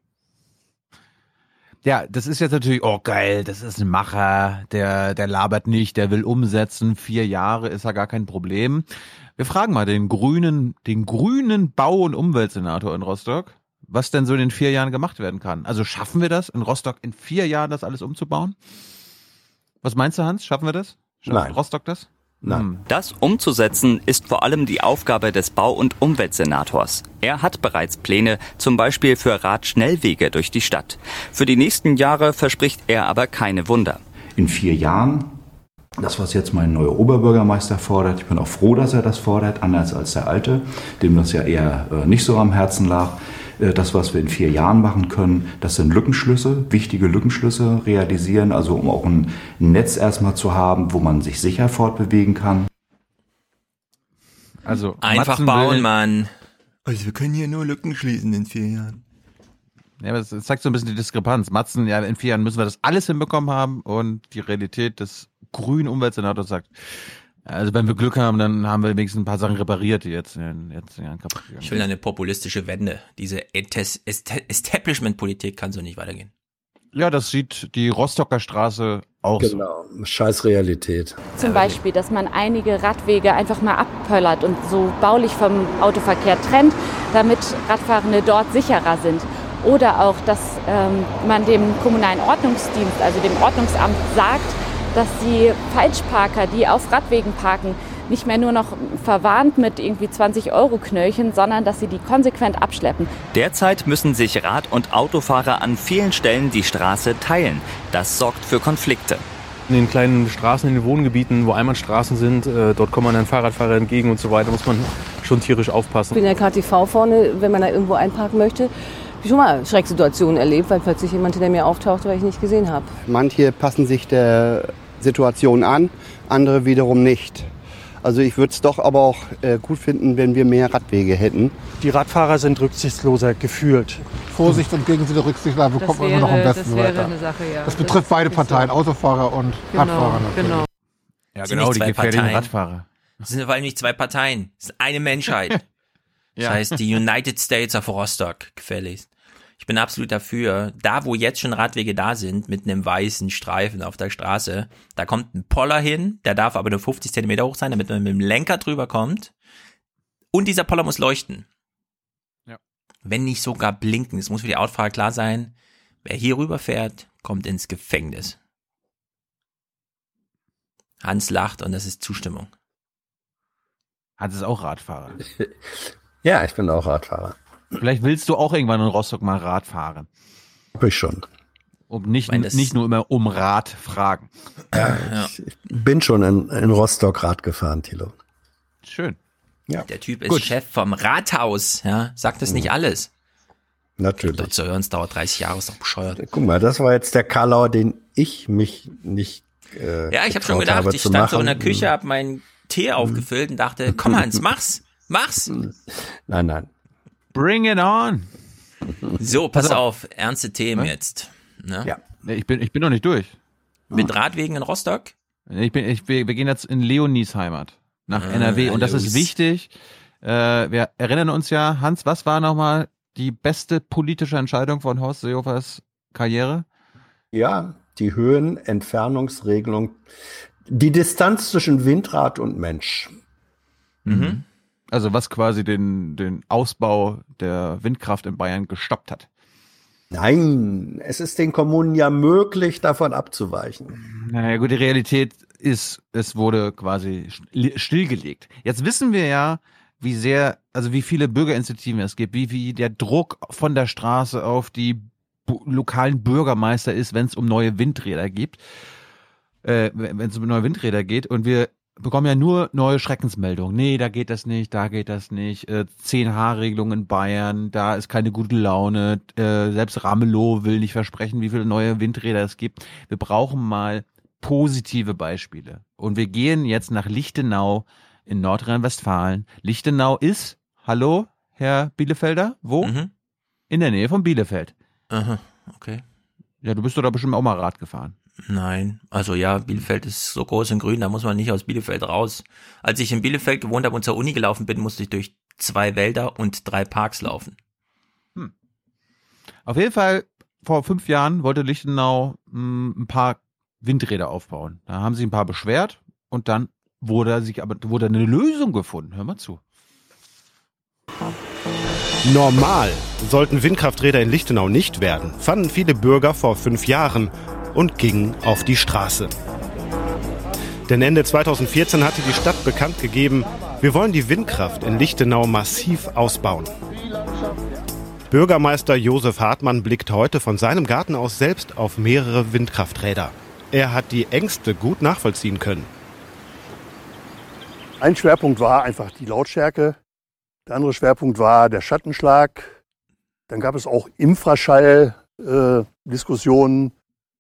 Ja, das ist jetzt natürlich, oh geil, das ist ein Macher, der, der labert nicht, der will umsetzen, vier Jahre ist ja gar kein Problem. Wir fragen mal den grünen, den grünen Bau- und Umweltsenator in Rostock, was denn so in den vier Jahren gemacht werden kann. Also schaffen wir das in Rostock in vier Jahren das alles umzubauen? Was meinst du, Hans? Schaffen wir das? Schafft Nein. Rostock das? Hm. Das umzusetzen ist vor allem die Aufgabe des Bau- und Umweltsenators. Er hat bereits Pläne, zum Beispiel für Radschnellwege durch die Stadt. Für die nächsten Jahre verspricht er aber keine Wunder. in vier Jahren. Das, was jetzt mein neuer Oberbürgermeister fordert, ich bin auch froh, dass er das fordert, anders als der alte, dem das ja eher äh, nicht so am Herzen lag. Äh, Das, was wir in vier Jahren machen können, das sind Lückenschlüsse, wichtige Lückenschlüsse realisieren, also um auch ein Netz erstmal zu haben, wo man sich sicher fortbewegen kann. Also Einfach Matzen bauen, will- Mann. Also wir können hier nur Lücken schließen in vier Jahren. Ja, aber das das zeigt so ein bisschen die Diskrepanz. Matzen, ja, in vier Jahren müssen wir das alles hinbekommen haben und die Realität des grünen Umweltsenators sagt, also wenn wir Glück haben, dann haben wir wenigstens ein paar Sachen repariert, die jetzt in den letzten Jahren kaputt gegangen Ich will eine populistische Wende. Diese Establishment-Politik kann so nicht weitergehen. Ja, das sieht die Rostocker Straße auch so. Genau, scheiß Realität. Zum Beispiel, dass man einige Radwege einfach mal abpöllert und so baulich vom Autoverkehr trennt, damit Radfahrende dort sicherer sind. Oder auch, dass ähm, man dem kommunalen Ordnungsdienst, also dem Ordnungsamt sagt, dass die Falschparker, die auf Radwegen parken, nicht mehr nur noch verwarnt mit irgendwie 20 Euro Knöllchen, sondern dass sie die konsequent abschleppen. Derzeit müssen sich Rad- und Autofahrer an vielen Stellen die Straße teilen. Das sorgt für Konflikte. In den kleinen Straßen, in den Wohngebieten, wo Einbahnstraßen sind, äh, dort kommen dann Fahrradfahrer entgegen und so weiter, muss man schon tierisch Ich aufpassen. bin in der KTV vorne, wenn man da irgendwo einparken möchte. Ich schon mal Schrecksituationen erlebt, weil plötzlich jemand hinter mir auftauchte, weil ich nicht gesehen habe. Manche passen sich der Situation an, andere wiederum nicht. Also ich würde es doch aber auch äh, gut finden, wenn wir mehr Radwege hätten. Die Radfahrer sind rücksichtsloser gefühlt. Vorsicht und gegenseitige Rücksicht da bekommt man immer noch am besten das wäre weiter. eine Sache, ja. Das Das betrifft beide ist Parteien, so. Autofahrer und Genau, Radfahrer. natürlich. genau. Ja, Das sind genau, nicht die zwei gefährlichen Parteien. Radfahrer. Das sind vor allem nicht zwei Parteien. Das ist eine Menschheit. [laughs] Das Ja. heißt, die United States of Rostock, gefälligst. Ich bin absolut dafür, da wo jetzt schon Radwege da sind, mit einem weißen Streifen auf der Straße, da kommt ein Poller hin, der darf aber nur 50 Zentimeter hoch sein, damit man mit dem Lenker drüber kommt. Und dieser Poller muss leuchten. Ja. Wenn nicht sogar blinken. Es muss für die Autofahrer klar sein, wer hier rüber fährt, kommt ins Gefängnis. Hans lacht und das ist Zustimmung. Hans ist auch Radfahrer. [laughs] Ja, ich bin auch Radfahrer. Vielleicht willst du auch irgendwann in Rostock mal Rad fahren. Hab ich schon. Um nicht, meine, nicht nur immer um Rat fragen. Ja. Ich bin schon in, in Rostock Rad gefahren, Thilo. Schön. Ja. Der Typ ist Gut. Chef vom Rathaus, ja. Sagt das nicht alles. Natürlich. Dort zu hören, es dauert 30 Jahre, ist doch bescheuert. Guck mal, das war jetzt der Karlauer, den ich mich nicht. Äh, Ja, ich habe schon gedacht, habe ich stand so in der machen. Küche, hab meinen Tee aufgefüllt und dachte, [laughs] komm Hans, mach's, mach's. Nein, nein. Bring it on. So, pass Pass auf, ernste Themen jetzt. Ne? Ja. Nee, Ich bin, ich bin noch nicht durch. Mit Radwegen in Rostock? Ich bin, ich, wir, wir gehen jetzt in Leonis Heimat nach Ah, NRW und das ist wichtig. Äh, wir erinnern uns ja, Hans, was war nochmal die beste politische Entscheidung von Horst Seehofers Karriere? Ja, die Höhenentfernungsregelung, die Distanz zwischen Windrad und Mensch. Mhm. Also was quasi den, den Ausbau der Windkraft in Bayern gestoppt hat. Nein, es ist den Kommunen ja möglich, davon abzuweichen. Naja gut, die Realität ist, es wurde quasi sti- stillgelegt. Jetzt wissen wir ja, wie sehr, also wie viele Bürgerinitiativen es gibt, wie, wie der Druck von der Straße auf die lokalen Bürgermeister ist, wenn es um neue Windräder gibt, äh, wenn es um neue Windräder geht und wir bekommen ja nur neue Schreckensmeldungen. Nee, da geht das nicht, da geht das nicht. Äh, 10H-Regelung in Bayern, da ist keine gute Laune. Äh, selbst Ramelow will nicht versprechen, wie viele neue Windräder es gibt. Wir brauchen mal positive Beispiele. Und wir gehen jetzt nach Lichtenau in Nordrhein-Westfalen. Lichtenau ist, hallo, Herr Bielefelder, wo? Mhm. In der Nähe von Bielefeld. Aha, okay. Ja, du bist doch da bestimmt auch mal Rad gefahren. Nein, also ja, Bielefeld ist so groß und grün, da muss man nicht aus Bielefeld raus. Als ich in Bielefeld gewohnt habe und zur Uni gelaufen bin, musste ich durch zwei Wälder und drei Parks laufen. Auf jeden Fall, vor fünf Jahren wollte Lichtenau mh, ein paar Windräder aufbauen. Da haben sie ein paar beschwert und dann wurde sich aber wurde eine Lösung gefunden. Hör mal zu. Normal sollten Windkrafträder in Lichtenau nicht werden, fanden viele Bürger vor fünf Jahren und gingen auf die Straße. Denn Ende 2014 hatte die Stadt bekannt gegeben, wir wollen die Windkraft in Lichtenau massiv ausbauen. Bürgermeister Josef Hartmann blickt heute von seinem Garten aus selbst auf mehrere Windkrafträder. Er hat die Ängste gut nachvollziehen können. Ein Schwerpunkt war einfach die Lautstärke. Der andere Schwerpunkt war der Schattenschlag. Dann gab es auch Infraschall-Diskussionen äh,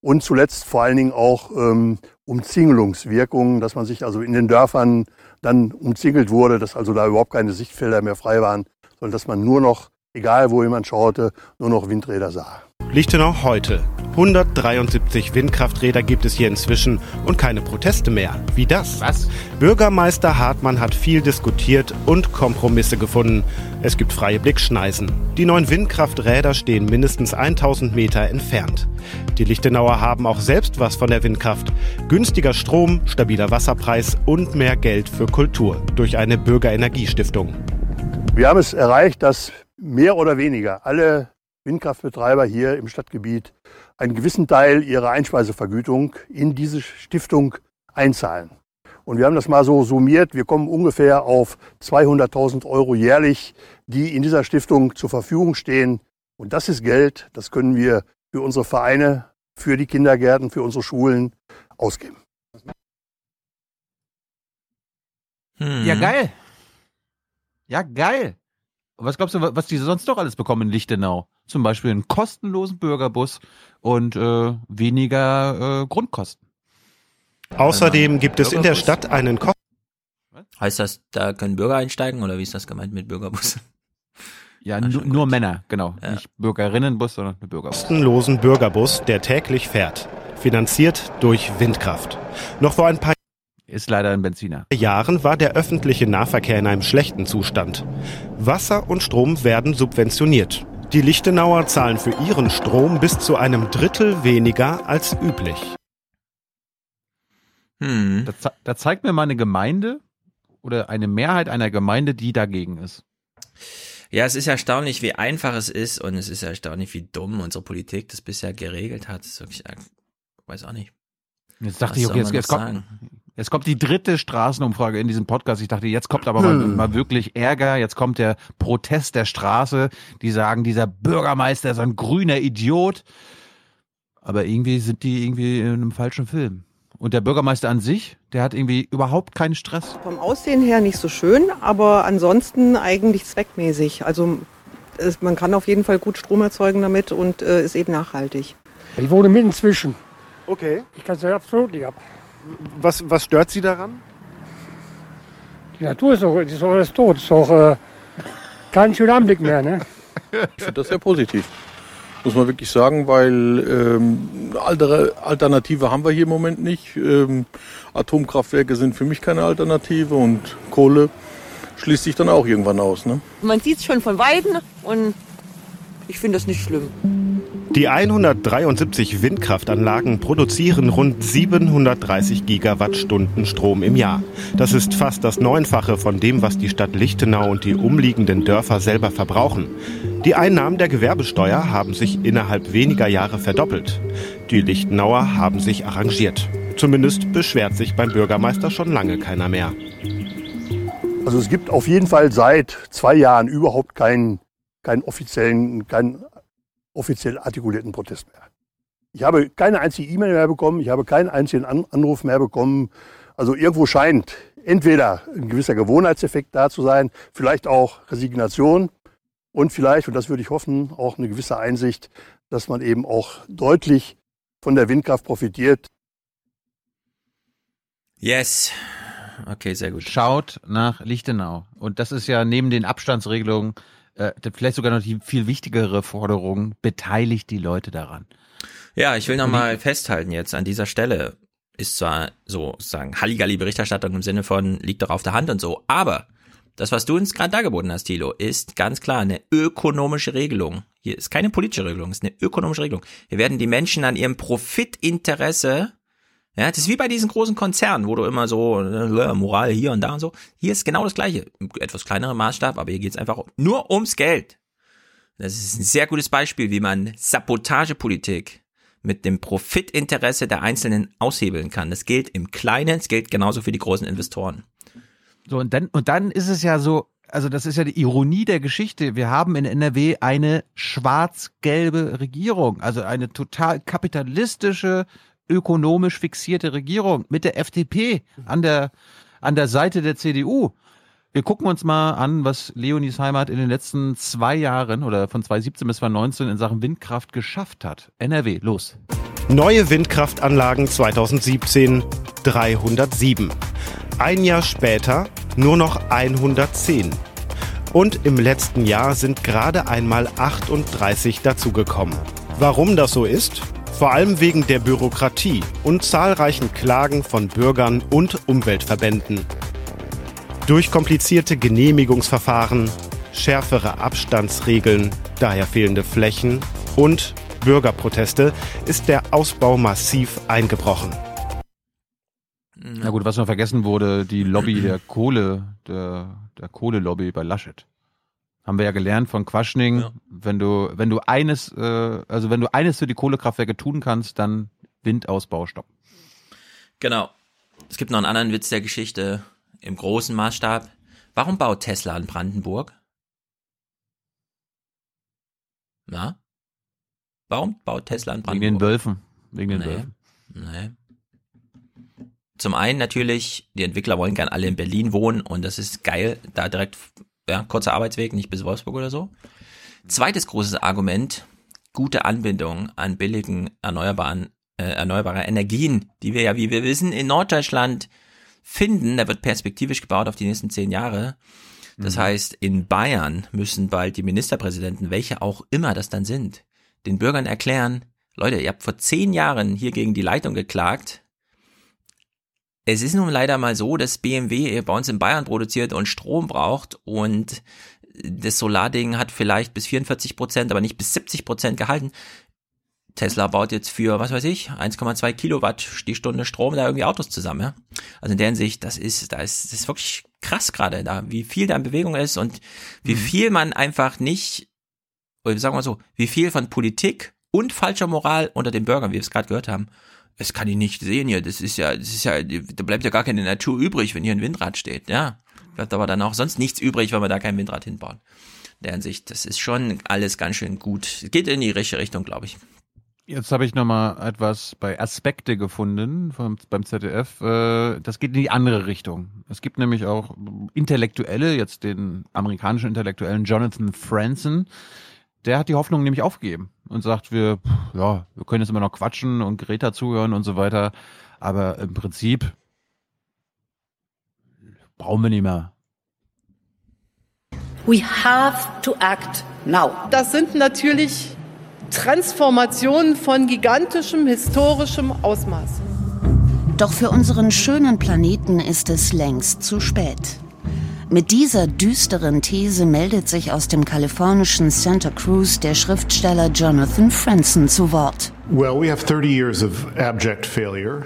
und zuletzt vor allen Dingen auch ähm, Umzingelungswirkungen, dass man sich also in den Dörfern dann umzingelt wurde, dass also da überhaupt keine Sichtfelder mehr frei waren, sondern dass man nur noch, egal wo jemand schaute, nur noch Windräder sah. Lichtenau heute. 173 Windkrafträder gibt es hier inzwischen und keine Proteste mehr. Wie das? Was? Bürgermeister Hartmann hat viel diskutiert und Kompromisse gefunden. Es gibt freie Blickschneisen. Die neuen Windkrafträder stehen mindestens 1000 Meter entfernt. Die Lichtenauer haben auch selbst was von der Windkraft. Günstiger Strom, stabiler Wasserpreis und mehr Geld für Kultur durch eine Bürgerenergiestiftung. Wir haben es erreicht, dass mehr oder weniger alle Windkraftbetreiber hier im Stadtgebiet einen gewissen Teil ihrer Einspeisevergütung in diese Stiftung einzahlen. Und wir haben das mal so summiert. Wir kommen ungefähr auf 200.000 Euro jährlich, die in dieser Stiftung zur Verfügung stehen. Und das ist Geld, das können wir für unsere Vereine, für die Kindergärten, für unsere Schulen ausgeben. Hm. Ja, geil. Ja, geil. Was glaubst du, was die sonst noch alles bekommen in Lichtenau? Zum Beispiel einen kostenlosen Bürgerbus und äh, weniger äh, Grundkosten. Außerdem gibt es in der Stadt einen Ko Heißt das, da können Bürger einsteigen oder wie ist das gemeint mit Bürgerbus? [laughs] Ja, nu nur Männer, genau. Nicht Bürgerinnenbus, sondern eine Bürgerbus. kostenlosen Bürgerbus, der täglich fährt. Finanziert durch Windkraft. Noch vor ein paar Ist leider ein Benziner. Jahren war der öffentliche Nahverkehr in einem schlechten Zustand. Wasser und Strom werden subventioniert. Die Lichtenauer zahlen für ihren Strom bis zu einem Drittel weniger als üblich. Hm. Da, da zeigt mir mal eine Gemeinde oder eine Mehrheit einer Gemeinde, die dagegen ist. Ja, es ist erstaunlich, wie einfach es ist und es ist erstaunlich, wie dumm unsere Politik das bisher geregelt hat. Das ist wirklich, ich weiß auch nicht. Jetzt dachte Was ich, okay, jetzt, jetzt, kommt, sagen? jetzt kommt die dritte Straßenumfrage in diesem Podcast. Ich dachte, jetzt kommt aber mal, Hm. mal wirklich Ärger. Jetzt kommt der Protest der Straße. Die sagen, dieser Bürgermeister ist ein grüner Idiot. Aber irgendwie sind die irgendwie in einem falschen Film. Und der Bürgermeister an sich, der hat irgendwie überhaupt keinen Stress. Vom Aussehen her nicht so schön, aber ansonsten eigentlich zweckmäßig. Also es, man kann auf jeden Fall gut Strom erzeugen damit und äh, ist eben nachhaltig. Ich wohne mitten zwischen. Okay. Ich kann es ja absolut nicht ab. Was, was stört Sie daran? Die Natur ist doch, ist doch alles tot. Ist doch äh, kein schöner Anblick mehr. Ne? Ich finde das sehr positiv. Muss man wirklich sagen, weil ähm, andere Alternative haben wir hier im Moment nicht. Ähm, Atomkraftwerke sind für mich keine Alternative und Kohle schließt sich dann auch irgendwann aus. Ne? Man sieht es schon von Weitem und ich finde das nicht schlimm. Die 173 Windkraftanlagen produzieren rund 730 Gigawattstunden Strom im Jahr. Das ist fast das Neunfache von dem, was die Stadt Lichtenau und die umliegenden Dörfer selber verbrauchen. Die Einnahmen der Gewerbesteuer haben sich innerhalb weniger Jahre verdoppelt. Die Lichtenauer haben sich arrangiert. Zumindest beschwert sich beim Bürgermeister schon lange keiner mehr. Also es gibt auf jeden Fall seit zwei Jahren überhaupt keinen, keinen offiziellen, keinen offiziell artikulierten Protest mehr. Ich habe keine einzige E-Mail mehr bekommen, ich habe keinen einzigen Anruf mehr bekommen. Also irgendwo scheint entweder ein gewisser Gewohnheitseffekt da zu sein, vielleicht auch Resignation und vielleicht, und das würde ich hoffen, auch eine gewisse Einsicht, dass man eben auch deutlich von der Windkraft profitiert. Yes. Okay, sehr gut. Schaut nach Lichtenau. Und das ist ja neben den Abstandsregelungen äh, vielleicht sogar noch die viel wichtigere Forderung, beteiligt die Leute daran. Ja, ich will nochmal festhalten jetzt an dieser Stelle. Ist zwar so sagen Halligalli-Berichterstattung im Sinne von liegt doch auf der Hand und so, aber das, was du uns gerade dargeboten hast, Thilo, ist ganz klar eine ökonomische Regelung. Hier ist keine politische Regelung, ist eine ökonomische Regelung. Hier werden die Menschen an ihrem Profitinteresse ja, das ist wie bei diesen großen Konzernen, wo du immer so äh, Moral hier und da und so. Hier ist genau das gleiche. Etwas kleinerer Maßstab, aber hier geht's einfach nur ums Geld. Das ist ein sehr gutes Beispiel, wie man Sabotagepolitik mit dem Profitinteresse der Einzelnen aushebeln kann. Das gilt im Kleinen, es gilt genauso für die großen Investoren. So, und dann, und dann ist es ja so, also das ist ja die Ironie der Geschichte. Wir haben in NRW eine schwarz-gelbe Regierung, also eine total kapitalistische, ökonomisch fixierte Regierung mit der FDP an der, an der Seite der CDU. Wir gucken uns mal an, was Leonis Heimat in den letzten zwei Jahren oder von 2017 bis 2019 in Sachen Windkraft geschafft hat. NRW, los. Neue Windkraftanlagen 2017 307. Ein Jahr später nur noch 110. Und im letzten Jahr sind gerade einmal 38 dazugekommen. Warum das so ist? Vor allem wegen der Bürokratie und zahlreichen Klagen von Bürgern und Umweltverbänden. Durch komplizierte Genehmigungsverfahren, schärfere Abstandsregeln, daher fehlende Flächen und Bürgerproteste ist der Ausbau massiv eingebrochen. Na gut, was noch vergessen wurde, die Lobby [clears throat] der Kohle, der, der Kohlelobby bei Laschet. Haben wir ja gelernt von Quaschning, ja. wenn du, wenn du eines, äh, also wenn du eines für die Kohlekraftwerke tun kannst, dann Windausbau stoppen. Genau. Es gibt noch einen anderen Witz der Geschichte im großen Maßstab. Warum baut Tesla in Brandenburg? Na? Warum baut Tesla in Brandenburg? Wegen den Wölfen. Wegen den nee. Wölfen. Nee. Zum einen natürlich, die Entwickler wollen gern alle in Berlin wohnen und das ist geil, da direkt ja, kurzer Arbeitsweg, nicht bis Wolfsburg oder so. Zweites großes Argument, gute Anbindung an billigen erneuerbaren, äh, erneuerbare Energien, die wir ja, wie wir wissen, in Norddeutschland finden. Da wird perspektivisch gebaut auf die nächsten zehn Jahre. Das mhm. heißt, in Bayern müssen bald die Ministerpräsidenten, welche auch immer das dann sind, den Bürgern erklären, Leute, ihr habt vor zehn Jahren hier gegen die Leitung geklagt, es ist nun leider mal so, dass BMW bei uns in Bayern produziert und Strom braucht und das Solarding hat vielleicht bis 44 Prozent, aber nicht bis 70 Prozent gehalten. Tesla baut jetzt für, was weiß ich, 1,2 Kilowatt die Stunde Strom da irgendwie Autos zusammen, ja. Also in der Hinsicht, das ist, da ist, das ist wirklich krass gerade da, wie viel da in Bewegung ist und wie mhm. viel man einfach nicht, oder sagen wir so, wie viel von Politik und falscher Moral unter den Bürgern, wie wir es gerade gehört haben, das kann ich nicht sehen hier. Das ist ja, das ist ja, da bleibt ja gar keine Natur übrig, wenn hier ein Windrad steht. Ja, bleibt aber dann auch sonst nichts übrig, wenn wir da kein Windrad hinbauen. In der Hinsicht, das ist schon alles ganz schön gut. Geht in die richtige Richtung, glaube ich. Jetzt habe ich nochmal etwas bei Aspekte gefunden vom, beim ZDF. Äh, das geht in die andere Richtung. Es gibt nämlich auch Intellektuelle, jetzt den amerikanischen Intellektuellen Jonathan Franzen. Der hat die Hoffnung nämlich aufgegeben und sagt, wir, ja, wir können jetzt immer noch quatschen und Greta zuhören und so weiter. Aber im Prinzip brauchen wir nicht mehr. We have to act now. Das sind natürlich Transformationen von gigantischem historischem Ausmaß. Doch für unseren schönen Planeten ist es längst zu spät. Mit dieser düsteren These meldet sich aus dem kalifornischen Santa Cruz der Schriftsteller Jonathan Franzen zu Wort.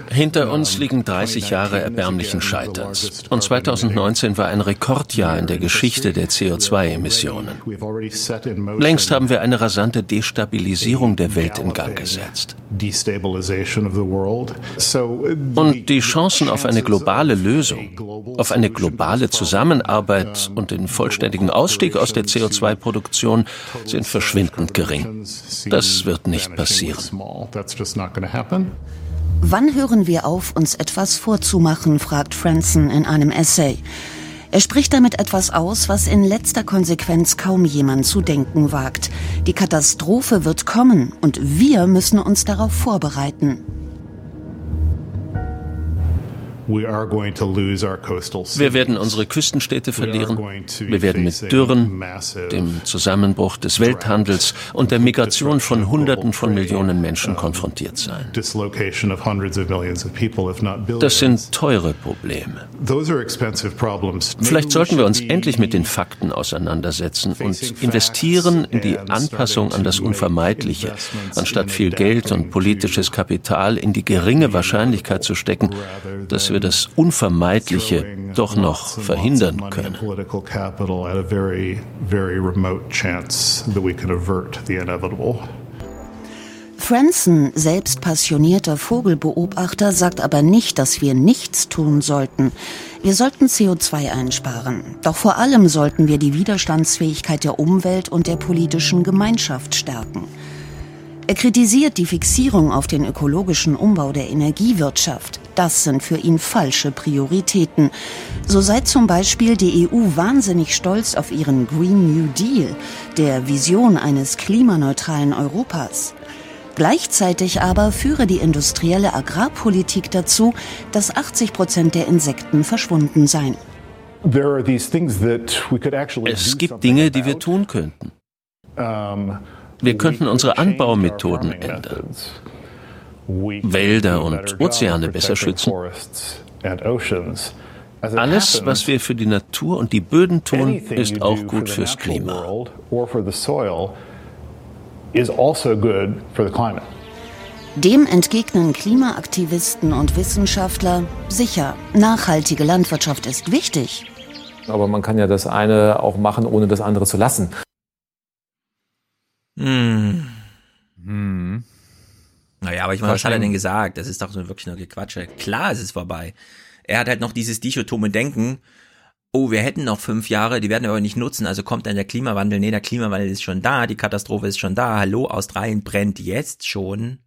Hinter uns liegen 30 Jahre erbärmlichen Scheiterns. Und 2019 war ein Rekordjahr in der Geschichte der CO2-Emissionen. Längst haben wir eine rasante Destabilisierung der Welt in Gang gesetzt. Und die Chancen auf eine globale Lösung, auf eine globale Zusammenarbeit und den vollständigen Ausstieg aus der CO2-Produktion sind verschwindend gering. Das wird nicht passieren. Wann hören wir auf, uns etwas vorzumachen, fragt Franson in einem Essay. Er spricht damit etwas aus, was in letzter Konsequenz kaum jemand zu denken wagt. Die Katastrophe wird kommen und wir müssen uns darauf vorbereiten. Wir werden unsere Küstenstädte verlieren. Wir werden mit Dürren, dem Zusammenbruch des Welthandels und der Migration von Hunderten von Millionen Menschen konfrontiert sein. Das sind teure Probleme. Vielleicht sollten wir uns endlich mit den Fakten auseinandersetzen und investieren in die Anpassung an das Unvermeidliche, anstatt viel Geld und politisches Kapital in die geringe Wahrscheinlichkeit zu stecken, dass wir das Unvermeidliche doch noch verhindern können. Franson, selbst passionierter Vogelbeobachter, sagt aber nicht, dass wir nichts tun sollten. Wir sollten CO2 einsparen. Doch vor allem sollten wir die Widerstandsfähigkeit der Umwelt und der politischen Gemeinschaft stärken. Er kritisiert die Fixierung auf den ökologischen Umbau der Energiewirtschaft. Das sind für ihn falsche Prioritäten. So sei zum Beispiel die EU wahnsinnig stolz auf ihren Green New Deal, der Vision eines klimaneutralen Europas. Gleichzeitig aber führe die industrielle Agrarpolitik dazu, dass 80 Prozent der Insekten verschwunden seien. Es gibt Dinge, die wir tun könnten. Wir könnten unsere Anbaumethoden ändern, Wälder und Ozeane besser schützen. Alles, was wir für die Natur und die Böden tun, ist auch gut fürs Klima. Dem entgegnen Klimaaktivisten und Wissenschaftler, sicher, nachhaltige Landwirtschaft ist wichtig. Aber man kann ja das eine auch machen, ohne das andere zu lassen. Hm. Hm. Naja, aber ich meine, was hat er denn gesagt? Das ist doch so wirklich nur Gequatsche. Klar ist es vorbei. Er hat halt noch dieses dichotome Denken. Oh, wir hätten noch fünf Jahre, die werden wir aber nicht nutzen, also kommt dann der Klimawandel. Nee, der Klimawandel ist schon da, die Katastrophe ist schon da. Hallo, Australien brennt jetzt schon.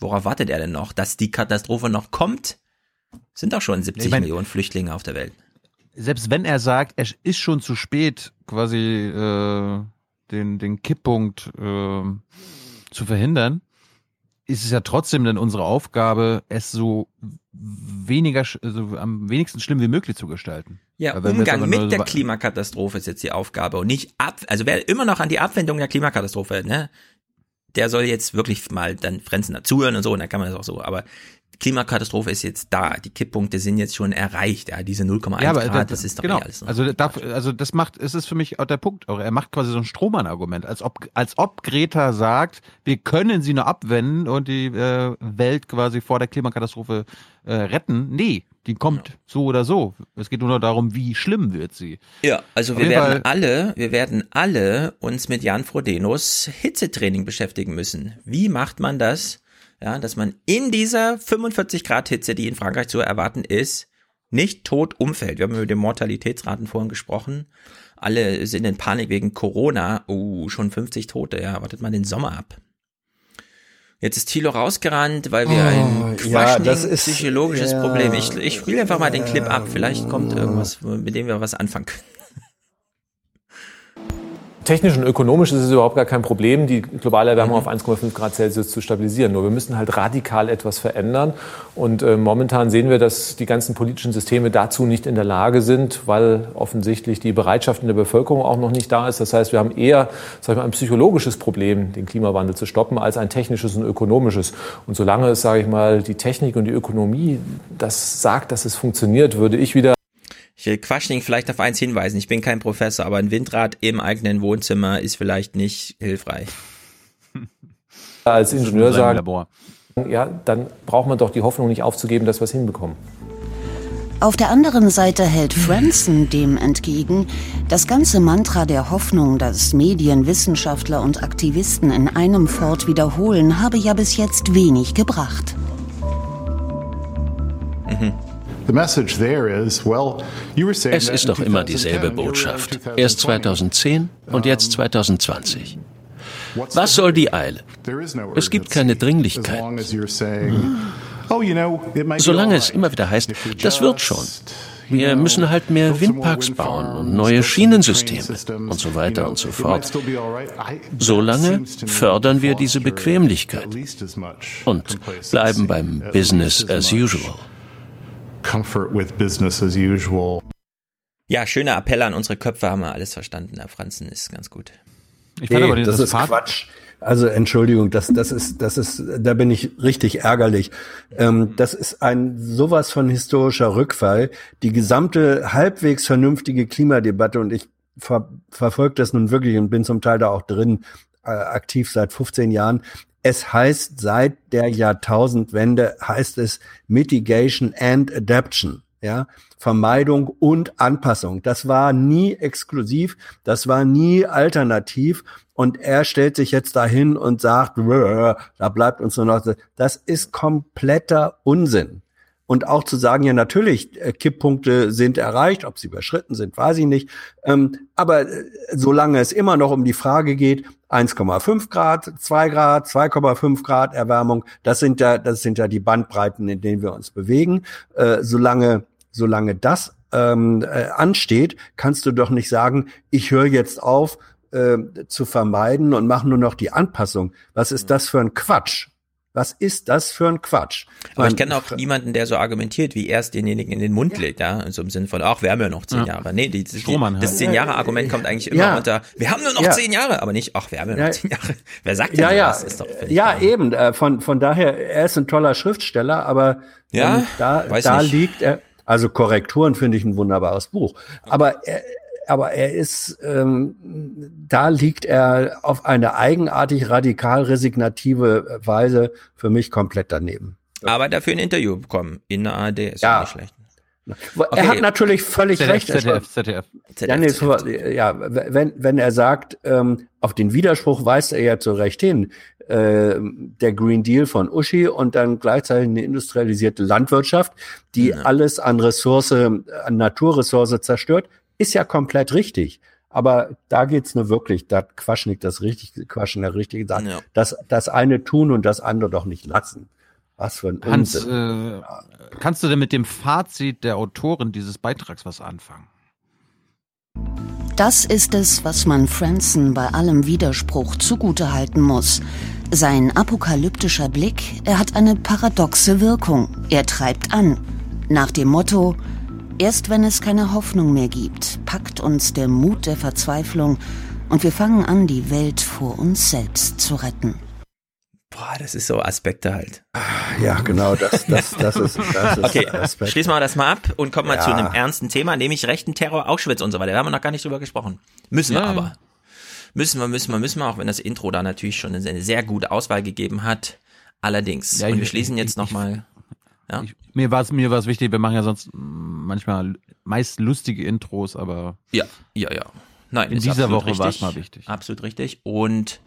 Worauf wartet er denn noch? Dass die Katastrophe noch kommt? Sind doch schon 70 ich mein, Millionen Flüchtlinge auf der Welt. Selbst wenn er sagt, es ist schon zu spät, quasi äh, den, den Kipppunkt äh, zu verhindern, ist es ja trotzdem dann unsere Aufgabe, es so weniger, also am wenigsten schlimm wie möglich zu gestalten. Ja, Umgang mit der Klimakatastrophe ist jetzt die Aufgabe und nicht ab, also wer immer noch an die Abwendung der Klimakatastrophe, ne, der soll jetzt wirklich mal dann Frenzen dazuhören und so, und dann kann man das auch so, aber Klimakatastrophe ist jetzt da, die Kipppunkte sind jetzt schon erreicht, ja, diese 0,1 ja, Grad, das, das ist doch genau. alles. Ne? Also, da, also das macht, ist es für mich auch der Punkt, er macht quasi so ein Strohmann-Argument, als ob, als ob Greta sagt, wir können sie nur abwenden und die äh, Welt quasi vor der Klimakatastrophe äh, retten. Nee, die kommt ja. so oder so. Es geht nur darum, wie schlimm wird sie. Ja, also Auf wir werden Fall alle, wir werden alle uns mit Jan Frodenos Hitzetraining beschäftigen müssen. Wie macht man das? Ja, dass man in dieser 45 Grad Hitze, die in Frankreich zu erwarten ist, nicht tot umfällt. Wir haben über die Mortalitätsraten vorhin gesprochen. Alle sind in Panik wegen Corona. Uh, schon 50 Tote. Ja, wartet mal den Sommer ab. Jetzt ist Thilo rausgerannt, weil wir ein Oh, ja, das quaschning ist- psychologisches ja. Problem. Ich, ich spiele einfach mal den Clip ab. Vielleicht kommt irgendwas, mit dem wir was anfangen können. Technisch und ökonomisch ist es überhaupt gar kein Problem, die globale Erwärmung auf 1,5 Grad Celsius zu stabilisieren. Nur wir müssen halt radikal etwas verändern. Und äh, momentan sehen wir, dass die ganzen politischen Systeme dazu nicht in der Lage sind, weil offensichtlich die Bereitschaft in der Bevölkerung auch noch nicht da ist. Das heißt, wir haben eher sag ich mal, ein psychologisches Problem, den Klimawandel zu stoppen, als ein technisches und ökonomisches. Und solange es, sage ich mal, die Technik und die Ökonomie das sagt, dass es funktioniert, würde ich wieder Ich will Quaschning vielleicht auf eins hinweisen. Ich bin kein Professor, aber ein Windrad im eigenen Wohnzimmer ist vielleicht nicht hilfreich. [laughs] als Ingenieur sagen, Labor. ja, dann braucht man doch die Hoffnung nicht aufzugeben, dass wir es hinbekommen. Auf der anderen Seite hält Franson dem entgegen, das ganze Mantra der Hoffnung, das Medien, Wissenschaftler und Aktivisten in einem fort wiederholen, habe ja bis jetzt wenig gebracht. Es ist doch immer dieselbe Botschaft. Erst 2010 und jetzt 2020. Was soll die Eile? Es gibt keine Dringlichkeit. Solange es immer wieder heißt, das wird schon. Wir müssen halt mehr Windparks bauen und neue Schienensysteme und so weiter und so fort. Solange fördern wir diese Bequemlichkeit und bleiben beim Business as usual. Comfort with business as usual. Ja, schöner Appell an unsere Köpfe, haben wir alles verstanden. Herr Franzen ist ganz gut. Ich fand Nee, aber das das ist Fahrt- Quatsch. Also Entschuldigung, das, das ist, das ist, da bin ich richtig ärgerlich. Ähm, das ist ein sowas von historischer Rückfall. Die gesamte halbwegs vernünftige Klimadebatte und ich ver verfolge das nun wirklich und bin zum Teil da auch drin, äh, aktiv seit 15 Jahren. Es heißt seit der Jahrtausendwende heißt es Mitigation and Adaption. Ja, Vermeidung und Anpassung. Das war nie exklusiv, das war nie alternativ. Und er stellt sich jetzt dahin und sagt, "Rrr, da bleibt uns nur noch, das ist kompletter Unsinn. Und auch zu sagen, ja, natürlich, äh, Kipppunkte sind erreicht, ob sie überschritten sind, weiß ich nicht. Ähm, aber äh, solange es immer noch um die Frage geht, 1,5 Grad, 2 Grad, 2,5 Grad Erwärmung, das sind ja, das sind ja die Bandbreiten, in denen wir uns bewegen. Äh, solange, solange das ähm, äh, ansteht, kannst du doch nicht sagen, ich höre jetzt auf äh, zu vermeiden und mache nur noch die Anpassung. Was ist das für ein Quatsch? Was ist das für ein Quatsch? Aber ich Man- kenne auch niemanden, der so argumentiert, wie er es denjenigen in den Mund legt, ja, so im Sinne von, ach, wir haben ja noch zehn Ja. Jahre. Nee, die, die, Strohmann das halt. zehn Jahre Argument kommt eigentlich immer Ja. unter, wir haben nur noch Ja. zehn Jahre, aber nicht, ach, wir haben ja noch Ja. zehn Jahre. Wer sagt denn ja, ja? Ist doch völlig ja, klar. eben. Äh, von von daher, er ist ein toller Schriftsteller, aber Ja? ähm, da, Weiß da nicht. liegt er. Also Korrekturen finde ich ein wunderbares Buch, aber er, aber er ist, ähm, da liegt er auf eine eigenartig radikal resignative Weise für mich komplett daneben. Aber dafür ein Interview bekommen in der ARD, ist ja, Ja. nicht schlecht. Er Okay. hat natürlich völlig ZDF, recht. ZDF, ZDF. Ja, nee, so, ja, wenn, wenn er sagt, ähm, auf den Widerspruch weist er ja zu Recht hin, äh, der Green Deal von Uschi und dann gleichzeitig eine industrialisierte Landwirtschaft, die alles an Ressource, an Naturressource zerstört, ist ja komplett richtig. Aber da geht's nur wirklich, da Quaschnik das richtig, Quaschen der richtige sagt, Ja. das, das eine tun und das andere doch nicht lassen. Was für ein Hans, Unsinn. äh, kannst du denn mit dem Fazit der Autorin dieses Beitrags was anfangen? Das ist es, was man Franson bei allem Widerspruch zugutehalten muss. Sein apokalyptischer Blick, er hat eine paradoxe Wirkung. Er treibt an. Nach dem Motto, erst wenn es keine Hoffnung mehr gibt, packt uns der Mut der Verzweiflung und wir fangen an, die Welt vor uns selbst zu retten. Boah, das ist so Aspekte halt. Ja, genau, das, das, das ist, das ist [laughs] Okay, Aspekt. schließen wir das mal ab und kommen mal Ja. zu einem ernsten Thema, nämlich rechten Terror, Auschwitz und so weiter. Da haben wir noch gar nicht drüber gesprochen. Müssen wir Ja, aber. ja. Müssen wir, müssen wir, müssen wir, auch wenn das Intro da natürlich schon eine sehr gute Auswahl gegeben hat. Allerdings. Ja, und wir schließen jetzt nochmal. Ja? Ich, mir war es mir war's wichtig, wir machen ja sonst manchmal meist lustige Intros, aber Ja, ja, ja. Nein, In dieser Woche war's richtig. mal wichtig. Absolut richtig. Und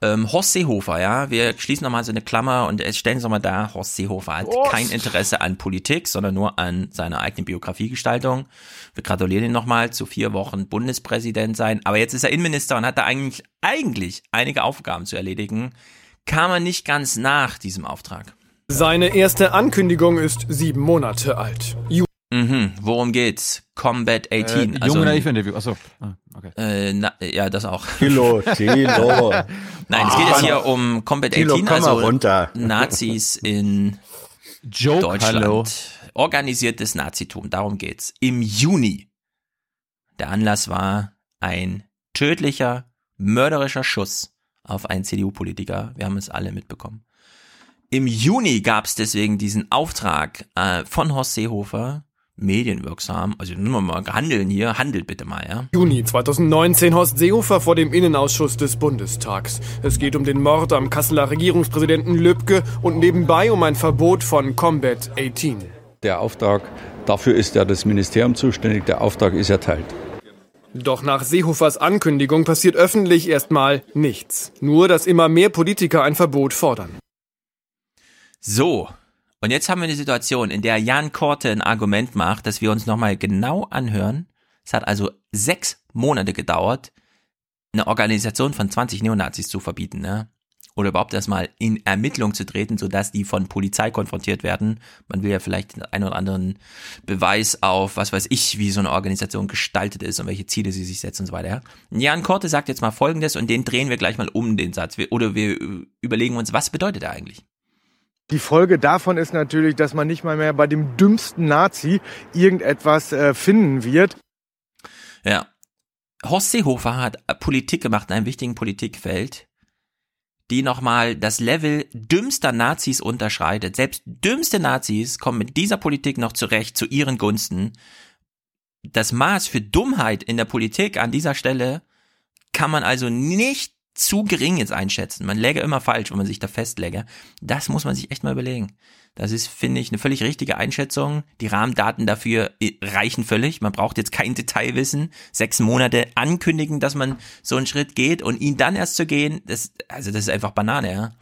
ähm, Horst Seehofer, ja, wir schließen nochmal so eine Klammer und es stellen uns nochmal da, Horst Seehofer hat Horst. kein Interesse an Politik, sondern nur an seiner eigenen Biografiegestaltung. Wir gratulieren ihm nochmal zu vier Wochen Bundespräsident sein, aber jetzt ist er Innenminister und hat da eigentlich, eigentlich einige Aufgaben zu erledigen. kam er nicht ganz nach diesem Auftrag. Seine erste Ankündigung ist sieben Monate alt. Ju Mhm. Worum geht's? Combat 18. Äh, junge Naiv-Interview. Achso. Ah, okay. Äh, na, ja, das auch. Tilo, Tilo. [laughs] Nein, es geht jetzt hier um Combat Tilo, 18, komm mal also runter. Nazis in Joke, Deutschland. hallo. Organisiertes Nazitum, darum geht's. Im Juni. Der Anlass war ein tödlicher, mörderischer Schuss auf einen CDU-Politiker. Wir haben es alle mitbekommen. Im Juni gab's deswegen diesen Auftrag äh, von Horst Seehofer, medienwirksam, also nur wir mal handeln hier, handelt bitte mal, ja. Juni 2019 Horst Seehofer vor dem Innenausschuss des Bundestags. Es geht um den Mord am Kasseler Regierungspräsidenten Lübcke und nebenbei um ein Verbot von Combat 18. Der Auftrag, dafür ist ja das Ministerium zuständig, der Auftrag ist erteilt. Doch nach Seehofers Ankündigung passiert öffentlich erstmal nichts. Nur, dass immer mehr Politiker ein Verbot fordern. So, und jetzt haben wir eine Situation, in der Jan Korte ein Argument macht, dass wir uns nochmal genau anhören. Es hat also sechs Monate gedauert, eine Organisation von 20 Neonazis zu verbieten, ne? Oder überhaupt erstmal in Ermittlung zu treten, sodass die von Polizei konfrontiert werden. Man will ja vielleicht den einen oder anderen Beweis auf, was weiß ich, wie so eine Organisation gestaltet ist und welche Ziele sie sich setzt und so weiter. ja. Jan Korte sagt jetzt mal Folgendes und den drehen wir gleich mal um, den Satz. Oder wir äh, überlegen uns, was bedeutet er eigentlich? Die Folge davon ist natürlich, dass man nicht mal mehr bei dem dümmsten Nazi irgendetwas äh, finden wird. Ja. Horst Seehofer hat Politik gemacht in einem wichtigen Politikfeld, die nochmal das Level dümmster Nazis unterschreitet. Selbst dümmste Nazis kommen mit dieser Politik noch zurecht zu ihren Gunsten. Das Maß für Dummheit in der Politik an dieser Stelle kann man also nicht zu gering jetzt einschätzen. Man läge immer falsch, wenn man sich da festläge. Das muss man sich echt mal überlegen. Das ist, finde ich, eine völlig richtige Einschätzung. Die Rahmendaten dafür äh, reichen völlig. Man braucht jetzt kein Detailwissen. Sechs Monate ankündigen, dass man so einen Schritt geht und ihn dann erst zu gehen, das, also das ist einfach Banane, ja.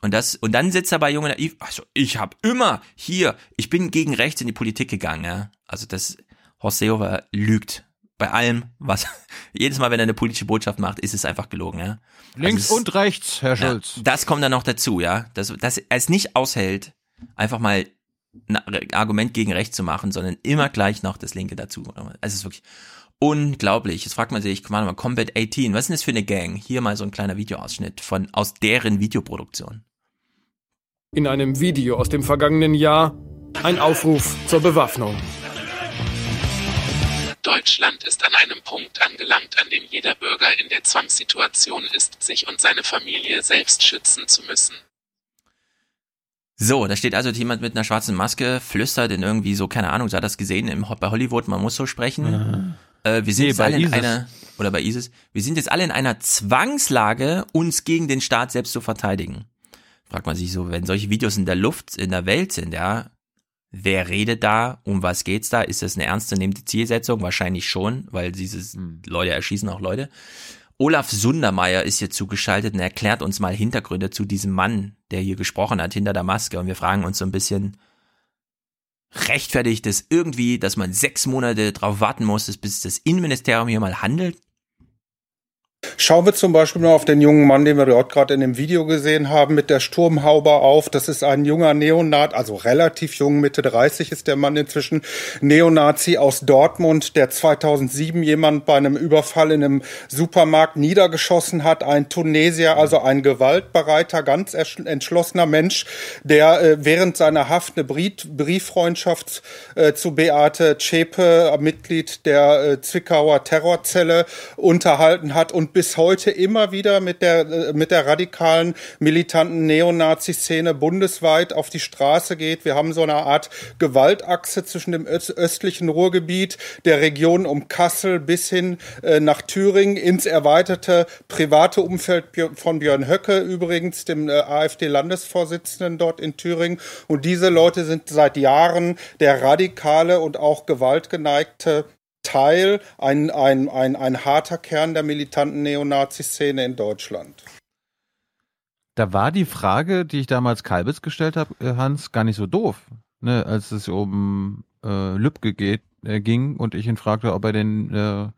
Und das, und dann sitzt er bei Junge Naiv, also ich habe immer hier, ich bin gegen rechts in die Politik gegangen, ja. Also das, Horst Seehofer lügt. Bei allem, was, [laughs] jedes Mal, wenn er eine politische Botschaft macht, ist es einfach gelogen, ja. Links Also es- und rechts, Herr ja, Schulz. das kommt dann noch dazu, ja. Dass, dass er es nicht aushält, einfach mal ein Argument gegen rechts zu machen, sondern immer gleich noch das Linke dazu. Also es ist wirklich unglaublich. Jetzt fragt man sich, warte mal, Combat 18, was ist denn das für eine Gang? Hier mal so ein kleiner Videoausschnitt von, aus deren Videoproduktion. In einem Video aus dem vergangenen Jahr ein Aufruf zur Bewaffnung. Deutschland ist an einem Punkt angelangt, an dem jeder Bürger in der Zwangssituation ist, sich und seine Familie selbst schützen zu müssen. So, da steht also jemand mit einer schwarzen Maske, flüstert in irgendwie so, keine Ahnung, so hat das gesehen im, bei Hollywood, man muss so sprechen. Äh, wir sind Nee, jetzt bei alle in ISIS. einer, oder bei ISIS, wir sind jetzt alle in einer Zwangslage, uns gegen den Staat selbst zu verteidigen. Fragt man sich so, wenn solche Videos in der Luft, in der Welt sind, ja, wer redet da, um was geht's da? Ist das eine ernstzunehmende Zielsetzung? Wahrscheinlich schon, weil dieses Leute erschießen auch Leute. Olaf Sundermeier ist hier zugeschaltet und erklärt uns mal Hintergründe zu diesem Mann, der hier gesprochen hat, hinter der Maske. Und wir fragen uns so ein bisschen, rechtfertigt es irgendwie, dass man sechs Monate drauf warten muss, bis das Innenministerium hier mal handelt? Schauen wir zum Beispiel mal auf den jungen Mann, den wir dort gerade in dem Video gesehen haben, mit der Sturmhaube auf. Das ist ein junger Neonat, also relativ jung, Mitte 30 ist der Mann inzwischen, Neonazi aus Dortmund, der 2007 jemand bei einem Überfall in einem Supermarkt niedergeschossen hat. Ein Tunesier, also ein gewaltbereiter, ganz entschlossener Mensch, der äh, während seiner Haft eine Brief Brieffreundschaft äh, zu Beate Zschäpe, Mitglied der äh, Zwickauer Terrorzelle, unterhalten hat und bis heute immer wieder mit der, äh, mit der radikalen, militanten Neonazi-Szene bundesweit auf die Straße geht. Wir haben so eine Art Gewaltachse zwischen dem öst östlichen Ruhrgebiet, der Region um Kassel bis hin äh, nach Thüringen ins erweiterte private Umfeld von Björn Höcke, übrigens dem äh, AfD-Landesvorsitzenden dort in Thüringen. Und diese Leute sind seit Jahren der radikale und auch gewaltgeneigte Teil, ein, ein, ein, ein harter Kern der militanten Neonazi-Szene in Deutschland. Da war die Frage, die ich damals Kalbitz gestellt habe, äh, Hans, gar nicht so doof. Ne, als es um äh, Lübcke geht, äh, ging und ich ihn fragte, ob er den äh,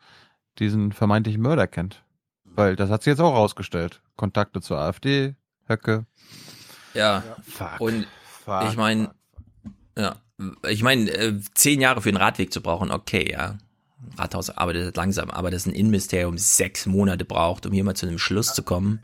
diesen vermeintlichen Mörder kennt. Weil das hat sich jetzt auch rausgestellt. Kontakte zur AfD, Höcke. Ja, Fuck. und Fuck. ich meine, ja, ich meine, äh, zehn Jahre für einen Radweg zu brauchen, okay, ja. Rathaus arbeitet langsam, aber dass ein Innenministerium sechs Monate braucht, um hier mal zu einem Schluss zu kommen.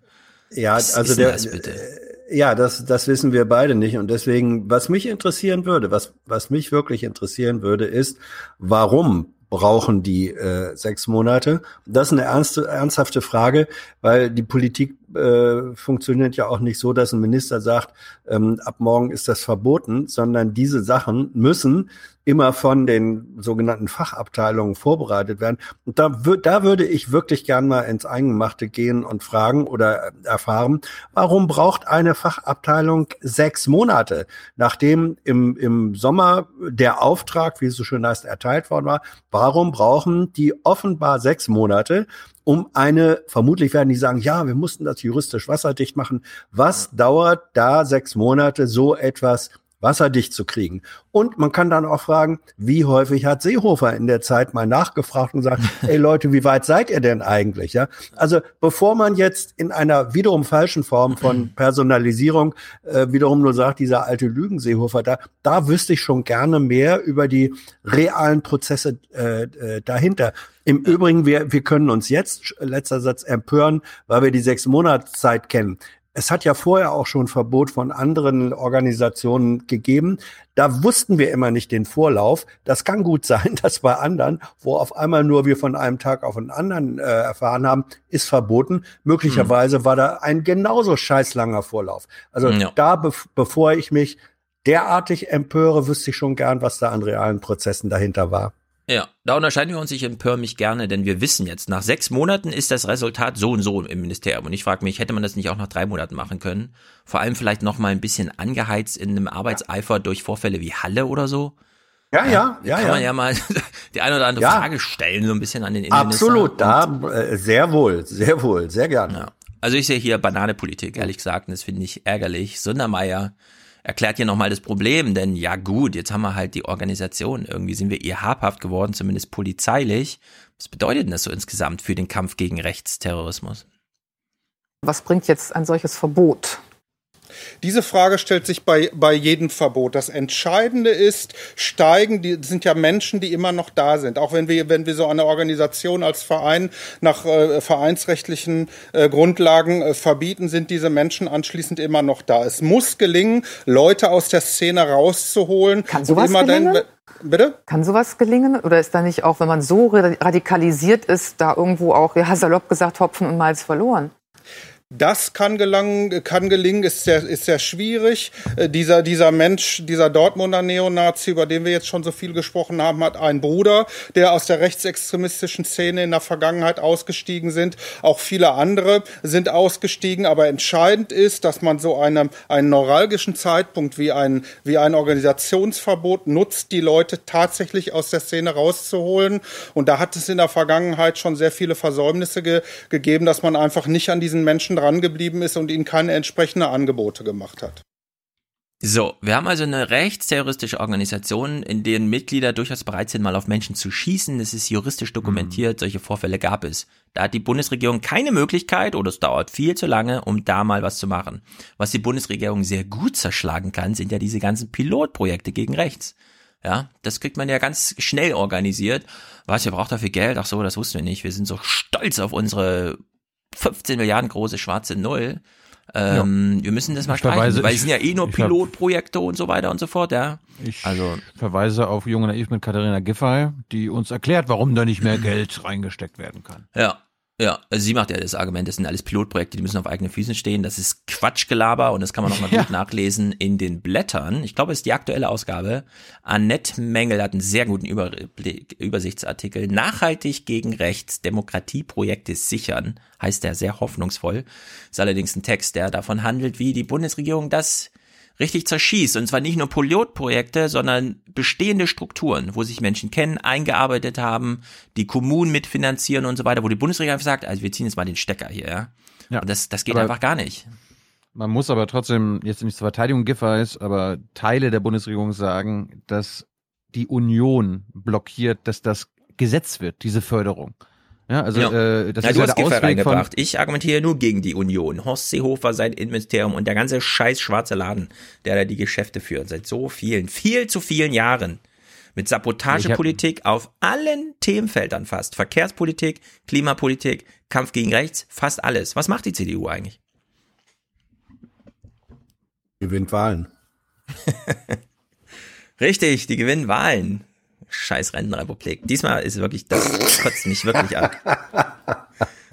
Ja, was also der, das bitte? äh, ja, das, das wissen wir beide nicht. Und deswegen, was mich interessieren würde, was, was mich wirklich interessieren würde, ist, warum brauchen die äh, sechs Monate? Das ist eine ernste, ernsthafte Frage, weil die Politik äh, funktioniert ja auch nicht so, dass ein Minister sagt, ähm, ab morgen ist das verboten, sondern diese Sachen müssen immer von den sogenannten Fachabteilungen vorbereitet werden. Und da, da würde ich wirklich gern mal ins Eingemachte gehen und fragen oder erfahren, warum braucht eine Fachabteilung sechs Monate, nachdem im, im Sommer der Auftrag, wie es so schön heißt, erteilt worden war, warum brauchen die offenbar sechs Monate, um eine, vermutlich werden die sagen, ja, wir mussten das juristisch wasserdicht machen. Was dauert da sechs Monate, so etwas wasserdicht zu kriegen? Und man kann dann auch fragen, wie häufig hat Seehofer in der Zeit mal nachgefragt und gesagt, [laughs] ey Leute, wie weit seid ihr denn eigentlich? Ja, also bevor man jetzt in einer wiederum falschen Form von Personalisierung äh, wiederum nur sagt, dieser alte Lügen-Seehofer, da, da wüsste ich schon gerne mehr über die realen Prozesse äh, äh, dahinter. Im Übrigen, wir, wir können uns jetzt, letzter Satz, empören, weil wir die sechs Monatszeit kennen. Es hat ja vorher auch schon Verbot von anderen Organisationen gegeben. Da wussten wir immer nicht den Vorlauf. Das kann gut sein, [laughs] dass bei anderen, wo auf einmal nur wir von einem Tag auf den anderen äh, erfahren haben, ist verboten. Möglicherweise war da ein genauso scheißlanger Vorlauf. Also Ja. da, bev bevor ich mich derartig empöre, wüsste ich schon gern, was da an realen Prozessen dahinter war. Ja, da unterscheiden wir uns. Ich empöre mich gerne, denn wir wissen jetzt, nach sechs Monaten ist das Resultat so und so im Ministerium. Und ich frage mich, hätte man das nicht auch nach drei Monaten machen können? Vor allem vielleicht noch mal ein bisschen angeheizt in einem Arbeitseifer durch Vorfälle wie Halle oder so? Ja, ja, ja, Kann ja. man ja mal [laughs] die eine oder andere Ja. Frage stellen, so ein bisschen an den Innenminister. Absolut, da äh, sehr wohl, sehr wohl, sehr gerne. Also ich sehe hier Bananepolitik, ehrlich gesagt, und das finde ich ärgerlich. Sundermeier erklärt hier nochmal das Problem, denn ja gut, jetzt haben wir halt die Organisation. Irgendwie sind wir ihr habhaft geworden, zumindest polizeilich. Was bedeutet denn das so insgesamt für den Kampf gegen Rechtsterrorismus? Was bringt jetzt ein solches Verbot? Diese Frage stellt sich bei, bei jedem Verbot. Das Entscheidende ist, steigen, die sind ja Menschen, die immer noch da sind. Auch wenn wir, wenn wir so eine Organisation als Verein nach äh, vereinsrechtlichen äh, Grundlagen äh, verbieten, sind diese Menschen anschließend immer noch da. Es muss gelingen, Leute aus der Szene rauszuholen. Kann sowas immer gelingen? Dann, bitte? Kann sowas gelingen? Oder ist da nicht auch, wenn man so ra- radikalisiert ist, da irgendwo auch, ja, salopp gesagt, Hopfen und Malz verloren? Das kann gelangen, kann gelingen, ist sehr, ist sehr schwierig. Äh, dieser, dieser Mensch, dieser Dortmunder Neonazi, über den wir jetzt schon so viel gesprochen haben, hat einen Bruder, der aus der rechtsextremistischen Szene in der Vergangenheit ausgestiegen sind. Auch viele andere sind ausgestiegen. Aber entscheidend ist, dass man so einem, einen neuralgischen Zeitpunkt wie ein, wie ein Organisationsverbot nutzt, die Leute tatsächlich aus der Szene rauszuholen. Und da hat es in der Vergangenheit schon sehr viele Versäumnisse ge gegeben, dass man einfach nicht an diesen Menschen dran geblieben ist und ihnen keine entsprechenden Angebote gemacht hat. So, wir haben also eine rechtsterroristische Organisation, in deren Mitglieder durchaus bereit sind, mal auf Menschen zu schießen. Das ist juristisch dokumentiert. Solche Vorfälle gab es. Da hat die Bundesregierung keine Möglichkeit oder es dauert viel zu lange, um da mal was zu machen. Was die Bundesregierung sehr gut zerschlagen kann, sind ja diese ganzen Pilotprojekte gegen rechts. Ja, das kriegt man ja ganz schnell organisiert. Was, ihr braucht dafür Geld? Ach so, das wussten wir nicht. Wir sind so stolz auf unsere 15 Milliarden große schwarze Null. Ähm, Wir müssen das mal streichen, weil es sind ja eh nur Pilotprojekte und so weiter und so fort, ja. Ich also verweise auf Junge Naiv mit Katharina Giffey, die uns erklärt, warum da nicht mehr [laughs] Geld reingesteckt werden kann. Ja, ja. Also sie macht ja das Argument, das sind alles Pilotprojekte, die müssen auf eigenen Füßen stehen. Das ist Quatschgelaber und das kann man nochmal gut nachlesen in den Blättern. Ich glaube, es ist die aktuelle Ausgabe. Annette Mengel hat einen sehr guten Überblick, Übersichtsartikel. Nachhaltig gegen rechts, Demokratieprojekte sichern, heißt der sehr hoffnungsvoll. Ist allerdings ein Text, der davon handelt, wie die Bundesregierung das richtig zerschießt. Und zwar nicht nur Pilotprojekte, sondern bestehende Strukturen, wo sich Menschen kennen, eingearbeitet haben, die Kommunen mitfinanzieren und so weiter, wo die Bundesregierung einfach sagt, also wir ziehen jetzt mal den Stecker hier, ja. Ja. Und das, das geht einfach gar nicht. Man muss aber trotzdem jetzt nicht zur Verteidigung Giffey's, aber Teile der Bundesregierung sagen, dass die Union blockiert, dass das Gesetz wird, diese Förderung. Ja, also ja. Äh, das Na, ist du ja hast der Giffey Ausweg reingebracht. von. Ich argumentiere nur gegen die Union. Horst Seehofer, sein Innenministerium und der ganze scheiß schwarze Laden, der da die Geschäfte führt, seit so vielen, viel zu vielen Jahren. Mit Sabotagepolitik auf allen Themenfeldern fast. Verkehrspolitik, Klimapolitik, Kampf gegen rechts, fast alles. Was macht die CDU eigentlich? Gewinnt Wahlen. [laughs] Richtig, die gewinnen Wahlen. Scheiß Rentenrepublik. Diesmal ist wirklich, das kotzt mich wirklich an.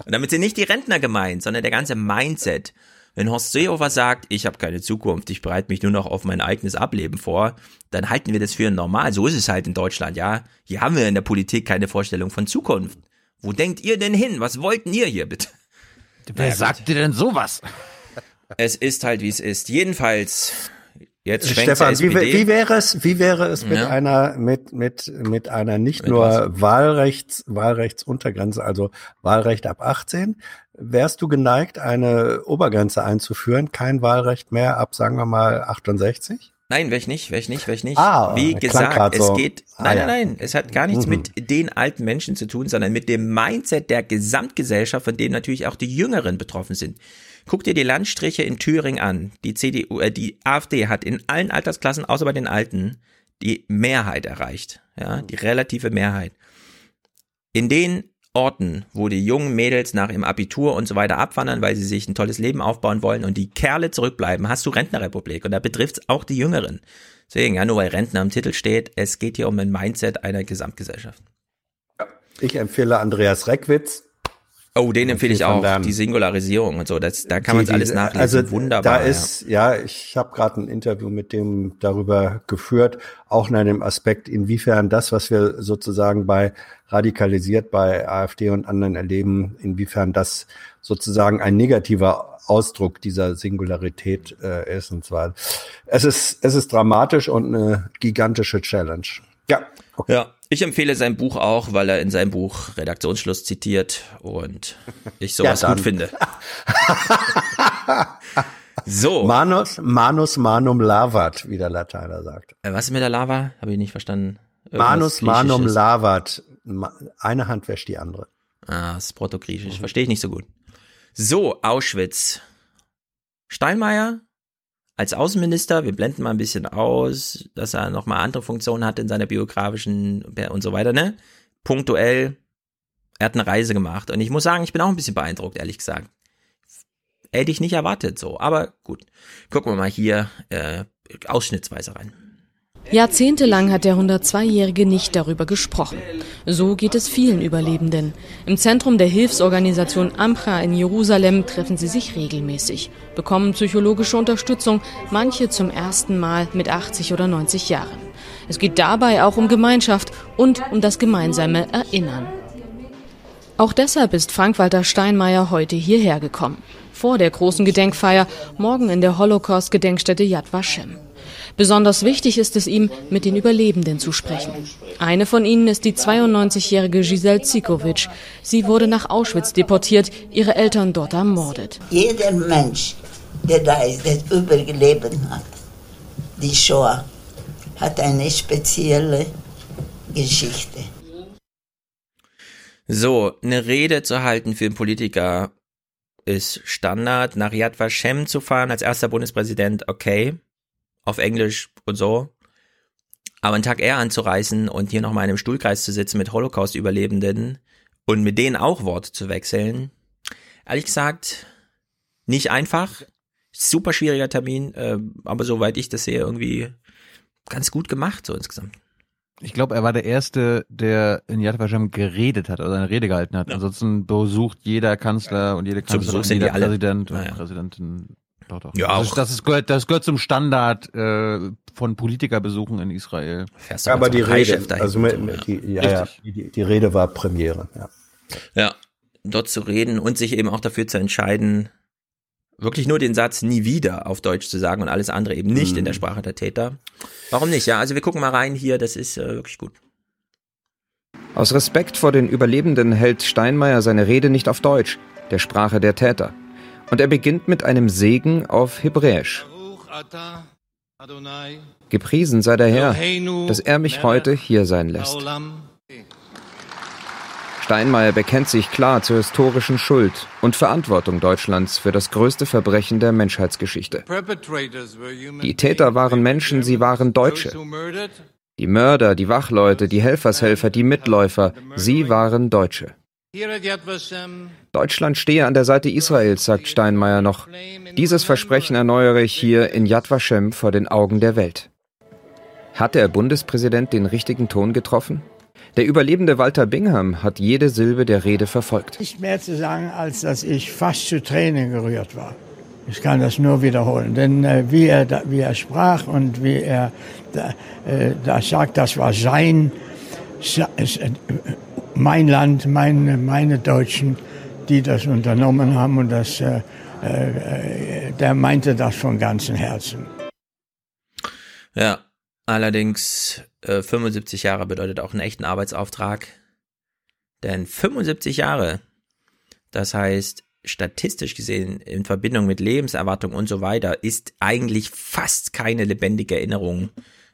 Und damit sind nicht die Rentner gemeint, sondern der ganze Mindset. Wenn Horst Seehofer sagt, ich habe keine Zukunft, ich bereite mich nur noch auf mein eigenes Ableben vor, dann halten wir das für normal. So ist es halt in Deutschland, ja. Hier haben wir in der Politik keine Vorstellung von Zukunft. Wo denkt ihr denn hin? Was wollten ihr hier bitte? Wer Naja, sagt dir denn sowas? Es ist halt, wie es ist. Jedenfalls, jetzt schwenkt Stefan, wie, wie wäre es, wie wäre es mit Ja. einer, mit, mit, mit einer nicht Mit nur was? Wahlrechts, Wahlrechtsuntergrenze, also Wahlrecht ab 18? Wärst du geneigt, eine Obergrenze einzuführen? Kein Wahlrecht mehr ab, sagen wir mal, 68? Nein, wäre ich nicht, wäre ich nicht, wäre ich nicht. Ah, Wie gesagt, grad es so. geht, Ah, nein, nein, nein, es hat gar nichts Mhm. mit den alten Menschen zu tun, sondern mit dem Mindset der Gesamtgesellschaft, von dem natürlich auch die Jüngeren betroffen sind. Guck dir die Landstriche in Thüringen an. Die CDU, äh, die AfD hat in allen Altersklassen, außer bei den Alten, die Mehrheit erreicht. Ja, die relative Mehrheit. In den Orten, wo die jungen Mädels nach ihrem Abitur und so weiter abwandern, weil sie sich ein tolles Leben aufbauen wollen und die Kerle zurückbleiben, hast du Rentnerrepublik und da betrifft es auch die Jüngeren. Deswegen, ja, nur weil Rentner am Titel steht, es geht hier um ein Mindset einer Gesamtgesellschaft. Ich empfehle Andreas Reckwitz. Oh, den empfehle ich auch. Die Singularisierung und so, das, da kann man alles nachlesen. Also Wunderbar. Da ist, ja, ich habe gerade ein Interview mit dem darüber geführt, auch nach dem Aspekt, inwiefern das, was wir sozusagen bei radikalisiert bei AfD und anderen erleben, inwiefern das sozusagen ein negativer Ausdruck dieser Singularität äh, ist. Und zwar, es ist, es ist dramatisch und eine gigantische Challenge. Ja. ja. ja, ich empfehle sein Buch auch, weil er in seinem Buch Redaktionsschluss zitiert und ich sowas Ja, gut finde. [laughs] so. Manus, manus manum lavat, wie der Lateiner sagt. Äh, Was ist mit der Lava? Habe ich nicht verstanden. Irgendwas Manus manum lavat. Eine Hand wäscht die andere. Ah, das ist Proto-Griechisch. Verstehe ich nicht so gut. So, Auschwitz. Steinmeier als Außenminister, wir blenden mal ein bisschen aus, dass er nochmal andere Funktionen hat in seiner biografischen und so weiter, ne? Punktuell, er hat eine Reise gemacht und ich muss sagen, ich bin auch ein bisschen beeindruckt, ehrlich gesagt. Hätte ich nicht erwartet so, aber gut. Gucken wir mal hier äh, ausschnittsweise rein. Jahrzehntelang hat der 102-Jährige nicht darüber gesprochen. So geht es vielen Überlebenden. Im Zentrum der Hilfsorganisation Amcha in Jerusalem treffen sie sich regelmäßig, bekommen psychologische Unterstützung, manche zum ersten Mal mit 80 oder 90 Jahren. Es geht dabei auch um Gemeinschaft und um das gemeinsame Erinnern. Auch deshalb ist Frank-Walter Steinmeier heute hierher gekommen. Vor der großen Gedenkfeier, morgen in der Holocaust-Gedenkstätte Yad Vashem. Besonders wichtig ist es ihm, mit den Überlebenden zu sprechen. Eine von ihnen ist die 92-jährige Giselle Zikovic. Sie wurde nach Auschwitz deportiert, ihre Eltern dort ermordet. Jeder Mensch, der da ist, der übergelebt hat, die Shoah, hat eine spezielle Geschichte. So, eine Rede zu halten für einen Politiker ist Standard. Nach Yad Vashem zu fahren als erster Bundespräsident, okay. Auf Englisch und so. Aber einen Tag eher anzureißen und hier nochmal in einem Stuhlkreis zu sitzen mit Holocaust-Überlebenden und mit denen auch Worte zu wechseln, ehrlich gesagt, nicht einfach. Super schwieriger Termin, äh, aber soweit ich das sehe, irgendwie ganz gut gemacht, so insgesamt. Ich glaube, er war der Erste, der in Yad Vashem geredet hat, also eine Rede gehalten hat. Ansonsten besucht jeder Kanzler und jede Kanzlerin, jeder alle. Präsident und Naja. Präsidentin. Doch, doch. Ja, das, ist, auch. das, ist, gehört, das gehört zum Standard äh, von Politikerbesuchen in Israel. Fährst Ja, aber die Rede, also mit, mit die, ja, ja, die, die Rede war Premiere. Ja. Ja, dort zu reden und sich eben auch dafür zu entscheiden, wirklich nur den Satz nie wieder auf Deutsch zu sagen und alles andere eben nicht in der Sprache der Täter. Warum nicht? Ja, also wir gucken mal rein hier, das ist äh, wirklich gut. Aus Respekt vor den Überlebenden hält Steinmeier seine Rede nicht auf Deutsch, der Sprache der Täter. Und er beginnt mit einem Segen auf Hebräisch. Gepriesen sei der Herr, dass er mich heute hier sein lässt. Steinmeier bekennt sich klar zur historischen Schuld und Verantwortung Deutschlands für das größte Verbrechen der Menschheitsgeschichte. Die Täter waren Menschen, sie waren Deutsche. Die Mörder, die Wachleute, die Helfershelfer, die Mitläufer, sie waren Deutsche. Deutschland stehe an der Seite Israels, sagt Steinmeier noch. Dieses Versprechen erneuere ich hier in Yad Vashem vor den Augen der Welt. Hat der Bundespräsident den richtigen Ton getroffen? Der Überlebende Walter Bingham hat jede Silbe der Rede verfolgt. Nicht mehr zu sagen, als dass ich fast zu Tränen gerührt war. Ich kann das nur wiederholen, denn äh, wie, er da, wie er sprach und wie er da, äh, da sagt, das war sein, äh, mein Land, meine, meine Deutschen, die das unternommen haben und das, äh, äh, der meinte das von ganzem Herzen. Ja, allerdings äh, 75 Jahre bedeutet auch einen echten Arbeitsauftrag. Denn 75 Jahre, das heißt statistisch gesehen in Verbindung mit Lebenserwartung und so weiter, ist eigentlich fast keine lebendige Erinnerung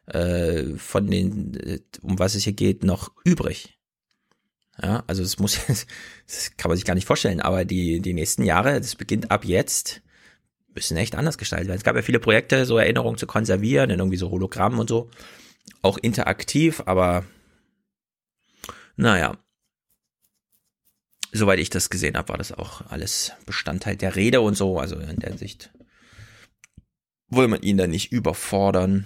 äh, von den, äh, um was es hier geht, noch übrig. Ja, also es muss, [laughs] das kann man sich gar nicht vorstellen, aber die, die nächsten Jahre, das beginnt ab jetzt, müssen echt anders gestaltet werden. Es gab ja viele Projekte, so Erinnerungen zu konservieren, in irgendwie so Hologramm und so auch interaktiv, aber naja. Soweit ich das gesehen habe, war das auch alles Bestandteil der Rede und so. Also in der Sicht will man ihn da nicht überfordern.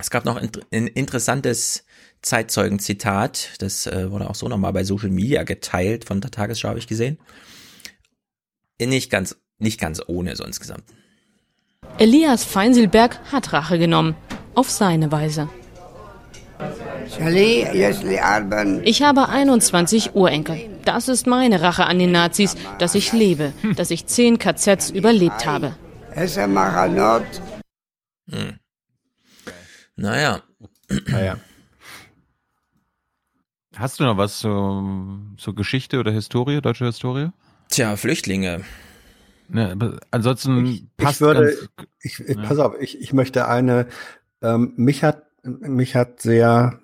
Es gab noch ein, interessantes Zeitzeugen-Zitat. Das äh, wurde auch so nochmal bei Social Media geteilt von der Tagesschau, habe ich gesehen. Nicht ganz, nicht ganz ohne so insgesamt. Elias Feinsilberg hat Rache genommen. Auf seine Weise. Ich habe 21 Urenkel. Das ist meine Rache an den Nazis, dass ich lebe, dass ich zehn KZs überlebt habe. Hm. Naja. naja. Hast du noch was zur, zur Geschichte oder Historie, deutsche Historie? Tja, Flüchtlinge. Ja, ansonsten ich, passt ich würde, ganz, ich, ich, ja. pass auf, ich, ich möchte eine, ähm, mich hat mich hat sehr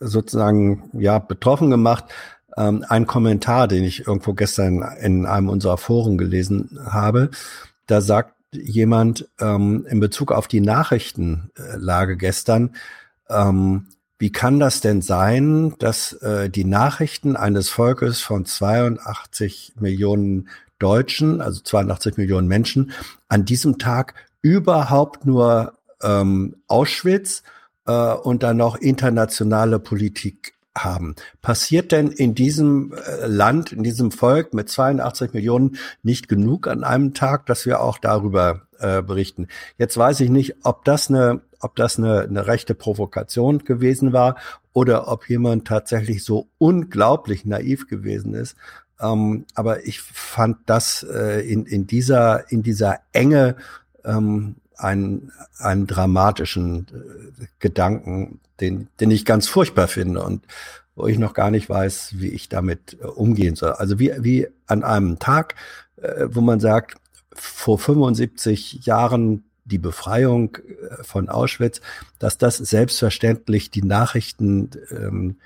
sozusagen ja betroffen gemacht. Ähm, ein Kommentar, den ich irgendwo gestern in einem unserer Foren gelesen habe, da sagt jemand ähm, in Bezug auf die Nachrichtenlage gestern, ähm, wie kann das denn sein, dass äh, die Nachrichten eines Volkes von 82 Millionen Deutschen, also 82 Millionen Menschen, an diesem Tag überhaupt nur ähm, Auschwitz äh, und dann noch internationale Politik haben. Passiert denn in diesem äh, Land, in diesem Volk mit 82 Millionen nicht genug an einem Tag, dass wir auch darüber äh, berichten? Jetzt weiß ich nicht, ob das eine, ob das eine, eine rechte Provokation gewesen war oder ob jemand tatsächlich so unglaublich naiv gewesen ist. Ähm, aber ich fand das äh, in, in dieser, in dieser Enge ähm, einen, einen dramatischen äh, Gedanken, den, den ich ganz furchtbar finde und wo ich noch gar nicht weiß, wie ich damit äh, umgehen soll. Also wie, wie an einem Tag, äh, wo man sagt, vor 75 Jahren die Befreiung äh, von Auschwitz, dass das selbstverständlich die Nachrichten ähm,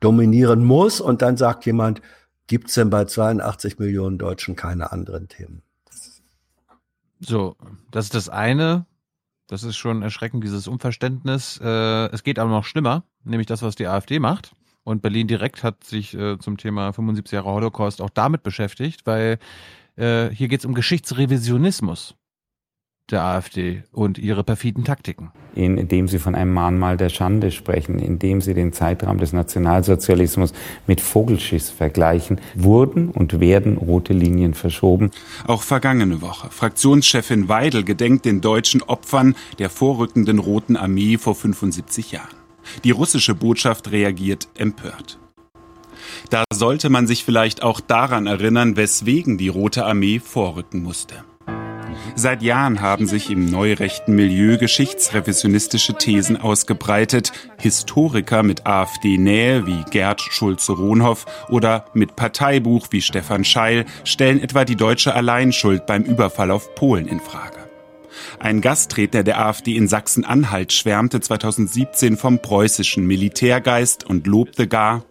dominieren muss. Und dann sagt jemand, gibt's denn bei 82 Millionen Deutschen keine anderen Themen? So, das ist das eine. Das ist schon erschreckend, dieses Unverständnis. Äh, es geht aber noch schlimmer, nämlich das, was die AfD macht. Und Berlin direkt hat sich äh, zum Thema 75 Jahre Holocaust auch damit beschäftigt, weil äh, hier geht es um Geschichtsrevisionismus der AfD und ihre perfiden Taktiken. Indem sie von einem Mahnmal der Schande sprechen, indem sie den Zeitraum des Nationalsozialismus mit Vogelschiss vergleichen, wurden und werden rote Linien verschoben. Auch vergangene Woche. Fraktionschefin Weidel gedenkt den deutschen Opfern der vorrückenden Roten Armee vor 75 Jahren. Die russische Botschaft reagiert empört. Da sollte man sich vielleicht auch daran erinnern, weswegen die Rote Armee vorrücken musste. Seit Jahren haben sich im neurechten Milieu geschichtsrevisionistische Thesen ausgebreitet. Historiker mit AfD-Nähe wie Gerd Schulze-Rohnhoff oder mit Parteibuch wie Stefan Scheil stellen etwa die deutsche Alleinschuld beim Überfall auf Polen in Frage. Ein Gastredner der AfD in Sachsen-Anhalt schwärmte 2017 vom preußischen Militärgeist und lobte gar,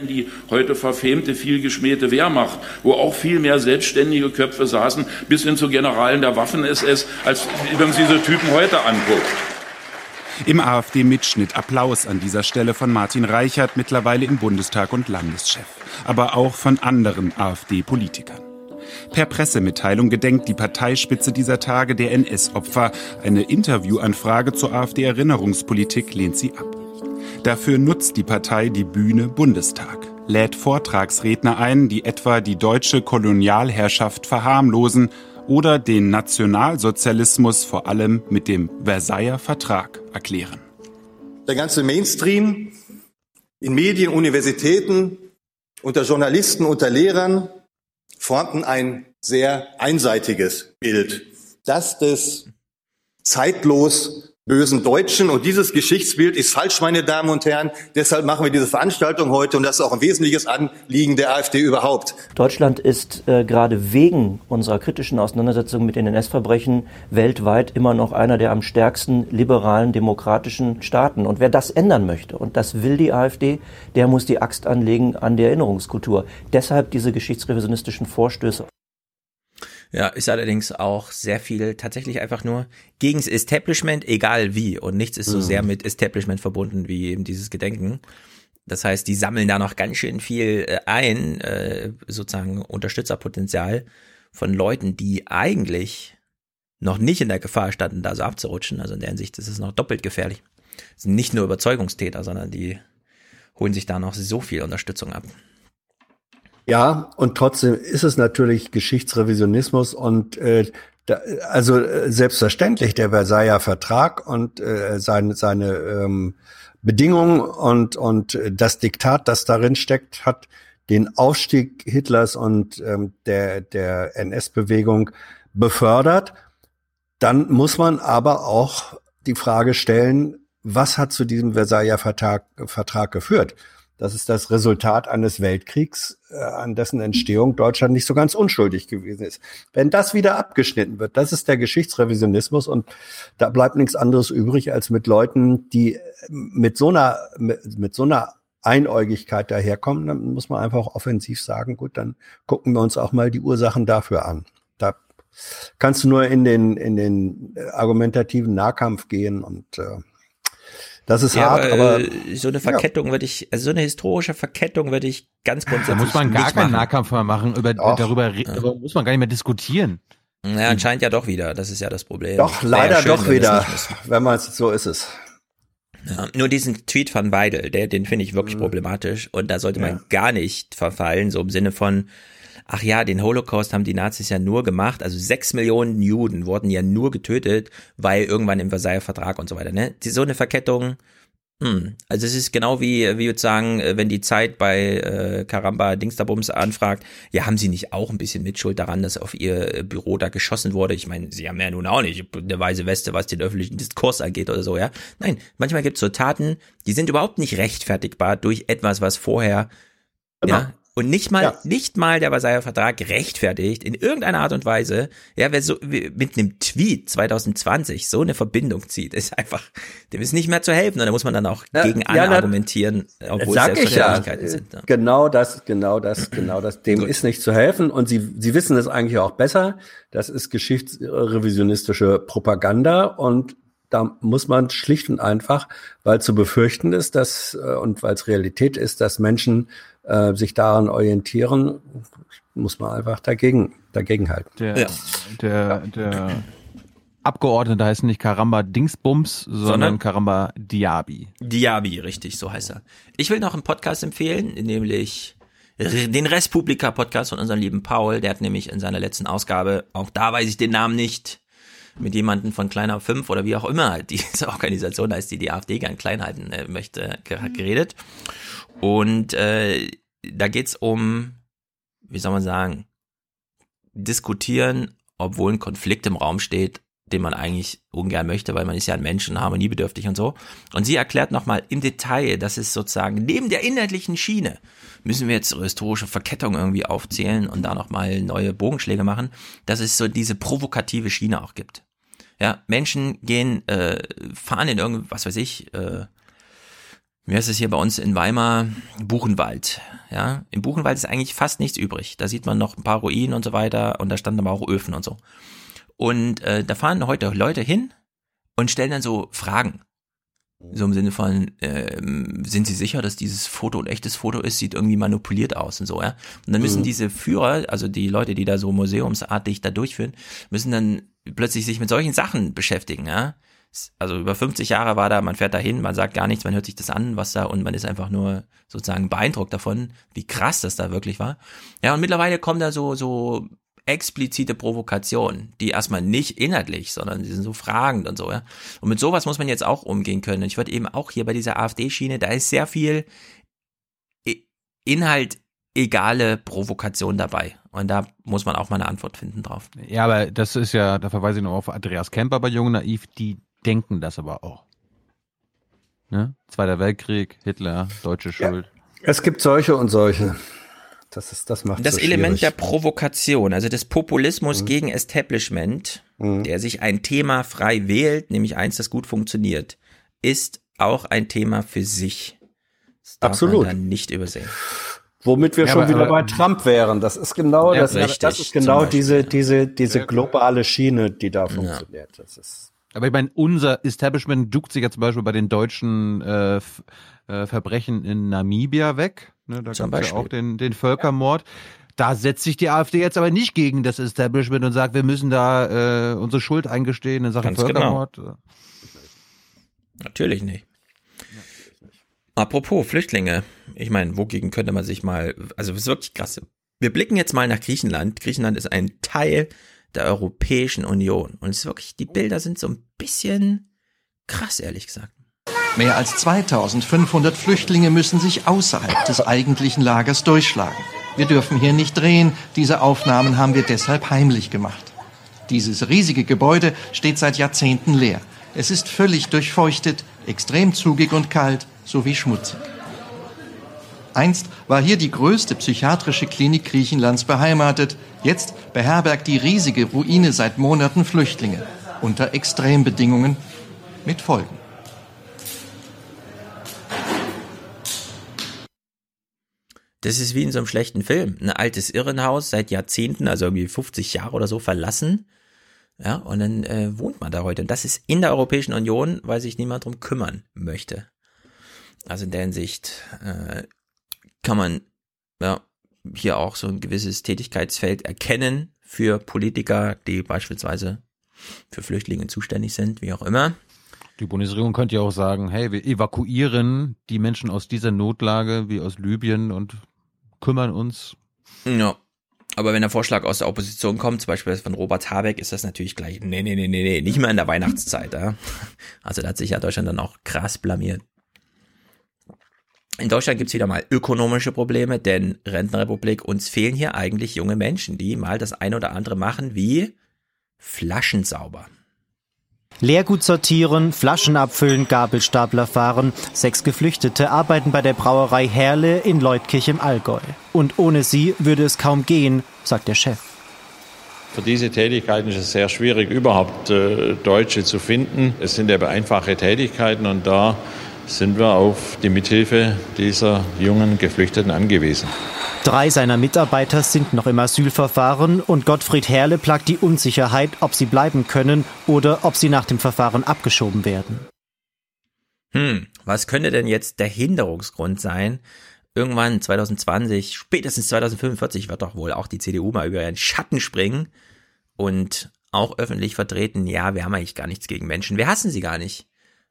Die heute verfemte, vielgeschmähte Wehrmacht, wo auch viel mehr selbstständige Köpfe saßen, bis hin zu Generalen der Waffen-SS, als wenn man sich diese Typen heute anguckt. Im AfD-Mitschnitt Applaus an dieser Stelle von Martin Reichert, mittlerweile im Bundestag und Landeschef, aber auch von anderen AfD-Politikern. Per Pressemitteilung gedenkt die Parteispitze dieser Tage der NS-Opfer. Eine Interviewanfrage zur AfD-Erinnerungspolitik lehnt sie ab. Dafür nutzt die Partei die Bühne Bundestag, lädt Vortragsredner ein, die etwa die deutsche Kolonialherrschaft verharmlosen oder den Nationalsozialismus vor allem mit dem Versailler Vertrag erklären. Der ganze Mainstream in Medien, Universitäten, unter Journalisten, unter Lehrern formten ein sehr einseitiges Bild. Das des zeitlos bösen Deutschen. Und dieses Geschichtsbild ist falsch, meine Damen und Herren. Deshalb machen wir diese Veranstaltung heute und das ist auch ein wesentliches Anliegen der AfD überhaupt. Deutschland ist äh, gerade wegen unserer kritischen Auseinandersetzung mit den NS-Verbrechen weltweit immer noch einer der am stärksten liberalen demokratischen Staaten. Und wer das ändern möchte, und das will die AfD, der muss die Axt anlegen an der Erinnerungskultur. Deshalb diese geschichtsrevisionistischen Vorstöße. Ja, ist allerdings auch sehr viel tatsächlich einfach nur gegens Establishment, egal wie. Und nichts ist so mhm. sehr mit Establishment verbunden wie eben dieses Gedenken. Das heißt, die sammeln da noch ganz schön viel äh, ein, äh, sozusagen Unterstützerpotenzial von Leuten, die eigentlich noch nicht in der Gefahr standen, da so abzurutschen. Also in der Hinsicht ist es noch doppelt gefährlich. Das sind nicht nur Überzeugungstäter, sondern die holen sich da noch so viel Unterstützung ab. Ja, und trotzdem ist es natürlich Geschichtsrevisionismus und äh, da, also äh, selbstverständlich der Versailler Vertrag und äh, seine, seine ähm, Bedingungen und, und das Diktat, das darin steckt, hat den Aufstieg Hitlers und ähm, der, der NS-Bewegung befördert. Dann muss man aber auch die Frage stellen, was hat zu diesem Versailler Vertrag, Vertrag geführt? Das ist das Resultat eines Weltkriegs, äh, an dessen Entstehung Deutschland nicht so ganz unschuldig gewesen ist. Wenn das wieder abgeschnitten wird, das ist der Geschichtsrevisionismus und da bleibt nichts anderes übrig, als mit Leuten, die mit so einer, mit, mit so einer Einäugigkeit daherkommen, dann muss man einfach offensiv sagen, gut, dann gucken wir uns auch mal die Ursachen dafür an. Da kannst du nur in den, in den argumentativen Nahkampf gehen und äh, das ist ja, hart, aber, äh, so eine Verkettung ja. würde ich, also so eine historische Verkettung würde ich ganz grundsätzlich. Da muss man gar keinen Nahkampf mehr machen, über, darüber, darüber muss man gar nicht mehr diskutieren. Ja, anscheinend ja doch wieder. Das ist ja das Problem. Doch, leider ja schön, doch wieder. Wenn man es so ist es. Ja, nur diesen Tweet von Weidel, der, den finde ich wirklich mhm. problematisch und da sollte man ja. gar nicht verfallen, so im Sinne von, ach ja, den Holocaust haben die Nazis ja nur gemacht, also sechs Millionen Juden wurden ja nur getötet, weil irgendwann im Versailler Vertrag und so weiter, ne? So eine Verkettung, hm. Also es ist genau wie, wie würde sagen, äh, wenn die Zeit bei äh, Karamba Dingsterbums anfragt, ja, haben sie nicht auch ein bisschen Mitschuld daran, dass auf ihr äh, Büro da geschossen wurde? Ich meine, sie haben ja nun auch nicht eine weiße Weste, was den öffentlichen Diskurs angeht oder so, ja. Nein, manchmal gibt es so Taten, die sind überhaupt nicht rechtfertigbar durch etwas, was vorher genau. ja, und nicht mal, ja. nicht mal der Versailler Vertrag rechtfertigt in irgendeiner Art und Weise, ja, wer so mit einem Tweet 2020 so eine Verbindung zieht, ist einfach, dem ist nicht mehr zu helfen. Und da muss man dann auch ja, gegen ja, alle argumentieren, obwohl es Selbstverständlichkeiten ja. sind. Ja. Genau das, genau das, genau das. Dem Gut. ist nicht zu helfen. Und sie, sie wissen es eigentlich auch besser. Das ist geschichtsrevisionistische Propaganda und da muss man schlicht und einfach, weil zu befürchten ist, dass äh, und weil es Realität ist, dass Menschen äh, sich daran orientieren, muss man einfach dagegen, dagegen halten. Der, ja. der, der Abgeordnete heißt nicht Karamba Dingsbums, sondern, sondern Karamba Diaby. Diaby, richtig, so heißt er. Ich will noch einen Podcast empfehlen, nämlich den Respublika-Podcast von unserem lieben Paul. Der hat nämlich in seiner letzten Ausgabe, auch da weiß ich den Namen nicht, mit jemandem von Kleiner 5 oder wie auch immer diese [laughs] Organisation heißt, die die AfD gern klein halten äh, möchte, geredet. Und äh, da geht's um, wie soll man sagen, diskutieren, obwohl ein Konflikt im Raum steht, den man eigentlich ungern möchte, weil man ist ja ein Mensch und harmoniebedürftig und so. Und sie erklärt nochmal im Detail, dass es sozusagen neben der inhaltlichen Schiene müssen wir jetzt historische Verkettung irgendwie aufzählen und da nochmal neue Bogenschläge machen, dass es so diese provokative Schiene auch gibt. Ja, Menschen gehen, äh, fahren in irgendwas, was weiß ich, äh, wie heißt es hier bei uns in Weimar, Buchenwald. Ja, im Buchenwald ist eigentlich fast nichts übrig. Da sieht man noch ein paar Ruinen und so weiter und da standen aber auch Öfen und so. Und äh, da fahren heute Leute hin und stellen dann so Fragen. So im Sinne von, ähm, sind Sie sicher, dass dieses Foto ein echtes Foto ist? Sieht irgendwie manipuliert aus und so, ja. Und dann müssen Mhm. diese Führer, also die Leute, die da so museumsartig da durchführen, müssen dann plötzlich sich mit solchen Sachen beschäftigen, ja. Also über 50 Jahre war da, man fährt da hin, man sagt gar nichts, man hört sich das an, was da, und man ist einfach nur sozusagen beeindruckt davon, wie krass das da wirklich war. Ja, und mittlerweile kommen da so, so explizite Provokationen, die erstmal nicht inhaltlich, sondern die sind so fragend und so, ja. Und mit sowas muss man jetzt auch umgehen können. Und ich würde eben auch hier bei dieser AfD-Schiene, da ist sehr viel Inhalt egale Provokation dabei. Und da muss man auch mal eine Antwort finden drauf. Ja, aber das ist ja, da verweise ich noch auf Andreas Kemper bei Jung Naiv, die denken das aber auch. Ne? Zweiter Weltkrieg, Hitler, deutsche Schuld. Es gibt solche und solche. Das ist, das macht Das so Element der. Provokation, also des Mhm. Populismus gegen Establishment, der sich ein Thema frei wählt, nämlich eins, das gut funktioniert, ist auch ein Thema für sich. Das darf Absolut. man dann nicht übersehen. Womit wir Ja, schon aber- wieder aber- bei Trump wären. Das ist genau, Ja, das, richtig, das ist genau Beispiel, diese, diese, diese globale Schiene, die da funktioniert. Das ist Aber ich meine, unser Establishment duckt sich ja zum Beispiel bei den deutschen äh, äh, Verbrechen in Namibia weg. Ne, da gab es ja auch den, den Völkermord. Da setzt sich die AfD jetzt aber nicht gegen das Establishment und sagt, wir müssen da äh, unsere Schuld eingestehen in Sachen Ganz genau. Völkermord. Natürlich nicht. Apropos Flüchtlinge. Ich meine, wogegen könnte man sich mal, also es ist wirklich krass. Wir blicken jetzt mal nach Griechenland. Griechenland ist ein Teil der Europäischen Union. Und es ist wirklich, die Bilder sind so ein bisschen krass, ehrlich gesagt. Mehr als 2500 Flüchtlinge müssen sich außerhalb des eigentlichen Lagers durchschlagen. Wir dürfen hier nicht drehen. Diese Aufnahmen haben wir deshalb heimlich gemacht. Dieses riesige Gebäude steht seit Jahrzehnten leer. Es ist völlig durchfeuchtet, extrem zugig und kalt sowie schmutzig. Einst war hier die größte psychiatrische Klinik Griechenlands beheimatet. Jetzt beherbergt die riesige Ruine seit Monaten Flüchtlinge. Unter Extrembedingungen mit Folgen. Das ist wie in so einem schlechten Film. Ein altes Irrenhaus seit Jahrzehnten, also irgendwie 50 Jahre oder so verlassen. Ja, und dann äh, wohnt man da heute. Und das ist in der Europäischen Union, weil sich niemand drum kümmern möchte. Also in der Hinsicht äh, kann man ja hier auch so ein gewisses Tätigkeitsfeld erkennen für Politiker, die beispielsweise für Flüchtlinge zuständig sind, wie auch immer. Die Bundesregierung könnte ja auch sagen, hey, wir evakuieren die Menschen aus dieser Notlage wie aus Libyen und kümmern uns. Ja. Aber wenn der Vorschlag aus der Opposition kommt, zum Beispiel von Robert Habeck, ist das natürlich gleich, nee, nee, nee, nee, nee, nicht mehr in der Weihnachtszeit. Ja? Also da hat sich ja Deutschland dann auch krass blamiert. In Deutschland gibt's wieder mal ökonomische Probleme, denn Rentenrepublik, uns fehlen hier eigentlich junge Menschen, die mal das eine oder andere machen wie Flaschen sauber. Leergut sortieren, Flaschen abfüllen, Gabelstapler fahren. Sechs Geflüchtete arbeiten bei der Brauerei Herle in Leutkirch im Allgäu. Und ohne sie würde es kaum gehen, sagt der Chef. Für diese Tätigkeiten ist es sehr schwierig, überhaupt äh, Deutsche zu finden. Es sind eben einfache Tätigkeiten und da sind wir auf die Mithilfe dieser jungen Geflüchteten angewiesen. Drei seiner Mitarbeiter sind noch im Asylverfahren und Gottfried Herle plagt die Unsicherheit, ob sie bleiben können oder ob sie nach dem Verfahren abgeschoben werden. Hm, was könnte denn jetzt der Hinderungsgrund sein? Irgendwann 2020, spätestens 2045 wird doch wohl auch die CDU mal über ihren Schatten springen und auch öffentlich vertreten, ja, wir haben eigentlich gar nichts gegen Menschen. Wir hassen sie gar nicht.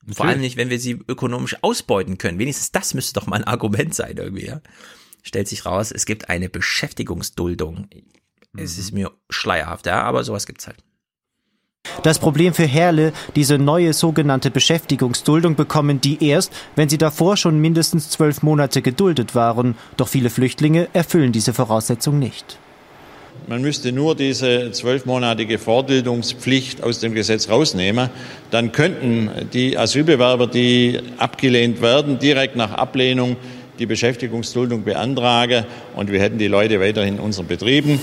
Vor Natürlich. allem nicht, wenn wir sie ökonomisch ausbeuten können. Wenigstens das müsste doch mal ein Argument sein irgendwie, ja. Stellt sich raus, es gibt eine Beschäftigungsduldung. Es ist mir schleierhaft, ja, aber sowas gibt's halt. Das Problem für Herle, diese neue sogenannte Beschäftigungsduldung bekommen die erst, wenn sie davor schon mindestens zwölf Monate geduldet waren. Doch viele Flüchtlinge erfüllen diese Voraussetzung nicht. Man müsste nur diese zwölfmonatige Vordildungspflicht aus dem Gesetz rausnehmen. Dann könnten die Asylbewerber, die abgelehnt werden, direkt nach Ablehnung die Beschäftigungsduldung beantragen und wir hätten die Leute weiterhin in unseren Betrieben.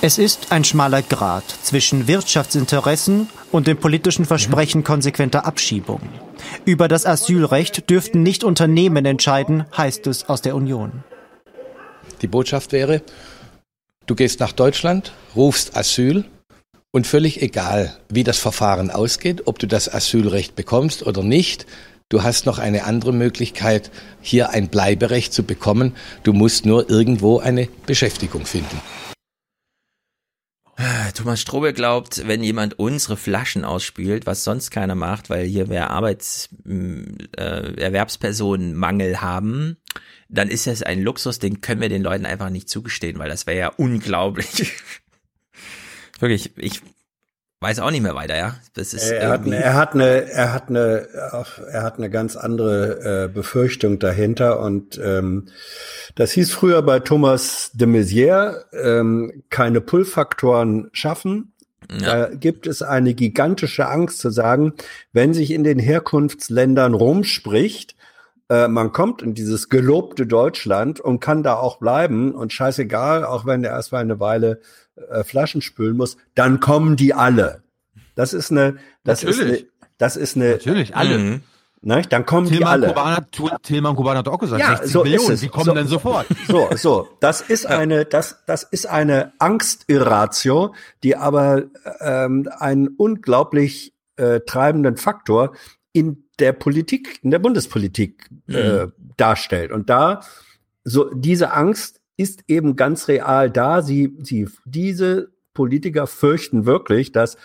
Es ist ein schmaler Grat zwischen Wirtschaftsinteressen und dem politischen Versprechen konsequenter Abschiebung. Über das Asylrecht dürften nicht Unternehmen entscheiden, heißt es aus der Union. Die Botschaft wäre, du gehst nach Deutschland, rufst Asyl und völlig egal, wie das Verfahren ausgeht, ob du das Asylrecht bekommst oder nicht, du hast noch eine andere Möglichkeit, hier ein Bleiberecht zu bekommen. Du musst nur irgendwo eine Beschäftigung finden. Thomas Strobe glaubt, wenn jemand unsere Flaschen ausspielt, was sonst keiner macht, weil hier wir Arbeits, äh, Erwerbspersonenmangel haben, dann ist das ein Luxus, den können wir den Leuten einfach nicht zugestehen, weil das wäre ja unglaublich. [laughs] Wirklich, ich weiß auch nicht mehr weiter, ja. Das ist er, hat, er hat eine, er hat eine, er hat eine ganz andere äh, Befürchtung dahinter und ähm, das hieß früher bei Thomas de Maizière, ähm, keine Pull-Faktoren schaffen. Ja. Da gibt es eine gigantische Angst zu sagen, wenn sich in den Herkunftsländern rumspricht, äh, man kommt in dieses gelobte Deutschland und kann da auch bleiben und scheißegal, auch wenn der erstmal eine Weile äh, Flaschen spülen muss, dann kommen die alle. Das ist eine, das Natürlich. ist eine, das ist eine. Natürlich, alle. Mhm. Ne, dann kommen Tilman die alle. Kuban, Tilman Kuban hat auch gesagt, ja, 60 so Millionen, die kommen so, dann sofort. So, so, das ist eine, das, das ist eine Angstirratio, die aber ähm, einen unglaublich äh, treibenden Faktor in der Politik, in der Bundespolitik äh, Mhm. darstellt. Und da so diese Angst ist eben ganz real da. Sie, sie, diese Politiker fürchten wirklich, dass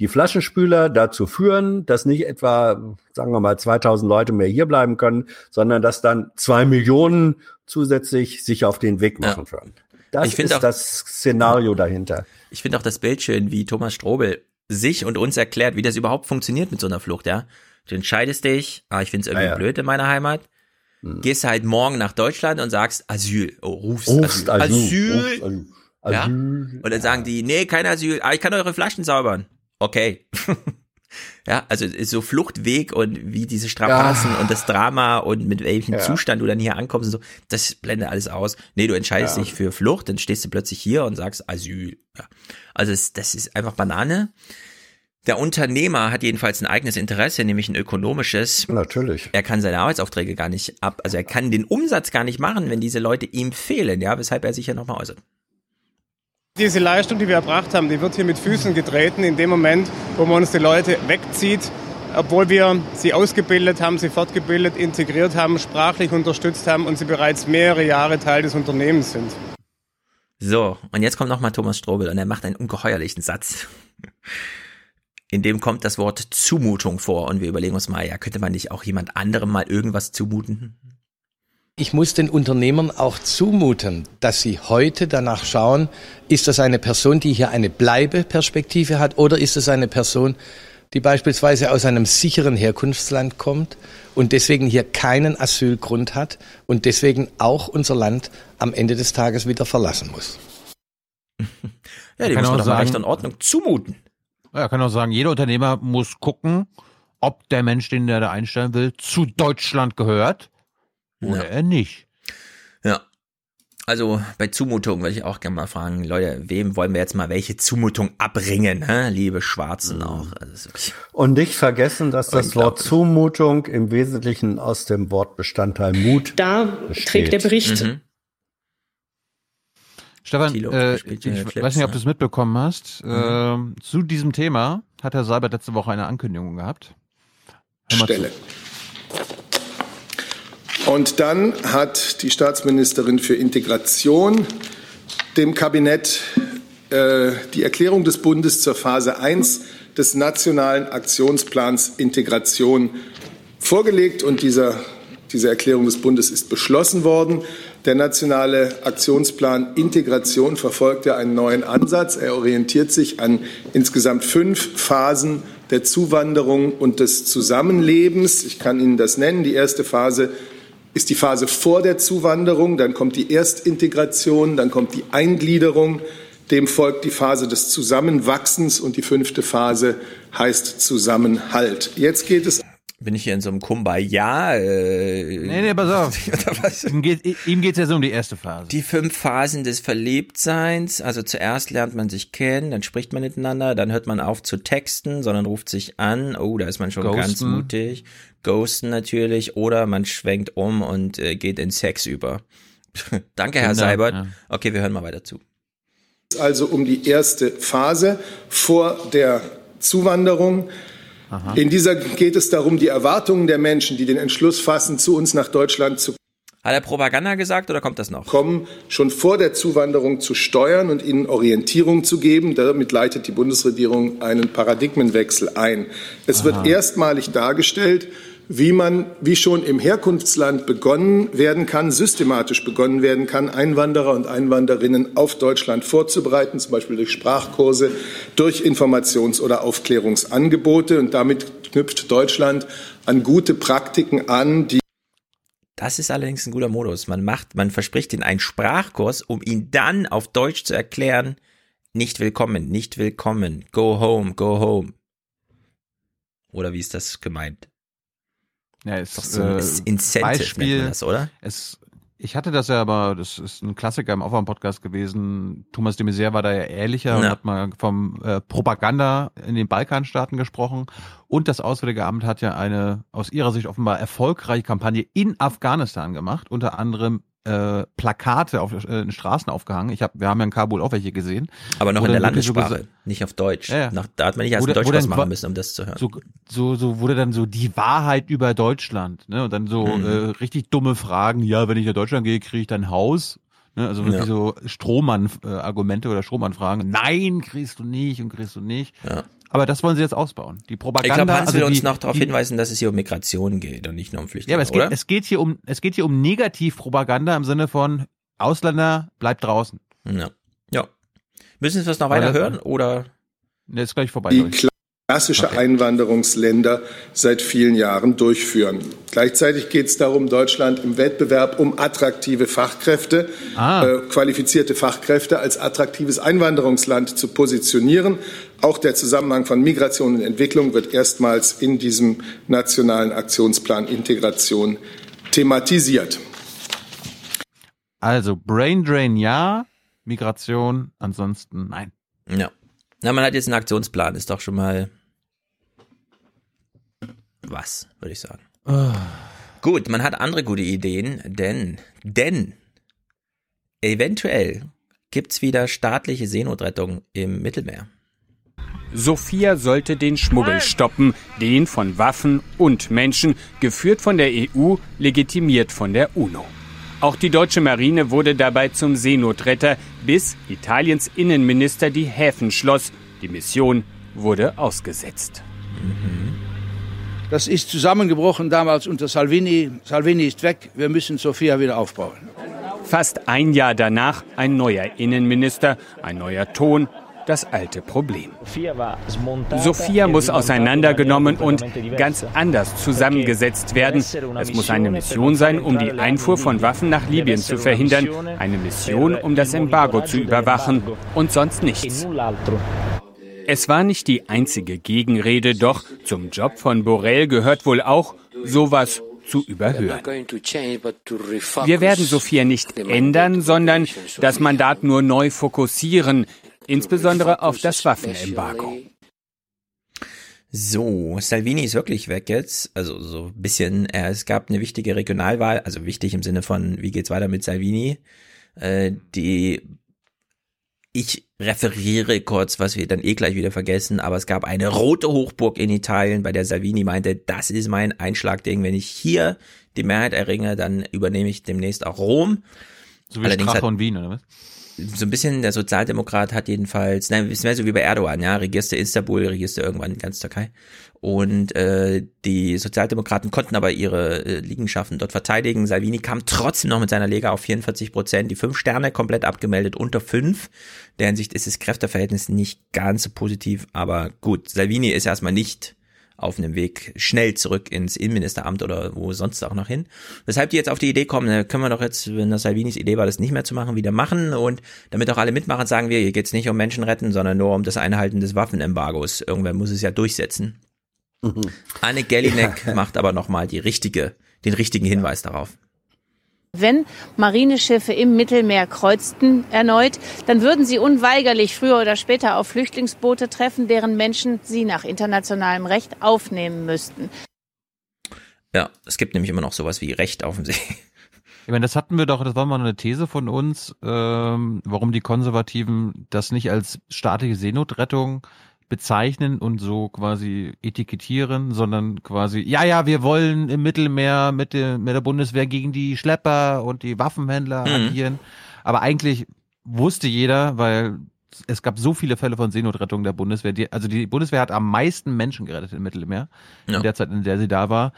die Flaschenspüler dazu führen, dass nicht etwa, sagen wir mal, 2000 Leute mehr hier bleiben können, sondern dass dann zwei Millionen zusätzlich sich auf den Weg machen würden. Das Ich ist auch- das Szenario dahinter. Ich finde auch das Bild schön, wie Thomas Strobel sich und uns erklärt, wie das überhaupt funktioniert mit so einer Flucht, ja. Du entscheidest dich, ah, ich finde es irgendwie Ja, ja. blöd in meiner Heimat, gehst halt morgen nach Deutschland und sagst Asyl, oh, rufst, Rufst Asyl. Asyl, Asyl. Asyl. Ja? Asyl. Und dann sagen die, nee, kein Asyl, aber ich kann eure Flaschen saubern. Okay. [laughs] ja, also ist so Fluchtweg und wie diese Strapazen Ja. und das Drama und mit welchem Ja. Zustand du dann hier ankommst und so, das blendet alles aus. Nee, du entscheidest dich für Flucht, dann stehst du plötzlich hier und sagst Asyl. Also es, das ist einfach Banane. Der Unternehmer hat jedenfalls ein eigenes Interesse, nämlich ein ökonomisches. Natürlich. Er kann seine Arbeitsaufträge gar nicht ab, also er kann den Umsatz gar nicht machen, wenn diese Leute ihm fehlen, ja, weshalb er sich ja nochmal äußert. Diese Leistung, die wir erbracht haben, die wird hier mit Füßen getreten in dem Moment, wo man uns die Leute wegzieht, obwohl wir sie ausgebildet haben, sie fortgebildet, integriert haben, sprachlich unterstützt haben und sie bereits mehrere Jahre Teil des Unternehmens sind. So, und jetzt kommt nochmal Thomas Strobel und er macht einen ungeheuerlichen Satz. In dem kommt das Wort Zumutung vor und wir überlegen uns mal, ja, könnte man nicht auch jemand anderem mal irgendwas zumuten? Ich muss den Unternehmern auch zumuten, dass sie heute danach schauen, ist das eine Person, die hier eine Bleibeperspektive hat oder ist es eine Person, die beispielsweise aus einem sicheren Herkunftsland kommt und deswegen hier keinen Asylgrund hat und deswegen auch unser Land am Ende des Tages wieder verlassen muss. [laughs] Ja, die kann muss man auch doch mal Recht und Ordnung zumuten. Ja, Er kann auch sagen, jeder Unternehmer muss gucken, ob der Mensch, den er da einstellen will, zu Deutschland gehört oder er nicht. Ja. Also bei Zumutung würde ich auch gerne mal fragen, Leute, wem wollen wir jetzt mal welche Zumutung abbringen, hä? liebe Schwarzen auch. Also, Und nicht vergessen, dass das Wort Zumutung im Wesentlichen aus dem Wortbestandteil Mut Da besteht. trägt der Bericht Mhm. Stefan, Thilo äh, ich Clips, weiß nicht, ob du ne? es mitbekommen hast. Ähm, zu diesem Thema hat Herr Seibert letzte Woche eine Ankündigung gehabt. Zu. Stelle. Und dann hat die Staatsministerin für Integration dem Kabinett äh, die Erklärung des Bundes zur Phase 1 des nationalen Aktionsplans Integration vorgelegt und dieser, diese Erklärung des Bundes ist beschlossen worden. Der nationale Aktionsplan Integration verfolgt ja einen neuen Ansatz. Er orientiert sich an insgesamt fünf Phasen der Zuwanderung und des Zusammenlebens. Ich kann Ihnen das nennen. Die erste Phase ist die Phase vor der Zuwanderung, dann kommt die Erstintegration, dann kommt die Eingliederung, dem folgt die Phase des Zusammenwachsens und die fünfte Phase heißt Zusammenhalt. Jetzt geht es bin ich hier in so einem Kumbaya. Äh, nee, nee, pass auf. [laughs] ihm, geht, geht's ja so um die erste Phase. Die fünf Phasen des Verliebtseins. Also zuerst lernt man sich kennen, dann spricht man miteinander, dann hört man auf zu texten, sondern ruft sich an. Oh, da ist man schon Ghosten. ganz mutig. Ghosten natürlich. Oder man schwenkt um und äh, geht in Sex über. [laughs] Danke, Herr Kinder, Seibert. Ja. Okay, wir hören mal weiter zu. Also um die erste Phase vor der Zuwanderung. Aha. In dieser geht es darum, die Erwartungen der Menschen, die den Entschluss fassen, zu uns nach Deutschland zu hat er Propaganda gesagt oder kommt das noch? Kommen schon vor der Zuwanderung zu steuern und ihnen Orientierung zu geben. Damit leitet die Bundesregierung einen Paradigmenwechsel ein. Es Aha. wird erstmalig dargestellt, wie man, wie schon im Herkunftsland begonnen werden kann, systematisch begonnen werden kann, Einwanderer und Einwanderinnen auf Deutschland vorzubereiten, zum Beispiel durch Sprachkurse, durch Informations- oder Aufklärungsangebote. Und damit knüpft Deutschland an gute Praktiken an, die das ist allerdings ein guter Modus. Man macht, man verspricht ihn einen Sprachkurs, um ihn dann auf Deutsch zu erklären. Nicht willkommen, nicht willkommen. Go home, go home. Oder wie ist das gemeint? Ja, es, Doch so ein äh, Incentive Beispiel, das, oder? Es, ich hatte das ja, aber das ist ein Klassiker im Aufwärm-Podcast gewesen. Thomas de Maizière war da ja ehrlicher ja. und hat mal vom äh, Propaganda in den Balkanstaaten gesprochen. Und das Auswärtige Amt hat ja eine aus ihrer Sicht offenbar erfolgreiche Kampagne in Afghanistan gemacht, unter anderem äh, Plakate auf äh, den Straßen aufgehangen. Ich hab, wir haben ja in Kabul auch welche gesehen. Aber noch in der Landessprache, so nicht auf Deutsch. Ja, ja. Nach, da hat man nicht erst Deutsch was machen müssen, um das zu hören. So, so, so wurde dann so die Wahrheit über Deutschland. Ne? Und dann so mhm. äh, richtig dumme Fragen. Ja, wenn ich nach Deutschland gehe, kriege ich dann Haus. Ne? Also wirklich ja. so Strohmann-Argumente oder Strohmann-Fragen. Nein, kriegst du nicht und kriegst du nicht. Ja. Aber das wollen sie jetzt ausbauen. Die Propaganda. Ich glaube, Hans also will die, uns noch darauf hinweisen, dass es hier um Migration geht und nicht nur um Flüchtlinge. Ja, aber es geht, es geht hier um, es geht hier um Negativpropaganda im Sinne von Ausländer bleibt draußen. Ja. Ja. Müssen wir es noch weiter hören oder? Ne, ist gleich vorbei. Die klassische okay. Einwanderungsländer seit vielen Jahren durchführen. Gleichzeitig geht es darum, Deutschland im Wettbewerb um attraktive Fachkräfte, ah. äh, qualifizierte Fachkräfte als attraktives Einwanderungsland zu positionieren. Auch der Zusammenhang von Migration und Entwicklung wird erstmals in diesem nationalen Aktionsplan Integration thematisiert. Also Brain Drain ja, Migration ansonsten nein. Ja. Na, man hat jetzt einen Aktionsplan, ist doch schon mal was, würde ich sagen. Oh. Gut, man hat andere gute Ideen, denn, denn eventuell gibt's wieder staatliche Seenotrettung im Mittelmeer. Sophia sollte den Schmuggel stoppen, den von Waffen und Menschen, geführt von der EU, legitimiert von der UNO. Auch die deutsche Marine wurde dabei zum Seenotretter, bis Italiens Innenminister die Häfen schloss. Die Mission wurde ausgesetzt. Das ist zusammengebrochen damals unter Salvini. Salvini ist weg. Wir müssen Sofia wieder aufbauen. Fast ein Jahr danach ein neuer Innenminister, ein neuer Ton, das alte Problem. Sophia muss auseinandergenommen und ganz anders zusammengesetzt werden. Es muss eine Mission sein, um die Einfuhr von Waffen nach Libyen zu verhindern, eine Mission, um das Embargo zu überwachen und sonst nichts. Es war nicht die einzige Gegenrede, doch zum Job von Borrell gehört wohl auch, sowas zu überhören. Wir werden Sophia nicht ändern, sondern das Mandat nur neu fokussieren, insbesondere auf das Waffenembargo. So, Salvini ist wirklich weg jetzt. Also so ein bisschen, äh, es gab eine wichtige Regionalwahl, also wichtig im Sinne von, wie geht's weiter mit Salvini? Äh, die ich referiere kurz, was wir dann eh gleich wieder vergessen, aber es gab eine rote Hochburg in Italien, bei der Salvini meinte, das ist mein Einschlagding. Wenn ich hier die Mehrheit erringe, dann übernehme ich demnächst auch Rom. So wie Allerdings Strache von Wien, oder was? So ein bisschen, der Sozialdemokrat hat jedenfalls, nein, ist mehr so wie bei Erdogan, ja, regierst du Istanbul, regierst du irgendwann ganz Türkei. Und äh, die Sozialdemokraten konnten aber ihre äh, Liegenschaften dort verteidigen. Salvini kam trotzdem noch mit seiner Lega auf 44 Prozent, die fünf Sterne komplett abgemeldet, unter fünf. Der Hinsicht ist das Kräfteverhältnis nicht ganz so positiv, aber gut, Salvini ist erstmal nicht auf einem Weg schnell zurück ins Innenministeramt oder wo sonst auch noch hin. Weshalb die jetzt auf die Idee kommen, können wir doch jetzt, wenn das Salvinis Idee war, das nicht mehr zu machen, wieder machen und damit auch alle mitmachen, sagen wir, hier geht's nicht um Menschen retten, sondern nur um das Einhalten des Waffenembargos. Irgendwer muss es ja durchsetzen. Anne Gellinek macht aber nochmal die richtige, den richtigen Hinweis darauf. Wenn Marineschiffe im Mittelmeer kreuzten erneut, dann würden sie unweigerlich früher oder später auf Flüchtlingsboote treffen, deren Menschen sie nach internationalem Recht aufnehmen müssten. Ja, es gibt nämlich immer noch sowas wie Recht auf dem See. Ich meine, das hatten wir doch, das war mal eine These von uns, ähm, warum die Konservativen das nicht als staatliche Seenotrettung bezeichnen und so quasi etikettieren, sondern quasi, ja, ja, wir wollen im Mittelmeer mit, der, mit der Bundeswehr gegen die Schlepper und die Waffenhändler mhm. agieren. Aber eigentlich wusste jeder, weil es gab so viele Fälle von Seenotrettung der Bundeswehr. Die, also die Bundeswehr hat am meisten Menschen gerettet im Mittelmeer, ja. in der Zeit, in der sie da war.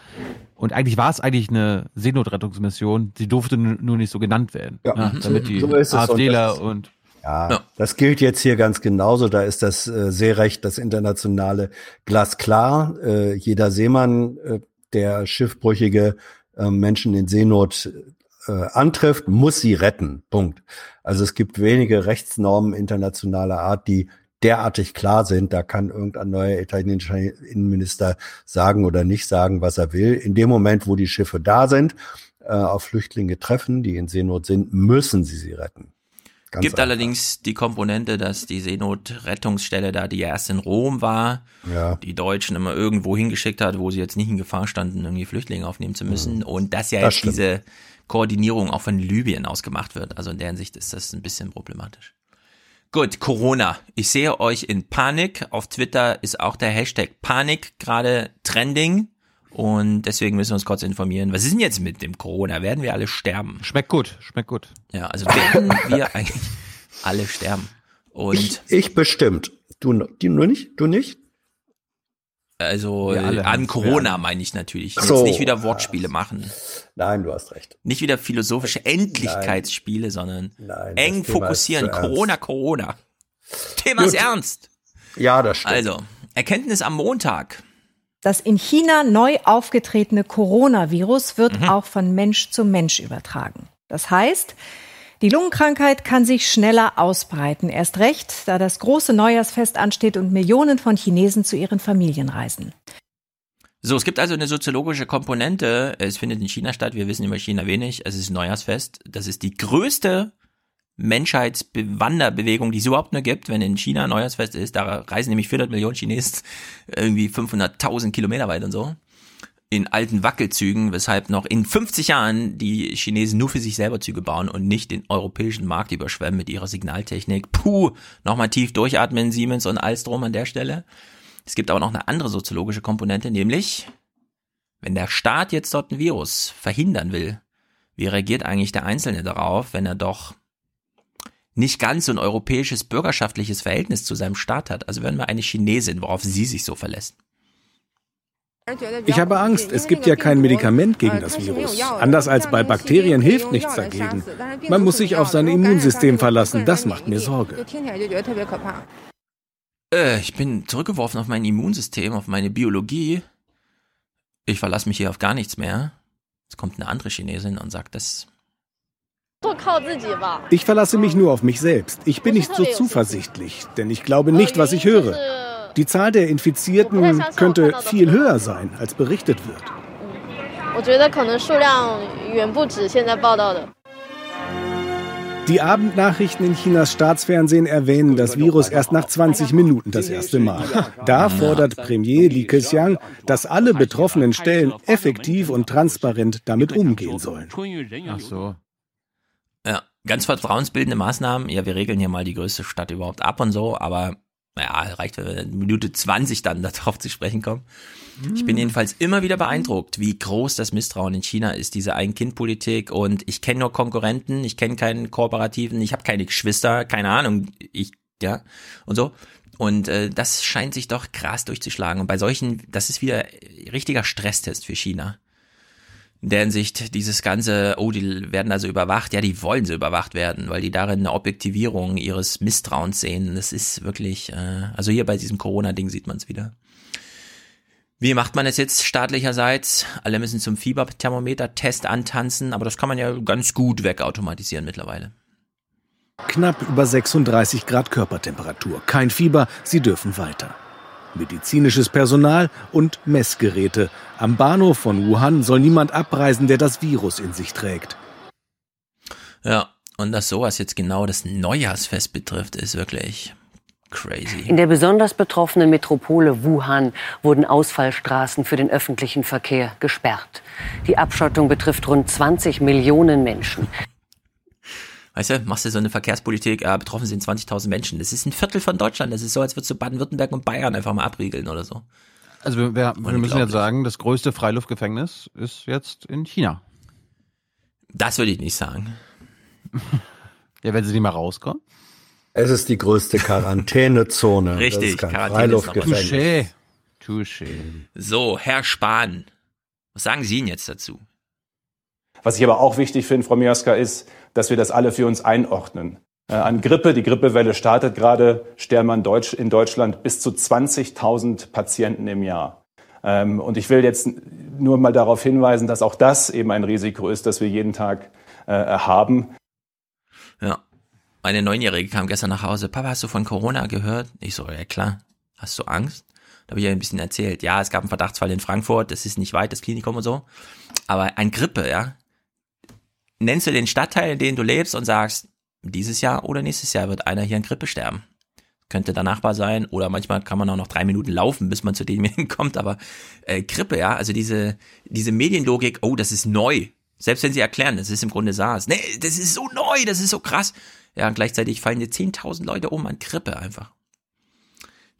Und eigentlich war es eigentlich eine Seenotrettungsmission. Sie durfte nur nicht so genannt werden. Ja. ja damit die so AfDler und, und ja, ja, das gilt jetzt hier ganz genauso. Da ist das äh, Seerecht, das internationale glasklar. Äh, jeder Seemann, äh, der schiffbrüchige äh, Menschen in Seenot äh, antrifft, muss sie retten. Punkt. Also es gibt wenige Rechtsnormen internationaler Art, die derartig klar sind. Da kann irgendein neuer italienischer Innenminister sagen oder nicht sagen, was er will. In dem Moment, wo die Schiffe da sind, äh, auf Flüchtlinge treffen, die in Seenot sind, müssen sie sie retten. Ganz Gibt einfach. allerdings die Komponente, dass die Seenotrettungsstelle da, die erst in Rom war, ja. die Deutschen immer irgendwo hingeschickt hat, wo sie jetzt nicht in Gefahr standen, irgendwie Flüchtlinge aufnehmen zu müssen. Mhm. Und dass ja das jetzt stimmt. diese Koordinierung auch von Libyen ausgemacht wird. Also in der Hinsicht ist das ein bisschen problematisch. Gut, Corona. Ich sehe euch in Panik. Auf Twitter ist auch der Hashtag Panik gerade trending. Und deswegen müssen wir uns kurz informieren. Was ist denn jetzt mit dem Corona? Werden wir alle sterben? Schmeckt gut, schmeckt gut. Ja, also werden wir [laughs] eigentlich alle sterben. Und ich, ich bestimmt. Du, du nicht? Du nicht? Also an Corona meine ich natürlich. Ich so, jetzt nicht wieder Wortspiele machen. Nein, du hast recht. Nicht wieder philosophische Endlichkeitsspiele, sondern Nein, eng fokussieren. Corona, Corona. Thema ist ernst. Ja, das stimmt. Also, Erkenntnis am Montag. Das in China neu aufgetretene Coronavirus wird mhm. auch von Mensch zu Mensch übertragen. Das heißt, die Lungenkrankheit kann sich schneller ausbreiten. Erst recht, da das große Neujahrsfest ansteht und Millionen von Chinesen zu ihren Familien reisen. So, es gibt also eine soziologische Komponente. Es findet in China statt. Wir wissen über China wenig. Es ist Neujahrsfest. Das ist die größte Menschheitswanderbewegung, die es überhaupt nur gibt, wenn in China Neujahrsfest ist. Da reisen nämlich 400 Millionen Chinesen [laughs] irgendwie 500.000 Kilometer weit und so. In alten Wackelzügen, weshalb noch in 50 Jahren die Chinesen nur für sich selber Züge bauen und nicht den europäischen Markt überschwemmen mit ihrer Signaltechnik. Puh, nochmal tief durchatmen, Siemens und Alstrom an der Stelle. Es gibt aber noch eine andere soziologische Komponente, nämlich, wenn der Staat jetzt dort ein Virus verhindern will, wie reagiert eigentlich der Einzelne darauf, wenn er doch nicht ganz so ein europäisches bürgerschaftliches Verhältnis zu seinem Staat hat. Also wenn man eine Chinesin, worauf sie sich so verlässt. Ich habe Angst, es gibt ja kein Medikament gegen das Virus. Anders als bei Bakterien hilft nichts dagegen. Man muss sich auf sein Immunsystem verlassen, das macht mir Sorge. Äh, ich bin zurückgeworfen auf mein Immunsystem, auf meine Biologie. Ich verlasse mich hier auf gar nichts mehr. Jetzt kommt eine andere Chinesin und sagt, das ich verlasse mich nur auf mich selbst. Ich bin nicht so zuversichtlich, denn ich glaube nicht, was ich höre. Die Zahl der Infizierten könnte viel höher sein, als berichtet wird. Die Abendnachrichten in Chinas Staatsfernsehen erwähnen das Virus erst nach 20 Minuten das erste Mal. Da fordert Premier Li Keqiang, dass alle betroffenen Stellen effektiv und transparent damit umgehen sollen. Ach so. Ganz vertrauensbildende Maßnahmen. Ja, wir regeln hier mal die größte Stadt überhaupt ab und so, aber ja, reicht, wenn wir in Minute 20 dann [laughs] darauf zu sprechen kommen. Ich bin jedenfalls immer wieder beeindruckt, wie groß das Misstrauen in China ist, diese Ein-Kind-Politik. Und ich kenne nur Konkurrenten, ich kenne keinen Kooperativen, ich habe keine Geschwister, keine Ahnung, ich, ja, und so. Und äh, das scheint sich doch krass durchzuschlagen. Und bei solchen, das ist wieder richtiger Stresstest für China in der Hinsicht dieses ganze, oh, die werden also überwacht, ja, die wollen so überwacht werden, weil die darin eine Objektivierung ihres Misstrauens sehen. Das ist wirklich, äh, also hier bei diesem Corona-Ding sieht man es wieder. Wie macht man es jetzt staatlicherseits? Alle müssen zum Fieberthermometer-Test antanzen, aber das kann man ja ganz gut wegautomatisieren mittlerweile. Knapp über 36 Grad Körpertemperatur, kein Fieber, sie dürfen weiter. Medizinisches Personal und Messgeräte. Am Bahnhof von Wuhan soll niemand abreisen, der das Virus in sich trägt. Ja, und dass sowas jetzt genau das Neujahrsfest betrifft, ist wirklich crazy. In der besonders betroffenen Metropole Wuhan wurden Ausfallstraßen für den öffentlichen Verkehr gesperrt. Die Abschottung betrifft rund 20 Millionen Menschen. Weißt du, machst du so eine Verkehrspolitik, äh, betroffen sind 20.000 Menschen. Das ist ein Viertel von Deutschland. Das ist so, als würdest du Baden-Württemberg und Bayern einfach mal abriegeln oder so. Also wir, wir, wir müssen jetzt sagen, das größte Freiluftgefängnis ist jetzt in China. Das würde ich nicht sagen. [laughs] ja, wenn sie nicht mal rauskommen. Es ist die größte Quarantänezone. Richtig, Freiluftgefängnis. Touché. Touché. So, Herr Spahn, was sagen Sie Ihnen jetzt dazu? Was ich aber auch wichtig finde, Frau Miaska, ist, dass wir das alle für uns einordnen. Äh, an Grippe, die Grippewelle startet gerade, sterben in, Deutsch, in Deutschland bis zu 20.000 Patienten im Jahr. Ähm, und ich will jetzt nur mal darauf hinweisen, dass auch das eben ein Risiko ist, das wir jeden Tag äh, haben. Ja, meine Neunjährige kam gestern nach Hause. Papa, hast du von Corona gehört? Ich so, ja klar. Hast du Angst? Da habe ich ihr ein bisschen erzählt. Ja, es gab einen Verdachtsfall in Frankfurt, das ist nicht weit, das Klinikum und so. Aber ein Grippe, ja, nennst du den Stadtteil, in dem du lebst und sagst, dieses Jahr oder nächstes Jahr wird einer hier an Grippe sterben. Könnte der Nachbar sein oder manchmal kann man auch noch drei Minuten laufen, bis man zu demjenigen [laughs] kommt. Aber äh, Grippe, ja, also diese, diese Medienlogik, oh, das ist neu. Selbst wenn sie erklären, das ist im Grunde SARS. Nee, das ist so neu, das ist so krass. Ja, und gleichzeitig fallen dir 10.000 Leute um an Grippe einfach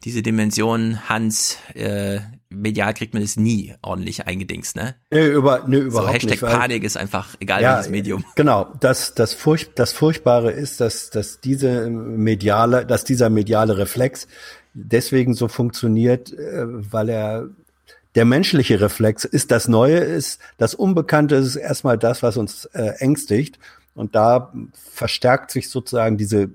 diese Dimension, Hans, äh, medial kriegt man das nie ordentlich eingedingst, ne? Nee, über, nee überhaupt so, Hashtag nicht. Panik ist einfach egal ja, welches Medium. Genau, das, das, Furch das Furchtbare ist, dass, dass diese mediale, dass dieser mediale Reflex deswegen so funktioniert, äh, weil er der menschliche Reflex ist das Neue, ist das Unbekannte ist erstmal das, was uns äh, ängstigt. Und da verstärkt sich sozusagen diese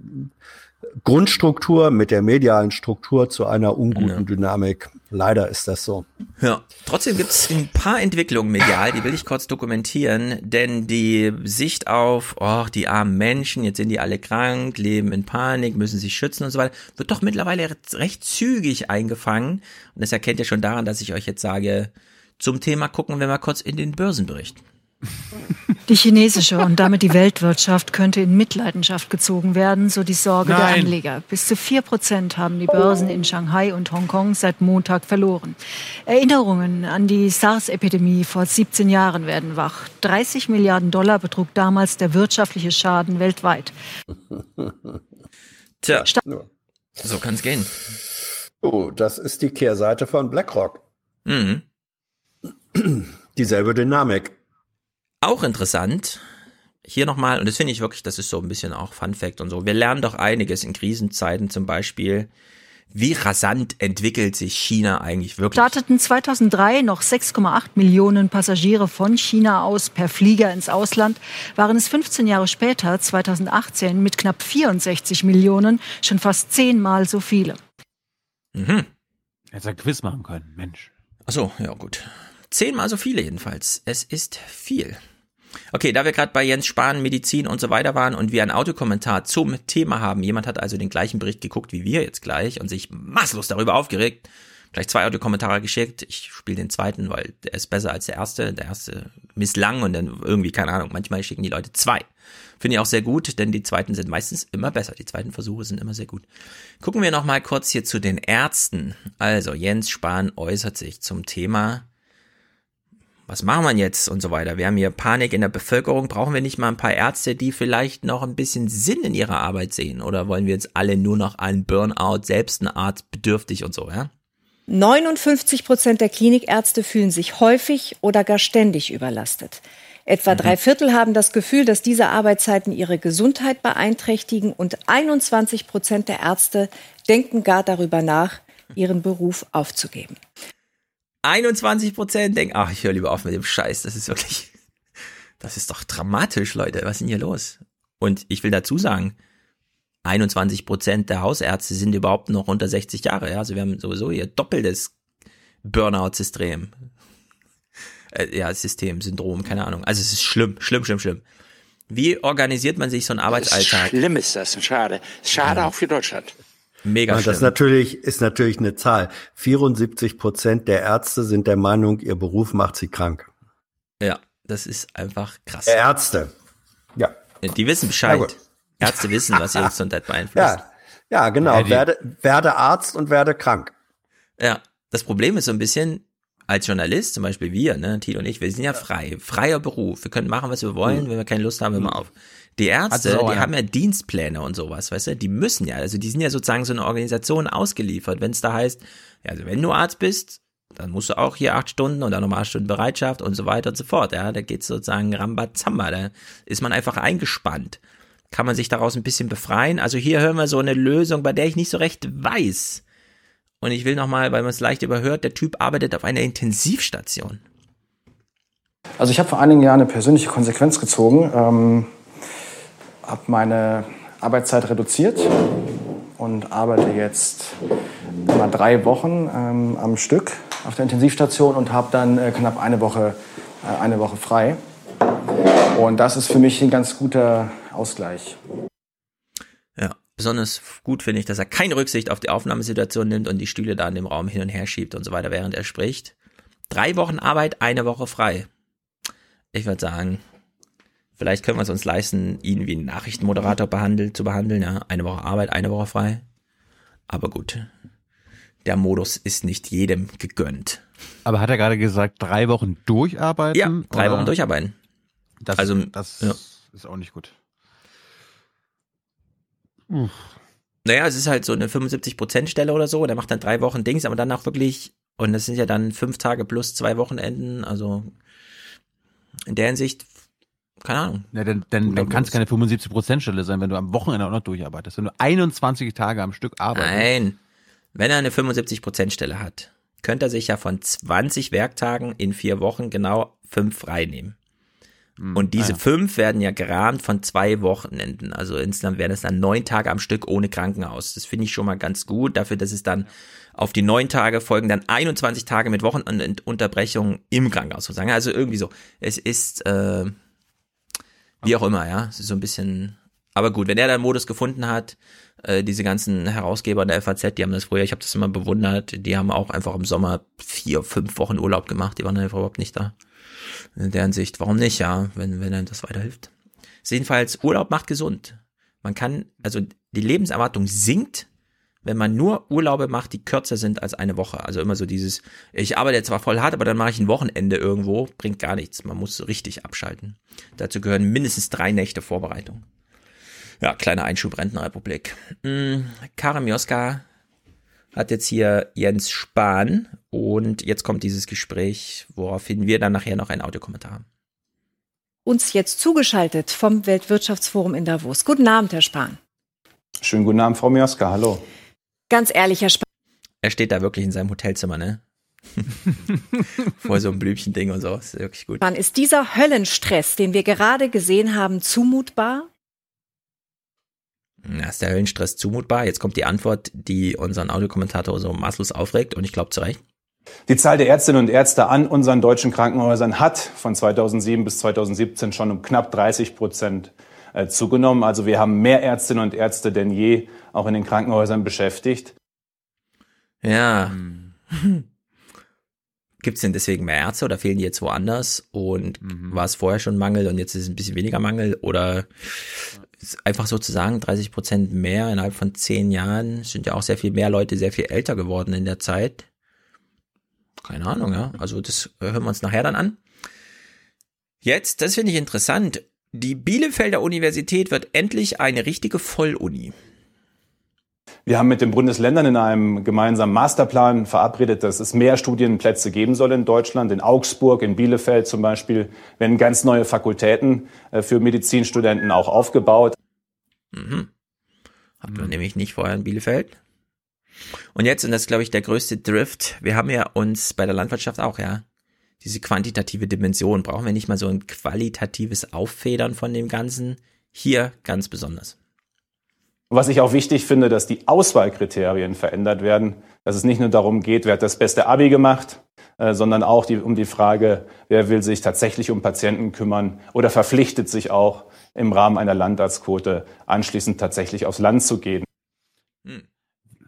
Grundstruktur mit der medialen Struktur zu einer unguten ja. Dynamik. Leider ist das so. Ja, trotzdem gibt es ein paar Entwicklungen medial, die will ich kurz dokumentieren, denn die Sicht auf, oh, die armen Menschen, jetzt sind die alle krank, leben in Panik, müssen sich schützen und so weiter, wird doch mittlerweile recht zügig eingefangen. Und das erkennt ihr schon daran, dass ich euch jetzt sage, zum Thema gucken wir mal kurz in den Börsenbericht. Die chinesische und damit die Weltwirtschaft könnte in Mitleidenschaft gezogen werden, so die Sorge Nein. der Anleger. Bis zu vier Prozent haben die Börsen in Shanghai und Hongkong seit Montag verloren. Erinnerungen an die SARS-Epidemie vor 17 Jahren werden wach. 30 Milliarden Dollar betrug damals der wirtschaftliche Schaden weltweit. [laughs] Tja, so kann es gehen. Oh, das ist die Kehrseite von BlackRock. Mhm. Dieselbe Dynamik. Auch interessant, hier nochmal, und das finde ich wirklich, das ist so ein bisschen auch Fun Fact und so. Wir lernen doch einiges in Krisenzeiten zum Beispiel. Wie rasant entwickelt sich China eigentlich wirklich? Starteten 2003 noch 6,8 Millionen Passagiere von China aus per Flieger ins Ausland, waren es 15 Jahre später, 2018, mit knapp 64 Millionen schon fast zehnmal so viele. Mhm. Hätte ein Quiz machen können, Mensch. Achso, ja gut. Zehnmal so viele jedenfalls. Es ist viel. Okay, da wir gerade bei Jens Spahn, Medizin und so weiter waren und wir einen Autokommentar zum Thema haben, jemand hat also den gleichen Bericht geguckt wie wir jetzt gleich und sich maßlos darüber aufgeregt, gleich zwei Autokommentare geschickt. Ich spiele den zweiten, weil der ist besser als der erste. Der erste misslang und dann irgendwie, keine Ahnung, manchmal schicken die Leute zwei. Finde ich auch sehr gut, denn die zweiten sind meistens immer besser. Die zweiten Versuche sind immer sehr gut. Gucken wir nochmal kurz hier zu den Ärzten. Also, Jens Spahn äußert sich zum Thema was machen wir jetzt und so weiter. Wir haben hier Panik in der Bevölkerung. Brauchen wir nicht mal ein paar Ärzte, die vielleicht noch ein bisschen Sinn in ihrer Arbeit sehen? Oder wollen wir jetzt alle nur noch einen Burnout, selbst ein Arzt bedürftig und so, ja? 59 Prozent der Klinikärzte fühlen sich häufig oder gar ständig überlastet. Etwa mhm. drei Viertel haben das Gefühl, dass diese Arbeitszeiten ihre Gesundheit beeinträchtigen und 21 Prozent der Ärzte denken gar darüber nach, ihren Beruf aufzugeben. 21 Prozent denken, ach, ich höre lieber auf mit dem Scheiß. Das ist wirklich, das ist doch dramatisch, Leute. Was ist denn hier los? Und ich will dazu sagen, 21 Prozent der Hausärzte sind überhaupt noch unter 60 Jahre. Ja? Also wir haben sowieso hier doppeltes Burnout-System. Äh, ja, System, Syndrom, keine Ahnung. Also es ist schlimm, schlimm, schlimm, schlimm. Wie organisiert man sich so einen Arbeitsalltag? Schlimm ist das, schade. Schade ja. auch für Deutschland. Mega Das ist natürlich, ist natürlich eine Zahl. 74 Prozent der Ärzte sind der Meinung, ihr Beruf macht sie krank. Ja, das ist einfach krass. Der Ärzte. Ja. Die wissen Bescheid. Ärzte wissen, was ihre [laughs] Gesundheit beeinflusst. Ja, ja genau. Ja, werde, werde Arzt und werde krank. Ja, das Problem ist so ein bisschen, als Journalist, zum Beispiel wir, ne, Tilo und ich, wir sind ja frei, freier Beruf. Wir können machen, was wir wollen, Mhm. wenn wir keine Lust haben, hören wir auf. Die Ärzte, auch, die ja. haben ja Dienstpläne und sowas, weißt du, die müssen ja, also die sind ja sozusagen so eine Organisation ausgeliefert, wenn es da heißt, ja, also wenn du Arzt bist, dann musst du auch hier acht Stunden und dann nochmal acht Stunden Bereitschaft und so weiter und so fort, ja, da geht's sozusagen Rambazamba, da ist man einfach eingespannt. Kann man sich daraus ein bisschen befreien? Also hier hören wir so eine Lösung, bei der ich nicht so recht weiß. Und ich will nochmal, weil man es leicht überhört, der Typ arbeitet auf einer Intensivstation. Also ich habe vor einigen Jahren eine persönliche Konsequenz gezogen, ähm, habe meine Arbeitszeit reduziert und arbeite jetzt immer drei Wochen ähm, am Stück auf der Intensivstation und habe dann äh, knapp eine Woche, äh, eine Woche frei. Und das ist für mich ein ganz guter Ausgleich. Ja, besonders gut finde ich, dass er keine Rücksicht auf die Aufnahmesituation nimmt und die Stühle da in dem Raum hin und her schiebt und so weiter, während er spricht. Drei Wochen Arbeit, eine Woche frei. Ich würde sagen, vielleicht können wir es uns leisten, ihn wie einen Nachrichtenmoderator behandelt, zu behandeln. Ja, eine Woche Arbeit, eine Woche frei. Aber gut, der Modus ist nicht jedem gegönnt. Aber hat er gerade gesagt, drei Wochen durcharbeiten? Ja, drei oder? Wochen durcharbeiten. Das, Also, das ja. ist auch nicht gut. Naja, es ist halt so eine 75%-Stelle oder so. Der macht dann drei Wochen Dings, aber dann auch wirklich, und das sind ja dann fünf Tage plus zwei Wochenenden. Also in der Hinsicht, keine Ahnung. Ja, denn, denn, dann kann es keine 75%-Stelle sein, wenn du am Wochenende auch noch durcharbeitest. Wenn du 21 Tage am Stück arbeitest. Nein, wenn er eine 75%-Stelle hat, könnte er sich ja von 20 Werktagen in vier Wochen genau fünf frei nehmen. Und diese ah ja. fünf werden ja gerahmt von zwei Wochenenden. Also insgesamt wären es dann neun Tage am Stück ohne Krankenhaus. Das finde ich schon mal ganz gut. Dafür, dass es dann auf die neun Tage folgen dann 21 Tage mit Wochenendunterbrechung im Krankenhaus sozusagen. Also irgendwie so. Es ist, äh, wie auch immer, ja. So ein bisschen, aber gut, wenn er da einen Modus gefunden hat, äh, diese ganzen Herausgeber der FAZ, die haben das früher, ich habe das immer bewundert, die haben auch einfach im Sommer vier, fünf Wochen Urlaub gemacht, die waren einfach überhaupt nicht da. In deren Sicht, warum nicht, ja, wenn, wenn einem das weiterhilft. Jedenfalls, Urlaub macht gesund. Man kann, also die Lebenserwartung sinkt, wenn man nur Urlaube macht, die kürzer sind als eine Woche. Also immer so dieses, ich arbeite jetzt zwar voll hart, aber dann mache ich ein Wochenende irgendwo, bringt gar nichts. Man muss richtig abschalten. Dazu gehören mindestens drei Nächte Vorbereitung. Ja, kleiner Einschub Rentenrepublik. Hm, Karim Joska hat jetzt hier Jens Spahn und jetzt kommt dieses Gespräch, woraufhin wir dann nachher noch einen Audiokommentar haben. Uns jetzt zugeschaltet vom Weltwirtschaftsforum in Davos. Guten Abend, Herr Spahn. Schönen guten Abend, Frau Mioska. Hallo. Ganz ehrlich, Herr Spahn. Er steht da wirklich in seinem Hotelzimmer, ne? [laughs] Vor so einem Blümchending und so. Das ist wirklich gut. Ist dieser Höllenstress, den wir gerade gesehen haben, zumutbar? Ja, ist der Höllenstress zumutbar? Jetzt kommt die Antwort, die unseren Audiokommentator so maßlos aufregt und ich glaube zu Recht. Die Zahl der Ärztinnen und Ärzte an unseren deutschen Krankenhäusern hat von 2007 bis 2017 schon um knapp 30 Prozent äh, zugenommen. Also wir haben mehr Ärztinnen und Ärzte denn je auch in den Krankenhäusern beschäftigt. Ja. [laughs] Gibt es denn deswegen mehr Ärzte oder fehlen die jetzt woanders? Und war es vorher schon Mangel und jetzt ist es ein bisschen weniger Mangel? Oder ist einfach sozusagen 30 Prozent mehr innerhalb von zehn Jahren? Es sind ja auch sehr viel mehr Leute sehr viel älter geworden in der Zeit. Keine Ahnung, ja. Also das hören wir uns nachher dann an. Jetzt, das finde ich interessant. Die Bielefelder Universität wird endlich eine richtige Volluni. Wir haben mit den Bundesländern in einem gemeinsamen Masterplan verabredet, dass es mehr Studienplätze geben soll in Deutschland. In Augsburg, in Bielefeld zum Beispiel werden ganz neue Fakultäten äh, für Medizinstudenten auch aufgebaut. Mhm. Hatten wir nämlich nicht vorher in Bielefeld. Und jetzt, und das ist, glaube ich, der größte Drift, wir haben ja uns bei der Landwirtschaft auch, ja, diese quantitative Dimension. Brauchen wir nicht mal so ein qualitatives Auffedern von dem Ganzen? Hier ganz besonders. Was ich auch wichtig finde, dass die Auswahlkriterien verändert werden, dass es nicht nur darum geht, wer hat das beste Abi gemacht, äh, sondern auch die, um die Frage, wer will sich tatsächlich um Patienten kümmern oder verpflichtet sich auch im Rahmen einer Landarztquote anschließend tatsächlich aufs Land zu gehen.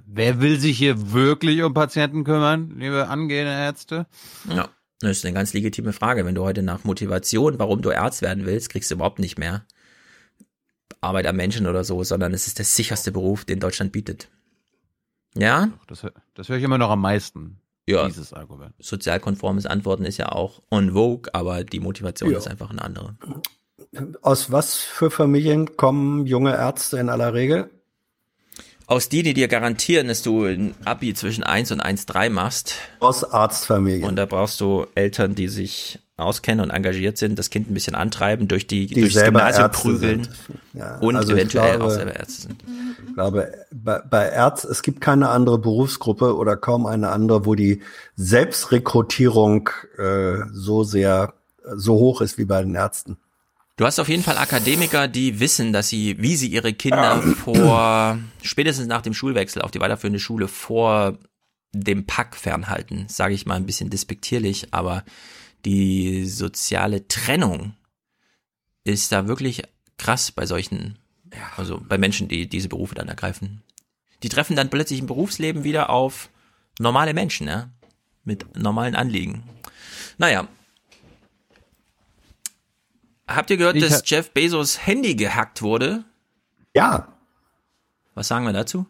Wer will sich hier wirklich um Patienten kümmern, liebe angehende Ärzte? Ja, das ist eine ganz legitime Frage. Wenn du heute nach Motivation, warum du Arzt werden willst, kriegst du überhaupt nicht mehr Arbeit am Menschen oder so, sondern es ist der sicherste Beruf, den Deutschland bietet. Ja? Das, das höre ich immer noch am meisten. Ja. Dieses Argument. Sozialkonformes Antworten ist ja auch on vogue, aber die Motivation Ja. ist einfach eine andere. Aus was für Familien kommen junge Ärzte in aller Regel? Aus die, die dir garantieren, dass du ein Abi zwischen 1 und 1,3 machst. Aus Arztfamilien. Und da brauchst du Eltern, die sich auskennen und engagiert sind, das Kind ein bisschen antreiben, durch die, Die durchs Gymnasium Ärzte prügeln. Ja, und also eventuell glaube- auch selber Ärzte sind. Ich glaube, bei, bei Ärzten, es gibt keine andere Berufsgruppe oder kaum eine andere, wo die Selbstrekrutierung äh, so sehr, so hoch ist wie bei den Ärzten. Du hast auf jeden Fall Akademiker, die wissen, dass sie, wie sie ihre Kinder vor, spätestens nach dem Schulwechsel auf die weiterführende Schule vor dem Pack fernhalten, sage ich mal ein bisschen despektierlich, aber die soziale Trennung ist da wirklich krass bei solchen, also bei Menschen, die diese Berufe dann ergreifen. Die treffen dann plötzlich im Berufsleben wieder auf normale Menschen, ja, mit normalen Anliegen. Naja. Habt ihr gehört, Ich dass ha- Jeff Bezos Handy gehackt wurde? Ja. Was sagen wir dazu?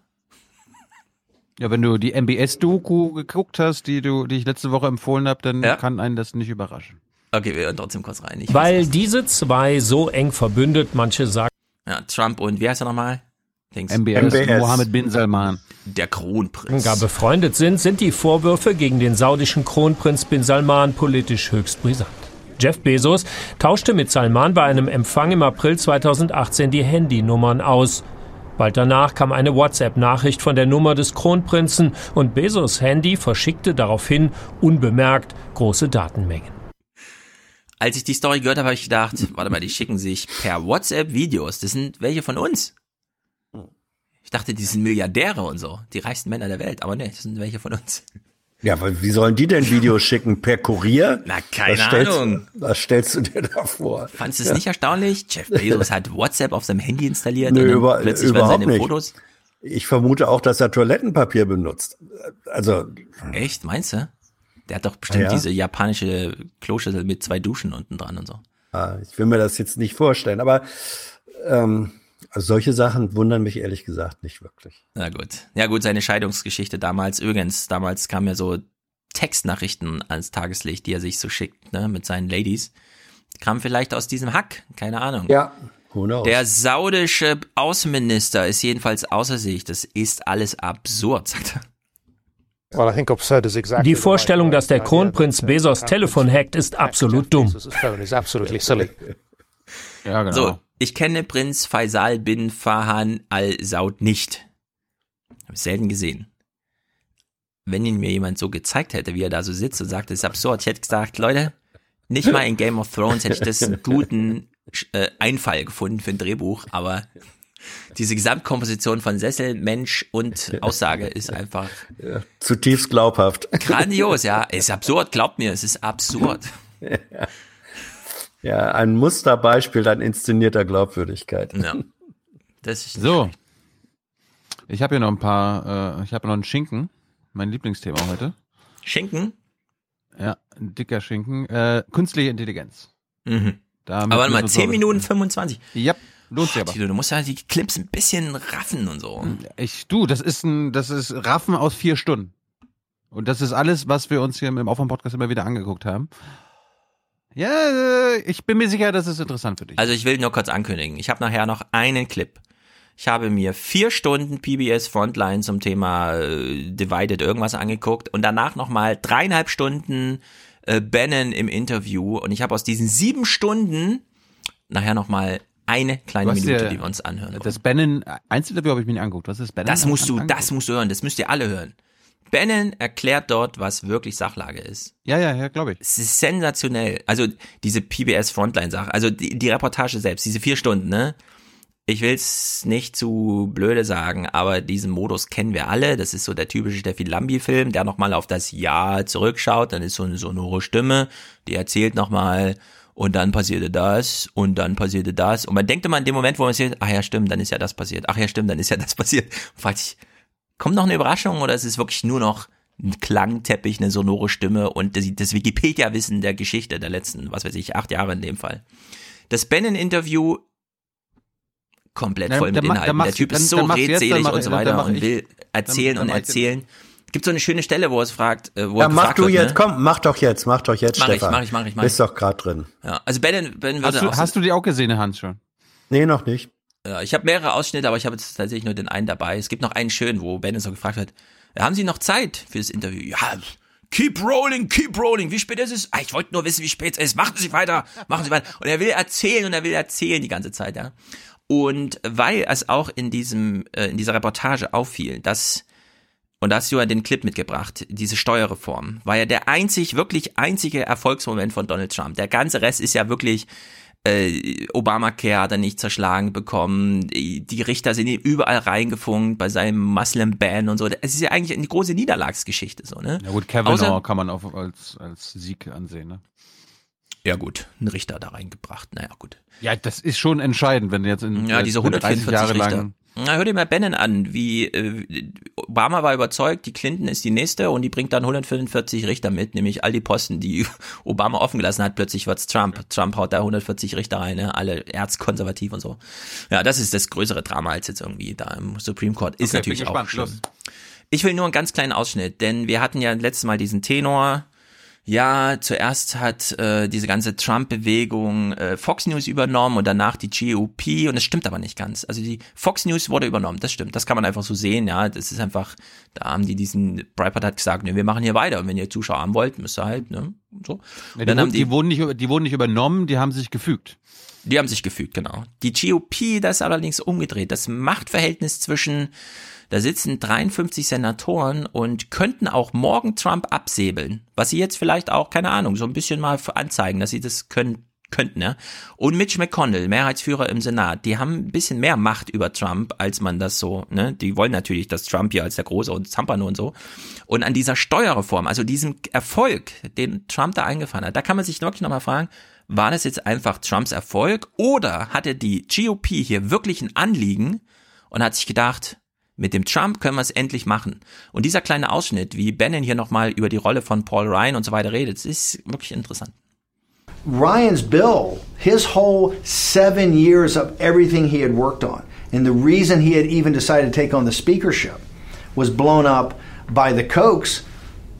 Ja, wenn du die MBS-Doku geguckt hast, die du, die ich letzte Woche empfohlen habe, dann kann einen das nicht überraschen. Okay, wir hören trotzdem kurz rein. Ich Weil diese zwei so eng verbündet, manche sagen. Ja, Trump und wie heißt er nochmal? Dings. MBS, Mohammed bin Salman. Der Kronprinz. gar befreundet sind, sind die Vorwürfe gegen den saudischen Kronprinz bin Salman politisch höchst brisant. Jeff Bezos tauschte mit Salman bei einem Empfang im April 2018 die Handynummern aus. Bald danach kam eine WhatsApp-Nachricht von der Nummer des Kronprinzen und Bezos Handy verschickte daraufhin unbemerkt große Datenmengen. Als ich die Story gehört habe, habe ich gedacht, warte mal, die schicken sich per WhatsApp Videos. Das sind welche von uns. Ich dachte, die sind Milliardäre und so, die reichsten Männer der Welt. Aber nee, das sind welche von uns. Ja, aber wie sollen die denn Videos schicken? Per Kurier? Na, keine was stellst, Ahnung. Was stellst du dir da vor? Fandest du es nicht erstaunlich? Jeff Bezos hat WhatsApp auf seinem Handy installiert Nö, und dann über, plötzlich waren seine nicht. Fotos. Ich vermute auch, dass er Toilettenpapier benutzt. Also, Echt, meinst du? Der hat doch bestimmt Ja. diese japanische Kloschüssel mit zwei Duschen unten dran und so. ah, ich will mir das jetzt nicht vorstellen. Aber ähm, also solche Sachen wundern mich ehrlich gesagt nicht wirklich. Na gut. Ja gut, seine Scheidungsgeschichte damals. Übrigens, damals kamen ja so Textnachrichten ans Tageslicht, die er sich so schickt, ne, mit seinen Ladies. Kam vielleicht aus diesem Hack, keine Ahnung. Ja, who knows? Der saudische Außenminister ist jedenfalls außer sich. Das ist alles absurd, sagt er. Die Vorstellung, dass der Kronprinz Bezos Telefon hackt, ist absolut dumm. [laughs] Ja, genau. So, ich kenne Prinz Faisal bin Fahan al-Saud nicht. Habe ich selten gesehen. Wenn ihn mir jemand so gezeigt hätte, wie er da so sitzt und sagt, das ist absurd. Ich hätte gesagt, Leute, nicht mal in Game of Thrones hätte ich das einen guten äh, Einfall gefunden für ein Drehbuch, aber diese Gesamtkomposition von Sessel, Mensch und Aussage ist einfach Ja, zutiefst glaubhaft. grandios, ja. Ist absurd, glaubt mir, es ist absurd. Ja, [laughs] ein Musterbeispiel an inszenierter Glaubwürdigkeit. Ja. [laughs] Das ist So. Ich habe hier noch ein paar, äh, ich habe noch einen Schinken. Mein Lieblingsthema heute. Schinken? Ja, ein dicker Schinken. Äh, künstliche Intelligenz. Mhm. Damit aber warte mal, wir 10 so- Minuten 25. Ja, lohnt sich aber. Tilo, du musst ja die Clips ein bisschen raffen und so. Ich, du, das ist ein, das ist Raffen aus vier Stunden. Und das ist alles, was wir uns hier im Aufwand-Podcast immer wieder angeguckt haben. Ja, äh, ich bin mir sicher, das ist interessant für dich. Also ich will nur kurz ankündigen. Ich habe nachher noch einen Clip. Ich habe mir vier Stunden PBS Frontline zum Thema äh, Divided irgendwas angeguckt und danach nochmal dreieinhalb Stunden äh, Bannon im Interview und ich habe aus diesen sieben Stunden nachher nochmal eine kleine Minute, dir- die wir uns anhören. Das Bannon, Einzelinterview habe ich mir nicht angeguckt. Was ist Bannon? Das musst du, das musst du hören, das müsst ihr alle hören. Bannon erklärt dort, was wirklich Sachlage ist. Ja, ja, ja, glaube ich. Es ist sensationell. Also diese PBS Frontline-Sache, also die, die Reportage selbst, diese vier Stunden, ne? Ich will's nicht zu blöde sagen, aber diesen Modus kennen wir alle. Das ist so der typische Steffi Lambi-Film, der nochmal auf das Jahr zurückschaut. Dann ist so eine sonore Stimme, die erzählt nochmal und dann passierte das und dann passierte das. Und man denkt immer in dem Moment, wo man sieht, ach ja, stimmt, dann ist ja das passiert. Ach ja, stimmt, dann ist ja das passiert. [laughs] Und fragt sich, Kommt noch eine Überraschung oder ist es wirklich nur noch ein Klangteppich, eine sonore Stimme und das, das Wikipedia-Wissen der Geschichte der letzten, was weiß ich, acht Jahre in dem Fall. Das Bannon-Interview komplett Na, voll mit dann Inhalten. dann Der Typ ist dann- so dann jetzt, dann redselig und so dann weiter mach und ich- will erzählen dann und mach ich- erzählen. Gibt so eine schöne Stelle, wo es fragt, äh, wo Ja, er mach du wird, jetzt, ne? komm, mach doch jetzt, mach doch jetzt, Mach ich, Stefan. mach ich, mach ich, mach Bist ich. doch grad drin. Ja, also Bannon, Bannon Hast würde du, auch hast du die auch gesehen, Hans, schon? Nee, noch nicht. Ja, ich habe mehrere Ausschnitte, aber ich habe jetzt tatsächlich nur den einen dabei. Es gibt noch einen schönen, wo Bannon so gefragt wird, haben Sie noch Zeit für das Interview? Ja, keep rolling, keep rolling. Wie spät ist es? Ah, ich wollte nur wissen, wie spät es ist. Machen Sie weiter, machen Sie weiter. Und er will erzählen und er will erzählen die ganze Zeit, ja. Und weil es auch in diesem, äh, in dieser Reportage auffiel, dass und da hast du ja den Clip mitgebracht, diese Steuerreform, war ja der einzig, wirklich einzige Erfolgsmoment von Donald Trump. Der ganze Rest ist ja wirklich, äh, Obamacare hat er nicht zerschlagen bekommen, die Richter sind ihm überall reingefunkt bei seinem Muslim-Ban und so. Es ist ja eigentlich eine große Niederlagsgeschichte, so, ne? Ja gut, Kavanaugh Außer- kann man auch als, als Sieg ansehen, ne? Ja gut, einen Richter da reingebracht, naja gut. Ja, das ist schon entscheidend, wenn jetzt in Ja, diese wenn 30 144 Jahre Richter. Na, hör dir mal Bannon an, wie äh, Obama war überzeugt, die Clinton ist die nächste und die bringt dann 145 Richter mit, nämlich all die Posten, die [laughs] Obama offen gelassen hat, plötzlich wird's Trump. Trump haut da 140 Richter rein, ne? alle erzkonservativ und so. Ja, das ist das größere Drama als jetzt irgendwie da im Supreme Court. Ist Okay, natürlich auch schlimm. Schluss. Ich will nur einen ganz kleinen Ausschnitt, denn wir hatten ja letztes Mal diesen Tenor. Ja, zuerst hat äh, diese ganze Trump-Bewegung äh, Fox News übernommen und danach die GOP und das stimmt aber nicht ganz. Also die Fox News wurde übernommen, das stimmt. Das kann man einfach so sehen, ja. Das ist einfach, da haben die diesen, Breitbart hat gesagt, ne, wir machen hier weiter und wenn ihr Zuschauer haben wollt, müsst ihr halt, ne, so. Ja, Und die, dann haben wurden, die, wurden nicht, die wurden nicht übernommen, die haben sich gefügt. die haben sich gefügt, genau. Die GOP, das ist allerdings umgedreht. Das Machtverhältnis zwischen, da sitzen 53 Senatoren und könnten auch morgen Trump absäbeln. Was sie jetzt vielleicht auch, keine Ahnung, so ein bisschen mal anzeigen, dass sie das können, könnten, ne? Und Mitch McConnell, Mehrheitsführer im Senat, die haben ein bisschen mehr Macht über Trump, als man das so, ne? Die wollen natürlich, dass Trump hier als der Große und Zampano und so. Und an dieser Steuerreform, also diesem Erfolg, den Trump da eingefahren hat, da kann man sich wirklich nochmal fragen, war das jetzt einfach Trumps Erfolg oder hatte die GOP hier wirklich ein Anliegen und hat sich gedacht, mit dem Trump können wir es endlich machen. Und dieser kleine Ausschnitt, wie Bannon hier nochmal über die Rolle von Paul Ryan und so weiter redet, ist wirklich interessant. Ryan's bill, his whole seven years of everything he had worked on, and the reason he had even decided to take on the speakership was blown up by the Kochs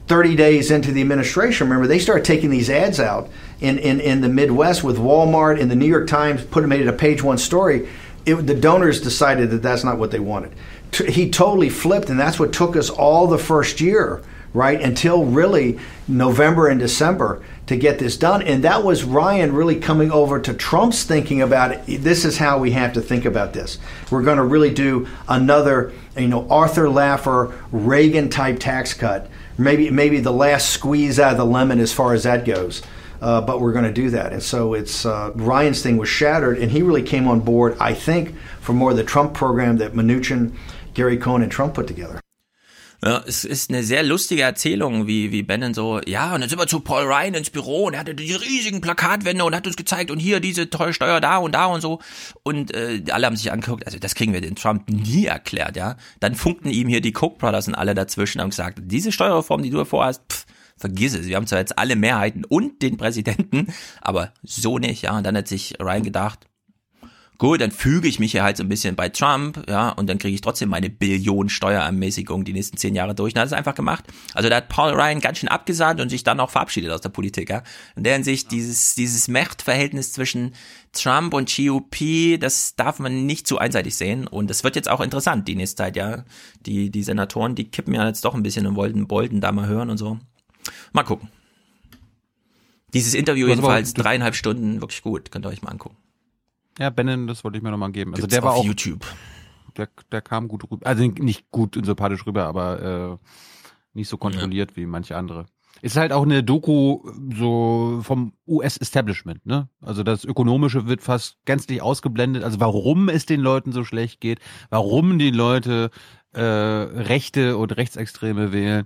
30 days into the administration. Remember, they started taking these ads out in, in, in the Midwest with Walmart and the New York Times, put made it a page one story. It, the donors decided that that's not what they wanted. He totally flipped, and that's what took us all the first year, right, until really November and December to get this done. And that was Ryan really coming over to Trump's thinking about it. This is how we have to think about this. We're going to really do another, you know, Arthur Laffer, Reagan type tax cut. Maybe maybe the last squeeze out of the lemon as far as that goes. Uh, but we're going to do that. And so it's uh, Ryan's thing was shattered, and he really came on board, I think, for more of the Trump program that Mnuchin, Gary Cohn, and Trump put together. Ja, es ist eine sehr lustige Erzählung, wie, wie Bannon so, ja, und dann sind wir zu Paul Ryan ins Büro und er hatte diese riesigen Plakatwände und hat uns gezeigt und hier diese tolle Steuer da und da und so. Und äh, alle haben sich angeguckt, also das kriegen wir den Trump nie erklärt, ja. Dann funkten ihm hier die Coke Brothers und alle dazwischen und gesagt, diese Steuerreform, die du vorhast, pff, vergiss es. Wir haben zwar jetzt alle Mehrheiten und den Präsidenten, aber so nicht, ja. Und dann hat sich Ryan gedacht, gut, dann füge ich mich hier halt so ein bisschen bei Trump, ja, und dann kriege ich trotzdem meine Billion Steuerermäßigung die nächsten zehn Jahre durch. Und hat es einfach gemacht. Also da hat Paul Ryan ganz schön abgesandt und sich dann auch verabschiedet aus der Politik, ja. In der Hinsicht, dieses, dieses Machtverhältnis zwischen Trump und GOP, das darf man nicht zu einseitig sehen. Und das wird jetzt auch interessant, die nächste Zeit, ja. Die, die Senatoren, die kippen ja jetzt doch ein bisschen und wollten Bolton da mal hören und so. Mal gucken. Dieses Interview jedenfalls dreieinhalb Stunden, wirklich gut. Könnt ihr euch mal angucken. Ja, Bannon, das wollte ich mir nochmal geben. Also Gibt's der war auf auch YouTube. Der, der kam gut rüber. Also nicht gut und sympathisch rüber, aber äh, nicht so kontrolliert wie manche andere. Ist halt auch eine Doku so vom US-Establishment, ne? Also das Ökonomische wird fast gänzlich ausgeblendet. Also warum es den Leuten so schlecht geht, warum die Leute äh, Rechte und Rechtsextreme wählen.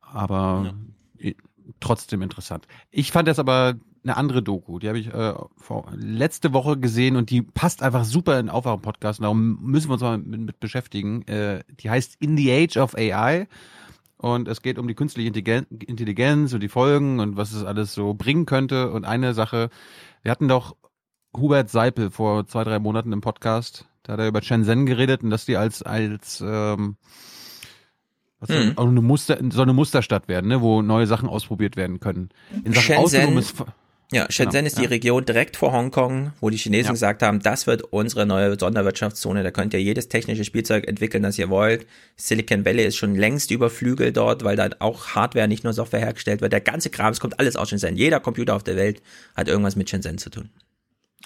Aber i- trotzdem interessant. Ich fand das aber eine andere Doku, die habe ich äh, vor, letzte Woche gesehen und die passt einfach super in den Aufwachen-Podcast. Darum müssen wir uns mal mit, mit beschäftigen. Äh, die heißt In the Age of AI. Und es geht um die künstliche Intelligenz und die Folgen und was es alles so bringen könnte. Und eine Sache, wir hatten doch Hubert Seipel vor zwei, drei Monaten im Podcast. Da hat er über Shenzhen geredet und dass die als, als ähm, was hm. auch eine Muster, so eine Musterstadt werden, ne, wo neue Sachen ausprobiert werden können. In Sachen Shenzhen, autonomes ja, Shenzhen genau, ist die ja. Region direkt vor Hongkong, wo die Chinesen ja. gesagt haben, das wird unsere neue Sonderwirtschaftszone. Da könnt ihr jedes technische Spielzeug entwickeln, das ihr wollt. Silicon Valley ist schon längst überflügelt dort, weil da auch Hardware, nicht nur Software hergestellt wird. Der ganze Kram, es kommt alles aus Shenzhen. Jeder Computer auf der Welt hat irgendwas mit Shenzhen zu tun.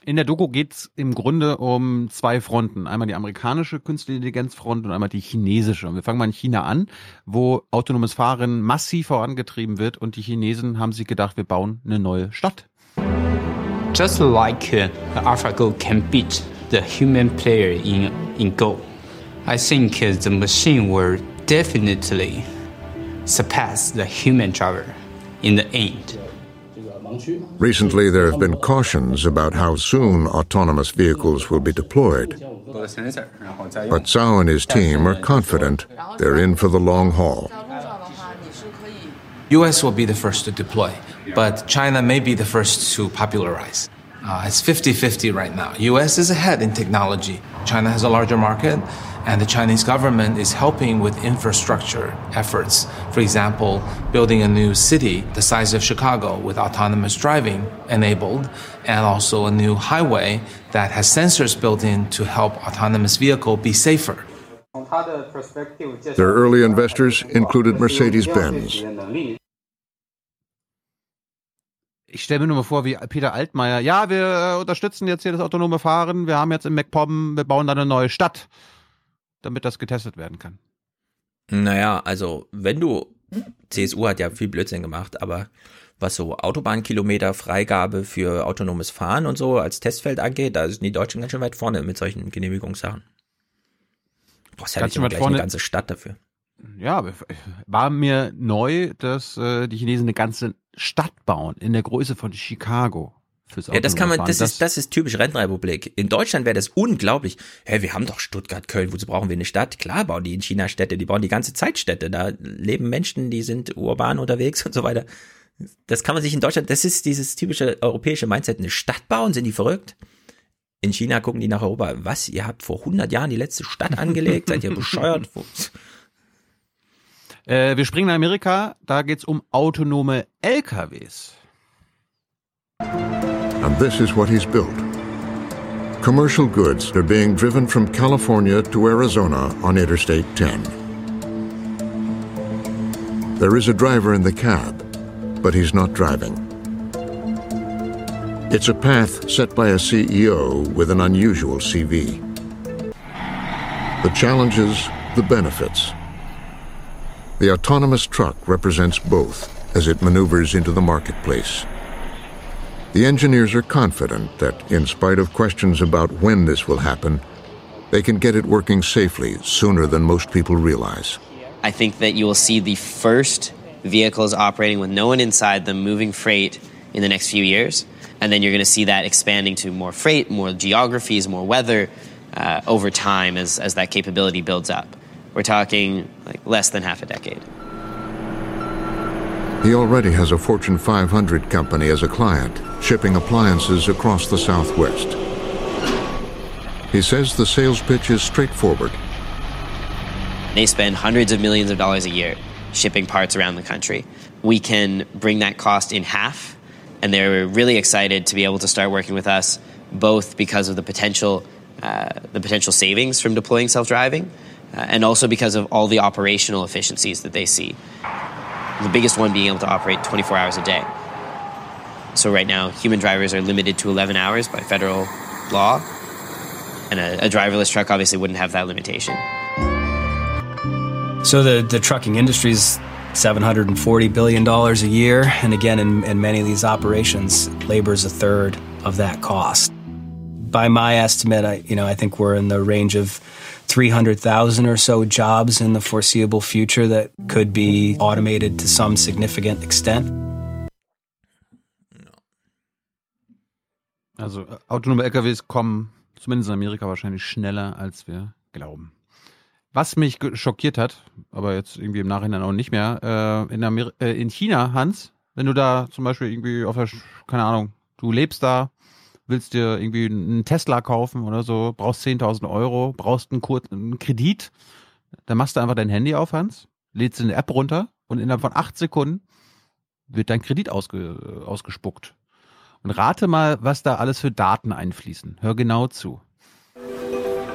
In der Doku geht's im Grunde um zwei Fronten. Einmal die amerikanische Künstliche Intelligenzfront und einmal die chinesische. Und wir fangen mal in China an, wo autonomes Fahren massiv vorangetrieben wird und die Chinesen haben sich gedacht, wir bauen eine neue Stadt. Just like uh, AlphaGo can beat the human player in, in Go, I think uh, the machine will definitely surpass the human driver in the end. Recently, there have been cautions about how soon autonomous vehicles will be deployed. But Zhao and his team are confident they're in for the long haul. US will be the first to deploy but China may be the first to popularize. Uh, it's 50 50 right now. US is ahead in technology. China has a larger market, and the Chinese government is helping with infrastructure efforts. For example, building a new city the size of Chicago with autonomous driving enabled, and also a new highway that has sensors built in to help autonomous vehicle be safer. Their early investors included Mercedes Benz. Ich stelle mir nur mal vor, wie Peter Altmaier, ja, wir äh, unterstützen jetzt hier das autonome Fahren, wir haben jetzt im MacPom, wir bauen da eine neue Stadt, damit das getestet werden kann. Naja, also wenn du, CSU hat ja viel Blödsinn gemacht, aber was so Autobahnkilometer, Freigabe für autonomes Fahren und so als Testfeld angeht, da sind die Deutschen ganz schön weit vorne mit solchen Genehmigungssachen. Du brauchst ja ganz nicht gleich vorne. eine ganze Stadt dafür. Ja, war mir neu, dass äh, die Chinesen eine ganze Stadt bauen in der Größe von Chicago. Fürs ja, das kann man, das, das, ist, das ist typisch Rentenrepublik. In Deutschland wäre das unglaublich. Hä, wir haben doch Stuttgart, Köln, wozu brauchen wir eine Stadt? Klar bauen die in China Städte, die bauen die ganze Zeit Städte. Da leben Menschen, die sind urban unterwegs und so weiter. Das kann man sich in Deutschland, das ist dieses typische europäische Mindset. Eine Stadt bauen, sind die verrückt? In China gucken die nach Europa. Was? Ihr habt vor 100 Jahren die letzte Stadt angelegt? Seid ihr [laughs] bescheuert? Äh, wir springen nach Amerika, da geht es um autonome LKWs. And this is what he's built. Commercial goods are being driven from California to Arizona on Interstate 10. There is a driver in the cab, but he's not driving. It's a path set by a CEO with an unusual CV. The challenges, the benefits. The autonomous truck represents both as it maneuvers into the marketplace. The engineers are confident that, in spite of questions about when this will happen, they can get it working safely sooner than most people realize. I think that you will see the first vehicles operating with no one inside them moving freight in the next few years. And then you're going to see that expanding to more freight, more geographies, more weather uh, over time as, as that capability builds up. We're talking like less than half a decade. He already has a Fortune 500 company as a client, shipping appliances across the Southwest. He says the sales pitch is straightforward. They spend hundreds of millions of dollars a year shipping parts around the country. We can bring that cost in half, and they're really excited to be able to start working with us, both because of the potential, uh, the potential savings from deploying self-driving, Uh, and also because of all the operational efficiencies that they see. The biggest one being able to operate 24 hours a day. So, right now, human drivers are limited to 11 hours by federal law, and a, a driverless truck obviously wouldn't have that limitation. So, the, the trucking industry is $740 billion a year, and again, in, in many of these operations, labor is a third of that cost. By my estimate, I, you know, I think we're in the range of 300,000 or so jobs in the foreseeable future that could be automated to some significant extent. Also äh, autonome LKWs kommen zumindest in Amerika wahrscheinlich schneller, als wir glauben. Was mich schockiert hat, aber jetzt irgendwie im Nachhinein auch nicht mehr, äh, in, Amer äh, in China, Hans, wenn du da zum Beispiel irgendwie auf der, keine Ahnung, du lebst da, willst dir irgendwie einen Tesla kaufen oder so, brauchst 10.000 Euro, brauchst einen, Kur einen Kredit, dann machst du einfach dein Handy auf, Hans, lädst eine App runter und innerhalb von acht Sekunden wird dein Kredit ausge ausgespuckt. Und rate mal, was da alles für Daten einfließen. Hör genau zu.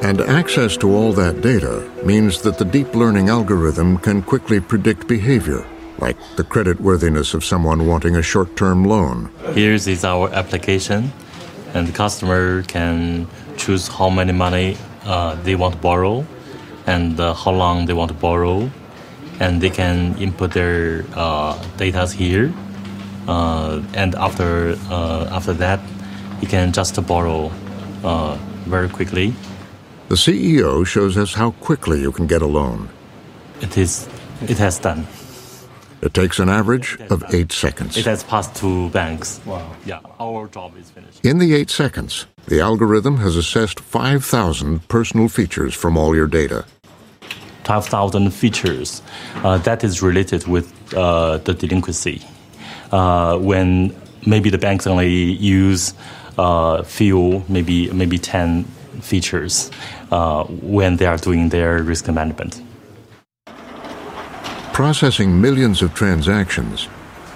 And access to all that data means that the deep learning algorithm can quickly predict behavior, like the creditworthiness of someone wanting a short term loan. Here is our application, and the customer can choose how many money uh, they want to borrow and uh, how long they want to borrow, and they can input their uh, data here. Uh, and after uh, after that, you can just borrow uh, very quickly. The CEO shows us how quickly you can get a loan. It is. It has done. It takes an average of eight seconds. It has passed two banks. Wow. Yeah, our job is finished. In the eight seconds, the algorithm has assessed 5,000 personal features from all your data. 12,000 features. Uh, that is related with uh, the delinquency. Uh, when maybe the banks only use uh, few, maybe maybe 10 features uh, when they are doing their risk management. Processing millions of transactions,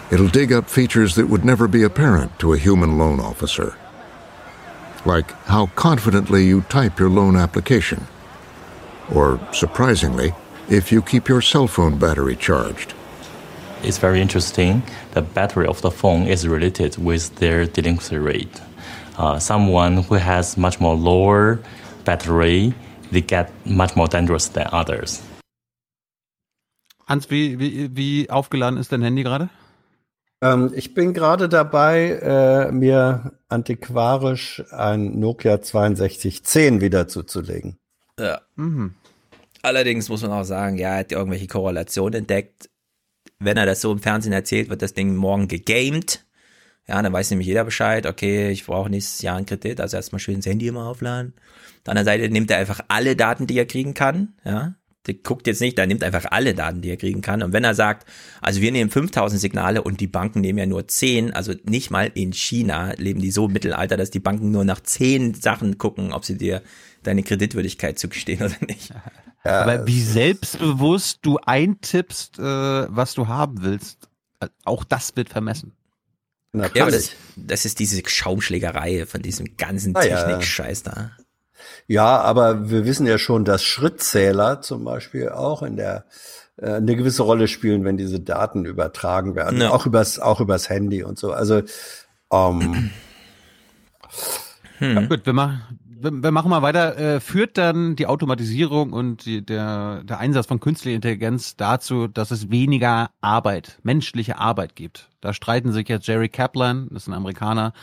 it'll dig up features that would never be apparent to a human loan officer. Like how confidently you type your loan application. Or, surprisingly, if you keep your cell phone battery charged. It's very interesting. The battery of the phone is related with their delinquency rate. Uh, someone who has much more lower battery, they get much more dangerous than others. Hans, wie, wie, wie aufgeladen ist dein Handy gerade? Ähm, ich bin gerade dabei, äh, mir antiquarisch ein Nokia 6210 wieder zuzulegen. Ja. Mhm. Allerdings muss man auch sagen, ja, er hat irgendwelche Korrelationen entdeckt. Wenn er das so im Fernsehen erzählt, wird das Ding morgen gegamed. Ja, dann weiß nämlich jeder Bescheid, okay, ich brauche nächstes Jahr einen Kredit, also erstmal schön das Handy immer aufladen. Auf der anderen Seite nimmt er einfach alle Daten, die er kriegen kann, ja. Der guckt jetzt nicht, der nimmt einfach alle Daten, die er kriegen kann. Und wenn er sagt, also wir nehmen 5000 Signale und die Banken nehmen ja nur 10, also nicht mal in China leben die so im Mittelalter, dass die Banken nur nach 10 Sachen gucken, ob sie dir deine Kreditwürdigkeit zugestehen oder nicht. Ja. Aber wie selbstbewusst du eintippst, äh, was du haben willst, auch das wird vermessen. Na, ja, aber das, das, ist diese Schaumschlägerei von diesem ganzen ah, Technik-Scheiß da. Ja, aber wir wissen ja schon, dass Schrittzähler zum Beispiel auch in der äh, eine gewisse Rolle spielen, wenn diese Daten übertragen werden, ja. auch übers auch übers Handy und so. Also ähm, [clears throat] hm. ja, gut, wir machen wir machen mal weiter. Äh, führt dann die Automatisierung und die, der, der Einsatz von künstlicher Intelligenz dazu, dass es weniger Arbeit, menschliche Arbeit gibt? Da streiten sich jetzt Jerry Kaplan, das ist ein Amerikaner,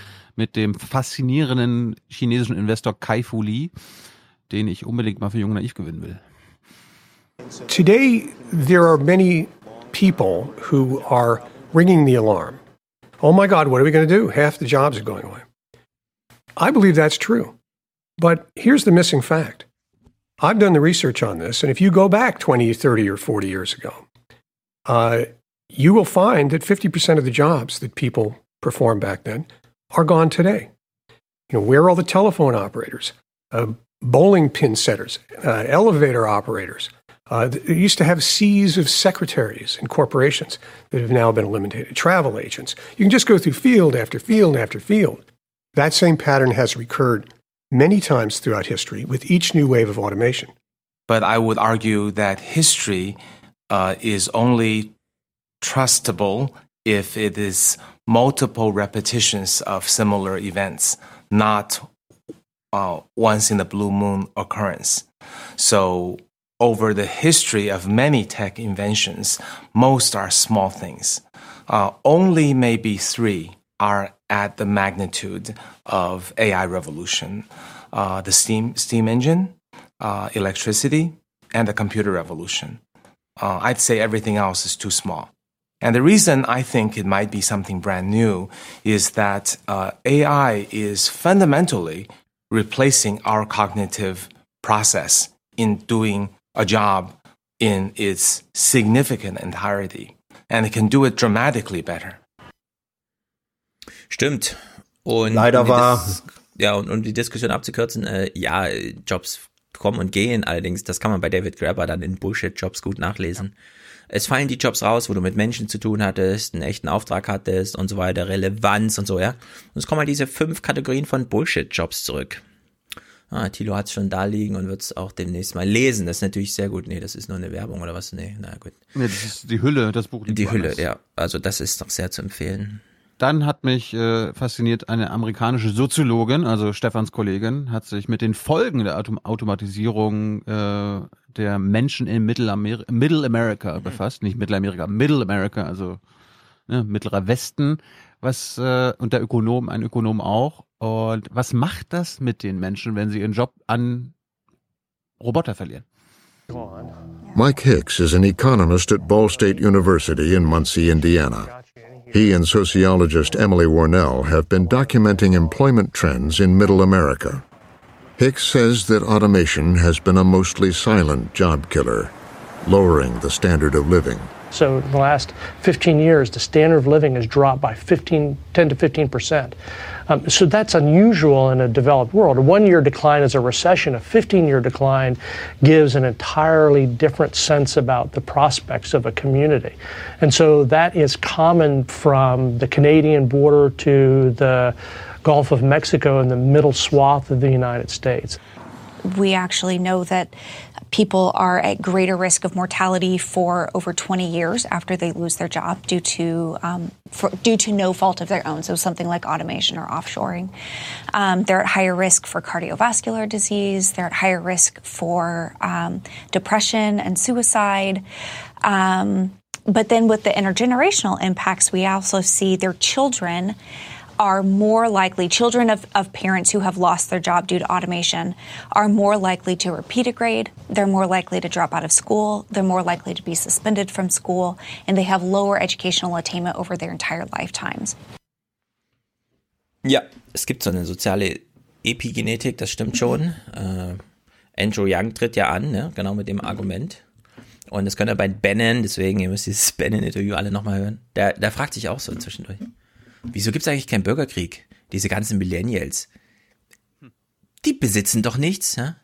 mit dem faszinierenden chinesischen Investor Kai Fu den ich unbedingt mal für Jung Naiv gewinnen will. Today, there are many people who are ringing the alarm. Oh my God, what are we going to do? Half the jobs are going away. I believe that's true. But here's the missing fact I've done the research on this, and if you go back 20, 30, or 40 years ago, uh, you will find that 50% of the jobs that people performed back then are gone today. You know, where are all the telephone operators, uh, bowling pin setters, uh, elevator operators? Uh, they used to have seas of secretaries in corporations that have now been eliminated, travel agents. You can just go through field after field after field. That same pattern has recurred many times throughout history with each new wave of automation. But I would argue that history uh, is only trustable if it is multiple repetitions of similar events, not uh, once in a blue moon occurrence. So, over the history of many tech inventions, most are small things. Uh, only maybe three are at the magnitude of AI revolution. Uh, the steam steam engine, uh, electricity, and the computer revolution. Uh, I'd say everything else is too small. And the reason I think it might be something brand new is that uh, AI is fundamentally replacing our cognitive process in doing a job in its significant entirety. And it can do it dramatically better. Stimmt. Und Leider um war- ja, und um die Diskussion abzukürzen, äh, ja, Jobs kommen und gehen, allerdings, das kann man bei David Grabber dann in Bullshit-Jobs gut nachlesen. Es fallen die Jobs raus, wo du mit Menschen zu tun hattest, einen echten Auftrag hattest und so weiter, Relevanz und so, ja. Und es kommen halt diese fünf Kategorien von Bullshit-Jobs zurück. Ah, Thilo hat es schon da liegen und wird es auch demnächst mal lesen. Das ist natürlich sehr gut. Nee, das ist nur eine Werbung oder was? Nee, na gut. Nee, das ist die Hülle, das Buch. Die Hülle, woanders. ja. Also das ist doch sehr zu empfehlen. Dann hat mich äh, fasziniert eine amerikanische Soziologin, also Stefans Kollegin, hat sich mit den Folgen der Autom Automatisierung äh, der Menschen in Mittelamer Middle America befasst. Nicht Mittelamerika, Middle America, also ne, mittlerer Westen. Was äh, und der Ökonom, ein Ökonom auch. Und was macht das mit den Menschen, wenn sie ihren Job an Roboter verlieren? Mike Hicks is an economist at Ball State University in Muncie, Indiana. He and sociologist Emily Warnell have been documenting employment trends in Middle America. Hicks says that automation has been a mostly silent job killer, lowering the standard of living. So in the last 15 years, the standard of living has dropped by 15, 10 to 15 percent. Um, so that's unusual in a developed world. A one-year decline is a recession. A 15-year decline gives an entirely different sense about the prospects of a community. And so that is common from the Canadian border to the Gulf of Mexico and the middle swath of the United States. We actually know that people are at greater risk of mortality for over 20 years after they lose their job due to um, for, due to no fault of their own. So something like automation or offshoring. Um, they're at higher risk for cardiovascular disease. They're at higher risk for um, depression and suicide. Um, but then with the intergenerational impacts, we also see their children are more likely, children of, of parents who have lost their job due to automation are more likely to repeat a grade. They're more likely to drop out of school. They're more likely to be suspended from school. And they have lower educational attainment over their entire lifetimes. Ja, es gibt so eine soziale Epigenetik, das stimmt schon. Äh, Andrew Young tritt ja an, ne? genau mit dem Argument. Und das könnt ihr bei Bannon, deswegen, ihr müsst dieses Bannon-Interview alle nochmal hören. Der, der fragt sich auch so zwischendurch. Wieso gibt es eigentlich keinen Bürgerkrieg? Diese ganzen Millennials. Die besitzen doch nichts, hä?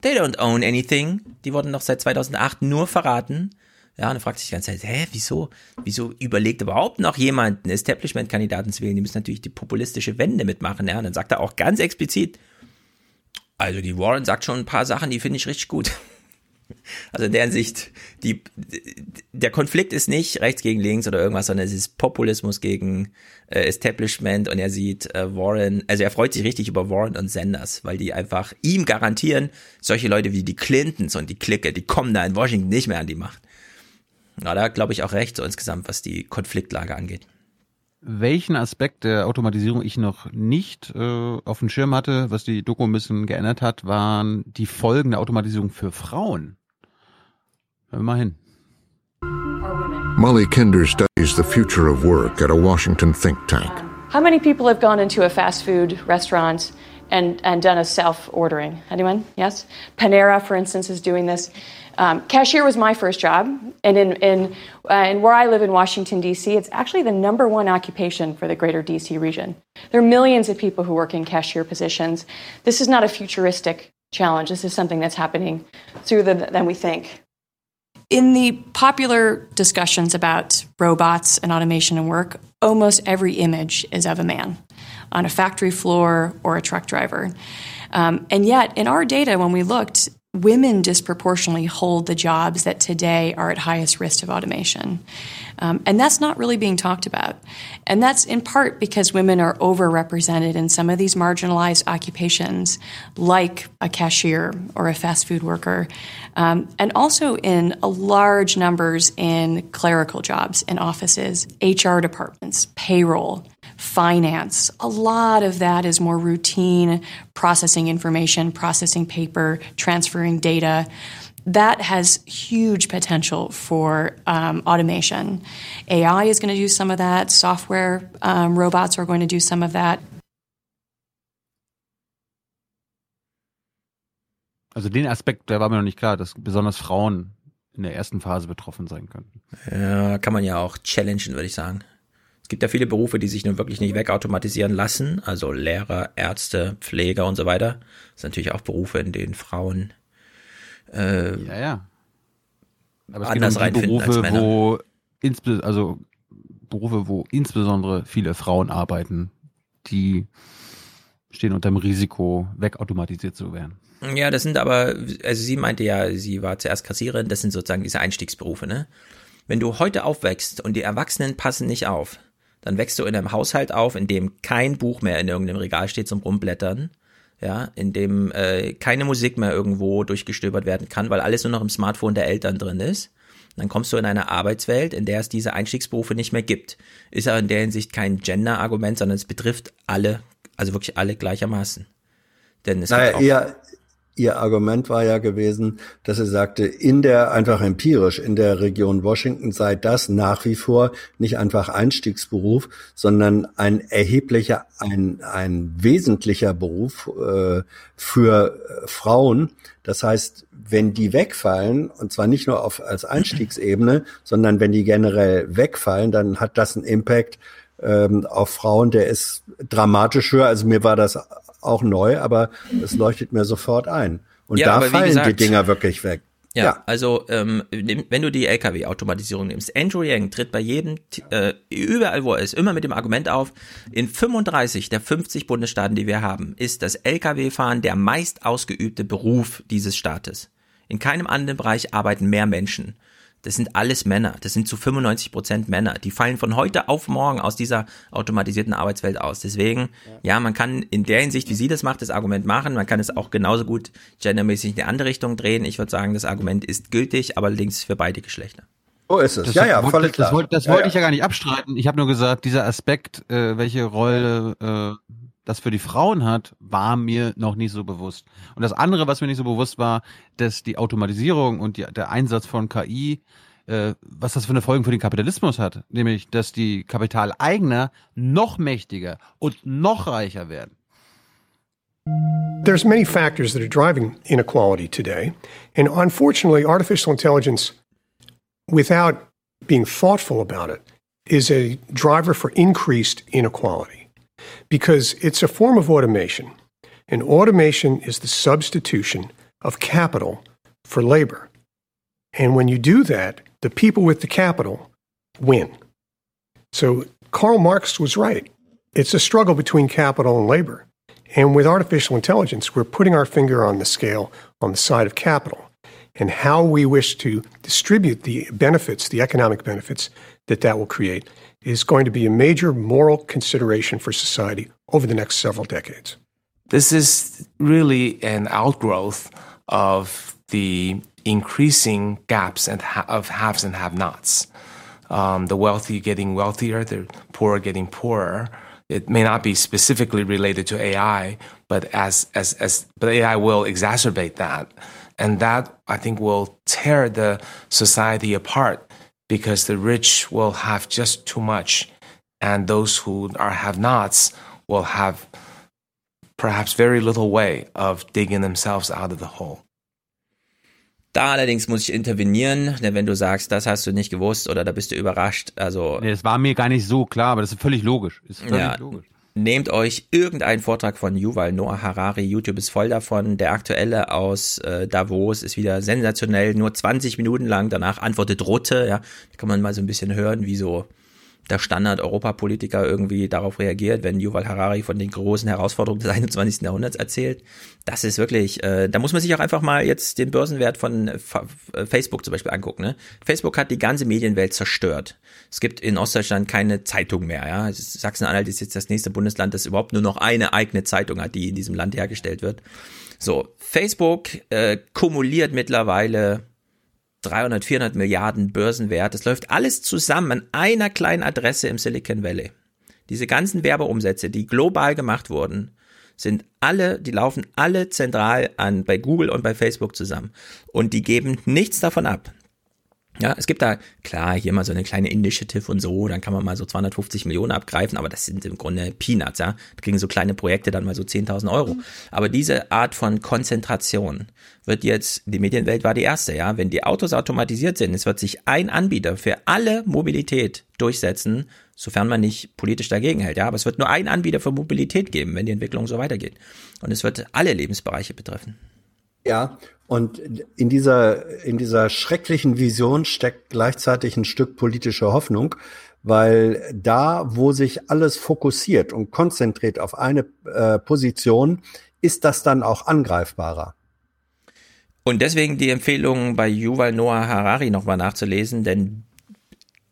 They don't own anything. Die wurden doch seit 2008 nur verraten. Ja, und dann fragt sich die ganze Zeit, hä, wieso, wieso überlegt überhaupt noch jemand, einen Establishment-Kandidaten zu wählen? Die müssen natürlich die populistische Wende mitmachen, ja. Und dann sagt er auch ganz explizit, also die Warren sagt schon ein paar Sachen, die finde ich richtig gut. Also in der Hinsicht, die, der Konflikt ist nicht rechts gegen links oder irgendwas, sondern es ist Populismus gegen äh, Establishment und er sieht äh, Warren, also er freut sich richtig über Warren und Sanders, weil die einfach ihm garantieren, solche Leute wie die Clintons und die Clique, die kommen da in Washington nicht mehr an die Macht. Ja, da glaube ich auch recht, so insgesamt, was die Konfliktlage angeht. Welchen Aspekt der Automatisierung ich noch nicht äh, auf dem Schirm hatte, was die Doku ein bisschen geändert hat, waren die Folgen der Automatisierung für Frauen. Hören wir mal hin. Molly Kinder studies the future of work at a Washington think tank. How many people have gone into a fast food restaurant and, and done a self ordering? Anyone? Yes? Panera, for instance, is doing this. Um, cashier was my first job, and in, in, uh, in where I live in Washington, D.C., it's actually the number one occupation for the greater D.C. region. There are millions of people who work in cashier positions. This is not a futuristic challenge. This is something that's happening sooner than, we think. In the popular discussions about robots and automation and work, almost every image is of a man on a factory floor or a truck driver. Um, and yet, in our data, when we looked, women disproportionately hold the jobs that today are at highest risk of automation. Um, and that's not really being talked about. And that's in part because women are overrepresented in some of these marginalized occupations, like a cashier or a fast food worker, um, and also in large numbers in clerical jobs in offices, HR departments, payroll, finance. A lot of that is more routine processing information, processing paper, transferring data. that has huge potential for um, automation. AI is going to do some of that. Software um, robots are going to do some of that. Also den Aspekt, der war mir noch nicht klar, dass besonders Frauen in der ersten Phase betroffen sein könnten. Ja, kann man ja auch challengen, würde ich sagen. Es gibt ja viele Berufe, die sich nun wirklich nicht wegautomatisieren lassen, also Lehrer, Ärzte, Pfleger und so weiter. Das sind natürlich auch Berufe, in denen Frauen äh, ja, ja. Aber es anders geht um Berufe, als Männer. wo insbe also Berufe, wo insbesondere viele Frauen arbeiten, die stehen unter dem Risiko, wegautomatisiert zu werden. Ja, das sind aber, also sie meinte ja, sie war zuerst Kassiererin, das sind sozusagen diese Einstiegsberufe, ne? Wenn du heute aufwächst und die Erwachsenen passen nicht auf, dann wächst du in einem Haushalt auf, in dem kein Buch mehr in irgendeinem Regal steht zum Rumblättern, ja, in dem äh, keine Musik mehr irgendwo durchgestöbert werden kann, weil alles nur noch im Smartphone der Eltern drin ist. Dann kommst du in eine Arbeitswelt, in der es diese Einstiegsberufe nicht mehr gibt. Ist aber in der Hinsicht kein Gender-Argument, sondern es betrifft alle, also wirklich alle gleichermaßen. Denn es Naja, gibt auch, ihr, Argument war ja gewesen, dass sie sagte, in der, einfach empirisch, in der Region Washington sei das nach wie vor nicht einfach Einstiegsberuf, sondern ein erheblicher, ein, ein wesentlicher Beruf äh, für Frauen. Das heißt, wenn die wegfallen, und zwar nicht nur auf, als Einstiegsebene, [clears throat] sondern wenn die generell wegfallen, dann hat das einen Impact ähm, auf Frauen, der ist dramatisch höher. Also mir war das auch neu, aber es leuchtet mir sofort ein. Und Ja, da fallen die gesagt- Dinger wirklich weg. Ja, also ähm, wenn du die LKW-Automatisierung nimmst, Andrew Yang tritt bei jedem, äh, überall wo er ist, immer mit dem Argument auf, in 35 der 50 Bundesstaaten, die wir haben, ist das LKW-Fahren der meist ausgeübte Beruf dieses Staates. In keinem anderen Bereich arbeiten mehr Menschen. Das sind alles Männer. Das sind zu 95 Prozent Männer. Die fallen von heute auf morgen aus dieser automatisierten Arbeitswelt aus. Deswegen, ja, man kann in der Hinsicht, wie sie das macht, das Argument machen. Man kann es auch genauso gut gendermäßig in die andere Richtung drehen. Ich würde sagen, das Argument ist gültig, aber allerdings für beide Geschlechter. So ist es. Das, ja, ja, wollte- völlig das, klar. wollte, das Ja, wollte ja. ich ja gar nicht abstreiten. Ich habe nur gesagt, dieser Aspekt, äh, welche Rolle äh, das für die Frauen hat, war mir noch nicht so bewusst. Und das andere, was mir nicht so bewusst war, dass die Automatisierung und die, der Einsatz von KI, äh, was das für eine Folgen für den Kapitalismus hat, nämlich, dass die Kapitaleigner noch mächtiger und noch reicher werden. There's many factors that are driving inequality today. And unfortunately, artificial intelligence, without being thoughtful about it, is a driver for increased inequality because it's a form of automation. And automation is the substitution of capital for labor. And when you do that, the people with the capital win. So Karl Marx was right. It's a struggle between capital and labor. And with artificial intelligence, we're putting our finger on the scale on the side of capital and how we wish to distribute the benefits, the economic benefits that that will create is going to be a major moral consideration for society over the next several decades. This is really an outgrowth of the increasing gaps and ha- of haves and have-nots. Um, the wealthy getting wealthier, the poor getting poorer. It may not be specifically related to AI, but as as as but AI will exacerbate that, and that I think will tear the society apart because the rich will have just too much, and those who are have-nots will have perhaps very little way of digging themselves out of the hole. Da allerdings muss ich intervenieren, denn wenn du sagst, das hast du nicht gewusst oder da bist du überrascht, also Nee, das war mir gar nicht so klar, aber das ist völlig logisch. Ist völlig Ja, logisch. Nehmt euch irgendeinen Vortrag von Yuval Noah Harari, YouTube ist voll davon. Der aktuelle aus äh, Davos ist wieder sensationell, nur 20 Minuten lang. Danach antwortet Rutte, ja, da kann man mal so ein bisschen hören, wie so der Standard-Europapolitiker irgendwie darauf reagiert, wenn Yuval Harari von den großen Herausforderungen des [laughs] 21. Jahrhunderts erzählt. Das ist wirklich, äh, da muss man sich auch einfach mal jetzt den Börsenwert von äh, Facebook zum Beispiel angucken. Ne? Facebook hat die ganze Medienwelt zerstört. Es gibt in Ostdeutschland keine Zeitung mehr. Ja? Sachsen-Anhalt ist jetzt das nächste Bundesland, das überhaupt nur noch eine eigene Zeitung hat, die in diesem Land hergestellt wird. So, Facebook äh, kumuliert mittlerweile 300, 400 Milliarden Börsenwert. Das läuft alles zusammen an einer kleinen Adresse im Silicon Valley. Diese ganzen Werbeumsätze, die global gemacht wurden, sind alle, die laufen alle zentral an bei Google und bei Facebook zusammen. Und die geben nichts davon ab. Ja, es gibt da, klar, hier mal so eine kleine Initiative und so, dann kann man mal so 250 Millionen abgreifen, aber das sind im Grunde Peanuts, ja. Da kriegen so kleine Projekte dann mal so 10.000 Euro. Aber diese Art von Konzentration wird jetzt, die Medienwelt war die erste, ja. Wenn die Autos automatisiert sind, es wird sich ein Anbieter für alle Mobilität durchsetzen, sofern man nicht politisch dagegen hält, ja. Aber es wird nur ein Anbieter für Mobilität geben, wenn die Entwicklung so weitergeht. Und es wird alle Lebensbereiche betreffen. Ja, und in dieser, in dieser schrecklichen Vision steckt gleichzeitig ein Stück politische Hoffnung, weil da, wo sich alles fokussiert und konzentriert auf eine äh, Position, ist das dann auch angreifbarer. Und deswegen die Empfehlung bei Yuval Noah Harari nochmal nachzulesen, denn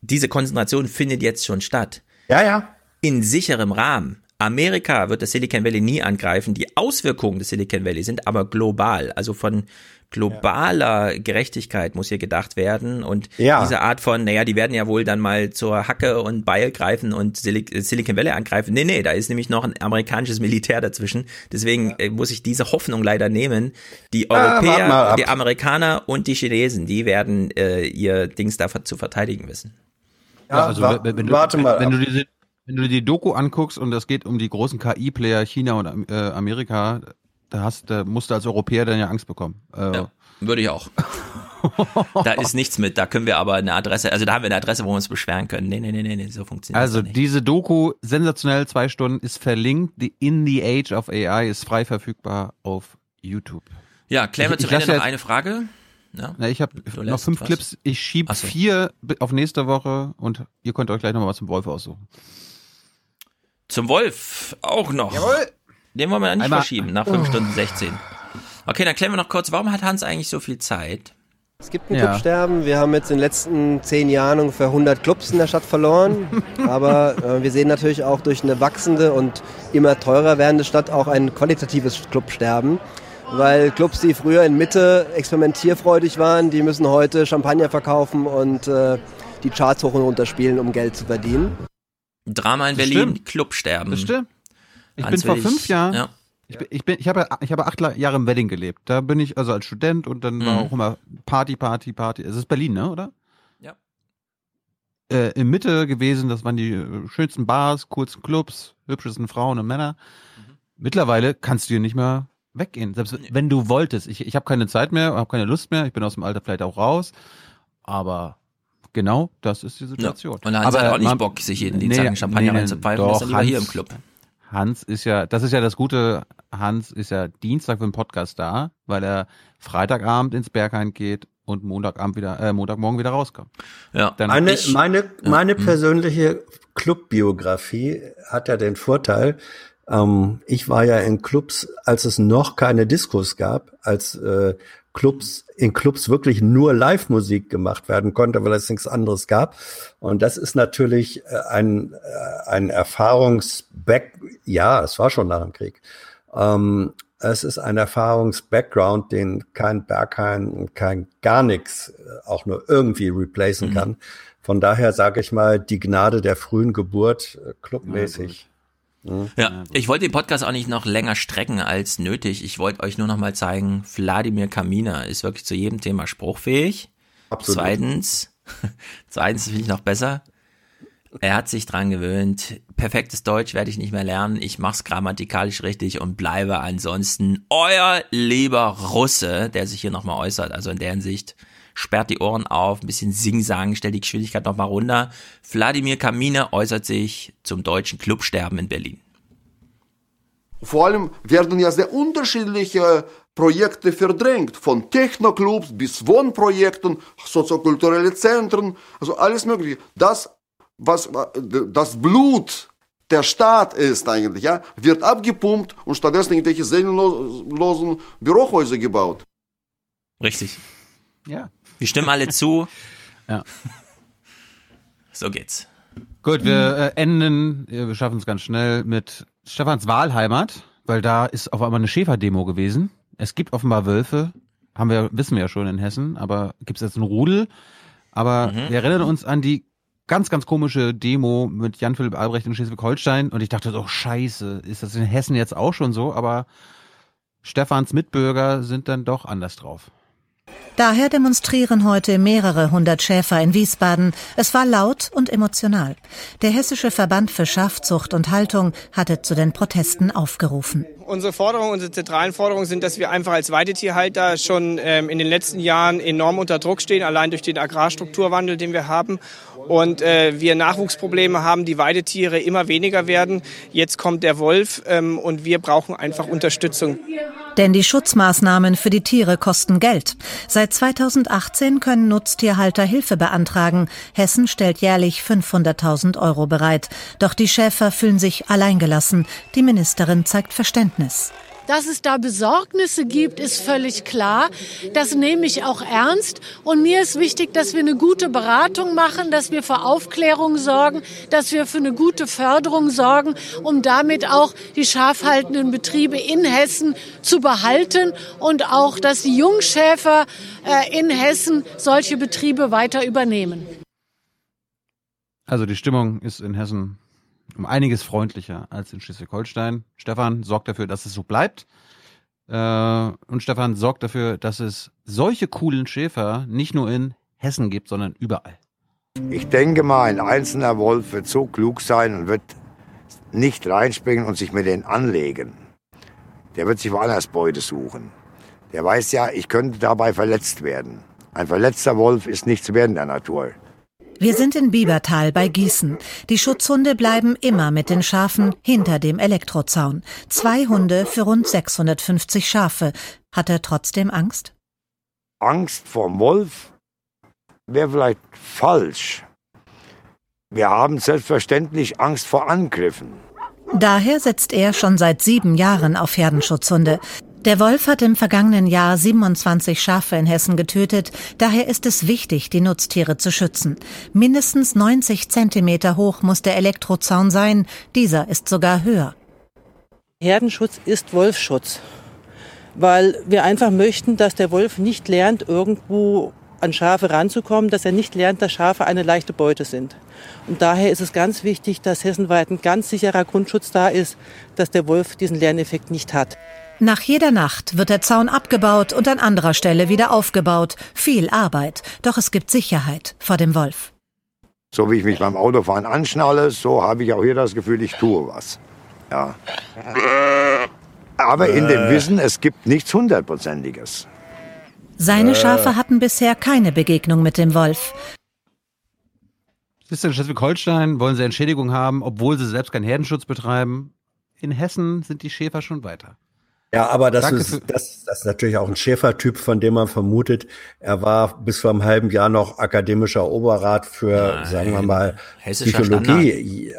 diese Konzentration findet jetzt schon statt. Ja, ja. In sicherem Rahmen. Amerika wird das Silicon Valley nie angreifen. Die Auswirkungen des Silicon Valley sind aber global. Also von globaler Gerechtigkeit muss hier gedacht werden. Und Ja. diese Art von, naja, die werden ja wohl dann mal zur Hacke und Beil greifen und Sil Silicon Valley angreifen. Nee, nee, da ist nämlich noch ein amerikanisches Militär dazwischen. Deswegen äh, muss ich diese Hoffnung leider nehmen. Die Ah, Europäer, ab. die Amerikaner und die Chinesen, die werden äh, ihr Dings da zu verteidigen wissen. Ja, also wenn, wenn, warte du, mal wenn du diese wenn du die Doku anguckst und es geht um die großen KI-Player China und äh, Amerika, da hast, da musst du als Europäer dann ja Angst bekommen. Äh, Würde ich auch. da ist nichts mit, da können wir aber eine Adresse, also da haben wir eine Adresse, wo wir uns beschweren können. Nee, nee, nee, nee, nee so funktioniert Also das nicht. diese Doku, sensationell, zwei Stunden, ist verlinkt. Die In the Age of AI ist frei verfügbar auf YouTube. Ja, klären wir Ich- ich Ende noch eine Frage. Ja. Na, ich habe noch fünf was. Clips. Ich schieb Ach so. vier auf nächste Woche und ihr könnt euch gleich nochmal was zum Wolf aussuchen. Zum Wolf auch noch. Jawohl. Den wollen wir dann nicht Einmal- verschieben, nach 5 Stunden 16. Okay, dann klären wir noch kurz, warum hat Hans eigentlich so viel Zeit? Es gibt ein Ja. Clubsterben. Wir haben jetzt in den letzten zehn Jahren ungefähr 100 Clubs in der Stadt verloren. [laughs] Aber äh, wir sehen natürlich auch durch eine wachsende und immer teurer werdende Stadt auch ein qualitatives Clubsterben. Weil Clubs, die früher in Mitte experimentierfreudig waren, die müssen heute Champagner verkaufen und äh, die Charts hoch und runter spielen, um Geld zu verdienen. Drama in Berlin, stimmt. Clubsterben. Das stimmt. Ich Hans bin vor fünf Jahren, Ja. ich, bin, ich, bin, ich, habe, ich habe acht Jahre im Wedding gelebt. Da bin ich also als Student und dann war Mhm. auch immer Party, Party, Party. Es ist Berlin, ne, oder? Ja. Äh, in Mitte gewesen, das waren die äh, schönsten Bars, coolsten Clubs, hübschesten Frauen und Männer. Mhm. Mittlerweile kannst du hier nicht mehr weggehen, selbst wenn du wolltest. Ich, ich habe keine Zeit mehr, habe keine Lust mehr, ich bin aus dem Alter vielleicht auch raus, aber genau das ist die Situation. Und Hans aber hat auch nicht man- Bock, sich jeden Dienstag Champagner reinzupfeifen, doch, ist dann lieber hier im Hans- Club. Hans ist ja, das ist ja das Gute, Hans ist ja Dienstag für den Podcast da, weil er Freitagabend ins Berghain geht und Montagabend wieder, äh, Montagmorgen wieder rauskommt. Ja. Dann Meine, ich- meine, meine Mhm. persönliche Clubbiografie hat ja den Vorteil, ähm, ich war ja in Clubs, als es noch keine Diskos gab, als äh, Clubs in Clubs wirklich nur Live-Musik gemacht werden konnte, weil es nichts anderes gab. Und das ist natürlich äh, ein, äh, ein Erfahrungsback, ja, es war schon nach dem Krieg. Ähm, es ist ein Erfahrungs-Background, den kein Berghain kein gar nichts äh, auch nur irgendwie replacen Mhm. kann. Von daher sage ich mal, die Gnade der frühen Geburt, clubmäßig. Mhm. Ja, ich wollte den Podcast auch nicht noch länger strecken als nötig. Ich wollte euch nur noch mal zeigen, Wladimir Kamina ist wirklich zu jedem Thema spruchfähig. Absolut. Zweitens, [laughs] zweitens finde ich noch besser. Er hat sich dran gewöhnt. Perfektes Deutsch werde ich nicht mehr lernen. Ich mach's grammatikalisch richtig und bleibe ansonsten euer lieber Russe, der sich hier nochmal äußert. Also in der Hinsicht sperrt die Ohren auf, ein bisschen sing-sagen, stellt die Geschwindigkeit nochmal runter. Wladimir Kamina äußert sich zum deutschen Clubsterben in Berlin. Vor allem werden ja sehr unterschiedliche Projekte verdrängt, von Techno-Clubs bis Wohnprojekten, soziokulturelle Zentren, also alles mögliche. Das, was das Blut der Staat ist eigentlich, ja, wird abgepumpt und stattdessen irgendwelche seelenlosen Bürohäuser gebaut. Richtig. Ja. Wir stimmen alle zu. [laughs] Ja. So geht's. Gut, wir äh, enden, wir schaffen es ganz schnell mit Stefans Wahlheimat, weil da ist auf einmal eine Schäferdemo gewesen. Es gibt offenbar Wölfe, haben wir, wissen wir ja schon in Hessen, aber gibt es jetzt einen Rudel? Aber Mhm. wir erinnern uns an die ganz, ganz komische Demo mit Jan-Philipp Albrecht in Schleswig-Holstein und ich dachte so, scheiße, ist das in Hessen jetzt auch schon so? Aber Stefans Mitbürger sind dann doch anders drauf. Daher demonstrieren heute mehrere hundert Schäfer in Wiesbaden. Es war laut und emotional. Der Hessische Verband für Schafzucht und Haltung hatte zu den Protesten aufgerufen. Unsere Forderungen, unsere zentralen Forderungen sind, dass wir einfach als Weidetierhalter schon ähm, in den letzten Jahren enorm unter Druck stehen, allein durch den Agrarstrukturwandel, den wir haben. Und äh, wir Nachwuchsprobleme haben, die Weidetiere immer weniger werden. Jetzt kommt der Wolf ähm, und wir brauchen einfach Unterstützung. Denn die Schutzmaßnahmen für die Tiere kosten Geld. Seit 2018 können Nutztierhalter Hilfe beantragen. Hessen stellt jährlich 500.000 Euro bereit. Doch die Schäfer fühlen sich alleingelassen. Die Ministerin zeigt Verständnis. Dass es da Besorgnisse gibt, ist völlig klar. Das nehme ich auch ernst. Und mir ist wichtig, dass wir eine gute Beratung machen, dass wir für Aufklärung sorgen, dass wir für eine gute Förderung sorgen, um damit auch die schafhaltenden Betriebe in Hessen zu behalten und auch, dass die Jungschäfer äh, in Hessen solche Betriebe weiter übernehmen. Also die Stimmung ist in Hessen um einiges freundlicher als in Schleswig-Holstein. Stefan sorgt dafür, dass es so bleibt. Äh, und Stefan sorgt dafür, dass es solche coolen Schäfer nicht nur in Hessen gibt, sondern überall. Ich denke mal, ein einzelner Wolf wird so klug sein und wird nicht reinspringen und sich mit denen anlegen. Der wird sich woanders Beute suchen. Der weiß ja, ich könnte dabei verletzt werden. Ein verletzter Wolf ist nichts wert in der Natur. Wir sind in Biebertal bei Gießen. Die Schutzhunde bleiben immer mit den Schafen hinter dem Elektrozaun. Zwei Hunde für rund 650 Schafe. Hat er trotzdem Angst? Angst vor Wolf wäre vielleicht falsch. Wir haben selbstverständlich Angst vor Angriffen. Daher setzt er schon seit sieben Jahren auf Herdenschutzhunde. Der Wolf hat im vergangenen Jahr 27 Schafe in Hessen getötet. Daher ist es wichtig, die Nutztiere zu schützen. Mindestens 90 Zentimeter hoch muss der Elektrozaun sein. Dieser ist sogar höher. Herdenschutz ist Wolfschutz, weil wir einfach möchten, dass der Wolf nicht lernt, irgendwo an Schafe ranzukommen, dass er nicht lernt, dass Schafe eine leichte Beute sind. Und daher ist es ganz wichtig, dass hessenweit ein ganz sicherer Grundschutz da ist, dass der Wolf diesen Lerneffekt nicht hat. Nach jeder Nacht wird der Zaun abgebaut und an anderer Stelle wieder aufgebaut. Viel Arbeit, doch es gibt Sicherheit vor dem Wolf. So wie ich mich beim Autofahren anschnalle, so habe ich auch hier das Gefühl, ich tue was. Ja. Aber in dem Wissen, es gibt nichts Hundertprozentiges. Seine Schafe hatten bisher keine Begegnung mit dem Wolf. Du, in Schleswig-Holstein wollen sie Entschädigung haben, obwohl sie selbst keinen Herdenschutz betreiben. In Hessen sind die Schäfer schon weiter. Ja, aber das ist, das, das ist natürlich auch ein Schäfertyp, von dem man vermutet, er war bis vor einem halben Jahr noch akademischer Oberrat für, Nein. sagen wir mal, Hessischer Psychologie.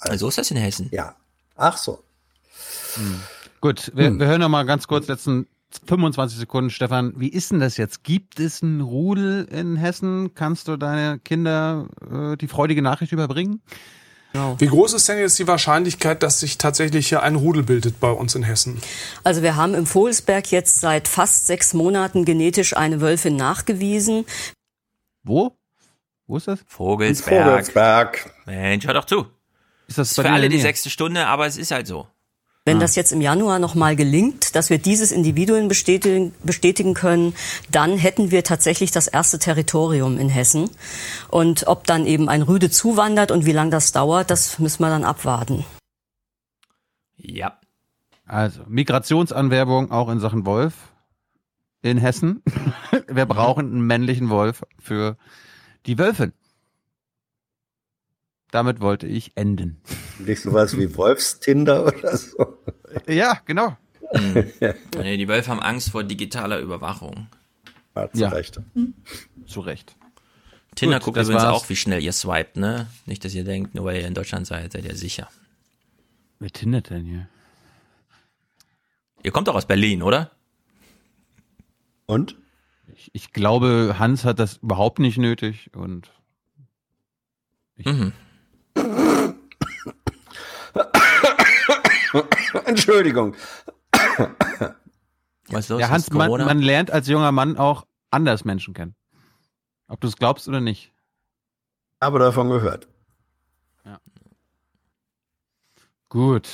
Also so ist das in Hessen. Ja. Ach so. Hm. Gut, wir, hm. wir hören noch mal ganz kurz letzten 25 Sekunden, Stefan. Wie ist denn das jetzt? Gibt es ein Rudel in Hessen? Kannst du deine Kinder äh, die freudige Nachricht überbringen? Genau. Wie groß ist denn jetzt die Wahrscheinlichkeit, dass sich tatsächlich hier ein Rudel bildet bei uns in Hessen? Also wir haben im Vogelsberg jetzt seit fast sechs Monaten genetisch eine Wölfin nachgewiesen. Wo? Wo ist das? Vogelsberg. Vogelsberg. Mensch, hör doch zu. Ist das, das ist für alle die sechste Stunde, aber es ist halt so. Wenn das jetzt im Januar nochmal gelingt, dass wir dieses Individuum bestätigen, bestätigen können, dann hätten wir tatsächlich das erste Territorium in Hessen. Und ob dann eben ein Rüde zuwandert und wie lange das dauert, das müssen wir dann abwarten. Ja. Also Migrationsanwerbung auch in Sachen Wolf in Hessen. [laughs] wir brauchen einen männlichen Wolf für die Wölfin. Damit wollte ich enden. Nicht sowas wie Wolfstinder oder so. Ja, genau. Mhm. [laughs] nee, die Wölfe haben Angst vor digitaler Überwachung. Ja, zu ja. Recht. Mhm. Zu Recht. Tinder Gut, guckt übrigens war's. auch, wie schnell ihr swiped, ne? Nicht, dass ihr denkt, nur weil ihr in Deutschland seid, seid ihr sicher. Wer tindert denn hier? Ihr kommt doch aus Berlin, oder? Und? Ich, ich glaube, Hans hat das überhaupt nicht nötig und ich, mhm. [coughs] Entschuldigung. Was los? Ja, Hans, man, man lernt als junger Mann auch anders Menschen kennen. Ob du es glaubst oder nicht. Habe davon gehört. Gut.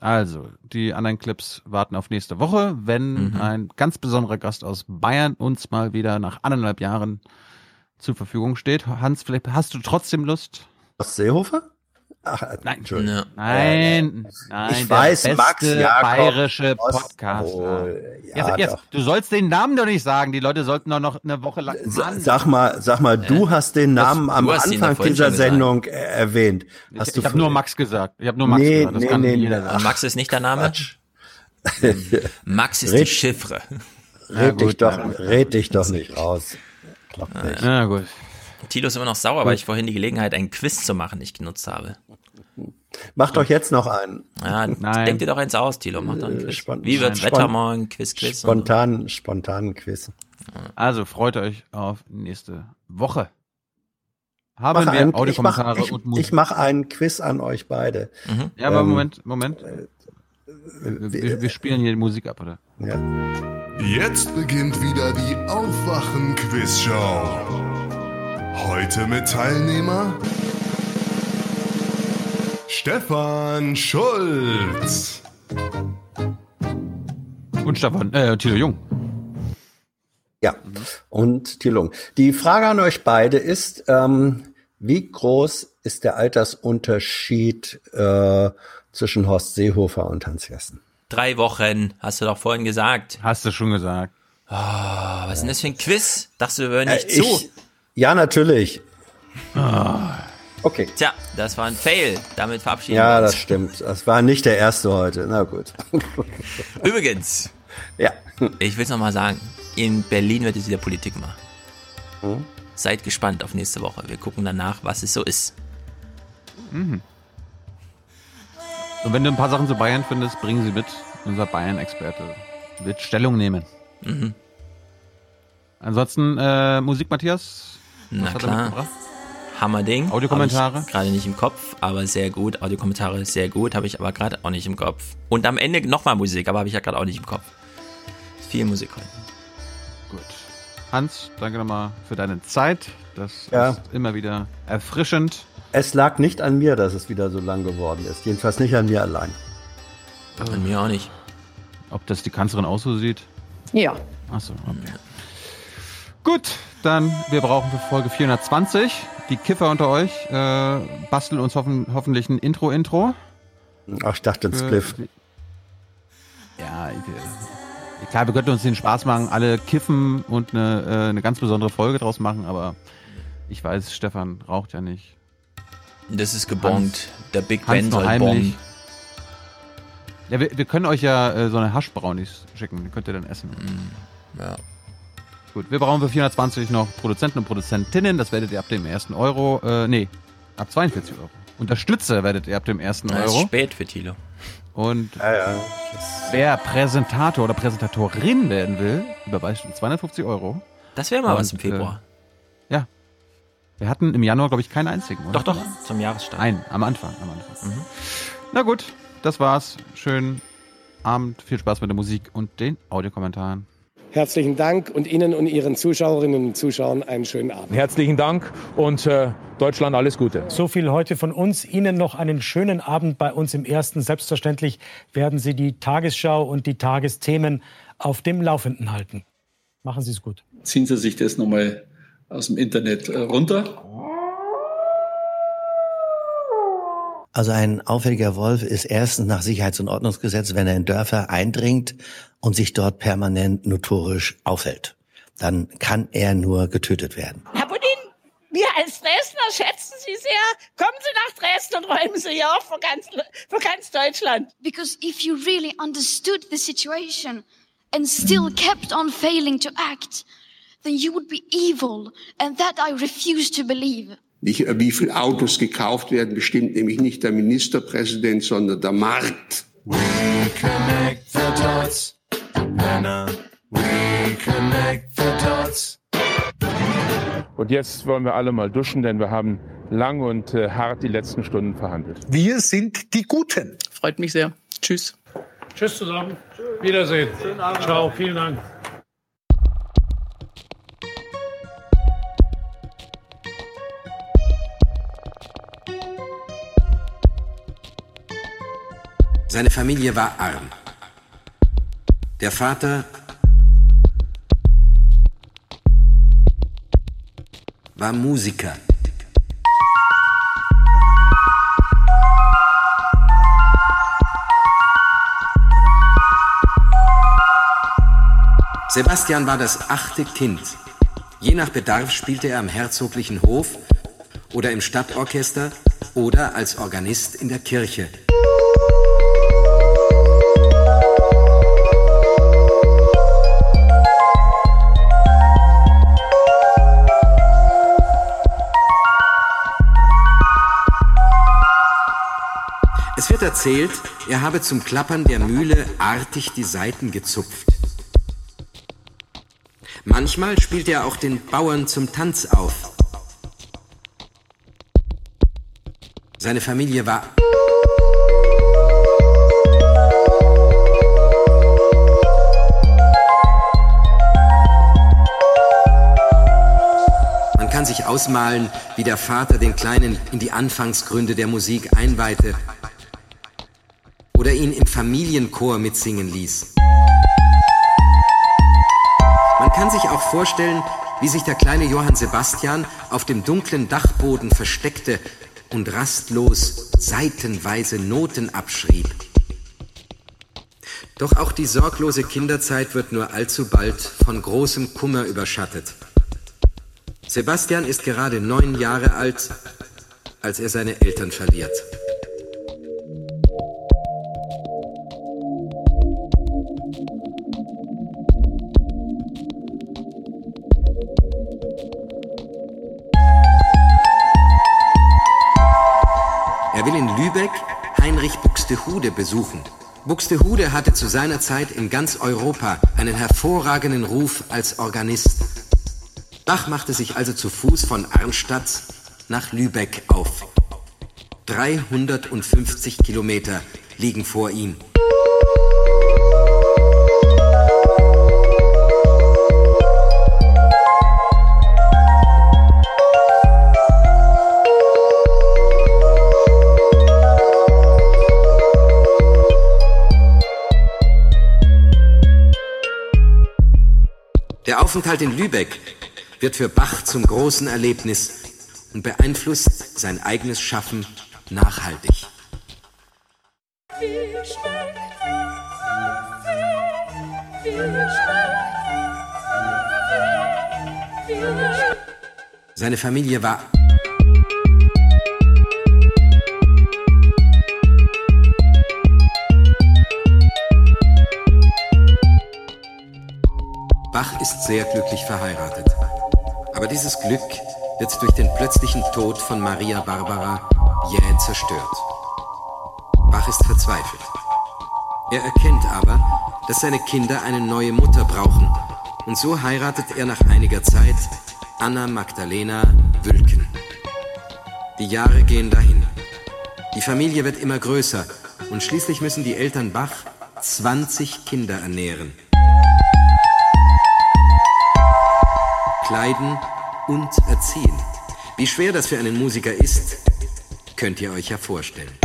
Also, die anderen Clips warten auf nächste Woche, wenn Mhm. ein ganz besonderer Gast aus Bayern uns mal wieder nach anderthalb Jahren zur Verfügung steht. Hans, vielleicht hast du trotzdem Lust? Seehofer? Ach, Nein, Entschuldigung. nein, nein. Ich der weiß, beste Max Jakob bayerische Podcaster. Oh, ja, ja, jetzt, doch. du sollst den Namen doch nicht sagen. Die Leute sollten doch noch eine Woche lang. Sa- Sag mal, sag mal, du hast den Namen am Anfang doch dieser gesagt. Sendung äh, erwähnt. Hast ich du ich habe nur Max gesagt. Ich habe nur Max Nee, gesagt. Das nee, kann nee, nee. sagen. Max ist nicht der Name? [laughs] Max ist Red- die Chiffre. Red, dich gut, doch, na gut. red dich doch nicht raus. Klappt nicht. Na gut. Tilo ist immer noch sauer, weil ich vorhin die Gelegenheit, einen Quiz zu machen, nicht genutzt habe. Mach doch jetzt noch einen. Ja, [laughs] Nein. denk dir doch eins aus, Tilo. Mach doch einen Äh, Quiz. spon- Wie wird's spon- Wetter morgen? Quiz, Quiz. Spontan, spontan Quiz. Also freut euch auf nächste Woche. Haben Mach wir einen- ich Audiokommentare mach, ich, und Musik. ich mache einen Quiz an euch beide. ja, aber Ähm, Moment, Moment. Wir, wir, wir spielen hier die Musik ab, oder? Ja. Jetzt beginnt wieder die Aufwachen-Quiz-Show. Heute mit Teilnehmer Stefan Schulz. Und Stefan, äh, Tilo Jung. Ja, und Thilung. Die Frage an euch beide ist, ähm, wie groß ist der Altersunterschied äh, zwischen Horst Seehofer und Hans Jessen? Drei Wochen, hast du doch vorhin gesagt. Hast du schon gesagt. Oh, was ist denn das für ein Quiz? Dachtest du, wir hören nicht Äh, zu? Ja, natürlich. Okay. Tja, das war ein Fail. Damit verabschieden Ja, wir das uns. stimmt. Das war nicht der erste heute. Na gut. [laughs] Übrigens, Ja. ich will es nochmal sagen. In Berlin wird es wieder Politik machen. Hm? Seid gespannt auf nächste Woche. Wir gucken danach, was es so ist. Mhm. Und wenn du ein paar Sachen zu Bayern findest, bringen sie mit. Unser Bayern-Experte wird Stellung nehmen. Mhm. Ansonsten äh, Musik, Matthias? Na klar. Hammerding. Audiokommentare? Gerade nicht im Kopf, aber sehr gut. Audiokommentare sehr gut, habe ich aber gerade auch nicht im Kopf. Und am Ende nochmal Musik, aber habe ich ja gerade auch nicht im Kopf. Viel Musik heute. Gut. Hans, danke nochmal für deine Zeit. Das Ja. ist immer wieder erfrischend. Es lag nicht an mir, dass es wieder so lang geworden ist. Jedenfalls nicht an mir allein. An mir auch nicht. Ob das die Kanzlerin auch so sieht? Ja. Achso, okay. Gut, dann wir brauchen für Folge 420. Die Kiffer unter euch äh, basteln uns hoffen, hoffentlich ein Intro-Intro. Ach, ich dachte ein Für- Spliff. Ja, ich, klar, wir könnten uns den Spaß machen, alle kiffen und eine, äh, eine ganz besondere Folge draus machen, aber ich weiß, Stefan raucht ja nicht. Das ist gebongt. Der Big Ben soll heimlich. bongen. Ja, wir, wir können euch ja äh, so eine Haschbrownies schicken, die könnt ihr dann essen. Ja. Gut, wir brauchen für 420 noch Produzenten und Produzentinnen, das werdet ihr ab dem ersten Euro, äh, nee, ab 42 Euro. Unterstützer werdet ihr ab dem ersten Na, ist Euro. spät für Tilo. Und wer Präsentator oder Präsentatorin werden will, überweist 250 Euro. Das wäre mal was Und, im Februar. Äh, ja. Wir hatten im Januar, glaube ich, keinen einzigen, oder? Doch, doch, zum Jahresstart. Nein, am Anfang, am Anfang. Mhm. Na gut, das war's. Schönen Abend, viel Spaß mit der Musik und den Audiokommentaren. Herzlichen Dank und Ihnen und Ihren Zuschauerinnen und Zuschauern einen schönen Abend. Herzlichen Dank und äh, Deutschland alles Gute. So viel heute von uns. Ihnen noch einen schönen Abend bei uns im Ersten. Selbstverständlich werden Sie die Tagesschau und die Tagesthemen auf dem Laufenden halten. Machen Sie es gut. Ziehen Sie sich das nochmal aus dem Internet äh, runter. Also ein auffälliger Wolf ist erstens nach Sicherheits- und Ordnungsgesetz, wenn er in Dörfer eindringt und sich dort permanent notorisch aufhält. Dann kann er nur getötet werden. Herr Budin, wir als Dresdner schätzen Sie sehr. Kommen Sie nach Dresden und räumen Sie hier auf für ganz, für ganz Deutschland. Because if you really understood the situation and still kept on failing to act, then you would be evil, and that I refuse to believe. Nicht, äh, wie viele Autos gekauft werden, bestimmt nämlich nicht der Ministerpräsident, sondern der Markt. We connect the dots. Männer. We connect the dots. Und jetzt wollen wir alle mal duschen, denn wir haben lang und äh, hart die letzten Stunden verhandelt. Wir sind die Guten. Freut mich sehr. Tschüss. Tschüss zusammen. Wiedersehen. Ciao. Vielen Dank. Seine Familie war arm. Der Vater war Musiker. Sebastian war das achte Kind. Je nach Bedarf spielte er am herzoglichen Hof oder im Stadtorchester oder als Organist in der Kirche. Erzählt, er habe zum Klappern der Mühle artig die Saiten gezupft. Manchmal spielte er auch den Bauern zum Tanz auf. Seine Familie war Man kann sich ausmalen, wie der Vater den Kleinen in die Anfangsgründe der Musik einweihte oder ihn im Familienchor mitsingen ließ. Man kann sich auch vorstellen, wie sich der kleine Johann Sebastian auf dem dunklen Dachboden versteckte und rastlos seitenweise Noten abschrieb. Doch auch die sorglose Kinderzeit wird nur allzu bald von großem Kummer überschattet. Sebastian ist gerade neun Jahre alt, als er seine Eltern verliert. Buxtehude besuchen. Buxtehude hatte zu seiner Zeit in ganz Europa einen hervorragenden Ruf als Organist. Bach machte sich also zu Fuß von Arnstadt nach Lübeck auf. 350 Kilometer liegen vor ihm. Der Aufenthalt in Lübeck wird für Bach zum großen Erlebnis und beeinflusst sein eigenes Schaffen nachhaltig. Seine Familie war Bach ist sehr glücklich verheiratet. Aber dieses Glück wird durch den plötzlichen Tod von Maria Barbara jäh zerstört. Bach ist verzweifelt. Er erkennt aber, dass seine Kinder eine neue Mutter brauchen. Und so heiratet er nach einiger Zeit Anna Magdalena Wülken. Die Jahre gehen dahin. Die Familie wird immer größer und schließlich müssen die Eltern Bach 20 Kinder ernähren. Kleiden und erziehen. Wie schwer das für einen Musiker ist, könnt ihr euch ja vorstellen.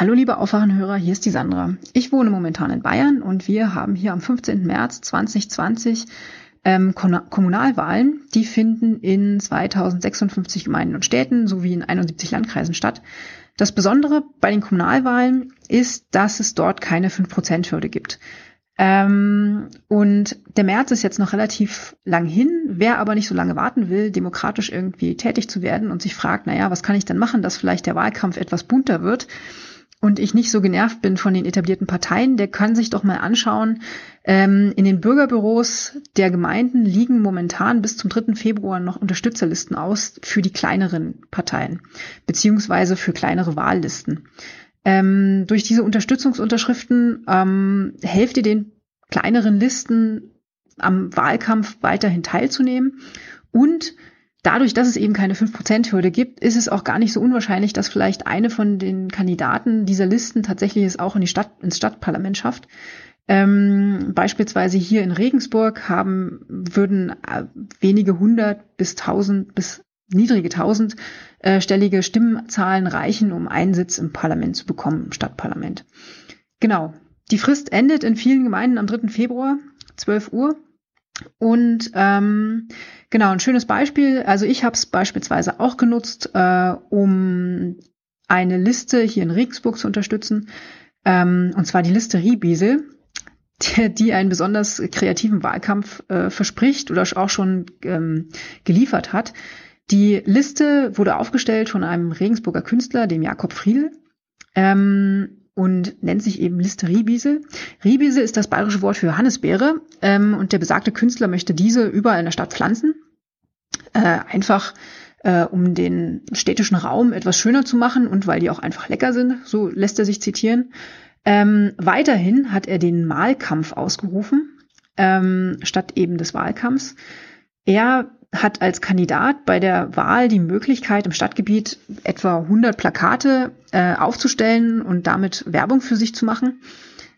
Hallo liebe Aufwachenhörer, hier ist die Sandra. Ich wohne momentan in Bayern und wir haben hier am 15. März 2020 ähm, Kommunalwahlen. Die finden in 2056 Gemeinden und Städten sowie in 71 Landkreisen statt. Das Besondere bei den Kommunalwahlen ist, dass es dort keine 5%-Hürde gibt. Ähm, und der März ist jetzt noch relativ lang hin. Wer aber nicht so lange warten will, demokratisch irgendwie tätig zu werden und sich fragt, naja, was kann ich denn machen, dass vielleicht der Wahlkampf etwas bunter wird und ich nicht so genervt bin von den etablierten Parteien, der kann sich doch mal anschauen, ähm, in den Bürgerbüros der Gemeinden liegen momentan bis zum 3. Februar noch Unterstützerlisten aus für die kleineren Parteien, beziehungsweise für kleinere Wahllisten. Ähm, durch diese Unterstützungsunterschriften ähm, helft ihr den kleineren Listen am Wahlkampf weiterhin teilzunehmen und Dadurch, dass es eben keine 5%-Hürde gibt, ist es auch gar nicht so unwahrscheinlich, dass vielleicht eine von den Kandidaten dieser Listen tatsächlich es auch in die Stadt, ins Stadtparlament schafft. Ähm, beispielsweise hier in Regensburg haben, würden äh, wenige hundert bis tausend bis niedrige tausendstellige Stimmenzahlen reichen, um einen Sitz im Parlament zu bekommen, im Stadtparlament. Genau. Die Frist endet in vielen Gemeinden am 3. Februar, 12 Uhr. Und ähm, genau, ein schönes Beispiel. Also ich habe es beispielsweise auch genutzt, äh, um eine Liste hier in Regensburg zu unterstützen. Ähm, und zwar die Liste Riebiesel, die, die einen besonders kreativen Wahlkampf äh, verspricht oder auch schon ähm, geliefert hat. Die Liste wurde aufgestellt von einem Regensburger Künstler, dem Jakob Friedl. Ähm, und nennt sich eben Liste Riebiesel. Riebiesel ist das bayerische Wort für Hannisbeere ähm, und der besagte Künstler möchte diese überall in der Stadt pflanzen. Äh, einfach äh, um den städtischen Raum etwas schöner zu machen und weil die auch einfach lecker sind, so lässt er sich zitieren. Ähm, weiterhin hat er den Mahlkampf ausgerufen, ähm, statt eben des Wahlkampfs. Er hat als Kandidat bei der Wahl die Möglichkeit, im Stadtgebiet etwa 100 Plakate äh, aufzustellen und damit Werbung für sich zu machen.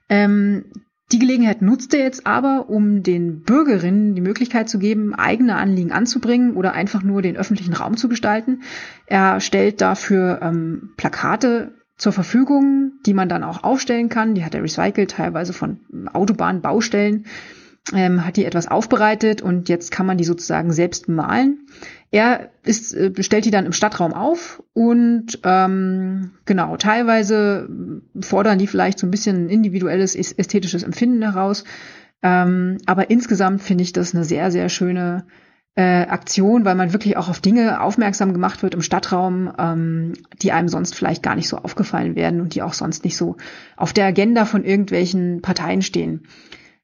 Ähm, die Gelegenheit nutzt er jetzt aber, um den Bürgerinnen die Möglichkeit zu geben, eigene Anliegen anzubringen oder einfach nur den öffentlichen Raum zu gestalten. Er stellt dafür ähm, Plakate zur Verfügung, die man dann auch aufstellen kann. Die hat er recycelt, teilweise von Autobahnbaustellen ähm, hat die etwas aufbereitet und jetzt kann man die sozusagen selbst malen. Er ist, äh, stellt die dann im Stadtraum auf und ähm, genau, teilweise fordern die vielleicht so ein bisschen individuelles ästhetisches Empfinden heraus. Ähm, aber insgesamt finde ich das eine sehr, sehr schöne äh, Aktion, weil man wirklich auch auf Dinge aufmerksam gemacht wird im Stadtraum, ähm, die einem sonst vielleicht gar nicht so aufgefallen werden und die auch sonst nicht so auf der Agenda von irgendwelchen Parteien stehen.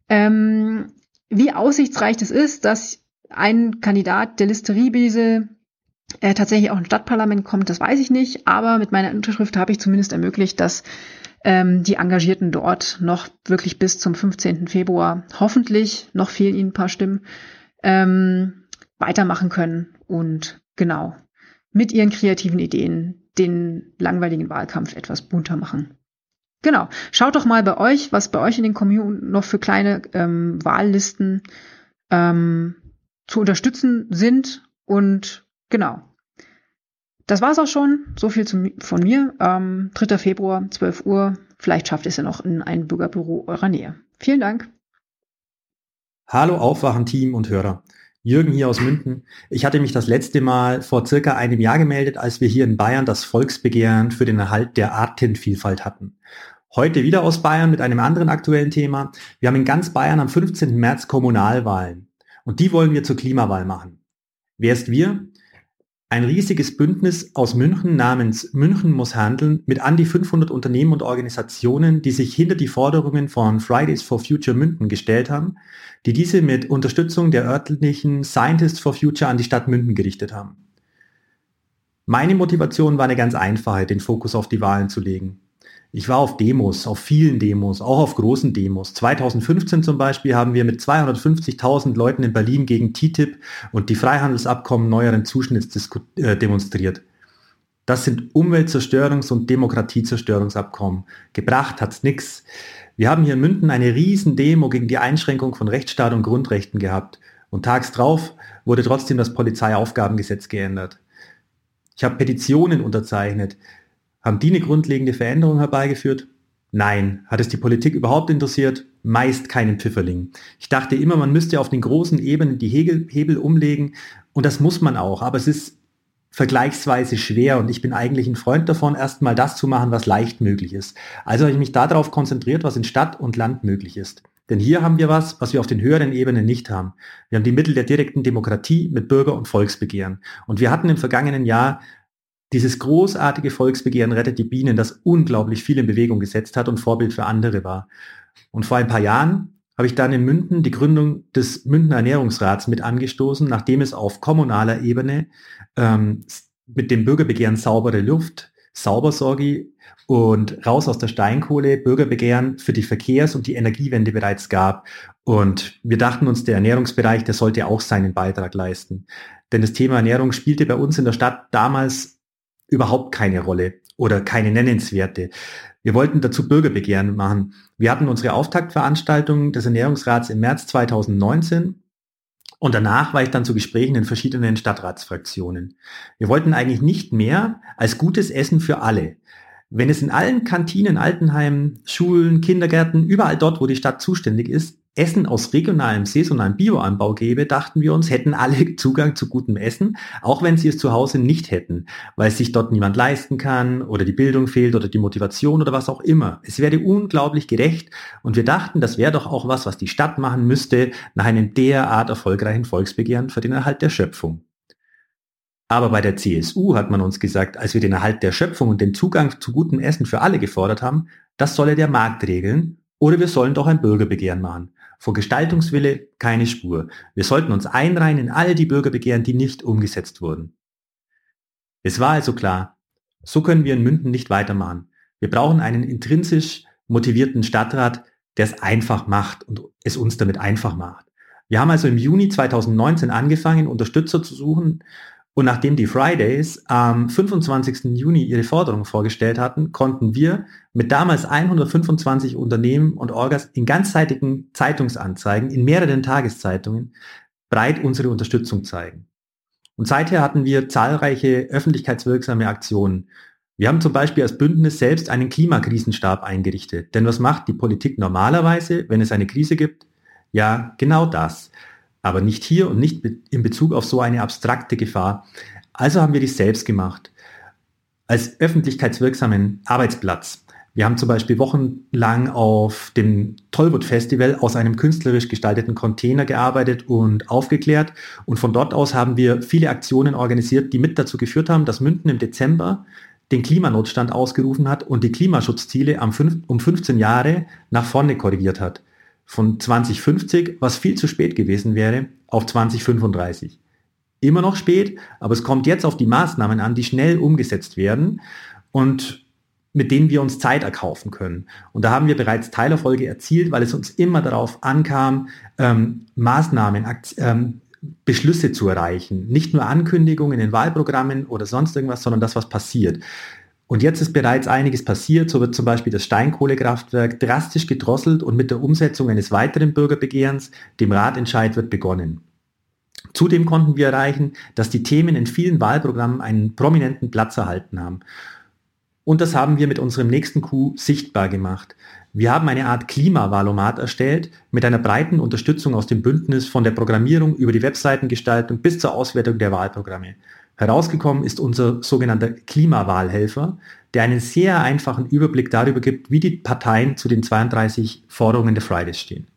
Ähm, wie aussichtsreich das ist, dass ein Kandidat der Liste Riebese äh, tatsächlich auch ins Stadtparlament kommt, das weiß ich nicht. Aber mit meiner Unterschrift habe ich zumindest ermöglicht, dass ähm, die Engagierten dort noch wirklich bis zum 15. Februar hoffentlich, noch fehlen ihnen ein paar Stimmen, ähm, weitermachen können und genau mit ihren kreativen Ideen den langweiligen Wahlkampf etwas bunter machen. Genau. Schaut doch mal bei euch, was bei euch in den Kommunen noch für kleine ähm, Wahllisten ähm, zu unterstützen sind. Und genau. Das war's auch schon. So viel zu, von mir. Ähm, 3. Februar, 12 Uhr. Vielleicht schafft es ja noch in ein Bürgerbüro eurer Nähe. Vielen Dank. Hallo Aufwachen-Team und Hörer. Jürgen hier aus München. Ich hatte mich das letzte Mal vor circa einem Jahr gemeldet, als wir hier in Bayern das Volksbegehren für den Erhalt der Artenvielfalt hatten. Heute wieder aus Bayern mit einem anderen aktuellen Thema. Wir haben in ganz Bayern am 15. März Kommunalwahlen. Und die wollen wir zur Klimawahl machen. Wer ist wir? Ein riesiges Bündnis aus München namens München muss handeln mit an die 500 Unternehmen und Organisationen, die sich hinter die Forderungen von Fridays for Future München gestellt haben, die diese mit Unterstützung der örtlichen Scientists for Future an die Stadt München gerichtet haben. Meine Motivation war eine ganz einfache, den Fokus auf die Wahlen zu legen. Ich war auf Demos, auf vielen Demos, auch auf großen Demos. 2015 zum Beispiel haben wir mit 250.000 Leuten in Berlin gegen TTIP und die Freihandelsabkommen neueren Zuschnitts äh, demonstriert. Das sind Umweltzerstörungs- und Demokratiezerstörungsabkommen. Gebracht hat's nix. Wir haben hier in München eine riesen Demo gegen die Einschränkung von Rechtsstaat und Grundrechten gehabt. Und tags drauf wurde trotzdem das Polizeiaufgabengesetz geändert. Ich habe Petitionen unterzeichnet. Haben die eine grundlegende Veränderung herbeigeführt? Nein. Hat es die Politik überhaupt interessiert? Meist keinen Pfifferling. Ich dachte immer, man müsste auf den großen Ebenen die Hegel, Hebel umlegen und das muss man auch, aber es ist vergleichsweise schwer und ich bin eigentlich ein Freund davon, erstmal das zu machen, was leicht möglich ist. Also habe ich mich darauf konzentriert, was in Stadt und Land möglich ist. Denn hier haben wir was, was wir auf den höheren Ebenen nicht haben. Wir haben die Mittel der direkten Demokratie mit Bürger- und Volksbegehren. Und wir hatten im vergangenen Jahr dieses großartige Volksbegehren Rettet die Bienen, das unglaublich viel in Bewegung gesetzt hat und Vorbild für andere war. Und vor ein paar Jahren habe ich dann in Münden die Gründung des Mündener Ernährungsrats mit angestoßen, nachdem es auf kommunaler Ebene ähm, mit dem Bürgerbegehren saubere Luft, Saubersorge und raus aus der Steinkohle Bürgerbegehren für die Verkehrs- und die Energiewende bereits gab. Und wir dachten uns, der Ernährungsbereich, der sollte auch seinen Beitrag leisten. Denn das Thema Ernährung spielte bei uns in der Stadt damals überhaupt keine Rolle oder keine nennenswerte. Wir wollten dazu Bürgerbegehren machen. Wir hatten unsere Auftaktveranstaltung des Ernährungsrats im März 2019 und danach war ich dann zu Gesprächen in verschiedenen Stadtratsfraktionen. Wir wollten eigentlich nicht mehr als gutes Essen für alle. Wenn es in allen Kantinen, Altenheimen, Schulen, Kindergärten, überall dort, wo die Stadt zuständig ist, Essen aus regionalem, saisonalem Bioanbau gäbe, dachten wir uns, hätten alle [laughs] Zugang zu gutem Essen, auch wenn sie es zu Hause nicht hätten, weil es sich dort niemand leisten kann oder die Bildung fehlt oder die Motivation oder was auch immer. Es wäre unglaublich gerecht und wir dachten, das wäre doch auch was, was die Stadt machen müsste nach einem derart erfolgreichen Volksbegehren für den Erhalt der Schöpfung. Aber bei der CSU hat man uns gesagt, als wir den Erhalt der Schöpfung und den Zugang zu gutem Essen für alle gefordert haben, das solle der Markt regeln oder wir sollen doch ein Bürgerbegehren machen. Vor Gestaltungswille keine Spur. Wir sollten uns einreihen in all die Bürgerbegehren, die nicht umgesetzt wurden. Es war also klar, so können wir in Münden nicht weitermachen. Wir brauchen einen intrinsisch motivierten Stadtrat, der es einfach macht und es uns damit einfach macht. Wir haben also im Juni 2019 angefangen, Unterstützer zu suchen und nachdem die Fridays am 25. Juni ihre Forderung vorgestellt hatten, konnten wir mit damals 125 Unternehmen und Orgas in ganzseitigen Zeitungsanzeigen in mehreren Tageszeitungen breit unsere Unterstützung zeigen. Und seither hatten wir zahlreiche öffentlichkeitswirksame Aktionen. Wir haben zum Beispiel als Bündnis selbst einen Klimakrisenstab eingerichtet. Denn was macht die Politik normalerweise, wenn es eine Krise gibt? Ja, genau das aber nicht hier und nicht in Bezug auf so eine abstrakte Gefahr. Also haben wir dies selbst gemacht. Als öffentlichkeitswirksamen Arbeitsplatz. Wir haben zum Beispiel wochenlang auf dem Tollwood Festival aus einem künstlerisch gestalteten Container gearbeitet und aufgeklärt. Und von dort aus haben wir viele Aktionen organisiert, die mit dazu geführt haben, dass Münden im Dezember den Klimanotstand ausgerufen hat und die Klimaschutzziele um 15 Jahre nach vorne korrigiert hat von 2050, was viel zu spät gewesen wäre, auf 2035. Immer noch spät, aber es kommt jetzt auf die Maßnahmen an, die schnell umgesetzt werden und mit denen wir uns Zeit erkaufen können. Und da haben wir bereits Teilerfolge erzielt, weil es uns immer darauf ankam, ähm, Maßnahmen, ähm, Beschlüsse zu erreichen. Nicht nur Ankündigungen in Wahlprogrammen oder sonst irgendwas, sondern das, was passiert. Und jetzt ist bereits einiges passiert. So wird zum Beispiel das Steinkohlekraftwerk drastisch gedrosselt und mit der Umsetzung eines weiteren Bürgerbegehrens, dem Ratentscheid, wird begonnen. Zudem konnten wir erreichen, dass die Themen in vielen Wahlprogrammen einen prominenten Platz erhalten haben. Und das haben wir mit unserem nächsten Coup sichtbar gemacht. Wir haben eine Art Klimawahlomat erstellt mit einer breiten Unterstützung aus dem Bündnis von der Programmierung über die Webseitengestaltung bis zur Auswertung der Wahlprogramme. Herausgekommen ist unser sogenannter Klimawahlhelfer, der einen sehr einfachen Überblick darüber gibt, wie die Parteien zu den 32 Forderungen der Fridays stehen.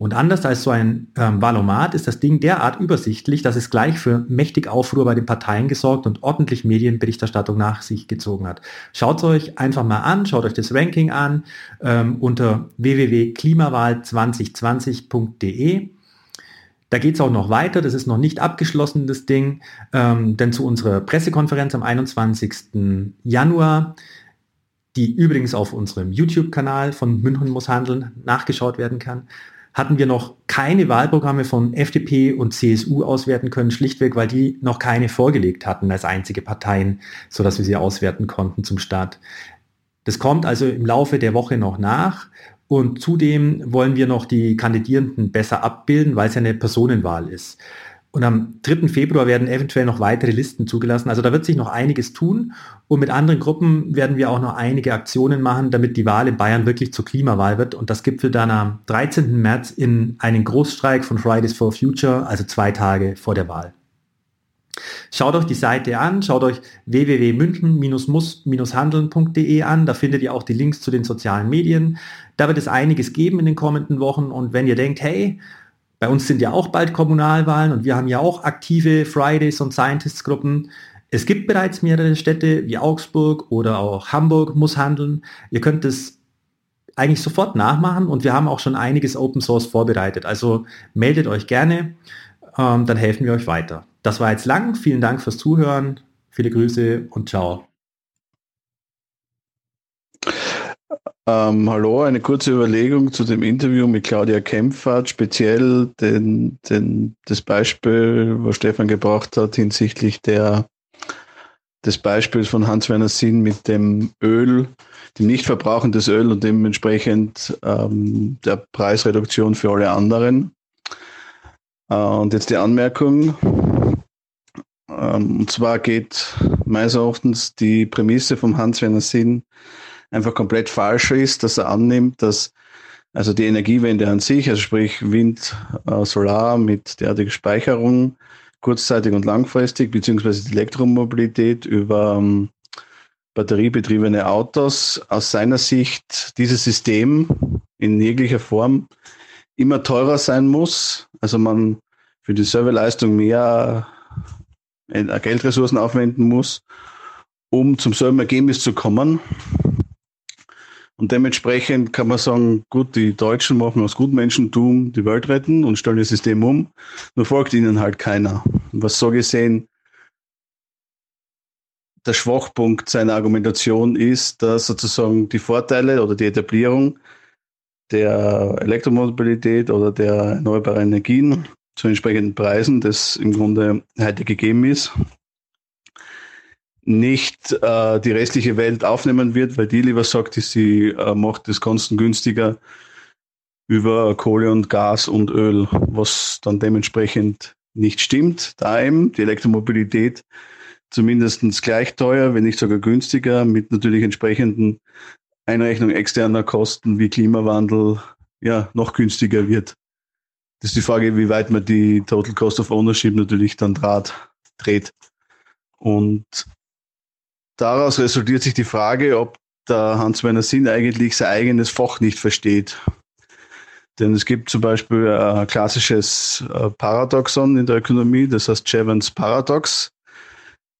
Und anders als so ein ähm, Wahlomat ist das Ding derart übersichtlich, dass es gleich für mächtig Aufruhr bei den Parteien gesorgt und ordentlich Medienberichterstattung nach sich gezogen hat. Schaut es euch einfach mal an, schaut euch das Ranking an ähm, unter www.klimawahl2020.de da geht es auch noch weiter, das ist noch nicht abgeschlossen, das Ding, ähm, denn zu unserer Pressekonferenz am 21. Januar, die übrigens auf unserem YouTube-Kanal von München muss handeln nachgeschaut werden kann, hatten wir noch keine Wahlprogramme von FDP und CSU auswerten können, schlichtweg, weil die noch keine vorgelegt hatten als einzige Parteien, sodass wir sie auswerten konnten zum Start. Das kommt also im Laufe der Woche noch nach und zudem wollen wir noch die Kandidierenden besser abbilden, weil es ja eine Personenwahl ist. Und am 3. Februar werden eventuell noch weitere Listen zugelassen. Also da wird sich noch einiges tun. Und mit anderen Gruppen werden wir auch noch einige Aktionen machen, damit die Wahl in Bayern wirklich zur Klimawahl wird. Und das gipfelt dann am 13. März in einen Großstreik von Fridays for Future, also zwei Tage vor der Wahl. Schaut euch die Seite an, schaut euch www.münchen-muss-handeln.de an, da findet ihr auch die Links zu den sozialen Medien. Da wird es einiges geben in den kommenden Wochen und wenn ihr denkt, hey, bei uns sind ja auch bald Kommunalwahlen und wir haben ja auch aktive Fridays und Scientists Gruppen. Es gibt bereits mehrere Städte wie Augsburg oder auch Hamburg muss handeln. Ihr könnt es eigentlich sofort nachmachen und wir haben auch schon einiges Open Source vorbereitet. Also meldet euch gerne, ähm, dann helfen wir euch weiter. Das war jetzt lang. Vielen Dank fürs Zuhören. Viele Grüße und ciao. Ähm, hallo, eine kurze Überlegung zu dem Interview mit Claudia Kempfert, speziell den, den, das Beispiel, was Stefan gebracht hat hinsichtlich der, des Beispiels von Hans-Werner Sinn mit dem Öl, dem Nichtverbrauchen des Öl und dementsprechend ähm, der Preisreduktion für alle anderen. Äh, und jetzt die Anmerkung. Ähm, und zwar geht meines Erachtens die Prämisse vom Hans-Werner Sinn einfach komplett falsch ist, dass er annimmt, dass also die Energiewende an sich, also sprich Wind, äh, Solar mit derartiger Speicherung, kurzzeitig und langfristig, beziehungsweise die Elektromobilität über ähm, batteriebetriebene Autos, aus seiner Sicht dieses System in jeglicher Form immer teurer sein muss. Also man für die Serverleistung mehr äh, Geldressourcen aufwenden muss, um zum selben Ergebnis zu kommen. Und dementsprechend kann man sagen, gut, die Deutschen machen aus Gutmenschentum die Welt retten und stellen das System um, nur folgt ihnen halt keiner. Was so gesehen der Schwachpunkt seiner Argumentation ist, dass sozusagen die Vorteile oder die Etablierung der Elektromobilität oder der erneuerbaren Energien zu entsprechenden Preisen, das im Grunde heute gegeben ist, nicht äh, die restliche Welt aufnehmen wird, weil die lieber sagt, sie äh, macht das kostengünstiger über Kohle und Gas und Öl, was dann dementsprechend nicht stimmt, da eben die Elektromobilität zumindest gleich teuer, wenn nicht sogar günstiger, mit natürlich entsprechenden Einrechnung externer Kosten wie Klimawandel ja noch günstiger wird. Das ist die Frage, wie weit man die Total Cost of Ownership natürlich dann Draht dreht. Und daraus resultiert sich die Frage, ob der Hans-Werner Sinn eigentlich sein eigenes Fach nicht versteht. Denn es gibt zum Beispiel ein klassisches äh, Paradoxon in der Ökonomie, das heißt Jevons Paradox,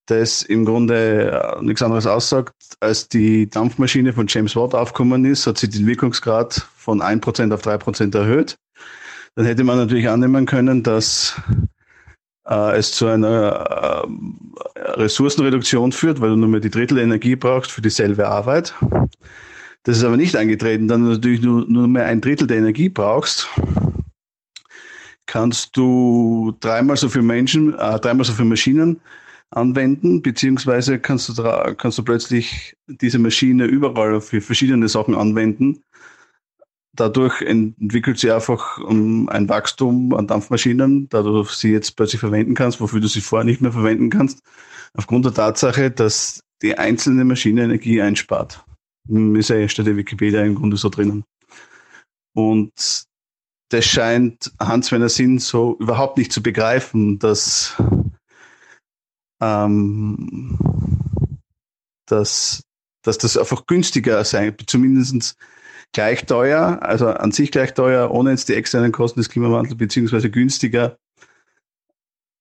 das im Grunde äh, nichts anderes aussagt, als die Dampfmaschine von James Watt aufgekommen ist, hat sich den Wirkungsgrad von 1% auf 3% erhöht. Dann hätte man natürlich annehmen können, dass äh, es zu einer äh, Ressourcenreduktion führt, weil du nur mehr die Drittel Energie brauchst für dieselbe Arbeit. Das ist aber nicht eingetreten, dann natürlich nur, nur mehr ein Drittel der Energie brauchst, kannst du dreimal so viele Menschen, äh, dreimal so viele Maschinen anwenden, beziehungsweise kannst du, kannst du plötzlich diese Maschine überall für verschiedene Sachen anwenden dadurch entwickelt sie einfach um, ein Wachstum an Dampfmaschinen, da du sie jetzt plötzlich verwenden kannst, wofür du sie vorher nicht mehr verwenden kannst, aufgrund der Tatsache, dass die einzelne Maschine Energie einspart. Hm, ist ja steht der Wikipedia im Grunde so drinnen. Und das scheint Hans-Werner Sinn so überhaupt nicht zu begreifen, dass, ähm, dass, dass das einfach günstiger sein, zumindestens gleich teuer, also an sich gleich teuer, ohne jetzt die externen Kosten des Klimawandels beziehungsweise günstiger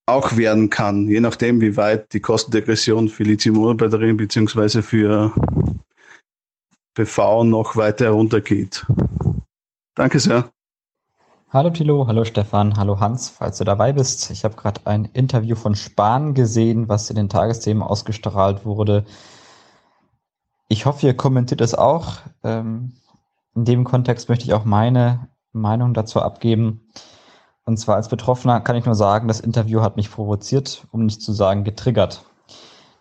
auch werden kann, je nachdem, wie weit die Kostendegression für Lithium-Ionen-Batterien beziehungsweise für PV noch weiter heruntergeht. Danke sehr. Hallo Tilo, hallo Stefan, hallo Hans, falls du dabei bist. Ich habe gerade ein Interview von Spahn gesehen, was in den Tagesthemen ausgestrahlt wurde. Ich hoffe, ihr kommentiert es auch. Ähm, in dem Kontext möchte ich auch meine Meinung dazu abgeben. Und zwar als Betroffener kann ich nur sagen, das Interview hat mich provoziert, um nicht zu sagen getriggert.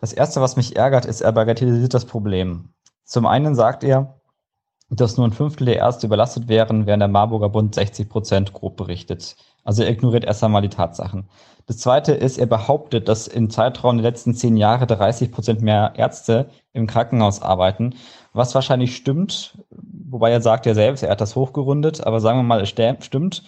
Das Erste, was mich ärgert, ist, er bagatellisiert das Problem. Zum einen sagt er, dass nur ein Fünftel der Ärzte überlastet wären, während der Marburger Bund 60 Prozent grob berichtet. Also er ignoriert erst einmal die Tatsachen. Das zweite ist, er behauptet, dass im Zeitraum der letzten zehn Jahre 30 Prozent mehr Ärzte im Krankenhaus arbeiten, was wahrscheinlich stimmt, wobei er sagt ja selbst, er hat das hochgerundet, aber sagen wir mal, es stimmt.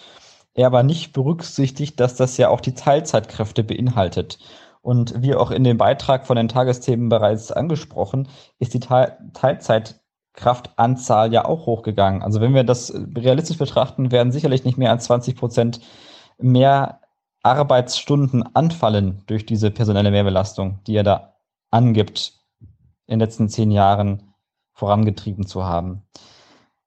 Er aber nicht berücksichtigt, dass das ja auch die Teilzeitkräfte beinhaltet. Und wie auch in dem Beitrag von den Tagesthemen bereits angesprochen, ist die Teilzeitkraftanzahl ja auch hochgegangen. Also wenn wir das realistisch betrachten, werden sicherlich nicht mehr als 20 Prozent mehr Arbeitsstunden anfallen durch diese personelle Mehrbelastung, die er da angibt, in den letzten zehn Jahren vorangetrieben zu haben.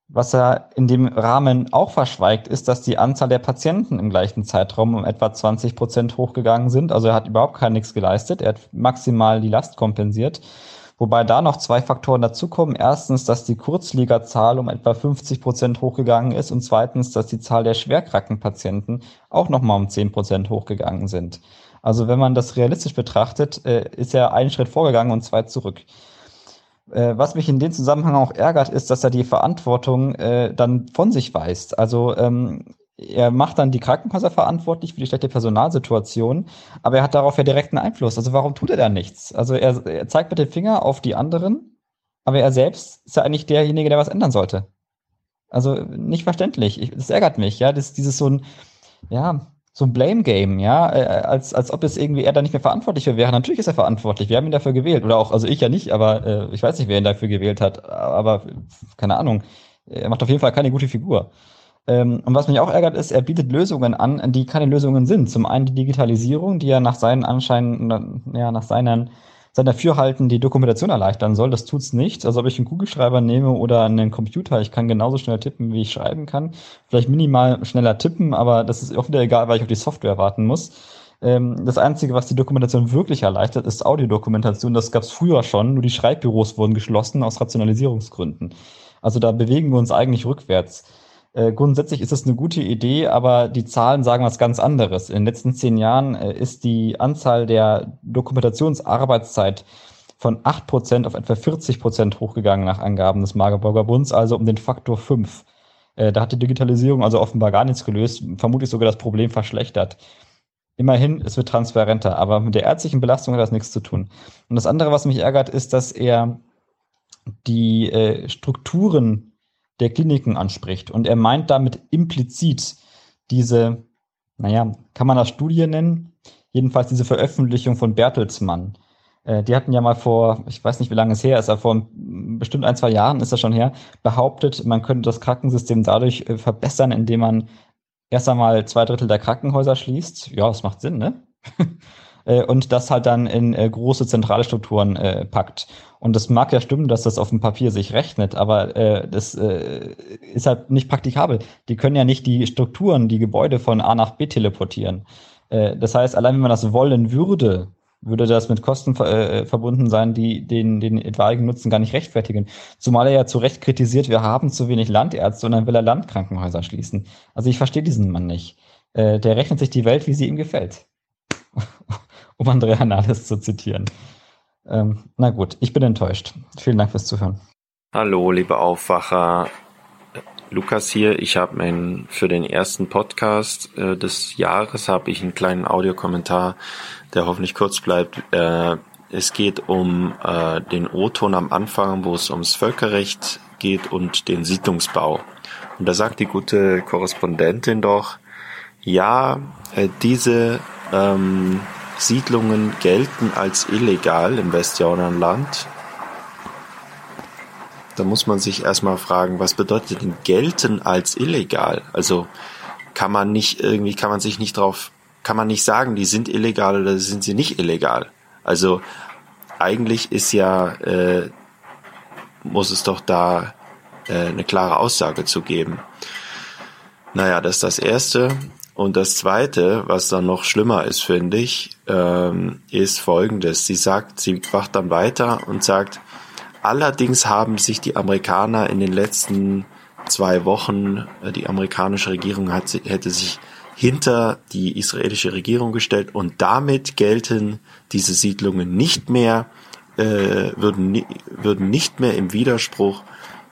Was er in dem Rahmen auch verschweigt, ist, dass die Anzahl der Patienten im gleichen Zeitraum um etwa 20 Prozent hochgegangen sind. Also er hat überhaupt gar nichts geleistet. Er hat maximal die Last kompensiert. Wobei da noch zwei Faktoren dazukommen. Erstens, dass die Kurzliegerzahl um etwa 50 Prozent hochgegangen ist und zweitens, dass die Zahl der Schwerkrankenpatienten auch nochmal um 10 Prozent hochgegangen sind. Also wenn man das realistisch betrachtet, äh, ist er einen Schritt vorgegangen und zwei zurück. Äh, was mich in dem Zusammenhang auch ärgert, ist, dass er die Verantwortung äh, dann von sich weist. Also ähm, er macht dann die Krankenhäuser verantwortlich für die schlechte Personalsituation, aber er hat darauf ja direkten Einfluss. Also warum tut er da nichts? Also er, er zeigt mit dem Finger auf die anderen, aber er selbst ist ja eigentlich derjenige, der was ändern sollte. Also nicht verständlich. Ich, das ärgert mich, ja. Das, dieses so ein, ja, so ein Blame-Game, ja, äh, als, als ob es irgendwie er da nicht mehr verantwortlich für wäre. Natürlich ist er verantwortlich. Wir haben ihn dafür gewählt. Oder auch, also ich ja nicht, aber äh, ich weiß nicht, wer ihn dafür gewählt hat. Aber keine Ahnung. Er macht auf jeden Fall keine gute Figur. Ähm, und was mich auch ärgert, ist, er bietet Lösungen an, die keine Lösungen sind. Zum einen die Digitalisierung, die ja nach seinen Anscheinen, ja, nach seinen sein Dafürhalten die Dokumentation erleichtern soll. Das tut's nicht. Also ob ich einen Kugelschreiber nehme oder einen Computer, ich kann genauso schnell tippen, wie ich schreiben kann. Vielleicht minimal schneller tippen, aber das ist auch egal, weil ich auf die Software warten muss. Ähm, das Einzige, was die Dokumentation wirklich erleichtert, ist Audiodokumentation. Das gab's früher schon, nur die Schreibbüros wurden geschlossen aus Rationalisierungsgründen. Also da bewegen wir uns eigentlich rückwärts. Äh, grundsätzlich ist es eine gute Idee, aber die Zahlen sagen was ganz anderes. In den letzten zehn Jahren äh, ist die Anzahl der Dokumentationsarbeitszeit von acht Prozent auf etwa 40 Prozent hochgegangen nach Angaben des Magdeburger Bunds, also um den Faktor fünf. Äh, da hat die Digitalisierung also offenbar gar nichts gelöst, vermutlich sogar das Problem verschlechtert. Immerhin, es wird transparenter, aber mit der ärztlichen Belastung hat das nichts zu tun. Und das andere, was mich ärgert, ist, dass er die äh, Strukturen der Kliniken anspricht. Und er meint damit implizit diese, naja, kann man das Studie nennen? Jedenfalls diese Veröffentlichung von Bertelsmann. Äh, die hatten ja mal vor, ich weiß nicht, wie lange es her ist, aber vor bestimmt ein, zwei Jahren ist das schon her, behauptet, man könnte das Krankensystem dadurch äh, verbessern, indem man erst einmal zwei Drittel der Krankenhäuser schließt. Ja, das macht Sinn, ne? [laughs] Äh, und das halt dann in äh, große zentrale Strukturen äh, packt. Und das mag ja stimmen, dass das auf dem Papier sich rechnet, aber äh, das äh, ist halt nicht praktikabel. Die können ja nicht die Strukturen, die Gebäude von A nach B teleportieren. Äh, das heißt, allein wenn man das wollen würde, würde das mit Kosten äh, verbunden sein, die den, den etwaigen Nutzen gar nicht rechtfertigen. Zumal er ja zu Recht kritisiert, wir haben zu wenig Landärzte und dann will er Landkrankenhäuser schließen. Also ich verstehe diesen Mann nicht. Äh, der rechnet sich die Welt, wie sie ihm gefällt um Andrea Nahles zu zitieren. Ähm, na gut, ich bin enttäuscht. Vielen Dank fürs Zuhören. Hallo, liebe Aufwacher. Lukas hier. Ich habe für den ersten Podcast äh, des Jahres habe ich einen kleinen Audiokommentar, der hoffentlich kurz bleibt. Äh, es geht um äh, den O-Ton am Anfang, wo es ums Völkerrecht geht und den Siedlungsbau. Und da sagt die gute Korrespondentin doch, ja, äh, diese ähm, Siedlungen gelten als illegal im Westjordanland. Da muss man sich erstmal fragen, was bedeutet denn gelten als illegal? Also kann man nicht irgendwie, kann man sich nicht drauf, kann man nicht sagen, die sind illegal oder sind sie nicht illegal? Also eigentlich ist ja, äh, muss es doch da äh, eine klare Aussage zu geben. Naja, das ist das Erste. Und das Zweite, was dann noch schlimmer ist, finde ich, ähm, ist Folgendes. Sie sagt, sie wacht dann weiter und sagt, allerdings haben sich die Amerikaner in den letzten zwei Wochen, äh, die amerikanische Regierung hat, hätte sich hinter die israelische Regierung gestellt und damit gelten diese Siedlungen nicht mehr, äh, würden, würden nicht mehr im Widerspruch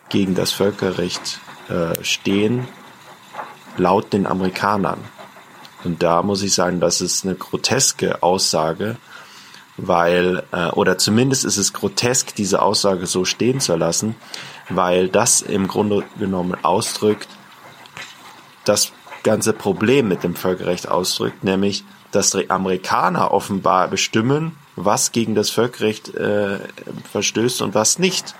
gegen das Völkerrecht äh, stehen laut den Amerikanern. Und da muss ich sagen, das ist eine groteske Aussage, weil, äh, oder zumindest ist es grotesk, diese Aussage so stehen zu lassen, weil das im Grunde genommen ausdrückt, das ganze Problem mit dem Völkerrecht ausdrückt, nämlich, dass die Amerikaner offenbar bestimmen, was gegen das Völkerrecht äh, verstößt und was nicht.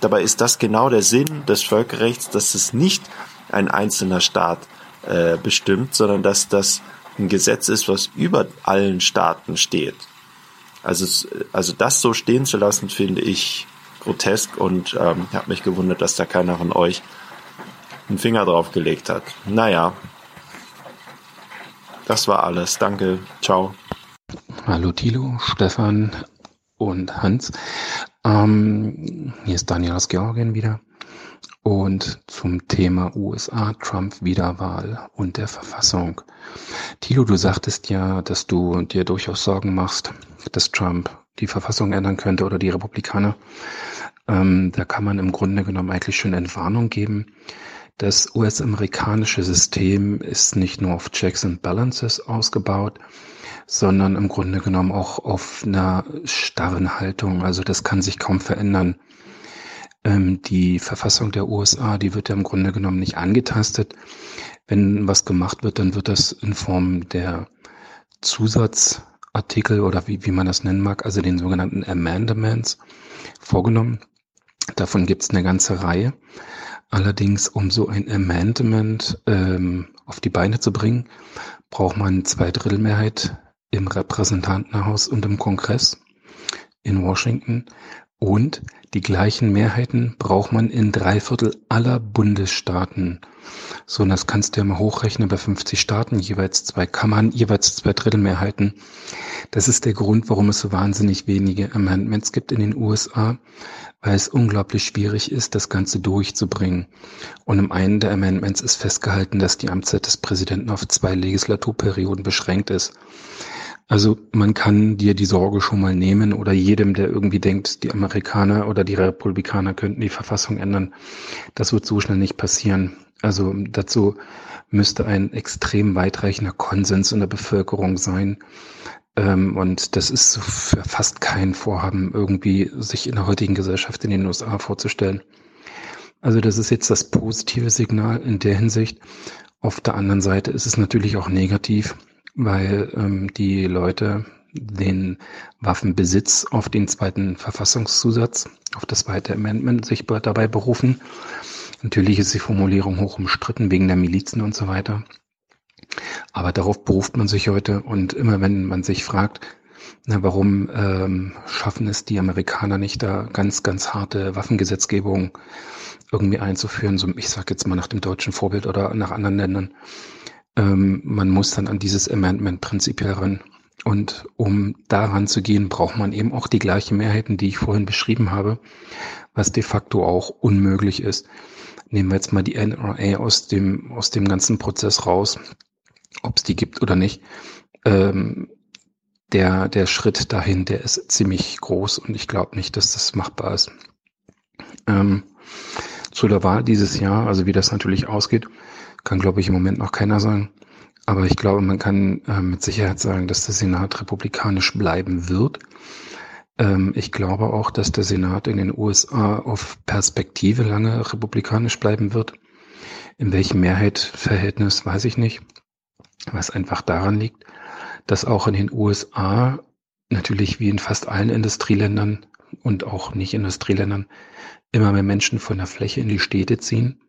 Dabei ist das genau der Sinn des Völkerrechts, dass es nicht ein einzelner Staat äh, bestimmt, sondern dass das ein Gesetz ist, was über allen Staaten steht. Also, also das so stehen zu lassen, finde ich grotesk und ähm, habe mich gewundert, dass da keiner von euch einen Finger drauf gelegt hat. Naja, das war alles. Danke. Ciao. Hallo Thilo, Stefan und Hans. Ähm, hier ist Daniel aus Georgien wieder. Und zum Thema USA, Trump Wiederwahl und der Verfassung. Thilo, du sagtest ja, dass du dir durchaus Sorgen machst, dass Trump die Verfassung ändern könnte oder die Republikaner. Ähm, da kann man im Grunde genommen eigentlich schon Entwarnung geben. Das US-amerikanische System ist nicht nur auf Checks and Balances ausgebaut, sondern im Grunde genommen auch auf einer starren Haltung. Also das kann sich kaum verändern. Ähm, die Verfassung der USA, die wird ja im Grunde genommen nicht angetastet. Wenn was gemacht wird, dann wird das in Form der Zusatzartikel oder wie, wie man das nennen mag, also den sogenannten Amendments vorgenommen. Davon gibt es eine ganze Reihe. Allerdings, um so ein Amendment ähm, auf die Beine zu bringen, braucht man zwei Drittelmehrheit im Repräsentantenhaus und im Kongress in Washington. Und die gleichen Mehrheiten braucht man in drei Viertel aller Bundesstaaten. So, und das kannst du ja mal hochrechnen bei 50 Staaten, jeweils zwei Kammern, jeweils zwei Drittel Mehrheiten. Das ist der Grund, warum es so wahnsinnig wenige Amendments gibt in den USA, weil es unglaublich schwierig ist, das Ganze durchzubringen. Und im einen der Amendments ist festgehalten, dass die Amtszeit des Präsidenten auf zwei Legislaturperioden beschränkt ist. Also man kann dir die Sorge schon mal nehmen oder jedem, der irgendwie denkt, die Amerikaner oder die Republikaner könnten die Verfassung ändern. Das wird so schnell nicht passieren. Also dazu müsste ein extrem weitreichender Konsens in der Bevölkerung sein. Ähm, und das ist für fast kein Vorhaben, irgendwie sich in der heutigen Gesellschaft in den USA vorzustellen. Also das ist jetzt das positive Signal in der Hinsicht. Auf der anderen Seite ist es natürlich auch negativ, weil ähm, die Leute den Waffenbesitz auf den zweiten Verfassungszusatz, auf das zweite Amendment sich dabei berufen. Natürlich ist die Formulierung hoch umstritten wegen der Milizen und so weiter. Aber darauf beruft man sich heute und immer wenn man sich fragt, na, warum ähm, schaffen es die Amerikaner nicht, da ganz, ganz harte Waffengesetzgebung irgendwie einzuführen, so ich sage jetzt mal nach dem deutschen Vorbild oder nach anderen Ländern, ähm, man muss dann an dieses Amendment prinzipiell ran. Und um daran zu gehen, braucht man eben auch die gleichen Mehrheiten, die ich vorhin beschrieben habe, was de facto auch unmöglich ist. Nehmen wir jetzt mal die NRA aus dem, aus dem ganzen Prozess raus, ob es die gibt oder nicht. Ähm, der, der Schritt dahin, der ist ziemlich groß und ich glaube nicht, dass das machbar ist. Ähm, zu der Wahl dieses Jahr, also wie das natürlich ausgeht, kann, glaube ich, im Moment noch keiner sagen. Aber ich glaube, man kann äh, mit Sicherheit sagen, dass der Senat republikanisch bleiben wird. Ähm, ich glaube auch, dass der Senat in den USA auf Perspektive lange republikanisch bleiben wird. In welchem Mehrheitsverhältnis weiß ich nicht. Was einfach daran liegt, dass auch in den USA natürlich wie in fast allen Industrieländern und auch nicht Industrieländern immer mehr Menschen von der Fläche in die Städte ziehen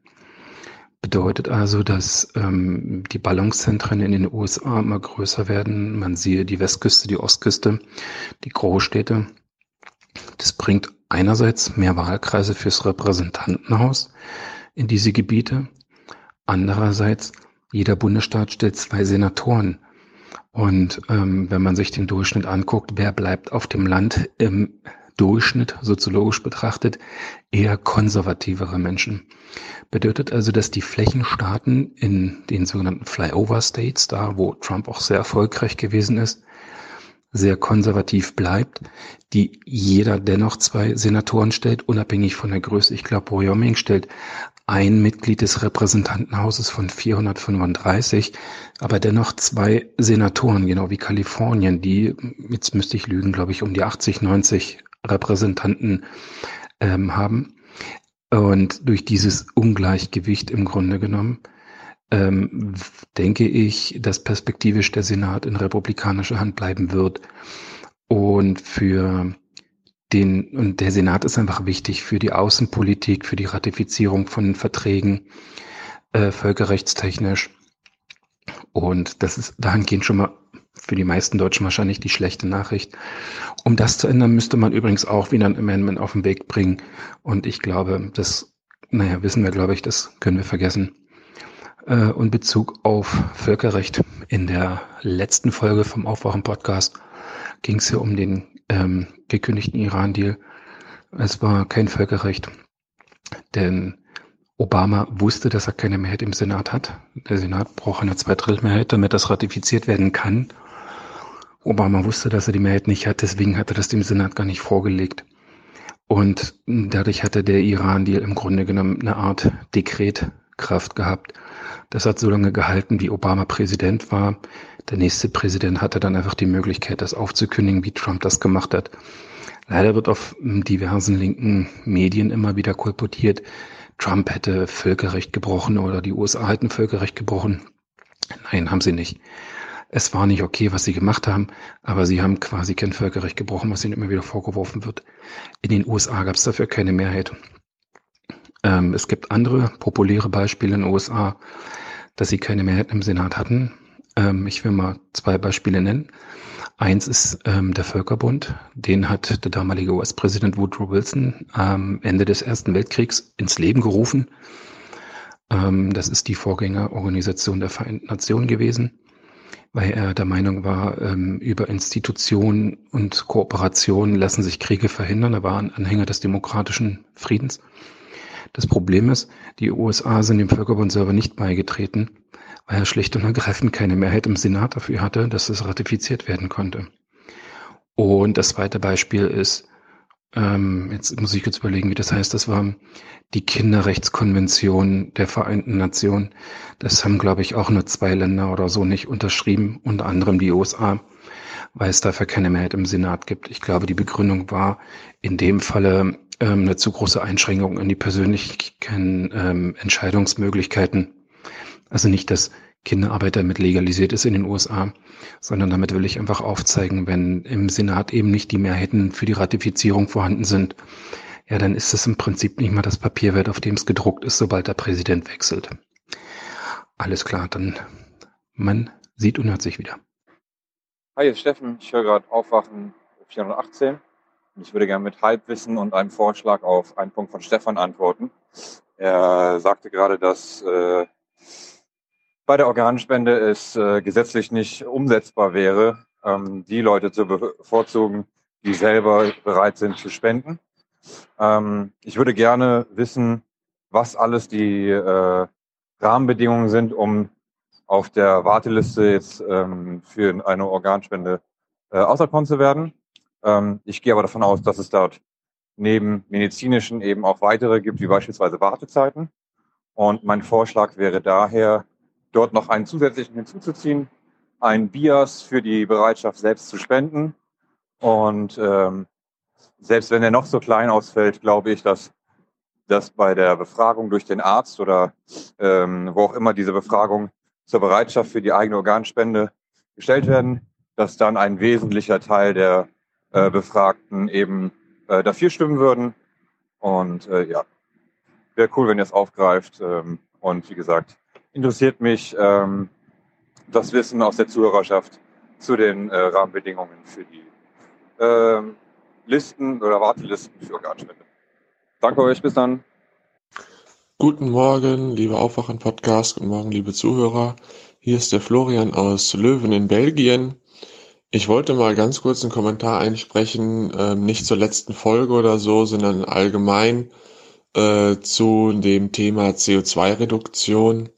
Bedeutet also, dass ähm, die Ballungszentren in den USA immer größer werden. Man siehe die Westküste, die Ostküste, die Großstädte. Das bringt einerseits mehr Wahlkreise fürs Repräsentantenhaus in diese Gebiete. Andererseits, jeder Bundesstaat stellt zwei Senatoren. Und ähm, wenn man sich den Durchschnitt anguckt, wer bleibt auf dem Land im Durchschnitt soziologisch betrachtet eher konservativere Menschen. Bedeutet also, dass die Flächenstaaten in den sogenannten Flyover States, da wo Trump auch sehr erfolgreich gewesen ist, sehr konservativ bleibt, die jeder dennoch zwei Senatoren stellt, unabhängig von der Größe. Ich glaube, Wyoming stellt ein Mitglied des Repräsentantenhauses von 435, aber dennoch zwei Senatoren, genau wie Kalifornien, die, jetzt müsste ich lügen, glaube ich, um die 80, 90 Repräsentanten ähm, haben. Und durch dieses Ungleichgewicht im Grunde genommen ähm, denke ich, dass perspektivisch der Senat in republikanischer Hand bleiben wird. Und für den, und der Senat ist einfach wichtig für die Außenpolitik, für die Ratifizierung von Verträgen, äh, völkerrechtstechnisch. Und das ist dahingehend schon mal für die meisten Deutschen wahrscheinlich die schlechte Nachricht. Um das zu ändern, müsste man übrigens auch wieder ein Amendment auf den Weg bringen. Und ich glaube, das, naja, wissen wir, glaube ich, das können wir vergessen. Äh, und Bezug auf Völkerrecht. In der letzten Folge vom Aufwachen-Podcast ging es ja um den ähm, gekündigten Iran-Deal. Es war kein Völkerrecht, denn Obama wusste, dass er keine Mehrheit im Senat hat. Der Senat braucht eine Zweidrittelmehrheit, damit das ratifiziert werden kann. Obama wusste, dass er die Mehrheit nicht hat, deswegen hat er das dem Senat gar nicht vorgelegt. Und dadurch hatte der Iran-Deal im Grunde genommen eine Art Dekretkraft gehabt. Das hat so lange gehalten, wie Obama Präsident war. Der nächste Präsident hatte dann einfach die Möglichkeit, das aufzukündigen, wie Trump das gemacht hat. Leider wird auf diversen linken Medien immer wieder kolportiert, Trump hätte Völkerrecht gebrochen oder die USA hätten Völkerrecht gebrochen. Nein, haben sie nicht. Es war nicht okay, was sie gemacht haben, aber sie haben quasi kein Völkerrecht gebrochen, was ihnen immer wieder vorgeworfen wird. In den USA gab es dafür keine Mehrheit. Ähm, es gibt andere populäre Beispiele in den USA, dass sie keine Mehrheit im Senat hatten. Ähm, ich will mal zwei Beispiele nennen. Eins ist ähm, der Völkerbund. Den hat der damalige US-Präsident Woodrow Wilson am Ende des Ersten Weltkriegs ins Leben gerufen. Ähm, das ist die Vorgängerorganisation der Vereinten Nationen gewesen, weil er der Meinung war, ähm, über Institutionen und Kooperationen lassen sich Kriege verhindern. Er war ein Anhänger des demokratischen Friedens. Das Problem ist, die USA sind dem Völkerbund selber nicht beigetreten weil er schlicht und ergreifend keine Mehrheit im Senat dafür hatte, dass es ratifiziert werden konnte. Und das zweite Beispiel ist, ähm, jetzt muss ich kurz überlegen, wie das heißt, das war die Kinderrechtskonvention der Vereinten Nationen. Das haben, glaube ich, auch nur zwei Länder oder so nicht unterschrieben, unter anderem die USA, weil es dafür keine Mehrheit im Senat gibt. Ich glaube, die Begründung war in dem Falle ähm, eine zu große Einschränkung in die persönlichen ähm, Entscheidungsmöglichkeiten also nicht, dass Kinderarbeit damit legalisiert ist in den USA, sondern damit will ich einfach aufzeigen, wenn im Senat eben nicht die Mehrheiten für die Ratifizierung vorhanden sind, ja, dann ist es im Prinzip nicht mal das Papier wert, auf dem es gedruckt ist, sobald der Präsident wechselt. Alles klar, dann man sieht und hört sich wieder. Hi, hier ist Steffen. Ich höre gerade Aufwachen 418. Und ich würde gerne mit Halbwissen und einem Vorschlag auf einen Punkt von Stefan antworten. Er sagte gerade, dass äh, bei der Organspende es äh, gesetzlich nicht umsetzbar wäre, ähm, die Leute zu bevorzugen, die selber bereit sind zu spenden. Ähm, ich würde gerne wissen, was alles die äh, Rahmenbedingungen sind, um auf der Warteliste jetzt ähm, für eine Organspende äh, auserkoren zu werden. Ähm, ich gehe aber davon aus, dass es dort neben medizinischen eben auch weitere gibt, wie beispielsweise Wartezeiten. Und mein Vorschlag wäre daher, dort noch einen zusätzlichen hinzuzuziehen, ein Bias für die Bereitschaft selbst zu spenden. Und ähm, selbst wenn er noch so klein ausfällt, glaube ich, dass, dass bei der Befragung durch den Arzt oder ähm, wo auch immer diese Befragung zur Bereitschaft für die eigene Organspende gestellt werden, dass dann ein wesentlicher Teil der äh, Befragten eben äh, dafür stimmen würden. Und äh, ja, wäre cool, wenn ihr es aufgreift. Ähm, und wie gesagt, interessiert mich ähm, das Wissen aus der Zuhörerschaft zu den äh, Rahmenbedingungen für die ähm, Listen oder Wartelisten für Organspende. Danke euch, bis dann. Guten Morgen, liebe Aufwachen-Podcast, guten Morgen, liebe Zuhörer. Hier ist der Florian aus Löwen in Belgien. Ich wollte mal ganz kurz einen Kommentar einsprechen, äh, nicht zur letzten Folge oder so, sondern allgemein äh, zu dem Thema CO2-Reduktion.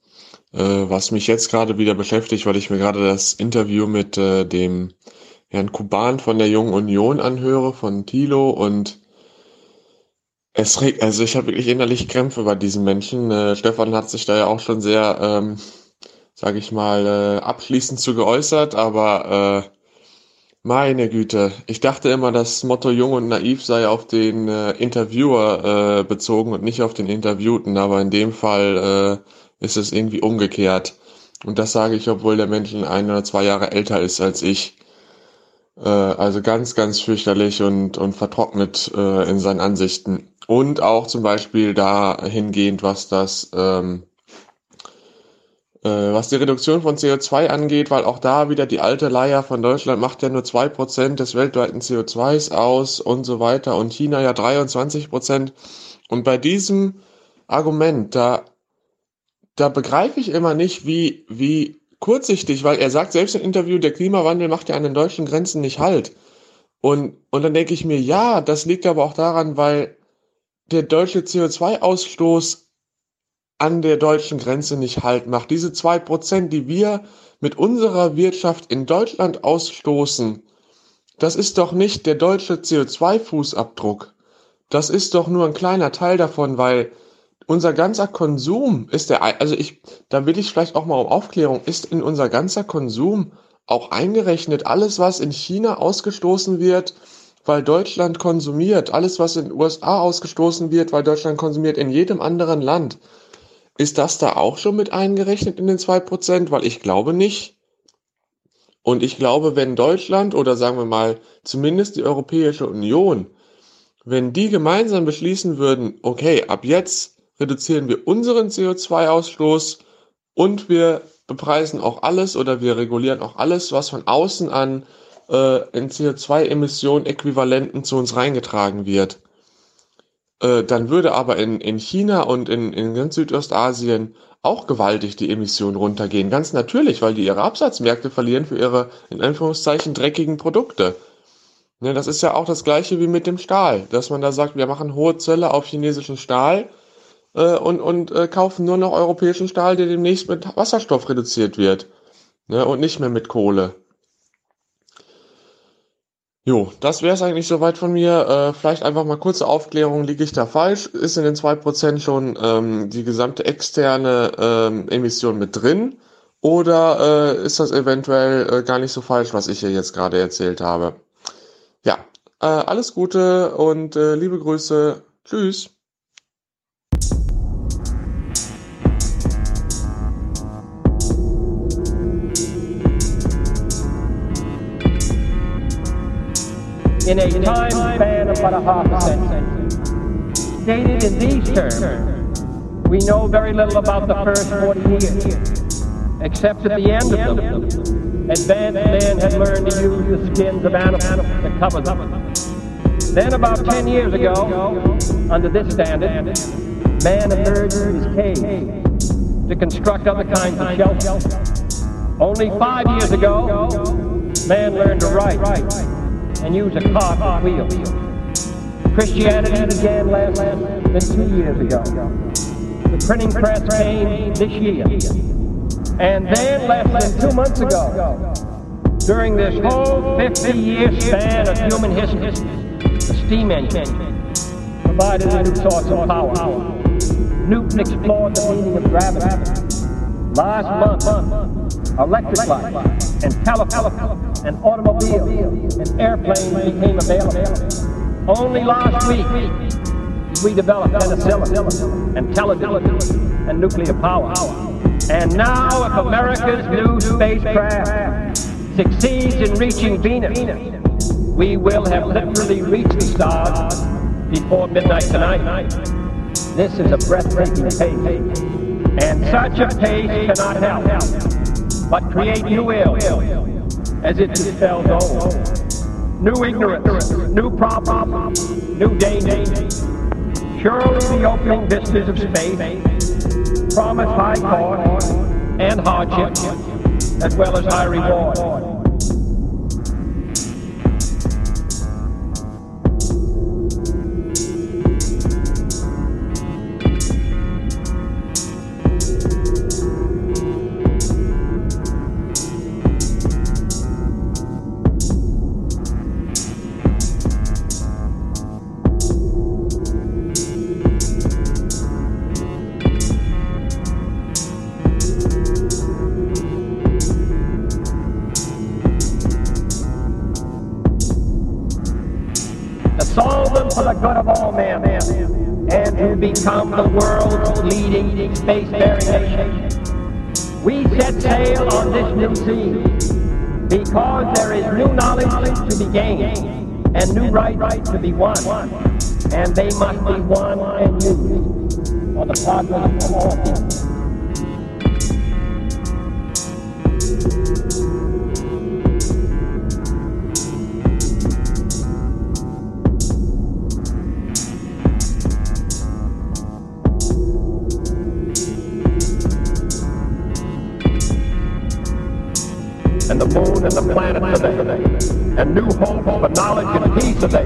Äh, was mich jetzt gerade wieder beschäftigt, weil ich mir gerade das Interview mit äh, dem Herrn Kuban von der Jungen Union anhöre, von Thilo und es regt, also ich habe wirklich innerlich Krämpfe bei diesen Menschen. Äh, Stefan hat sich da ja auch schon sehr, ähm, sage ich mal, äh, abschließend zu geäußert, aber äh, meine Güte, ich dachte immer, das Motto Jung und Naiv sei auf den äh, Interviewer bezogen und nicht auf den Interviewten, aber in dem Fall ist es irgendwie umgekehrt. Und das sage ich, obwohl der Mensch ein oder zwei Jahre älter ist als ich. Äh, also ganz, ganz fürchterlich und, und vertrocknet äh, in seinen Ansichten. Und auch zum Beispiel dahingehend, was das, ähm, äh, was die Reduktion von CO2 angeht, weil auch da wieder die alte Leier von Deutschland macht ja nur zwei Prozent des weltweiten CO2s aus und so weiter und China ja 23%. Und bei diesem Argument, da, da begreife ich immer nicht, wie, wie kurzsichtig, weil er sagt selbst im Interview, der Klimawandel macht ja an den deutschen Grenzen nicht halt. Und, und dann denke ich mir, ja, das liegt aber auch daran, weil der deutsche CO2-Ausstoß an der deutschen Grenze nicht halt macht. Diese zwei Prozent, die wir mit unserer Wirtschaft in Deutschland ausstoßen, das ist doch nicht der deutsche CO2-Fußabdruck. Das ist doch nur ein kleiner Teil davon, weil unser ganzer Konsum ist der, also ich, da will ich vielleicht auch mal um Aufklärung, ist in unser ganzer Konsum auch eingerechnet alles, was in China ausgestoßen wird, weil Deutschland konsumiert, alles, was in den USA ausgestoßen wird, weil Deutschland konsumiert, in jedem anderen Land. Ist das da auch schon mit eingerechnet in den zwei Prozent? Weil ich glaube nicht. Und ich glaube, wenn Deutschland oder sagen wir mal zumindest die Europäische Union wenn die gemeinsam beschließen würden, okay, ab jetzt reduzieren wir unseren CO2-Ausstoß und wir bepreisen auch alles oder wir regulieren auch alles, was von außen an äh, in CO2-Emissionen Äquivalenten zu uns reingetragen wird. Äh, dann würde aber in, in China und in, in ganz Südostasien auch gewaltig die Emissionen runtergehen. Ganz natürlich, weil die ihre Absatzmärkte verlieren für ihre, in Anführungszeichen, dreckigen Produkte. Ne, das ist ja auch das gleiche wie mit dem Stahl, dass man da sagt, wir machen hohe Zölle auf chinesischen Stahl äh, und, und äh, kaufen nur noch europäischen Stahl, der demnächst mit Wasserstoff reduziert wird ne, und nicht mehr mit Kohle. Jo, das wäre es eigentlich soweit von mir. Äh, vielleicht einfach mal kurze Aufklärung, liege ich da falsch? Ist in den 2% schon ähm, die gesamte externe ähm, Emission mit drin? Oder äh, ist das eventuell äh, gar nicht so falsch, was ich hier jetzt gerade erzählt habe? Ja, äh, alles Gute und äh, liebe Grüße. Tschüss. In a time span of about a half a century. Stated in these terms, we know very little about the first 40 years, except at the end of them, advanced man had learned to use the skins of animals to cover them. Then about 10 years ago, under this standard, man emerged from his cave to construct other kinds of shelter. Only five years ago, man learned to write and use a cart wheel. Christianity began less than two years ago. The printing press came this year. And then less than two months ago, during this whole 50 year span of human history, the steam engine provided a new source of power. Newton explored the meaning of gravity. Last month, electric light and telephone and automobile and airplanes became available. Only last week, we developed penicillin and television and nuclear power. And now, if America's new spacecraft succeeds in reaching Venus, we will have literally reached the stars before midnight tonight. This is a breathtaking pace. And such a pace cannot help but create new ill as it dispels old. New ignorance, new problems, new dangers. Surely the opening vistas of space promise high cost and hardship, as well as high reward. The world's leading space-faring nation. We set sail on this new sea because there is new knowledge to be gained and new rights to be won, and they must be won and used for the progress of all people. And the planet today, and new hope for knowledge and peace today.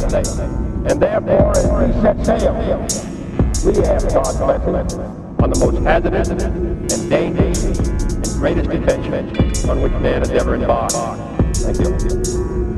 And therefore, as we set sail, we have God's blessing on the most hazardous and dangerous and greatest adventure on which man has ever embarked. Thank you.